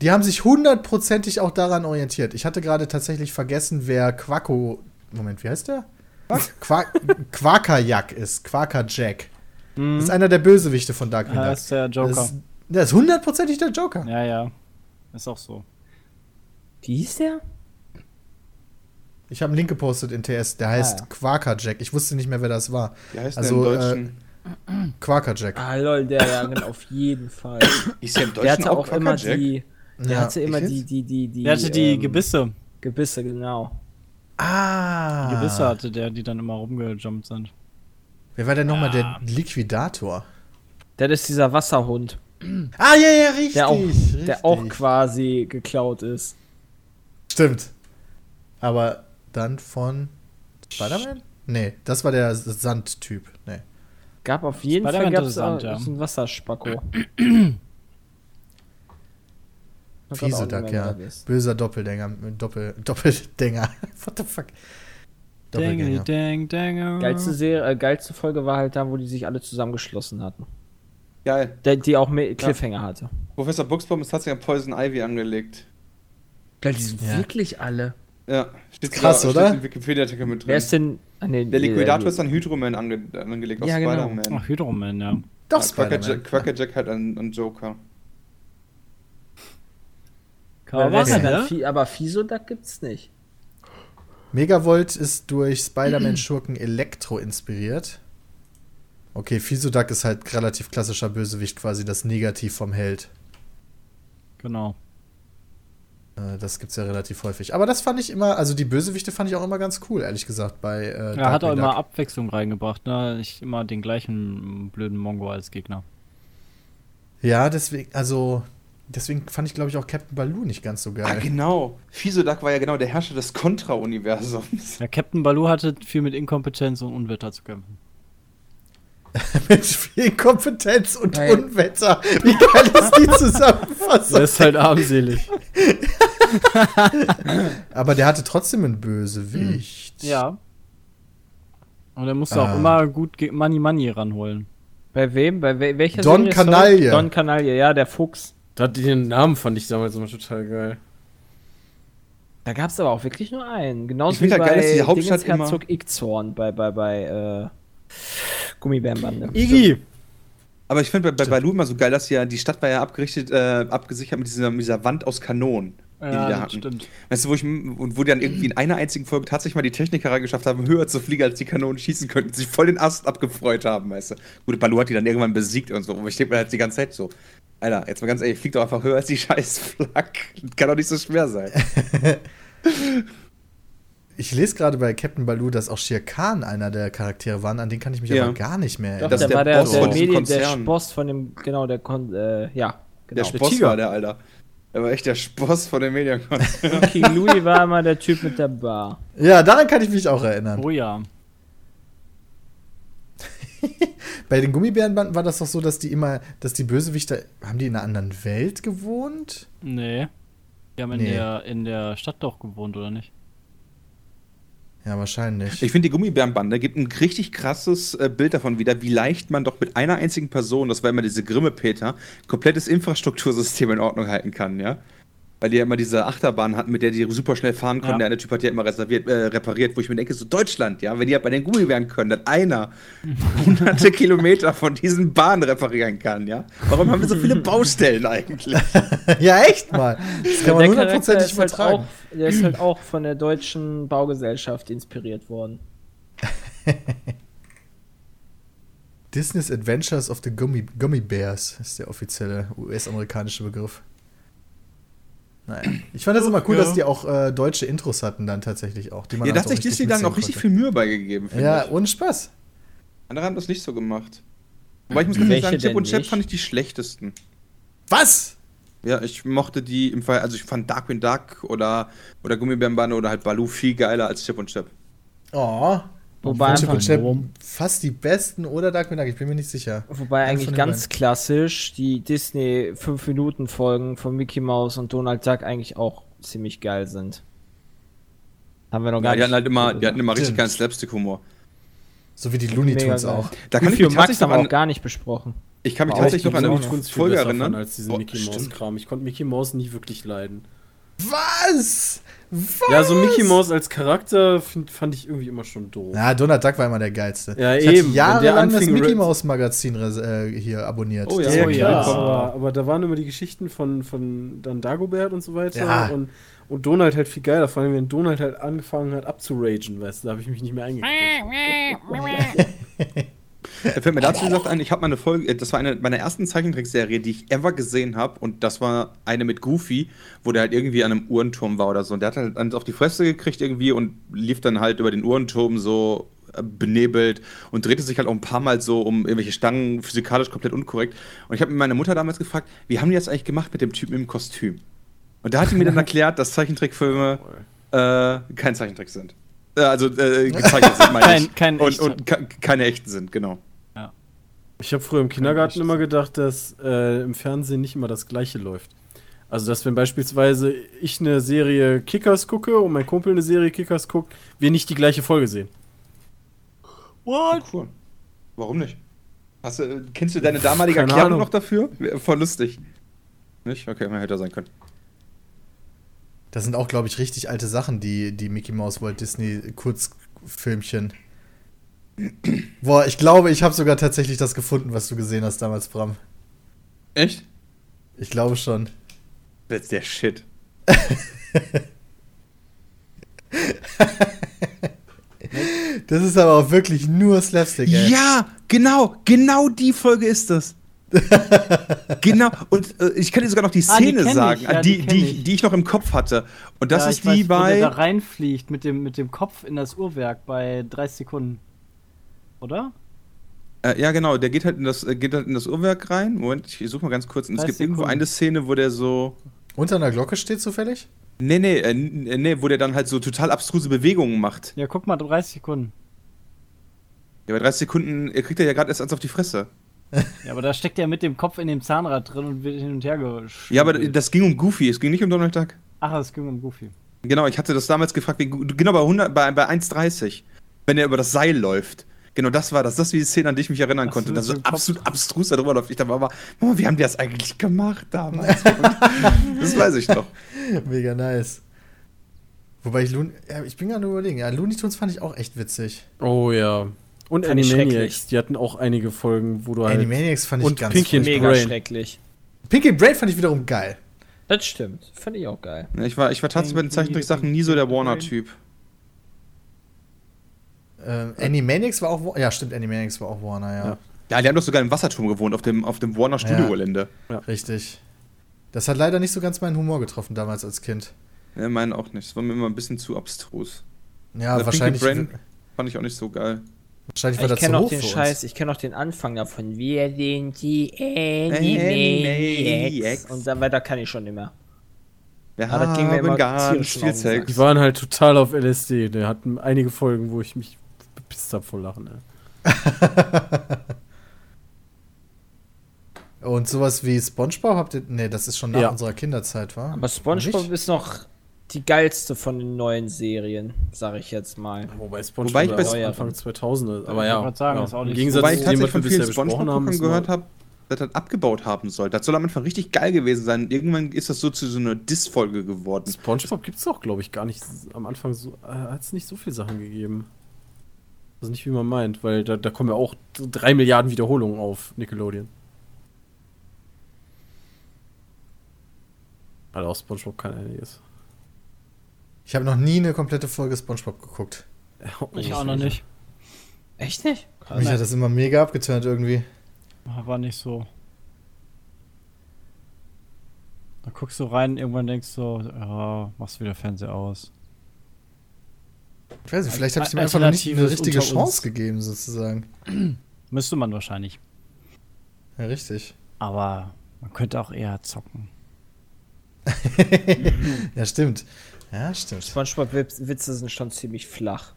S2: Die haben sich hundertprozentig auch daran orientiert. Ich hatte gerade tatsächlich vergessen, wer Quacko. Moment, wie heißt der? Qua Quakerjack ist. Quakerjack. Das ist einer der Bösewichte von Darkwing
S4: Ja,
S2: Duck.
S4: ist der Joker.
S2: Das ist, der ist hundertprozentig der Joker.
S4: Ja, ja. Ist auch so.
S6: Wie hieß der?
S2: Ich habe einen Link gepostet in TS. Der heißt
S6: Ah, ja.
S2: Quakerjack. Ich wusste nicht mehr, wer das war.
S1: Wie heißt
S2: Also,
S1: der im Deutschen?
S2: Quakerjack.
S6: Ah, lol, der, ja, genau, auf jeden Fall.
S1: ist der im
S6: Der
S1: Deutschen
S6: hatte auch immer die. Der
S2: Ja.
S6: hatte immer die, die, die, die.
S4: Der hatte die
S6: ähm,
S4: Gebisse.
S6: Gebisse, genau.
S2: Ah.
S4: Gebisse hatte der, die dann immer rumgejumpt sind.
S2: Wer war denn nochmal der Liquidator?
S6: Der ist dieser Wasserhund,
S2: Ah, ja, ja, richtig.
S6: der auch,
S2: richtig.
S6: der auch quasi geklaut ist.
S2: Stimmt. Aber dann von Spider-Man? Nee, das war der Sandtyp. Nee.
S6: Gab auf jeden Fall
S4: Spider-Man
S6: gab's
S4: Sand,
S6: auch
S4: ja.
S6: einen Wasserspacko. Ich weiß auch
S2: Fiese
S6: nicht mehr,
S2: Duck,
S6: wer
S2: ja. Böser Doppelgänger. Doppel, Doppelgänger. What the fuck?
S4: Dangly
S2: Doppelgänger.
S4: dang dang.
S6: Geilste, Serie, äh, geilste Folge war halt da, wo die sich alle zusammengeschlossen hatten.
S1: Geil.
S6: Der, die auch mehr Cliffhanger hatte.
S1: Professor Buchsbaum ist tatsächlich an Poison Ivy angelegt.
S6: Vielleicht die sind
S2: Ja.
S6: wirklich alle.
S1: Ja, steht
S2: Krass,
S1: sogar-
S2: oder?
S1: Wikipedia-Artikel mit drin.
S6: Wer ist denn. Ah, nee,
S1: der Liquidator ist
S6: dann.
S1: an Hydroman ange angelegt aus
S6: Ja, genau.
S1: Spider-Man.
S4: Ach, Hydroman, ja.
S2: Doch,
S1: Ja,
S2: Spider-Man.
S1: Quackerjack, Quackerjack halt an, an Joker.
S6: Wer ist denn
S4: ne?
S6: Fi- aber Fisodak gibt's nicht.
S2: Megavolt ist durch Spider-Man-Schurken Elektro inspiriert. Okay, Fisodak ist halt relativ klassischer Bösewicht, quasi das Negativ vom Held.
S4: Genau.
S2: Äh, das gibt's ja relativ häufig. Aber das fand ich immer, also die Bösewichte fand ich auch immer ganz cool, ehrlich gesagt, bei äh,
S4: Er hat auch immer. Abwechslung reingebracht, ne? Nicht immer den gleichen blöden Mongo als Gegner.
S2: Ja, deswegen, also, deswegen fand ich, glaube ich, auch Captain Baloo nicht ganz so
S1: Ah,
S2: geil.
S1: genau. Fisodak war ja genau der Herrscher des Contra-Universums.
S4: Ja, Captain Baloo hatte viel mit Inkompetenz und Unwetter zu kämpfen.
S2: Mit viel Kompetenz und
S6: Geil.
S2: Unwetter. Wie geil ist die Zusammenfassung?
S5: Das ist halt armselig.
S2: Aber der hatte trotzdem einen Bösewicht.
S4: Ja. Und er musste
S2: Ah.
S4: auch immer gut Money Money ranholen.
S6: Bei wem? Bei we welcher
S2: Don
S6: Serie?
S2: Canaille.
S6: Don Canaille, ja, der Fuchs.
S5: Den Namen fand ich damals immer total geil.
S6: Da gab's aber auch wirklich nur einen. Genauso
S1: Ich
S6: wie
S1: halt geil, dass
S6: bei
S1: die Hauptstadt
S6: Herzog Ixhorn bei, bei, bei äh, Gummibärenbande.
S5: Iggy!
S1: Aber ich finde bei, bei Baloo immer so geil, dass ja die Stadt war ja abgerichtet, äh, abgesichert mit dieser, mit dieser Wand aus Kanonen. die die da hatten.
S4: stimmt.
S1: Weißt du, wo ich und wo die dann irgendwie in einer einzigen Folge tatsächlich mal die Techniker reingeschafft haben, höher zu fliegen, als die Kanonen schießen könnten, und sich voll den Ast abgefreut haben, weißt du. Gut, Baloo hat die dann irgendwann besiegt und so. Aber ich denke mir halt die ganze Zeit so, Alter, jetzt mal ganz ehrlich, fliegt doch einfach höher als die scheiß Flak. Kann doch nicht so schwer sein.
S2: Ich lese gerade bei Captain Baloo, dass auch Shere Khan einer der Charaktere waren, an den kann ich mich
S1: Ja.
S2: aber gar nicht mehr
S6: Doch,
S2: erinnern.
S1: Das
S6: der
S1: der
S6: war der,
S1: Boss
S6: der,
S1: von diesem
S6: Medien, der. Boss von dem, genau, der Kon äh, ja, genau.
S1: Der Sposs war der, Alter. Er war echt der Sposs von den Medienkonzernen.
S6: King Louis war immer der Typ mit der Bar.
S2: Ja, daran kann ich mich auch erinnern.
S4: Oh ja.
S2: Bei den Gummibärenbanden war das doch so, dass die immer, dass die Bösewichter, haben die in einer anderen Welt gewohnt?
S4: Nee. Die haben in,
S2: Nee.
S4: der, in der Stadt doch gewohnt, oder nicht?
S2: Ja, wahrscheinlich.
S1: Ich finde, die Gummibärenbande gibt ein richtig krasses äh, Bild davon wieder, wie leicht man doch mit einer einzigen Person, das war immer diese Grimme-Peter, komplettes Infrastruktursystem in Ordnung halten kann, ja? Weil die ja immer diese Achterbahn hatten, mit der die super schnell fahren konnten.
S4: Ja.
S1: Der eine Typ hat die ja immer reserviert, äh, repariert, wo ich mir denke, so Deutschland, ja? Wenn die halt bei den Gummibären können, dass einer hunderte Kilometer von diesen Bahnen reparieren kann, ja? Warum haben wir so viele Baustellen eigentlich?
S2: ja, echt mal. Das kann man hundertprozentig
S6: ist halt auch, der ist halt auch von der deutschen Baugesellschaft inspiriert worden.
S2: Disney's Adventures of the Gummy, Gummy Bears ist der offizielle US-amerikanische Begriff. Naja. Ich fand das immer cool,
S5: Ja.
S2: dass die auch äh, deutsche Intros hatten, dann tatsächlich auch. Die man
S1: Ja,
S2: dann
S1: da hat sich Disney dann auch richtig viel Mühe beigegeben,
S2: Ja,
S1: ich.
S2: ohne Spaß.
S1: Andere haben das nicht so gemacht. Wobei ich muss ganz ehrlich
S6: Welche
S1: sagen, Chip und Chap
S6: nicht?
S1: fand ich die schlechtesten.
S2: Was?
S1: Ja, ich mochte die im Fall, also ich fand Darkwing Duck oder, oder Gummibärenbande oder halt Baloo viel geiler als Chip und Chap.
S2: Oh.
S6: Wobei einfach
S2: fast die besten oder Darkwing Duck, ich bin mir nicht sicher.
S6: Wobei
S2: Eins
S6: eigentlich ganz klassisch die Disney 5-Minuten-Folgen von Mickey Mouse und Donald Duck eigentlich auch ziemlich geil sind. Haben wir noch gar
S1: Ja, die
S6: nicht.
S1: hatten halt immer, die hatten immer richtig geilen Slapstick-Humor.
S2: So wie die Looney
S6: Mega
S2: Tunes
S6: geil.
S2: auch.
S1: Da kann ich
S6: Goofy
S1: mich
S6: und Max
S1: tatsächlich noch
S6: haben wir auch
S1: an,
S6: gar nicht besprochen.
S1: ich kann mich tatsächlich noch an
S6: die
S1: eine Folge erinnern.
S5: als diesen
S1: Oh,
S5: Mickey. Mouse Kram. Ich konnte Mickey Mouse nie wirklich leiden.
S2: Was? Was?
S5: Ja, so Mickey Mouse als Charakter find, fand ich irgendwie immer schon doof.
S2: Ja, Donald Duck war immer der geilste.
S5: Ja,
S2: ich
S5: eben.
S2: Jahrelang das
S5: anfing,
S2: Mickey Mouse Magazin äh, hier abonniert.
S1: Oh ja.
S5: Ja,
S4: Oh, ja.
S5: Aber, aber da waren immer die Geschichten von, von dann Dagobert und so weiter.
S2: Ja.
S5: Und, und Donald halt viel geiler, vor allem wenn Donald halt angefangen hat abzuragen, weißt du, da habe ich mich nicht mehr eingekriegt.
S1: Fällt mir dazu gesagt ein, ich habe mal eine Folge, äh, das war eine meiner ersten Zeichentrickserie, die ich ever gesehen habe und das war eine mit Goofy, wo der halt irgendwie an einem Uhrenturm war oder so und der hat halt dann auf die Fresse gekriegt irgendwie und lief dann halt über den Uhrenturm so äh, benebelt und drehte sich halt auch ein paar Mal so um irgendwelche Stangen, physikalisch komplett unkorrekt und ich habe meine Mutter damals gefragt, wie haben die das eigentlich gemacht mit dem Typen im Kostüm? Und da hat die mir dann erklärt, dass Zeichentrickfilme äh, kein Zeichentrick sind. Äh, also äh, gezeichnet sind, meine ich.
S4: Kein- kein
S1: und, und ke- keine echten sind, genau.
S5: Ich habe früher im Kindergarten immer gedacht, dass äh, im Fernsehen nicht immer das Gleiche läuft. Also, dass wenn beispielsweise ich eine Serie Kickers gucke und mein Kumpel eine Serie Kickers guckt, wir nicht die gleiche Folge sehen.
S1: What? Cool. Warum nicht? Hast du, äh, kennst du deine damalige
S5: Keine
S1: Erklärung
S5: Ahnung.
S1: noch dafür? Voll lustig. Nicht? Okay, man hätte sein können.
S2: Das sind auch, glaube ich, richtig alte Sachen, die, die Mickey Mouse Walt Disney Kurzfilmchen. Boah, ich glaube, ich habe sogar tatsächlich das gefunden, was du gesehen hast damals, Bram.
S1: Echt?
S2: Ich glaube schon.
S1: Das ist der Shit.
S2: Das ist aber auch wirklich nur Slapstick, ey.
S8: Ja, genau, genau die Folge ist das. genau, und äh, ich kann dir sogar noch die
S4: Ah, die
S8: Szene
S4: kenn ich,
S8: sagen,
S4: ja,
S8: die,
S4: die
S8: die,
S4: kenn
S8: die,
S4: ich.
S8: ich noch im Kopf hatte. Und das
S4: Ja,
S8: ist
S4: ich weiß,
S8: die
S4: Wo der
S8: bei.
S4: da reinfliegt mit dem, mit dem Kopf in das Uhrwerk bei 30 Sekunden. Oder?
S1: Äh, ja, genau, der geht halt in das, äh, geht halt in das Uhrwerk rein. Moment, ich suche mal ganz kurz. Und es
S4: 30
S1: gibt irgendwo eine Szene, wo der so.
S2: Unter einer Glocke steht zufällig?
S1: Nee, nee, äh, äh, nee, wo der dann halt so total abstruse Bewegungen macht.
S4: Ja, guck mal, 30 Sekunden.
S1: Ja, bei 30 Sekunden äh, kriegt er ja gerade erst eins auf die Fresse.
S4: Ja, aber da steckt er mit dem Kopf in dem Zahnrad drin und wird hin und her geschüttelt.
S1: Ja, aber das ging um Goofy, es ging nicht um Donald Duck.
S4: Ach, das ging um Goofy.
S1: Genau, ich hatte das damals gefragt, wie, genau bei, 100, bei, bei 1,30, wenn er über das Seil läuft. Genau, das war das. Das ist die Szene, an die ich mich erinnern
S4: Ach so,
S1: konnte. Das so absolut abstrus darüber läuft. Ich dachte, Mama, Mama, wie haben die das eigentlich gemacht damals? das weiß ich noch.
S2: Mega nice. Wobei ich Loon, ja, ich bin gerade überlegen, ja, Looney Tunes fand ich auch echt witzig.
S5: Oh ja. Und
S6: Fand
S5: Animaniacs, die hatten auch einige Folgen, wo du halt.
S2: Animaniacs fand ich
S5: und
S2: ganz
S5: Pinky.
S6: Mega
S5: Brain.
S6: schrecklich.
S2: Pinky Brain fand ich wiederum geil.
S6: Das stimmt. Fand ich auch geil.
S1: Ja, Ich war, ich war tatsächlich bei den Zeichentricksachen nie so der Warner-Typ.
S2: Ähm, Animaniacs war auch, Wa- ja stimmt, Animaniacs war auch Warner, ja.
S5: Ja.
S1: Ja, die haben doch sogar im Wasserturm gewohnt, auf dem, auf dem Warner Studio-Gelände.
S2: Richtig. Das hat leider nicht so ganz meinen Humor getroffen damals als Kind.
S1: Ja, meinen auch nicht. Das war mir immer ein bisschen zu abstrus.
S2: Ja,
S1: Also
S2: wahrscheinlich,
S1: Brain fand ich auch nicht so geil.
S2: wahrscheinlich war
S6: Ich
S2: das
S6: kenne
S2: hoch
S6: den
S2: für
S6: Scheiß, ich kenne noch den Anfang davon. Wir sind die
S1: Animaniacs.
S6: Und dann weiter kann ich schon nicht mehr.
S1: Wir
S6: Aber das ging mir
S1: haben
S6: immer
S1: ganz viel. Sex.
S5: Die waren halt total auf LSD. Die hatten einige Folgen, wo ich mich bepisst hab vor Lachen. Ey.
S2: Und sowas wie Spongebob habt ihr. Nee, das ist schon nach
S5: Ja.
S2: unserer Kinderzeit, war?
S6: Aber SpongeBob
S2: Nicht?
S6: ist noch die geilste von den neuen Serien, sag ich jetzt mal.
S5: Wobei SpongeBob
S1: Wobei ich
S5: war
S1: bei-
S5: auch Anfang 2000 Aber
S4: Ich
S5: ja,
S4: grad sagen,
S5: ja.
S4: ist auch
S5: im
S4: nicht
S5: Gegensatz
S1: Wobei ich
S5: zu dem,
S1: tatsächlich
S5: was wir
S1: von vielen
S5: bisher besprochen haben,
S1: gehört habe, dass das abgebaut haben soll. Das soll am Anfang richtig geil gewesen sein. Irgendwann ist das so zu so einer Diss-Folge geworden.
S5: SpongeBob gibt's doch, glaube ich, gar nicht. Am Anfang so, äh, hat es nicht so viele Sachen gegeben. Also nicht wie man meint, weil da, da kommen ja auch drei Milliarden Wiederholungen auf Nickelodeon. Weil auch SpongeBob kein einiges.
S2: Ich habe noch nie eine komplette Folge Spongebob geguckt.
S4: Ich auch noch nicht.
S6: Echt nicht?
S2: Mich hat das immer mega abgeturnt irgendwie.
S4: War nicht so. Da guckst du rein, irgendwann denkst du, ja, machst wieder Fernseher aus.
S2: Ich weiß nicht, vielleicht habe ich dem
S4: Al-
S2: einfach noch nicht eine richtige Chance
S4: uns.
S2: gegeben, sozusagen.
S4: Müsste man wahrscheinlich.
S2: Ja, richtig.
S4: Aber man könnte auch eher zocken.
S2: Ja, stimmt. Ja, stimmt.
S6: SpongeBob-Witze sind schon ziemlich flach.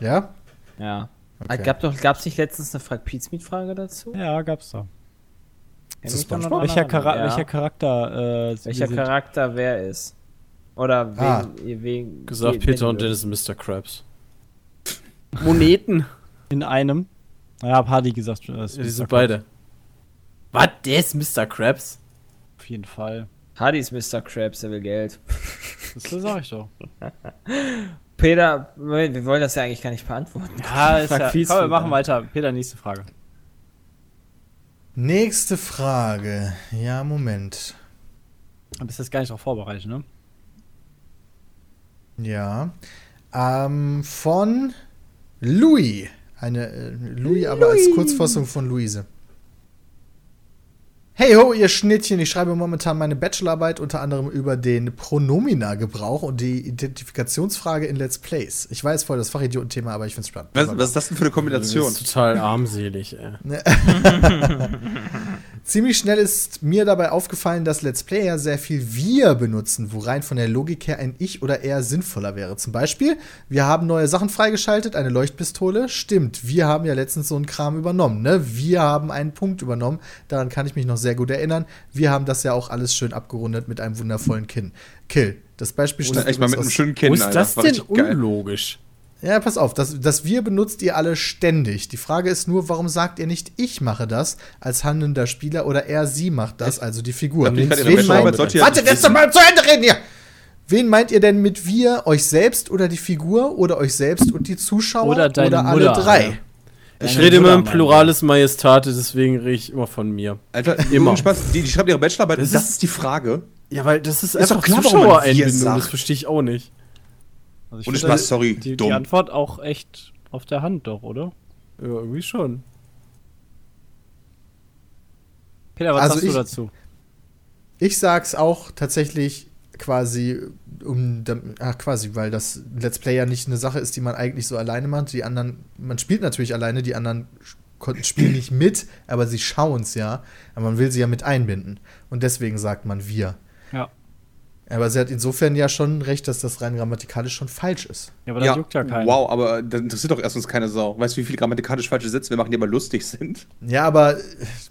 S2: Ja?
S6: Ja.
S2: Okay.
S6: Gab doch, gab's nicht letztens eine Frag Pizmeet Frage dazu?
S4: Ja, gab's da.
S6: Kann
S2: das SpongeBob?
S4: Welcher. Chara
S6: Ja.
S4: welcher Charakter? Äh,
S6: Welcher Charakter wer ist? Oder wen,
S2: Ah.
S6: wen
S5: Gesagt,
S6: wen-
S5: Peter und Dennis sind Mr. Krabs.
S6: Moneten.
S4: In einem. Naja, hab Hardy gesagt. äh,
S5: Ja, die sind
S4: Krabs.
S5: beide. Was? Der ist Mr. Krabs?
S4: Auf jeden Fall.
S6: Hardy ist Mr. Krabs, der will Geld.
S4: Das sag ich doch.
S6: Peter, wir wollen das ja eigentlich gar nicht beantworten.
S4: Ja, ist ja.
S6: fies
S4: Komm, wir machen weiter. Peter, nächste Frage.
S2: Nächste Frage. Ja, Moment.
S4: Du bist jetzt gar nicht darauf vorbereitet, ne?
S2: Ja. Ähm, von Louis. Eine äh, Louis, aber als Kurzfassung von Luise. Hey ho, ihr Schnittchen, ich schreibe momentan meine Bachelorarbeit unter anderem über den Pronomina-Gebrauch und die Identifikationsfrage in Let's Plays. Ich weiß voll das Fachidiotenthema, aber ich find's spannend.
S1: Was, was ist das denn für eine
S5: Das
S1: Kombination?
S5: ist total armselig, ey.
S2: Ziemlich schnell ist mir dabei aufgefallen, dass Let's Player sehr viel wir benutzen, wo rein von der Logik her ein Ich oder er sinnvoller wäre. Zum Beispiel, wir haben neue Sachen freigeschaltet, eine Leuchtpistole. Stimmt, wir haben ja letztens so einen Kram übernommen, ne? Wir haben einen Punkt übernommen. Daran kann ich mich noch sehr gut erinnern. Wir haben das ja auch alles schön abgerundet mit einem wundervollen Kin Kill. Das Beispiel stammt
S1: echt mal mit einem schönen
S5: Wo
S1: Kinn,
S5: ist
S1: Alter.
S5: das
S1: War
S5: denn unlogisch?
S2: Ja, pass auf, das, das Wir benutzt ihr alle ständig. Die Frage ist nur, warum sagt ihr nicht, ich mache das als handelnder Spieler oder er, sie macht das, also die Figur. Wen meint, warte, lass doch mal zu Ende reden hier! Wen meint ihr denn mit wir, euch selbst oder die Figur oder euch selbst und die Zuschauer
S4: Oder deine
S2: alle
S4: Mutter,
S2: drei?
S4: Alter.
S5: Ich
S4: Deine
S5: rede immer im. Pluralis Majestate, deswegen rede ich immer von mir.
S1: Alter,
S5: Immer.
S1: Spaß, die, die schreibt ihre Bachelorarbeit,
S5: Das
S1: das,
S5: ist-
S1: die Frage.
S5: Ja, weil das ist,
S1: Ist
S5: einfach Zuschauereinbindung, das verstehe ich auch nicht.
S4: Also ich
S1: Ohne
S4: finde
S1: Spaß, sorry,
S4: die, die
S1: dumm.
S4: Antwort auch echt auf der Hand doch, oder?
S5: Ja, irgendwie schon.
S4: Peter, was
S2: Also
S4: sagst du
S2: ich-
S4: dazu?
S2: Ich sag's auch tatsächlich quasi um ach, quasi, weil das Let's Play ja nicht eine Sache ist, die man eigentlich so alleine macht. Die anderen, man spielt natürlich alleine, die anderen spielen nicht mit, aber sie schauen's ja. Aber man will sie ja mit einbinden. Und deswegen sagt man wir.
S4: Ja.
S2: Aber sie hat insofern ja schon recht, dass das rein grammatikalisch schon falsch ist.
S4: Ja, aber das juckt ja keinen.
S1: wow, aber das interessiert doch erstens keine Sau. Weißt du, wie viele grammatikalisch falsche Sätze wir machen, die aber lustig sind?
S2: Ja, aber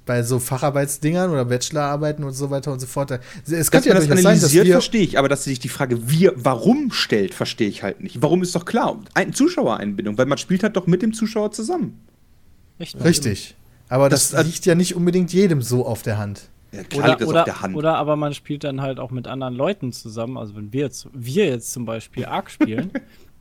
S2: bei so Facharbeitsdingern oder Bachelorarbeiten und so weiter und so fort, es könnte ja
S1: das
S2: durchaus sein, dass
S1: analysiert,
S2: wir
S1: verstehe ich, aber dass sich die Frage wir, warum stellt, verstehe ich halt nicht. Warum ist doch klar? Ein Zuschauereinbindung, weil man spielt halt doch mit dem Zuschauer zusammen.
S4: Echt?
S2: richtig. Aber das,
S1: Das-
S2: liegt ja nicht unbedingt jedem so auf der Hand.
S1: Ja, klar
S4: Oder,
S1: das
S4: oder,
S1: auf der Hand.
S4: oder aber man spielt dann halt auch mit anderen Leuten zusammen. Also wenn wir jetzt, wir jetzt zum Beispiel Ark spielen,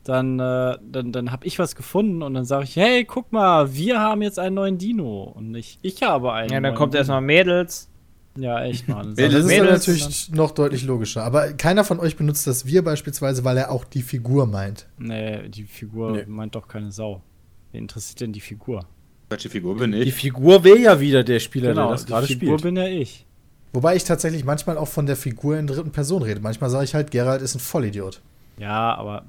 S4: dann, äh, dann, dann habe ich was gefunden und dann sage ich, hey, guck mal, wir haben jetzt einen neuen Dino. Und nicht, ich habe einen.
S6: Ja, dann
S4: neuen
S6: kommt erstmal Mädels.
S4: Ja, echt, Mann.
S2: Das ist dann
S6: Mädels
S2: natürlich noch deutlich logischer. Aber keiner von euch benutzt das wir beispielsweise, weil er auch die Figur meint.
S4: Nee, die Figur
S5: Nee.
S4: meint doch keine Sau. Wer interessiert denn die Figur?
S1: Welche Figur bin
S5: Die
S1: ich?
S5: Figur wäre ja wieder der Spieler,
S4: genau,
S5: der das
S4: die
S5: gerade
S4: Figur
S5: spielt.
S4: bin ja ich.
S2: Wobei ich tatsächlich manchmal auch von der Figur in dritten Person rede. Manchmal sage ich halt, Gerald ist ein Vollidiot.
S4: Ja, aber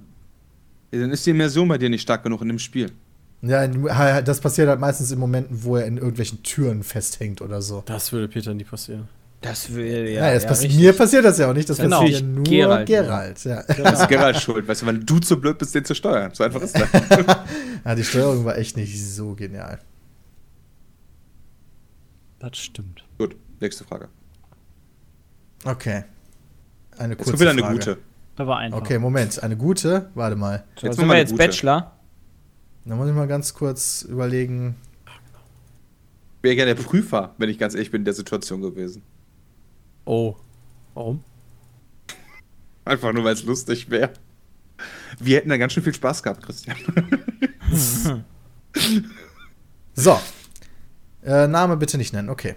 S1: Dann ist die Immersion bei dir nicht stark genug in dem Spiel.
S2: Ja, das passiert halt meistens in Momenten, wo er in irgendwelchen Türen festhängt oder so.
S5: Das würde Peter nie passieren.
S6: Das will
S2: Ja,
S6: ja.
S2: das
S6: ja,
S2: passi
S6: richtig.
S2: mir passiert das ja auch nicht. Das
S6: Genau.
S2: passiert ja nur
S6: Gerald
S2: Gerald.
S6: nur.
S2: ja.
S1: Das ist Gerald schuld, weißt du, weil du zu blöd bist, den zu steuern. So einfach ist das.
S2: ja, die Steuerung war echt nicht so genial.
S4: das stimmt.
S1: Gut, nächste Frage.
S2: Okay. Eine
S1: Jetzt
S2: kurze
S1: kommt wieder eine
S2: Frage.
S1: gute.
S4: Da war einfach.
S2: Okay, Moment. Eine gute? Warte mal.
S6: So,
S1: Jetzt
S6: jetzt sind wir
S1: eine
S6: jetzt
S1: gute.
S6: Bachelor.
S2: Da muss ich mal ganz kurz überlegen.
S1: Wäre gerne der Prüfer, wenn ich ganz ehrlich bin, in der Situation gewesen.
S5: Oh. Warum?
S1: Einfach nur, weil es lustig wäre. Wir hätten da ganz schön viel Spaß gehabt, Christian.
S2: So. Äh, Name bitte nicht nennen. Okay.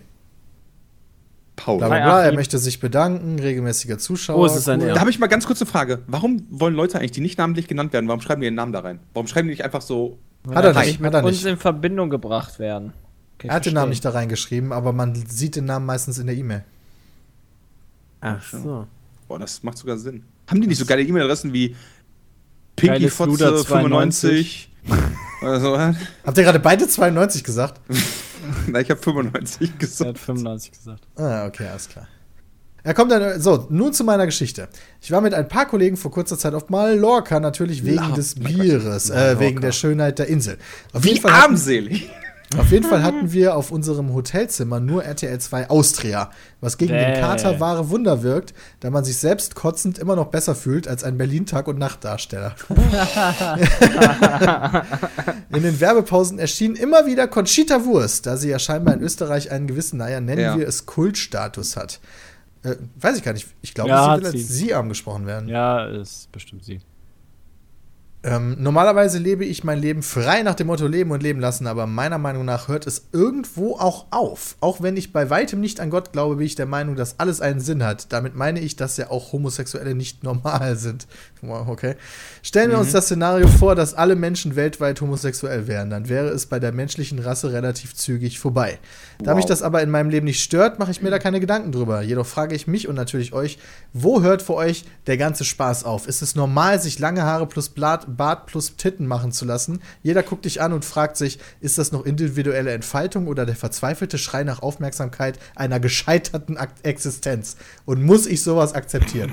S1: Paul.
S2: Bla bla bla. Er möchte sich bedanken. Regelmäßiger Zuschauer.
S5: Oh, es ist ein
S2: Cool.
S5: Er.
S1: Da habe ich mal ganz kurze Frage. Warum wollen Leute eigentlich, die nicht namentlich genannt werden, warum schreiben die ihren Namen da rein? Warum schreiben die nicht einfach so.
S2: Hat er nicht.
S6: ich mit
S2: Hat er
S6: uns
S2: nicht.
S6: in Verbindung gebracht werden. Okay,
S2: Er hat den Namen
S6: verstehe.
S2: nicht da reingeschrieben, aber man sieht den Namen meistens in der E-Mail.
S5: Ach so.
S1: Boah, das macht sogar Sinn. Haben die nicht so geile E-Mail-Adressen wie
S4: Geile Fluder
S1: Pinkyfotze95? Oder so?
S2: Habt ihr gerade beide 92 gesagt?
S1: Na, ich habe 95
S4: Er
S1: gesagt.
S4: hat 95 gesagt.
S2: Ah, okay, alles klar. Er kommt dann, so, nun zu meiner Geschichte. Ich war mit ein paar Kollegen vor kurzer Zeit auf Mallorca, natürlich wegen
S1: La-
S2: des Bieres, äh, wegen der Schönheit der Insel. Auf
S1: Wie
S2: jeden, Fall hatten,
S1: armselig.
S2: Auf jeden Fall hatten wir auf unserem Hotelzimmer nur RTL 2 Austria, was gegen den
S4: Bäh.
S2: Kater wahre Wunder wirkt, da man sich selbst kotzend immer noch besser fühlt als ein Berlin-Tag- und Nachtdarsteller. In den Werbepausen erschien immer wieder Conchita Wurst, da sie ja scheinbar in Österreich einen gewissen, naja, nennen
S1: Ja.
S2: wir es Kultstatus hat. Äh, weiß ich gar nicht. Ich glaube,
S4: Ja,
S2: sie will als
S4: sie.
S2: sie angesprochen werden.
S4: Ja, ist bestimmt sie.
S2: Ähm, normalerweise lebe ich mein Leben frei nach dem Motto Leben und Leben lassen, aber meiner Meinung nach hört es irgendwo auch auf. Auch wenn ich bei weitem nicht an Gott glaube, bin ich der Meinung, dass alles einen Sinn hat. Damit meine ich, dass ja auch Homosexuelle nicht normal sind. Wow, okay. Stellen wir uns das Szenario vor, dass alle Menschen weltweit homosexuell wären, dann wäre es bei der menschlichen Rasse relativ zügig vorbei. Da mich das aber in meinem Leben nicht stört, mache ich mir da keine Gedanken drüber. Jedoch frage ich mich und natürlich euch, wo hört für euch der ganze Spaß auf? Ist es normal, sich lange Haare plus Bart, Bart plus Titten machen zu lassen? Jeder guckt dich an und fragt sich, ist das noch individuelle Entfaltung oder der verzweifelte Schrei nach Aufmerksamkeit einer gescheiterten Existenz? Und muss ich sowas akzeptieren?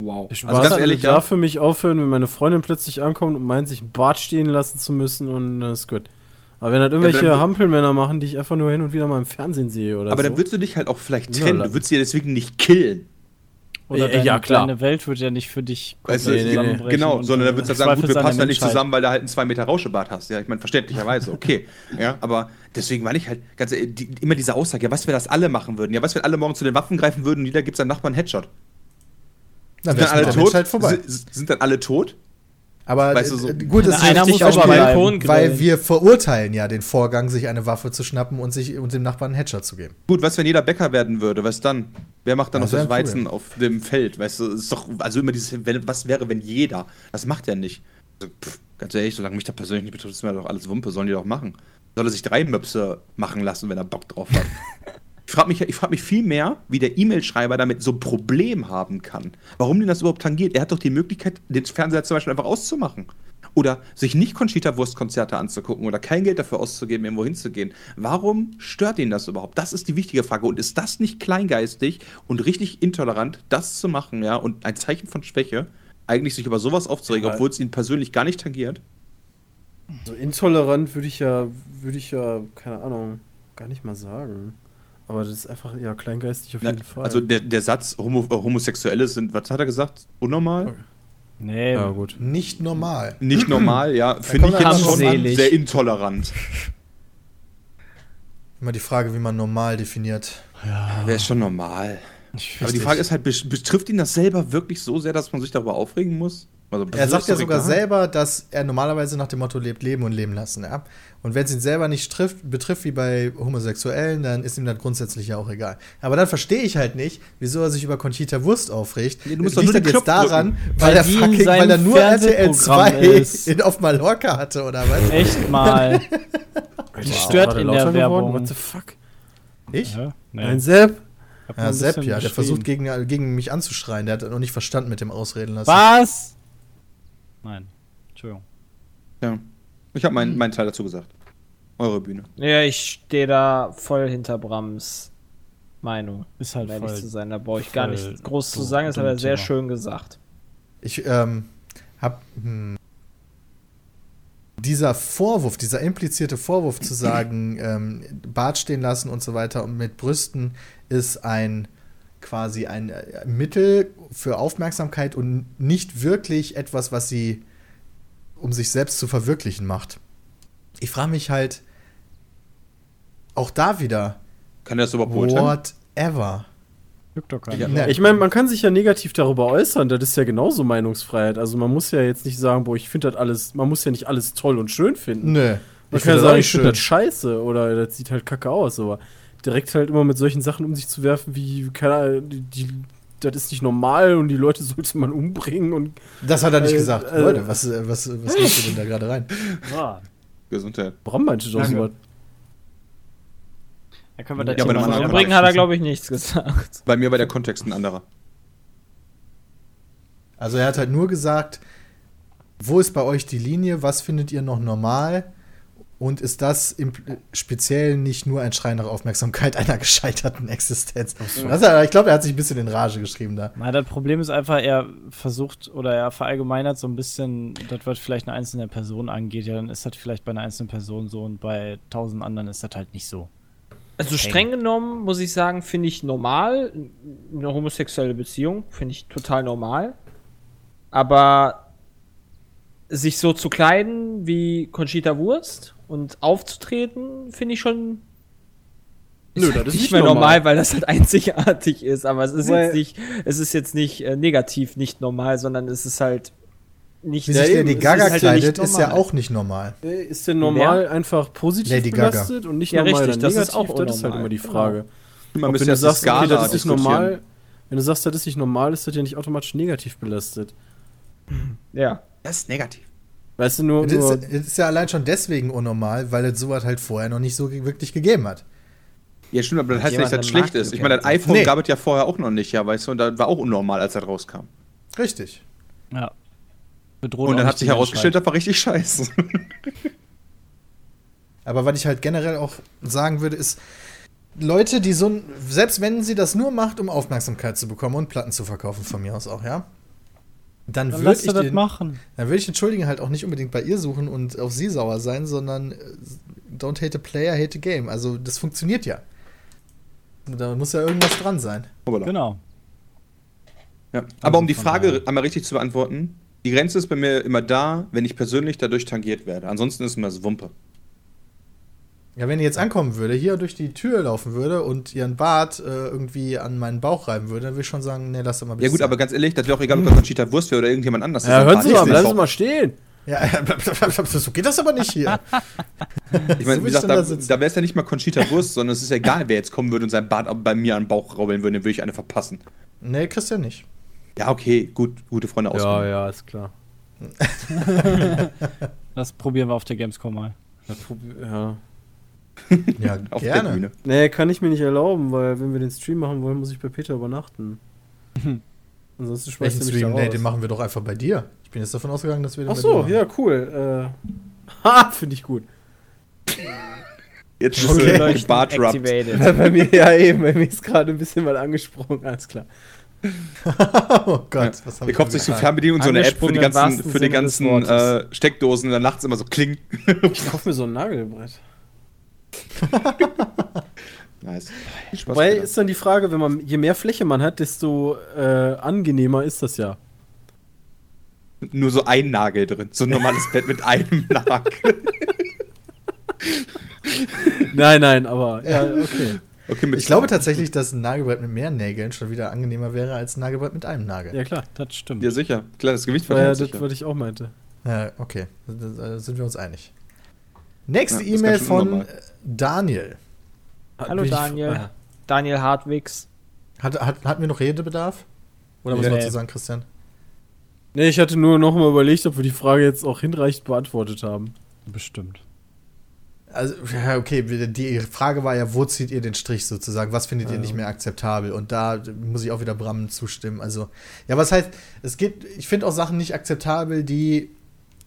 S1: Wow.
S5: Ich
S1: Also ganz ehrlich,
S5: darf
S1: ja.
S5: für mich aufhören, wenn meine Freundin plötzlich ankommt und meint, sich einen Bart stehen lassen zu müssen und das ist gut. Aber wenn halt irgendwelche
S1: dann-
S5: Hampelmänner machen, die ich einfach nur hin und wieder mal im Fernsehen sehe oder
S1: Aber
S5: so.
S1: dann würdest du dich halt auch vielleicht
S5: Ja,
S1: trennen.
S5: la-
S1: Du würdest sie ja deswegen nicht killen.
S4: Oder deine,
S5: ja, klar.
S4: deine Welt wird ja nicht für dich
S1: Weißt du,
S5: nee,
S1: Genau, sondern da
S4: du
S1: würdest du sagen, gut, wir passen
S4: der
S1: halt nicht zusammen, weil der halt einen 2 Meter Rauschebart hast. Ja, ich meine, verständlicherweise, okay. ja, aber deswegen meine ich halt, ganz ehrlich, die, immer diese Aussage, ja, was wir das alle machen würden. Ja, was wenn alle morgen zu den Waffen greifen würden und jeder gibt seinem Nachbarn einen Headshot.
S2: Dann
S1: Sind dann alle tot?
S2: Menschheit vorbei.
S1: Sind, sind dann alle tot?
S2: Aber
S1: Weißt du, so-
S2: äh, gut, es ist
S4: Einer
S2: richtig
S4: muss
S2: auch,
S4: aber
S2: weil, weil wir verurteilen ja den Vorgang, sich eine Waffe zu schnappen und sich und dem Nachbarn einen Headshot zu geben.
S1: Gut, was, wenn jeder Bäcker werden würde? Was dann? Wer macht dann
S2: Das
S1: noch das Weizen
S2: Problem.
S1: auf dem Feld? Weißt du, ist doch, also immer dieses, wenn, was wäre, wenn jeder? Das macht er nicht. Also, pff, ganz ehrlich, solange mich das persönlich nicht betrifft, ist mir doch alles Wumpe, sollen die doch machen. Soll er sich drei Möpse machen lassen, wenn er Bock drauf hat? ich frage mich, ich frag mich viel mehr, wie der E-Mail-Schreiber damit so ein Problem haben kann. Warum den das überhaupt tangiert? Er hat doch die Möglichkeit, den Fernseher zum Beispiel einfach auszumachen. Oder sich nicht Conchita-Wurst-Konzerte anzugucken oder kein Geld dafür auszugeben, irgendwo hinzugehen. Warum stört ihn das überhaupt? Das ist die wichtige Frage. Und ist das nicht kleingeistig und richtig intolerant, das zu machen, ja? Und ein Zeichen von Schwäche, eigentlich sich über sowas aufzuregen,
S5: Ja.
S1: obwohl es ihn persönlich gar nicht tangiert?
S5: So intolerant würde ich ja, würde ich ja, keine Ahnung, gar nicht mal sagen. Aber das ist einfach, ja, kleingeistig auf
S1: Na,
S5: jeden Fall.
S1: also der, der Satz, Homo, äh, Homosexuelle sind, was hat er gesagt? Unnormal?
S5: Okay.
S4: Nee,
S5: ja, gut.
S2: Nicht normal.
S1: Nicht normal, ja. Finde ich jetzt schon sehr intolerant.
S2: Immer die Frage, wie man normal definiert.
S1: Wäre schon normal. Aber die. Frage ist halt, betrifft ihn das selber wirklich so sehr, dass man sich darüber aufregen muss? Also,
S2: Er sagt ja sogar selber, dass er normalerweise nach dem Motto lebt, leben und leben lassen. Ja? Und wenn es ihn selber nicht trifft, betrifft wie bei Homosexuellen, dann ist ihm das grundsätzlich ja auch egal. Aber dann verstehe ich halt nicht, wieso er sich über Conchita Wurst aufregt.
S1: Nee, du musst
S2: Liegt
S1: doch nur
S2: jetzt daran, weil,
S4: Weil
S2: er fucking, weil er nur RTL 2
S4: Fernsehprogramm ist.
S2: in, auf Mallorca hatte, oder was?
S4: echt mal. Die stört in der
S5: geworden?
S4: Werbung.
S5: What the fuck?
S2: Ich?
S4: Ja, nee.
S5: Ein Sepp?
S2: Ja, Sepp, ja, der versucht gegen, gegen mich anzuschreien. Der hat noch nicht verstanden mit dem Ausreden lassen.
S4: Was? Nein. Entschuldigung.
S1: Ja. Ich habe meinen meinen Teil dazu gesagt. Eure Bühne.
S6: Ja, ich stehe da voll hinter Brams Meinung.
S4: Ist halt
S6: um ehrlich
S4: voll.
S6: zu sein, da brauche ich gar nicht groß zu sagen, das hat er sehr
S4: Thema.
S6: schön gesagt.
S2: Ich ähm, hab hm, dieser Vorwurf, dieser implizierte Vorwurf zu sagen, ähm, Bart stehen lassen und so weiter und mit Brüsten ist ein quasi ein äh, Mittel für Aufmerksamkeit und nicht wirklich etwas, was sie um sich selbst zu verwirklichen macht. Ich frage mich halt auch da wieder,
S1: Kann er das überhaupt beurteilen?
S2: whatever.
S1: Ja.
S5: Ich meine, man kann sich ja negativ darüber äußern, das ist ja genauso Meinungsfreiheit. Also man muss ja jetzt nicht sagen, boah, ich finde das alles, man muss ja nicht alles toll und schön finden.
S2: Nö.
S5: Man
S2: Ich
S5: kann ja sagen, ich finde das scheiße oder das sieht halt kacke aus, aber direkt halt immer mit solchen Sachen um sich zu werfen, wie, keine Ahnung, die, die, das ist nicht normal und die Leute sollte man umbringen und
S2: Das hat er nicht
S5: Äh,
S2: gesagt.
S5: äh,
S2: Leute, was, äh, was, was machst du denn da gerade rein?
S4: Ja.
S1: Gesundheit.
S5: Bram meinte doch
S4: Danke.
S5: sowas.
S4: Da können wir das
S1: Ja, aber
S4: Thema
S6: Übrigens hat er, glaube ich, nichts gesagt.
S1: Bei mir war der Kontext ein anderer.
S2: Also er hat halt nur gesagt, wo ist bei euch die Linie, was findet ihr noch normal? Und ist das im speziell nicht nur ein Schrei nach Aufmerksamkeit einer gescheiterten Existenz? Hat, ich glaube, er hat sich ein bisschen in Rage geschrieben da.
S4: Na, das Problem ist einfach, er versucht oder er verallgemeinert so ein bisschen, das was vielleicht eine einzelne Person angeht, ja, dann ist das vielleicht bei einer einzelnen Person so und bei tausend anderen ist das halt nicht so.
S6: Also streng genommen, muss ich sagen, finde ich normal. Eine homosexuelle Beziehung finde ich total normal. Aber sich so zu kleiden wie Conchita Wurst und aufzutreten, finde ich schon.
S5: Nö,
S6: halt
S5: das ist nicht
S6: mehr normal.
S5: normal.
S6: weil das halt einzigartig ist. Aber es ist
S5: Weil-
S6: jetzt nicht, es ist jetzt nicht äh, negativ nicht normal, sondern es ist halt nicht.
S2: Wie sich Lady
S5: es
S2: Gaga
S6: ist halt ja
S2: kleidet, ist ja
S6: normal.
S2: auch nicht normal.
S5: Ist denn normal einfach positiv
S2: Lady Gaga.
S5: belastet und nicht
S6: Ja,
S5: normal
S6: richtig,
S5: dann
S6: das ist
S5: negativ?
S6: auch
S5: das ist halt immer die
S6: Genau.
S5: Frage.
S1: Man müsste
S5: wenn du sagst,
S1: die
S5: okay, das ist nicht normal, wenn du sagst, das ist nicht normal, ist das ja nicht automatisch negativ belastet.
S6: Ja.
S1: Das ist negativ.
S5: Weißt du, nur,
S2: Das
S5: nur
S2: ist, das ist ja allein schon deswegen unnormal, weil es sowas halt vorher noch nicht so wirklich gegeben hat.
S1: Ja, stimmt, aber das heißt nicht, dass es
S6: einen
S1: schlecht ist. Ich meine, das iPhone
S2: Nee.
S1: gab es ja vorher auch noch nicht, ja, weißt du, und das war auch unnormal, als das rauskam.
S2: Richtig.
S4: Ja. Bedroht
S1: Und dann hat sich herausgestellt, das war richtig scheiße.
S2: Aber was ich halt generell auch sagen würde, ist, Leute, die so, ein- selbst wenn sie das nur macht, um Aufmerksamkeit zu bekommen und Platten zu verkaufen, von mir aus auch, ja, dann,
S4: Dann
S2: würde ich, den,
S4: machen.
S2: dann würde ich den Schuldigen halt auch nicht unbedingt bei ihr suchen und auf sie sauer sein, sondern äh, don't hate a player, hate a game. Also das funktioniert ja. Da muss ja irgendwas dran sein.
S4: Genau.
S1: Ja. Aber um die
S4: von
S1: Frage einmal richtig zu beantworten, die Grenze ist bei mir immer da, wenn ich persönlich dadurch tangiert werde. Ansonsten ist immer das Wumpe.
S2: Ja, wenn ihr jetzt ankommen würde, hier durch die Tür laufen würde und ihren Bart äh, irgendwie an meinen Bauch reiben würde, dann würde ich schon sagen, nee, lass doch mal
S1: Ja gut, aber ganz ehrlich, das wäre auch egal, ob das Conchita Wurst wäre oder irgendjemand anders.
S5: Ja, hören Sie
S1: ein
S5: mal, bleiben Sie mal stehen.
S2: Ja, so geht das aber nicht hier.
S1: Ich meine,
S2: So
S1: wie gesagt, da,
S2: da
S1: wäre es ja nicht mal Conchita Wurst, sondern es ist ja egal, wer jetzt kommen würde und sein Bart bei mir an den Bauch raubeln würde, dann würde ich eine verpassen.
S2: Nee, Christian nicht.
S1: Ja, okay, gut, gute Freunde aus.
S5: Ja, ja, ist klar.
S4: Das probieren wir auf der Gamescom mal.
S5: Ja, ja.
S1: Auf der
S2: gerne.
S1: Bühne.
S5: Nee, kann ich mir nicht erlauben, weil wenn wir den Stream machen wollen, muss ich bei Peter übernachten. Ansonsten schmeißt
S2: Welchen
S5: mich
S2: Stream? Nee, den machen wir doch einfach bei dir. Ich bin jetzt davon ausgegangen, dass wir den
S5: Ach
S2: bei
S5: so,
S2: dir
S5: ja, cool. Äh, ha, finde ich gut.
S1: Jetzt
S2: Okay.
S1: ist
S6: Leuchten
S1: Bart
S5: bei mir, ja eben, bei mir ist gerade ein bisschen mal angesprungen, alles klar.
S2: oh Gott, was hab
S1: Ihr
S2: ich
S1: kauft sich so? Fernbedienung, so eine App für die ganzen, für die ganzen äh, Steckdosen und dann nachts immer so kling.
S5: Ich kaufe mir so ein Nagelbrett.
S1: nice. Spaß
S5: Weil
S1: Peter.
S5: ist dann die Frage, wenn man, je mehr Fläche man hat, desto äh, angenehmer ist das ja.
S1: Nur so ein Nagel drin. So ein normales Bett mit einem Nagel.
S5: Nein, nein, aber ja, okay.
S1: Okay,
S2: Ich glaube tatsächlich, dass ein Nagelbrett mit mehr Nägeln schon wieder angenehmer wäre als ein Nagelbrett mit einem Nagel.
S5: Ja, klar.
S4: Das stimmt.
S1: Ja, sicher. Klar, das Gewicht
S5: War ja das, was ich auch meinte.
S2: Ja, okay, da sind wir uns einig. Nächste
S1: Ja,
S2: E-Mail von
S1: normal.
S2: Daniel.
S6: Hallo Daniel.
S2: Ah,
S6: Daniel Hartwigs.
S2: Hat, hat, hatten wir noch Redebedarf? Oder was
S6: Nee.
S2: wolltest du sagen, Christian?
S5: Nee, ich hatte nur noch mal überlegt, ob wir die Frage jetzt auch hinreichend beantwortet haben.
S4: Bestimmt.
S2: Also, ja, okay, die Frage war ja, wo zieht ihr den Strich sozusagen? Was findet ihr nicht mehr akzeptabel? Und da muss ich auch wieder Bram zustimmen. Also, ja, was heißt, es geht, ich finde auch Sachen nicht akzeptabel, die,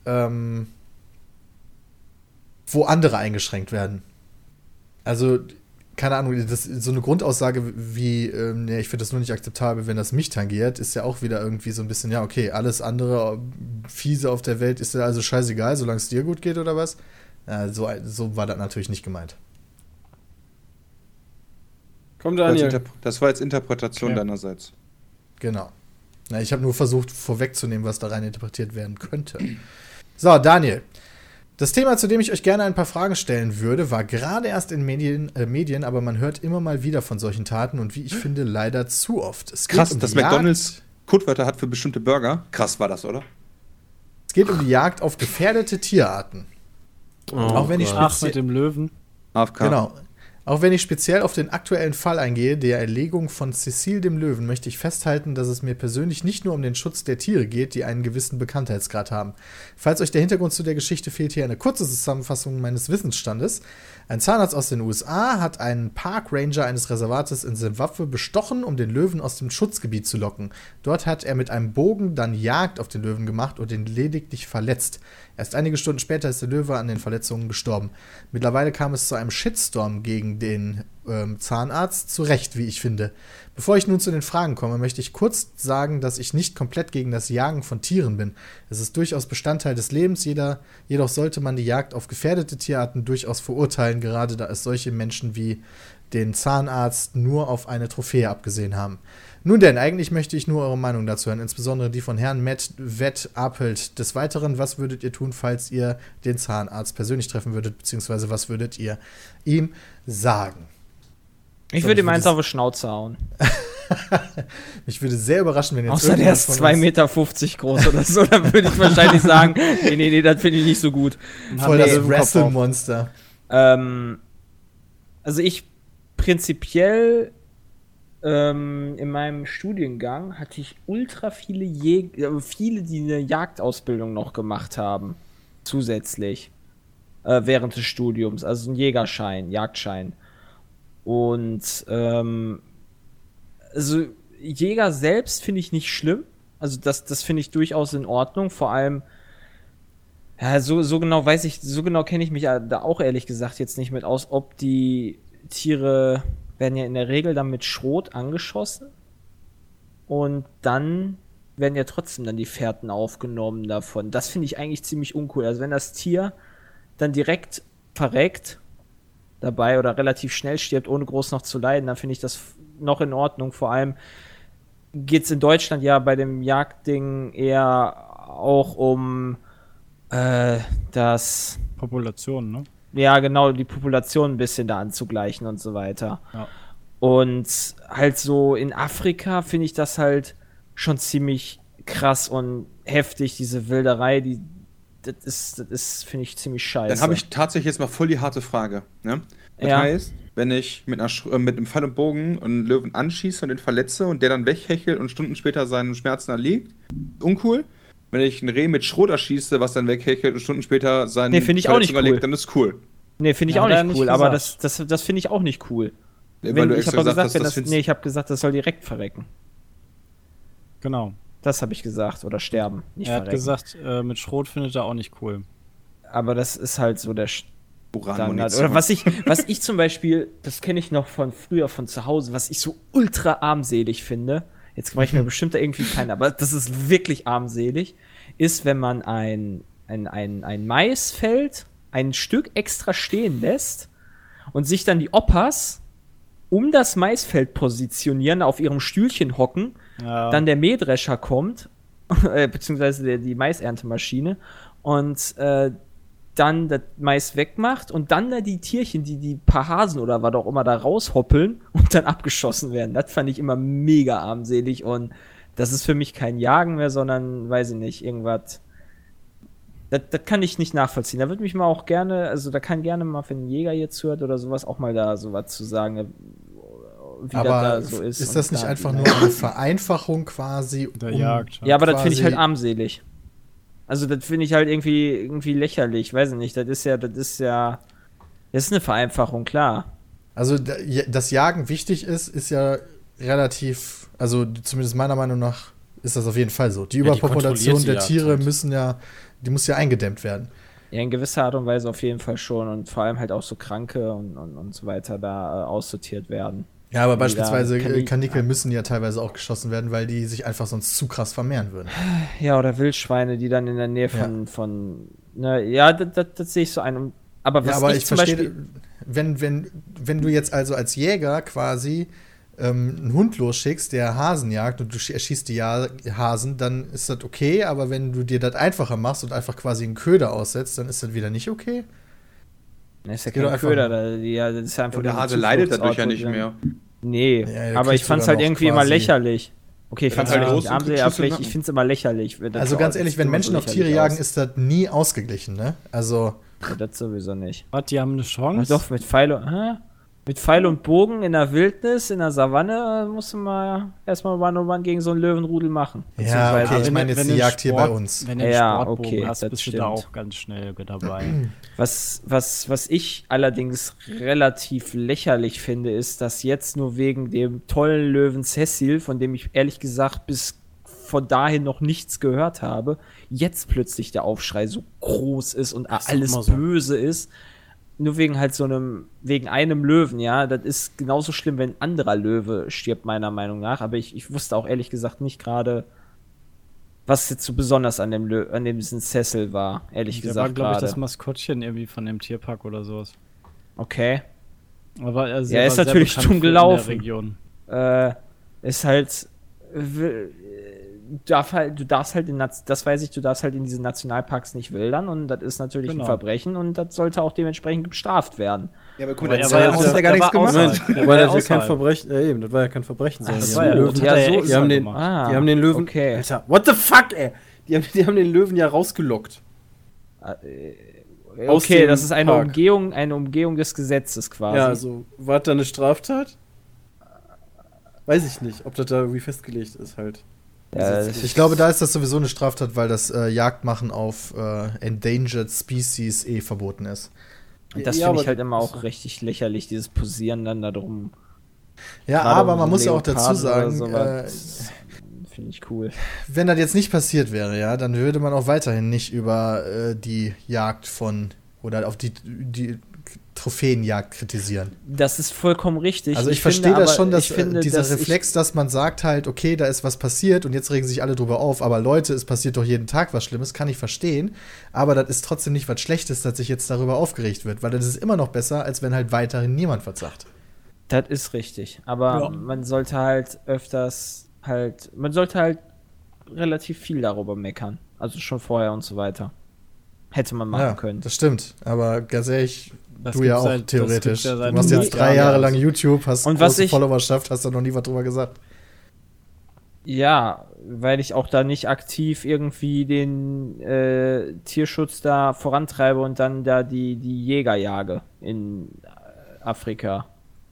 S2: ähm, wo andere eingeschränkt werden. Also, keine Ahnung, das, so eine Grundaussage wie, ähm, nee, ich finde das nur nicht akzeptabel, wenn das mich tangiert, ist ja auch wieder irgendwie so ein bisschen, ja, okay, alles andere äh, Fiese auf der Welt ist ja also scheißegal, solange es dir gut geht oder was? Ja, so, so war das natürlich nicht gemeint.
S5: Komm,
S1: Das,
S5: Daniel.
S1: Das war jetzt Interpretation
S4: Okay.
S1: deinerseits.
S2: Genau. Na, ich habe nur versucht, vorwegzunehmen, was da rein interpretiert werden könnte. So, Daniel. Das Thema, zu dem ich euch gerne ein paar Fragen stellen würde, war gerade erst in Medien, äh, Medien, aber man hört immer mal wieder von solchen Taten und wie ich finde, leider zu oft. Es
S1: Krass,
S2: um
S1: dass
S2: die Jagd-
S1: McDonalds Codewörter hat für bestimmte Burger. Krass war das, oder?
S2: Es geht um die Jagd auf gefährdete Tierarten.
S5: Oh
S2: auch wenn ich
S5: Gott.
S4: Ach, mit dem Löwen.
S1: AFK.
S2: Genau. Auch wenn ich speziell auf den aktuellen Fall eingehe, der Erlegung von Cecile dem Löwen, möchte ich festhalten, dass es mir persönlich nicht nur um den Schutz der Tiere geht, die einen gewissen Bekanntheitsgrad haben. Falls euch der Hintergrund zu der Geschichte fehlt, hier eine kurze Zusammenfassung meines Wissensstandes. Ein Zahnarzt aus den USA hat einen Park Ranger eines Reservates in Zimbabwe bestochen, um den Löwen aus dem Schutzgebiet zu locken. Dort hat er mit einem Bogen dann Jagd auf den Löwen gemacht und ihn lediglich verletzt. Erst einige Stunden später ist der Löwe an den Verletzungen gestorben. Mittlerweile kam es zu einem Shitstorm gegen den ähm, Zahnarzt, zu Recht, wie ich finde. Bevor ich nun zu den Fragen komme, möchte ich kurz sagen, dass ich nicht komplett gegen das Jagen von Tieren bin. Es ist durchaus Bestandteil des Lebens, jeder, jedoch sollte man die Jagd auf gefährdete Tierarten durchaus verurteilen, gerade da es solche Menschen wie den Zahnarzt nur auf eine Trophäe abgesehen haben. Nun denn, eigentlich möchte ich nur eure Meinung dazu hören, insbesondere die von Herrn Matt Wett Apelt. Des Weiteren, was würdet ihr tun, falls ihr den Zahnarzt persönlich treffen würdet, beziehungsweise was würdet ihr ihm sagen?
S6: Ich
S2: So,
S6: würde ihm eins auf die Schnauze hauen.
S2: Mich würde sehr überraschen, wenn jetzt
S6: Außer der ist
S2: von
S6: 2,50
S2: uns
S6: Meter groß oder so, dann würde ich wahrscheinlich sagen, nee, nee, nee, das finde ich nicht so gut.
S2: voll das. Wrestle-Monster.
S6: Ähm, also ich prinzipiell ähm, in meinem Studiengang hatte ich ultra viele Jäger, viele, die eine Jagdausbildung noch gemacht haben, zusätzlich äh, während des Studiums, also ein Jägerschein, Jagdschein. Und ähm, also Jäger selbst finde ich nicht schlimm. Also das, das finde ich durchaus in Ordnung. Vor allem, ja, so, so genau weiß ich, so genau kenne ich mich da auch ehrlich gesagt jetzt nicht mit aus, ob die Tiere werden ja in der Regel dann mit Schrot angeschossen und dann werden ja trotzdem dann die Fährten aufgenommen davon. Das finde ich eigentlich ziemlich uncool. Also wenn das Tier dann direkt verreckt dabei oder relativ schnell stirbt, ohne groß noch zu leiden, dann finde ich das noch in Ordnung. Vor allem, geht es in Deutschland ja bei dem Jagdding eher auch um äh, das,
S4: Population, ne?
S6: ja genau, die Population ein bisschen da anzugleichen und so weiter.
S4: Ja.
S6: Und halt so in Afrika finde ich das halt schon ziemlich krass und heftig, diese Wilderei, die das ist, das ist finde ich, ziemlich scheiße.
S1: Dann habe ich tatsächlich jetzt mal voll die harte Frage. Ne? Das
S6: Ja.
S1: heißt, wenn ich mit, einer, äh, mit einem Pfeil und Bogen einen Löwen anschieße und den verletze und der dann weghechelt und Stunden später seinen Schmerzen erliegt, uncool. Wenn ich ein Reh mit Schrot erschieße, was dann weghechelt und Stunden später seinen
S6: Nee, finde ich auch nicht
S1: Verletzungen
S6: cool.
S1: dann ist cool.
S6: Nee, finde ich
S4: Ja,
S6: auch nicht
S4: nicht
S6: cool, aber das,
S4: gesagt.
S6: das, das finde ich auch nicht cool.
S1: Weil
S6: Wenn,
S1: du
S6: ich habe gesagt,
S1: hast,
S6: wenn
S1: das
S6: das, nee, ich habe gesagt, das soll direkt verrecken.
S4: Genau.
S6: Das habe ich gesagt. Oder sterben. Nicht
S4: er hat
S6: verrecken.
S4: gesagt, äh, mit Schrot findet er auch nicht cool.
S6: Aber das ist halt so der Standard. Oder was ich, was ich zum Beispiel, das kenne ich noch von früher, von zu Hause, was ich so ultra armselig finde, jetzt mache ich mir bestimmt da irgendwie keinen, aber das ist wirklich armselig, ist, wenn man ein, ein, ein, ein Maisfeld ein Stück extra stehen lässt und sich dann die Oppas um das Maisfeld positionieren, auf ihrem Stühlchen hocken
S4: Ja.
S6: dann der Mähdrescher kommt, äh, beziehungsweise der, die Maiserntemaschine, und äh, dann das Mais wegmacht und dann da die Tierchen, die die paar Hasen oder was auch immer da raushoppeln und dann abgeschossen werden. Das fand ich immer mega armselig und das ist für mich kein Jagen mehr, sondern, weiß ich nicht, irgendwas. Das, das kann ich nicht nachvollziehen. Da würde mich mal auch gerne, also da kann gerne mal, wenn ein Jäger jetzt hört oder sowas, auch mal da sowas zu sagen, äh, wie
S2: Aber
S6: das da so ist.
S2: ist das nicht
S6: da-
S2: einfach nur eine Vereinfachung quasi?
S4: Der
S2: um-
S4: Jagd.
S6: Ja, aber das finde ich halt armselig. Also das finde ich halt irgendwie, irgendwie lächerlich, weiß ich nicht. Das ist ja, das ist ja, das ist eine Vereinfachung, klar.
S2: Also, da- ja, dass Jagen wichtig ist, ist ja relativ, also zumindest meiner Meinung nach ist das auf jeden Fall so. Die
S4: die
S2: Überpopulation
S4: kontrollierte
S2: der
S4: Jagd
S2: Tiere
S4: halt.
S2: müssen ja, die muss ja eingedämmt werden.
S6: Ja, in gewisser Art und Weise auf jeden Fall schon und vor allem halt auch so Kranke und, und, und so weiter da äh, aussortiert werden.
S2: Ja, aber beispielsweise äh,
S6: Kanin-
S2: Kanickel müssen ja teilweise auch geschossen werden, weil die sich einfach sonst zu krass vermehren würden.
S6: Ja, oder Wildschweine, die dann in der Nähe von, von ne, ja, das, das, das sehe ich so ein. Aber was
S2: Ja, aber
S6: ich,
S2: ich, verstehe, wenn, wenn, wenn du jetzt also als Jäger quasi ähm, einen Hund losschickst, der Hasen jagt und du sch- erschießt die ja Hasen, dann ist das okay, aber wenn du dir das einfacher machst und einfach quasi einen Köder aussetzt, dann ist das wieder nicht okay.
S6: Das ist ja kein Köder, da, ja, das ist einfach
S1: Und der Hase leidet dadurch ja nicht mehr.
S6: Nee,
S2: Ja,
S6: aber ich fand's
S2: sogar
S6: halt irgendwie immer lächerlich. Okay, ich fand's
S1: halt
S6: nicht
S1: Nacken.
S6: ich find's immer lächerlich.
S2: Also ganz ehrlich, wenn Menschen
S6: so
S2: auf Tiere jagen,
S6: aus.
S2: ist das nie ausgeglichen, ne? Also,
S6: Ja, das sowieso nicht.
S4: Was, die haben eine
S6: Ach
S4: Chance?
S6: doch, mit Pfeil und, hä? Mit Pfeil und Bogen in der Wildnis, in der Savanne, äh, musst du mal erstmal One-on-One gegen so einen Löwenrudel machen.
S2: ja, okay, ich
S4: Wenn
S2: meine
S4: du-
S2: jetzt
S4: wenn
S2: die
S4: du
S2: Jagd hier bei
S4: Sport-
S2: uns.
S4: Wenn du einen
S6: Ja,
S4: Sportbogen
S6: okay,
S4: hast,
S6: das
S4: bist du
S6: stimmt.
S4: da auch ganz schnell dabei.
S6: Was, was, was ich allerdings relativ lächerlich finde, ist, dass jetzt nur wegen dem tollen Löwen Cecil, von dem ich ehrlich gesagt bis von dahin noch nichts gehört habe, jetzt plötzlich der Aufschrei so groß ist und
S4: ist doch
S6: alles
S4: so.
S6: böse ist. Nur wegen halt so einem, wegen einem Löwen, ja. Das ist genauso schlimm, wenn ein anderer Löwe stirbt, meiner Meinung nach. Aber ich, ich wusste auch ehrlich gesagt nicht gerade, was jetzt so besonders an dem, Lö an dem Cecil war, ehrlich
S4: Der war,
S6: gesagt.
S4: glaube ich, das Maskottchen irgendwie von dem Tierpark oder sowas.
S6: Okay.
S4: Aber er
S6: Ja, ist
S4: war sehr
S6: natürlich
S4: der
S6: gelaufen. Äh, ist halt, darf halt, du darfst halt in, das weiß ich, du darfst halt in diesen Nationalparks nicht wildern und das ist natürlich
S4: Genau.
S6: ein Verbrechen und das sollte auch dementsprechend bestraft werden.
S1: Ja, aber guck mal,
S4: er
S1: der
S4: war ja
S1: ja gar nichts
S4: war
S1: gemacht.
S5: Weil
S4: war
S5: das
S4: ja
S5: ja kein. Verbrechen, ja eben, das war ja kein Verbrechen.
S6: Ach
S5: die
S6: so,
S5: haben den Löwen,
S6: ja, so
S4: ja
S5: die haben den.
S6: Ah,
S5: die haben den Löwen,
S6: okay.
S5: Alter, what the fuck, ey? Die haben, die haben den Löwen ja rausgelockt. Aus
S6: Okay,
S5: dem
S6: das ist eine
S5: Park.
S6: Umgehung, eine Umgehung des Gesetzes quasi.
S5: Ja, also, war das da eine Straftat? Weiß ich nicht, ob das da irgendwie festgelegt ist halt. Ist-
S2: Ich glaube, da ist das sowieso eine Straftat, weil das äh, Jagdmachen auf äh, Endangered Species eh verboten ist.
S6: Und das
S5: Ja,
S6: finde ich halt immer auch richtig lächerlich, dieses Posieren dann da drum.
S2: Ja,
S6: Gerade
S2: aber
S6: um
S2: man
S6: so
S2: muss ja auch dazu sagen, äh.
S6: Finde ich cool.
S2: wenn das jetzt nicht passiert wäre, ja, dann würde man auch weiterhin nicht über äh, die Jagd von oder auf die, die Trophäenjagd kritisieren.
S6: Das ist vollkommen richtig.
S2: Also ich,
S6: finde
S2: verstehe das schon, dass
S6: ich finde,
S2: äh, dieser
S6: dass ich-
S2: Reflex, dass man sagt halt, okay, da ist was passiert und jetzt regen sich alle drüber auf, aber Leute, es passiert doch jeden Tag was Schlimmes, kann ich verstehen, aber das ist trotzdem nicht was Schlechtes, dass sich jetzt darüber aufgeregt wird, weil das ist immer noch besser, als wenn halt weiterhin niemand was sagt.
S6: Das ist richtig. Aber
S4: Ja.
S6: man sollte halt öfters halt, man sollte halt relativ viel darüber meckern. Also schon vorher und so weiter. Hätte man machen
S2: Ja,
S6: können.
S2: das stimmt. Aber ganz ehrlich,
S4: Das
S2: du ja auch
S4: seit- das
S2: theoretisch.
S4: ja
S2: du machst
S4: 100
S2: jetzt drei. Jahre lang YouTube, hast
S6: Und was
S2: große
S6: ich-
S2: Followerschaft, hast da noch nie was drüber gesagt.
S6: Ja, weil ich auch da nicht aktiv irgendwie den äh, Tierschutz da vorantreibe und dann da die, die Jäger jage in Afrika.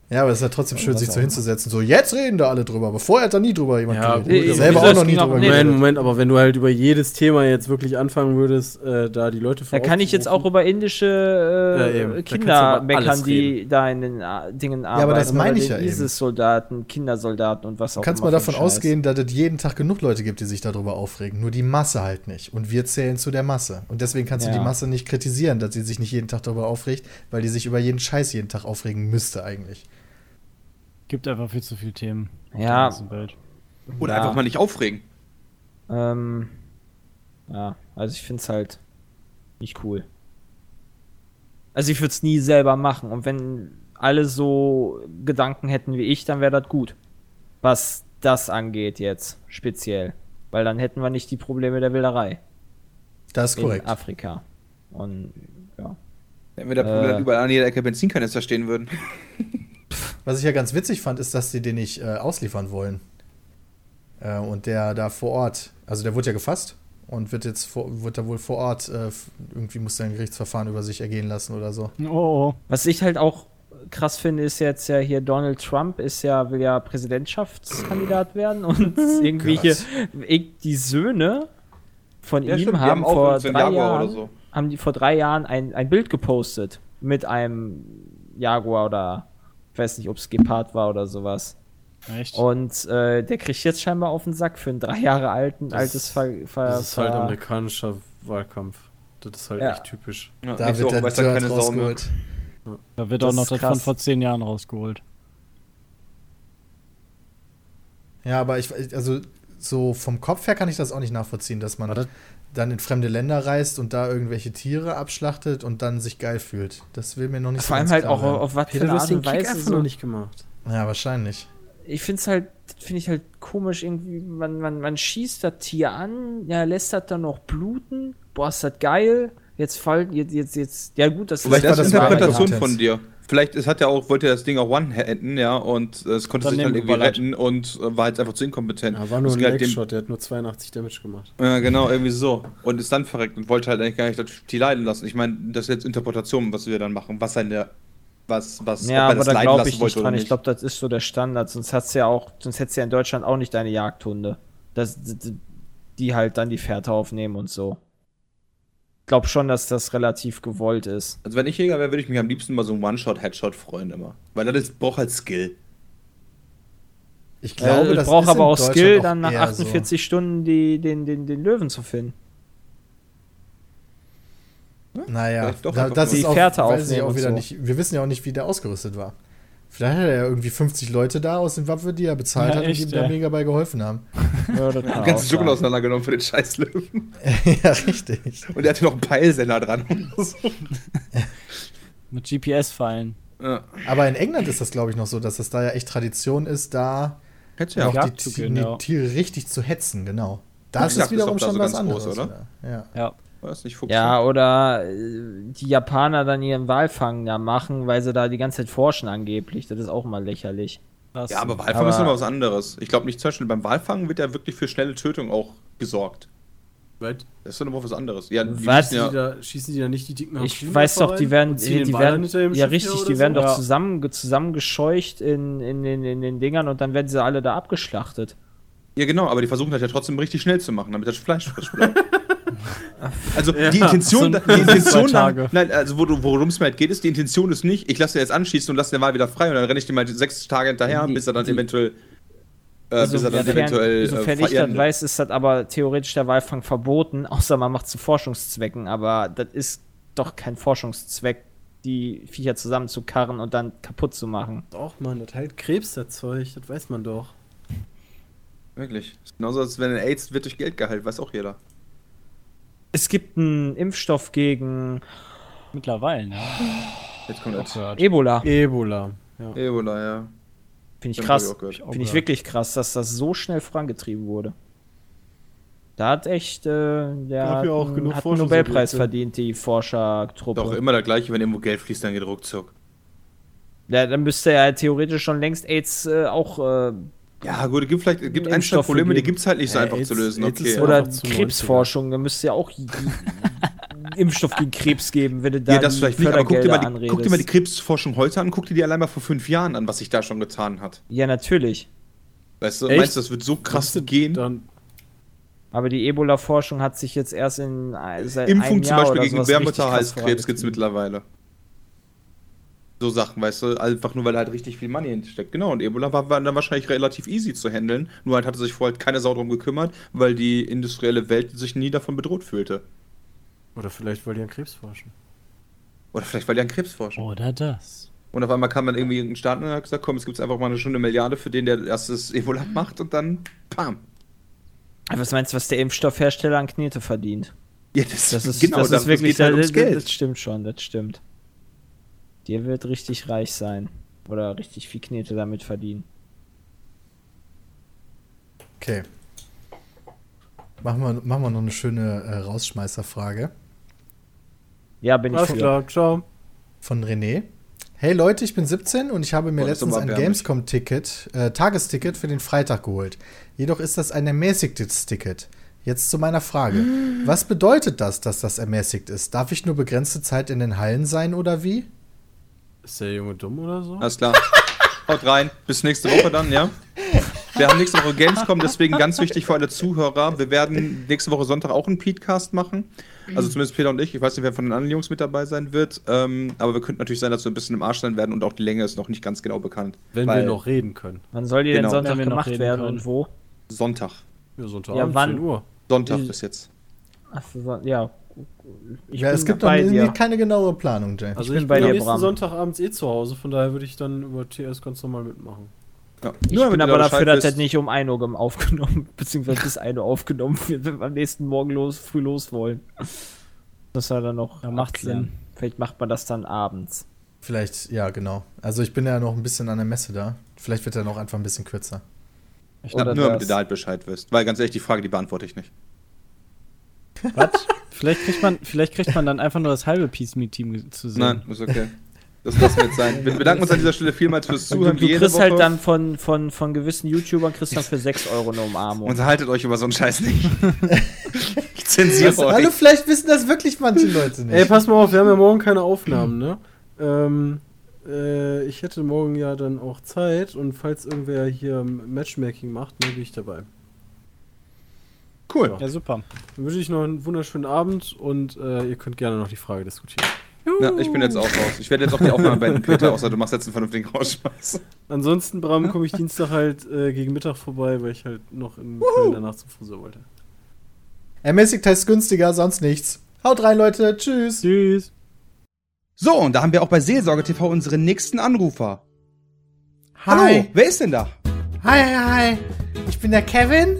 S2: Ja, aber es ist ja trotzdem schön, sich so hinzusetzen. So, jetzt reden da alle drüber. Aber vorher hat da nie drüber jemand
S5: Ja,
S2: geredet. Ich selber auch noch nie drüber
S6: nee,
S5: Moment,
S2: geredet.
S5: Moment, aber wenn du halt über jedes Thema jetzt wirklich anfangen würdest, äh, da die Leute
S6: Da kann ich jetzt auch über indische
S5: Ja,
S6: äh,
S5: kannst du
S6: Kinder meckern, die da in den äh, Dingen arbeiten.
S2: aber das meine ich ja eben.
S6: ISIS-Soldaten, Kindersoldaten und was
S2: Du
S6: auch
S2: kannst
S6: immer
S2: mal
S6: für
S2: davon
S6: ein Scheiß.
S2: ausgehen, dass es jeden Tag genug Leute gibt, die sich darüber aufregen. Nur die Masse halt nicht. Und wir zählen zu der Masse. Und deswegen kannst du
S6: Ja.
S2: die Masse nicht kritisieren, dass sie sich nicht jeden Tag darüber aufregt, weil die sich über jeden Scheiß jeden Tag aufregen müsste eigentlich.
S4: Gibt einfach viel zu viele Themen.
S6: Ja.
S4: der ganzen Welt.
S1: Oder
S6: Ja.
S1: einfach mal nicht aufregen.
S6: Ähm, ja, also ich finde es halt nicht cool. Also ich würde es nie selber machen. Und wenn alle so Gedanken hätten wie ich, dann wäre das gut. Was das angeht jetzt speziell. Weil dann hätten wir nicht die Probleme der Wilderei
S2: Das ist
S6: in
S2: korrekt.
S6: Afrika. Und ja.
S1: Wenn wir da
S6: Äh.
S1: überall an jeder Ecke Benzinkanister stehen würden.
S2: Was ich ja ganz witzig fand, ist, dass sie den nicht äh, ausliefern wollen. Äh, und der da vor Ort, also der wurde ja gefasst und wird jetzt vor, wird da wohl vor Ort, äh, irgendwie muss er ein Gerichtsverfahren über sich ergehen lassen oder so.
S4: Oh, oh.
S6: Was ich halt auch krass finde, ist jetzt ja hier Donald Trump ist ja, will ja Präsidentschaftskandidat werden und irgendwie hier die Söhne von
S1: Ja,
S6: ihm
S1: stimmt,
S6: haben vor drei
S1: Jaguar
S6: Jahren,
S1: oder so.
S6: haben die vor drei Jahren ein, ein Bild gepostet mit einem Jaguar oder ich weiß nicht, ob es Gepard war oder sowas.
S4: Echt?
S6: Und äh, der kriegt jetzt scheinbar auf den Sack für ein drei Jahre alten,
S5: Das-
S6: altes Ver, Ver,
S5: Das ist halt amerikanischer Wahlkampf. Das ist halt
S6: Ja.
S5: echt typisch.
S1: Ja,
S2: Da wird der
S1: weiß keine
S2: rausgeholt.
S4: Da wird
S6: das
S4: auch noch das von vor zehn Jahren rausgeholt.
S2: Ja, aber ich, also so vom Kopf her kann ich das auch nicht nachvollziehen, dass man dann in fremde Länder reist und da irgendwelche Tiere abschlachtet und dann sich geil fühlt. Das will mir noch nicht
S6: Vor allem
S2: ganz
S6: halt
S2: klar
S6: auch
S2: werden.
S6: auf was für
S5: Peter,
S6: eine
S5: du hast
S6: Art und Weise so
S5: noch nicht gemacht.
S2: Ja, wahrscheinlich.
S6: ich finde es halt, finde ich halt komisch, irgendwie, man, man, man schießt das Tier an, ja, lässt das dann noch bluten, boah, ist das geil, jetzt fallen, jetzt, jetzt, jetzt, ja gut, das
S1: Vielleicht
S2: war
S1: das
S2: das
S1: ist
S2: war
S1: Interpretation
S2: Content.
S1: von dir. Vielleicht es hat ja auch, wollte das Ding auch One-Händen, ja, und es konnte sich halt irgendwie retten und äh, war jetzt einfach zu inkompetent.
S5: Ja, war nur
S1: Es
S5: ein
S1: halt
S5: Legshot, der hat nur 82 Damage gemacht.
S1: Ja, genau, irgendwie so. Und ist dann verreckt und wollte halt eigentlich gar nicht das Tier leiden lassen. Ich meine, das ist jetzt Interpretation, was wir dann machen. Was seine, was, was,
S6: Ja,
S1: ob er
S6: aber
S1: das
S6: da
S1: leiden
S6: glaube
S1: lassen
S6: ich
S1: wollte
S6: nicht
S1: oder
S6: dran. Ich glaube, das ist so der Standard. Sonst hat's ja auch, sonst hättest du ja in Deutschland auch nicht deine Jagdhunde. Das, die- die halt dann die Fährte aufnehmen und so. Ich glaube schon, dass das relativ gewollt ist.
S1: Also wenn ich Jäger wäre, würde ich mich am liebsten mal so einen One-Shot-Headshot freuen immer. Weil das ist, braucht halt Skill.
S2: Ich glaube,
S6: äh,
S2: das
S6: braucht aber auch Skill,
S2: auch
S6: dann nach
S2: eher
S6: 48 Stunden die, den, den, den Löwen zu finden.
S2: So. Naja, da, das ist
S6: die
S2: auch, weiß ich auch wieder
S6: so.
S2: nicht. Wir wissen ja auch nicht, wie der ausgerüstet war. Vielleicht hat er ja irgendwie 50 Leute da aus dem Waffel, die er bezahlt
S4: Ja,
S2: hat und
S4: echt,
S2: die ihm da
S4: ja.
S2: mega bei geholfen haben.
S6: Ja, das auch
S1: ganzen Dschungel
S6: sein.
S1: auseinandergenommen für den scheiß Löwen.
S2: ja, richtig.
S1: Und er hatte noch einen Peilsender dran.
S4: Mit GPS-Fallen.
S1: ja.
S2: Aber in England ist das, glaube ich, noch so, dass es da ja echt Tradition ist, da
S1: Hättest
S2: auch
S1: ja.
S2: die, die
S4: ja.
S2: Tiere richtig zu hetzen, genau. Das ist
S1: ist
S2: wiederum
S1: da
S2: schon
S1: so
S2: was
S1: ganz
S2: anderes.
S1: groß, oder?
S2: Ja.
S4: Ja.
S1: War das nicht Fuchs?
S6: Ja, oder äh, die Japaner dann ihren Walfang da machen, weil sie da die ganze Zeit forschen angeblich. Das ist auch mal lächerlich.
S4: Das
S1: Ja, aber Walfang
S6: Aber-
S1: ist immer was anderes. Ich glaube nicht, zum Beispiel beim Walfang wird ja wirklich für schnelle Tötung auch gesorgt.
S5: Weil
S1: Das ist doch immer was anderes. Ja, die
S6: Was?
S1: müssen
S5: die da, schießen die da nicht die dicken
S6: Ich weiß doch, die werden, die, die werden, ja richtig, die
S5: oder
S6: werden
S5: so?
S6: doch zusammen, zusammengescheucht in, in, in, in den Dingern und dann werden sie alle da abgeschlachtet.
S1: ja, genau, aber die versuchen das ja trotzdem richtig schnell zu machen, damit das Fleisch frisch bleibt. Also
S5: Ja.
S1: die Intention,
S4: So-
S1: die Intention dann,
S4: Tage.
S1: nein, also wo du- worum es mir halt geht, ist, die Intention ist nicht, ich lasse den jetzt anschießen und lasse den Wal wieder frei und dann renne ich dem halt sechs Tage hinterher,
S6: Die-
S1: bis er dann
S6: die-
S1: eventuell, äh,
S6: Also,
S1: bis er dann
S6: sofern-
S1: eventuell
S6: sofern
S1: äh,
S6: ich das weiß, ist das aber theoretisch der Walfang verboten, außer man macht zu Forschungszwecken, aber das ist doch kein Forschungszweck, die Viecher zusammenzukarren und dann kaputt zu machen.
S5: Doch, Mann, das heilt Krebs, das Zeug, das weiß man doch.
S1: Wirklich. Ist genauso, als wenn ein AIDS wird durch Geld geheilt, weiß auch jeder.
S6: Es gibt einen Impfstoff gegen
S4: Mittlerweile, ne?
S1: Jetzt kommt
S4: gehört.
S6: Ebola.
S5: Ebola. Ja.
S1: Ebola, ja.
S6: Finde ich krass.
S1: hab ich.
S6: Finde ich wirklich krass, dass das so schnell vorangetrieben wurde. Da hat echt, äh, der hat,
S5: ja auch
S6: einen-
S5: genug
S6: hat einen Nobelpreis verdient, die Forschertruppe.
S1: Doch immer das gleiche, wenn irgendwo Geld fließt, dann geht ruckzuck.
S6: Ja, dann müsste ja theoretisch schon längst AIDS äh, auch äh,
S1: Ja, gut, es gibt vielleicht es gibt
S6: Impfstoff
S1: einzelne Probleme, die gibt es halt nicht so
S5: Ja,
S1: einfach
S5: AIDS-
S1: zu lösen. Okay.
S5: ja-
S6: oder Krebsforschung, da müsste ja auch Impfstoff gegen Krebs geben, wenn du da
S1: ja, das vielleicht nicht, aber guck dir, mal die, guck dir mal die. Krebsforschung heute an, guck dir die allein mal vor fünf Jahren an, was sich da schon getan hat.
S6: Ja, natürlich.
S1: Weißt du,
S5: Echt?
S1: meinst du, das wird so krass gehen?
S5: Dann,
S6: Aber die Ebola-Forschung hat sich jetzt erst in äh, seit
S1: Impfung
S6: einem
S1: zum
S6: Jahr
S1: Beispiel
S6: oder
S1: gegen Gebärmutterhalskrebs gibt es mittlerweile. So Sachen, weißt du, einfach nur weil da halt richtig viel Money hintersteckt. Genau, und Ebola war, war dann wahrscheinlich relativ easy zu handeln. Nur halt hatte sich vorher keine Sau drum gekümmert, weil die industrielle Welt sich nie davon bedroht fühlte.
S5: oder vielleicht, weil die an Krebs forschen.
S1: Oder vielleicht weil die an Krebs forschen.
S4: Oder das.
S1: Und auf einmal kam dann irgendwie ein Staat und hat gesagt, komm, es gibt einfach mal eine Stunde Milliarde für den, der erstes Ebola macht und dann, pam.
S6: Was meinst du, was der Impfstoffhersteller an Knete verdient?
S1: Ja, das,
S6: Das ist,
S1: genau,
S6: das
S1: das
S6: ist wirklich,
S1: geht halt ums
S6: das,
S1: Geld.
S6: das stimmt schon, das stimmt. Der wird richtig reich sein. Oder richtig viel Knete damit verdienen.
S2: Okay. Machen wir, machen wir noch eine schöne äh, Rausschmeißerfrage
S6: Ja, bin ich für.
S5: klar, ciao.
S2: von René. Hey Leute, ich bin 17 und ich habe mir
S1: ist
S2: letztens ein. Gamescom-Ticket, äh, Tagesticket für den Freitag geholt. Jedoch ist das ein ermäßigtes Ticket. Jetzt zu meiner Frage. Was bedeutet das, dass das ermäßigt ist? Darf ich nur begrenzte Zeit in den Hallen sein oder wie?
S5: Ist der Junge dumm oder so?
S1: Alles klar. Haut rein. Bis nächste Woche dann, ja? Wir haben nächste Woche Gamescom, deswegen ganz wichtig für alle Zuhörer. Wir werden nächste Woche Sonntag auch einen Podcast machen. Also zumindest Peter und ich. Ich weiß nicht, wer von den anderen Jungs mit dabei sein wird. Ähm, aber wir könnten natürlich sein, dass wir ein bisschen im Arsch sein werden und auch die Länge ist noch nicht ganz genau bekannt.
S5: Wenn
S1: Weil
S5: wir noch reden können.
S6: Wann soll die
S1: Genau.
S6: denn Sonntag gemacht werden
S4: können.
S6: und wo?
S1: Sonntag.
S5: Ja, Sonntag
S6: Ja, wann?
S5: 10 Uhr.
S1: Sonntag bis jetzt.
S6: Ach, so, ja. Ich
S2: ja,
S6: bin
S2: es gibt noch
S6: bei
S2: irgendwie
S6: dir.
S2: keine genaue Planung, Jay.
S5: Also
S6: bin
S5: ich
S6: bei
S5: bin
S6: dir,
S5: am nächsten
S6: Bram.
S5: Sonntagabends eh zu Hause, von daher würde ich dann über TS ganz normal mitmachen.
S1: Ja.
S6: Ich
S1: Nur
S6: bin aber dafür, dass das nicht um 1 Uhr aufgenommen, beziehungsweise bis 1 Uhr aufgenommen wird, wenn wir am nächsten Morgen los, früh los wollen. Das war dann noch.
S4: Ja, macht. Sinn.
S6: Vielleicht macht man das dann abends.
S2: Vielleicht, ja, genau. Also ich bin ja noch ein bisschen an der Messe da. Vielleicht wird er noch einfach ein bisschen kürzer.
S1: Ja,
S6: Oder
S1: nur damit ihr da halt Bescheid wisst. Weil ganz ehrlich, die Frage, die beantworte ich nicht.
S4: Was? vielleicht, kriegt man, vielleicht kriegt man dann einfach nur das halbe Peace Me Team zu sehen.
S1: Nein, ist okay. Das lassen wir jetzt sein. Wir bedanken uns an dieser Stelle vielmals fürs
S6: Du,
S1: Zuhören.
S6: du
S1: jede
S6: kriegst
S1: Woche.
S6: halt dann von, von, von gewissen YouTubern kriegst dann für 6 Euro eine Umarmung.
S1: Unterhaltet euch über so einen Scheiß nicht. ich zensiere euch.
S2: Hallo, vielleicht wissen das wirklich manche Leute nicht.
S5: Ey, pass mal auf, wir haben ja morgen keine Aufnahmen, ne? Ähm, äh, ich hätte morgen ja dann auch Zeit und falls irgendwer hier Matchmaking macht, dann bin ich dabei.
S1: Cool.
S4: Ja, super.
S5: Dann wünsche ich noch einen wunderschönen Abend und äh, ihr könnt gerne noch die Frage diskutieren.
S1: Ja, ich bin jetzt auch raus. Ich werde jetzt auch die Aufnahme beenden, Peter, außer du machst jetzt einen vernünftigen Rausschmeiß.
S5: Ansonsten, Bram, komme ich Dienstag halt äh, gegen Mittag vorbei, weil ich halt noch in Köln danach zum Friseur wollte.
S2: Ermäßigt heißt günstiger, sonst nichts. Haut rein, Leute. Tschüss.
S4: Tschüss.
S8: So, und da haben wir auch bei Seelsorge TV unseren nächsten Anrufer.
S2: Hi.
S8: Hallo, wer ist denn da?
S2: Hi, hi, hi. Ich bin der Kevin.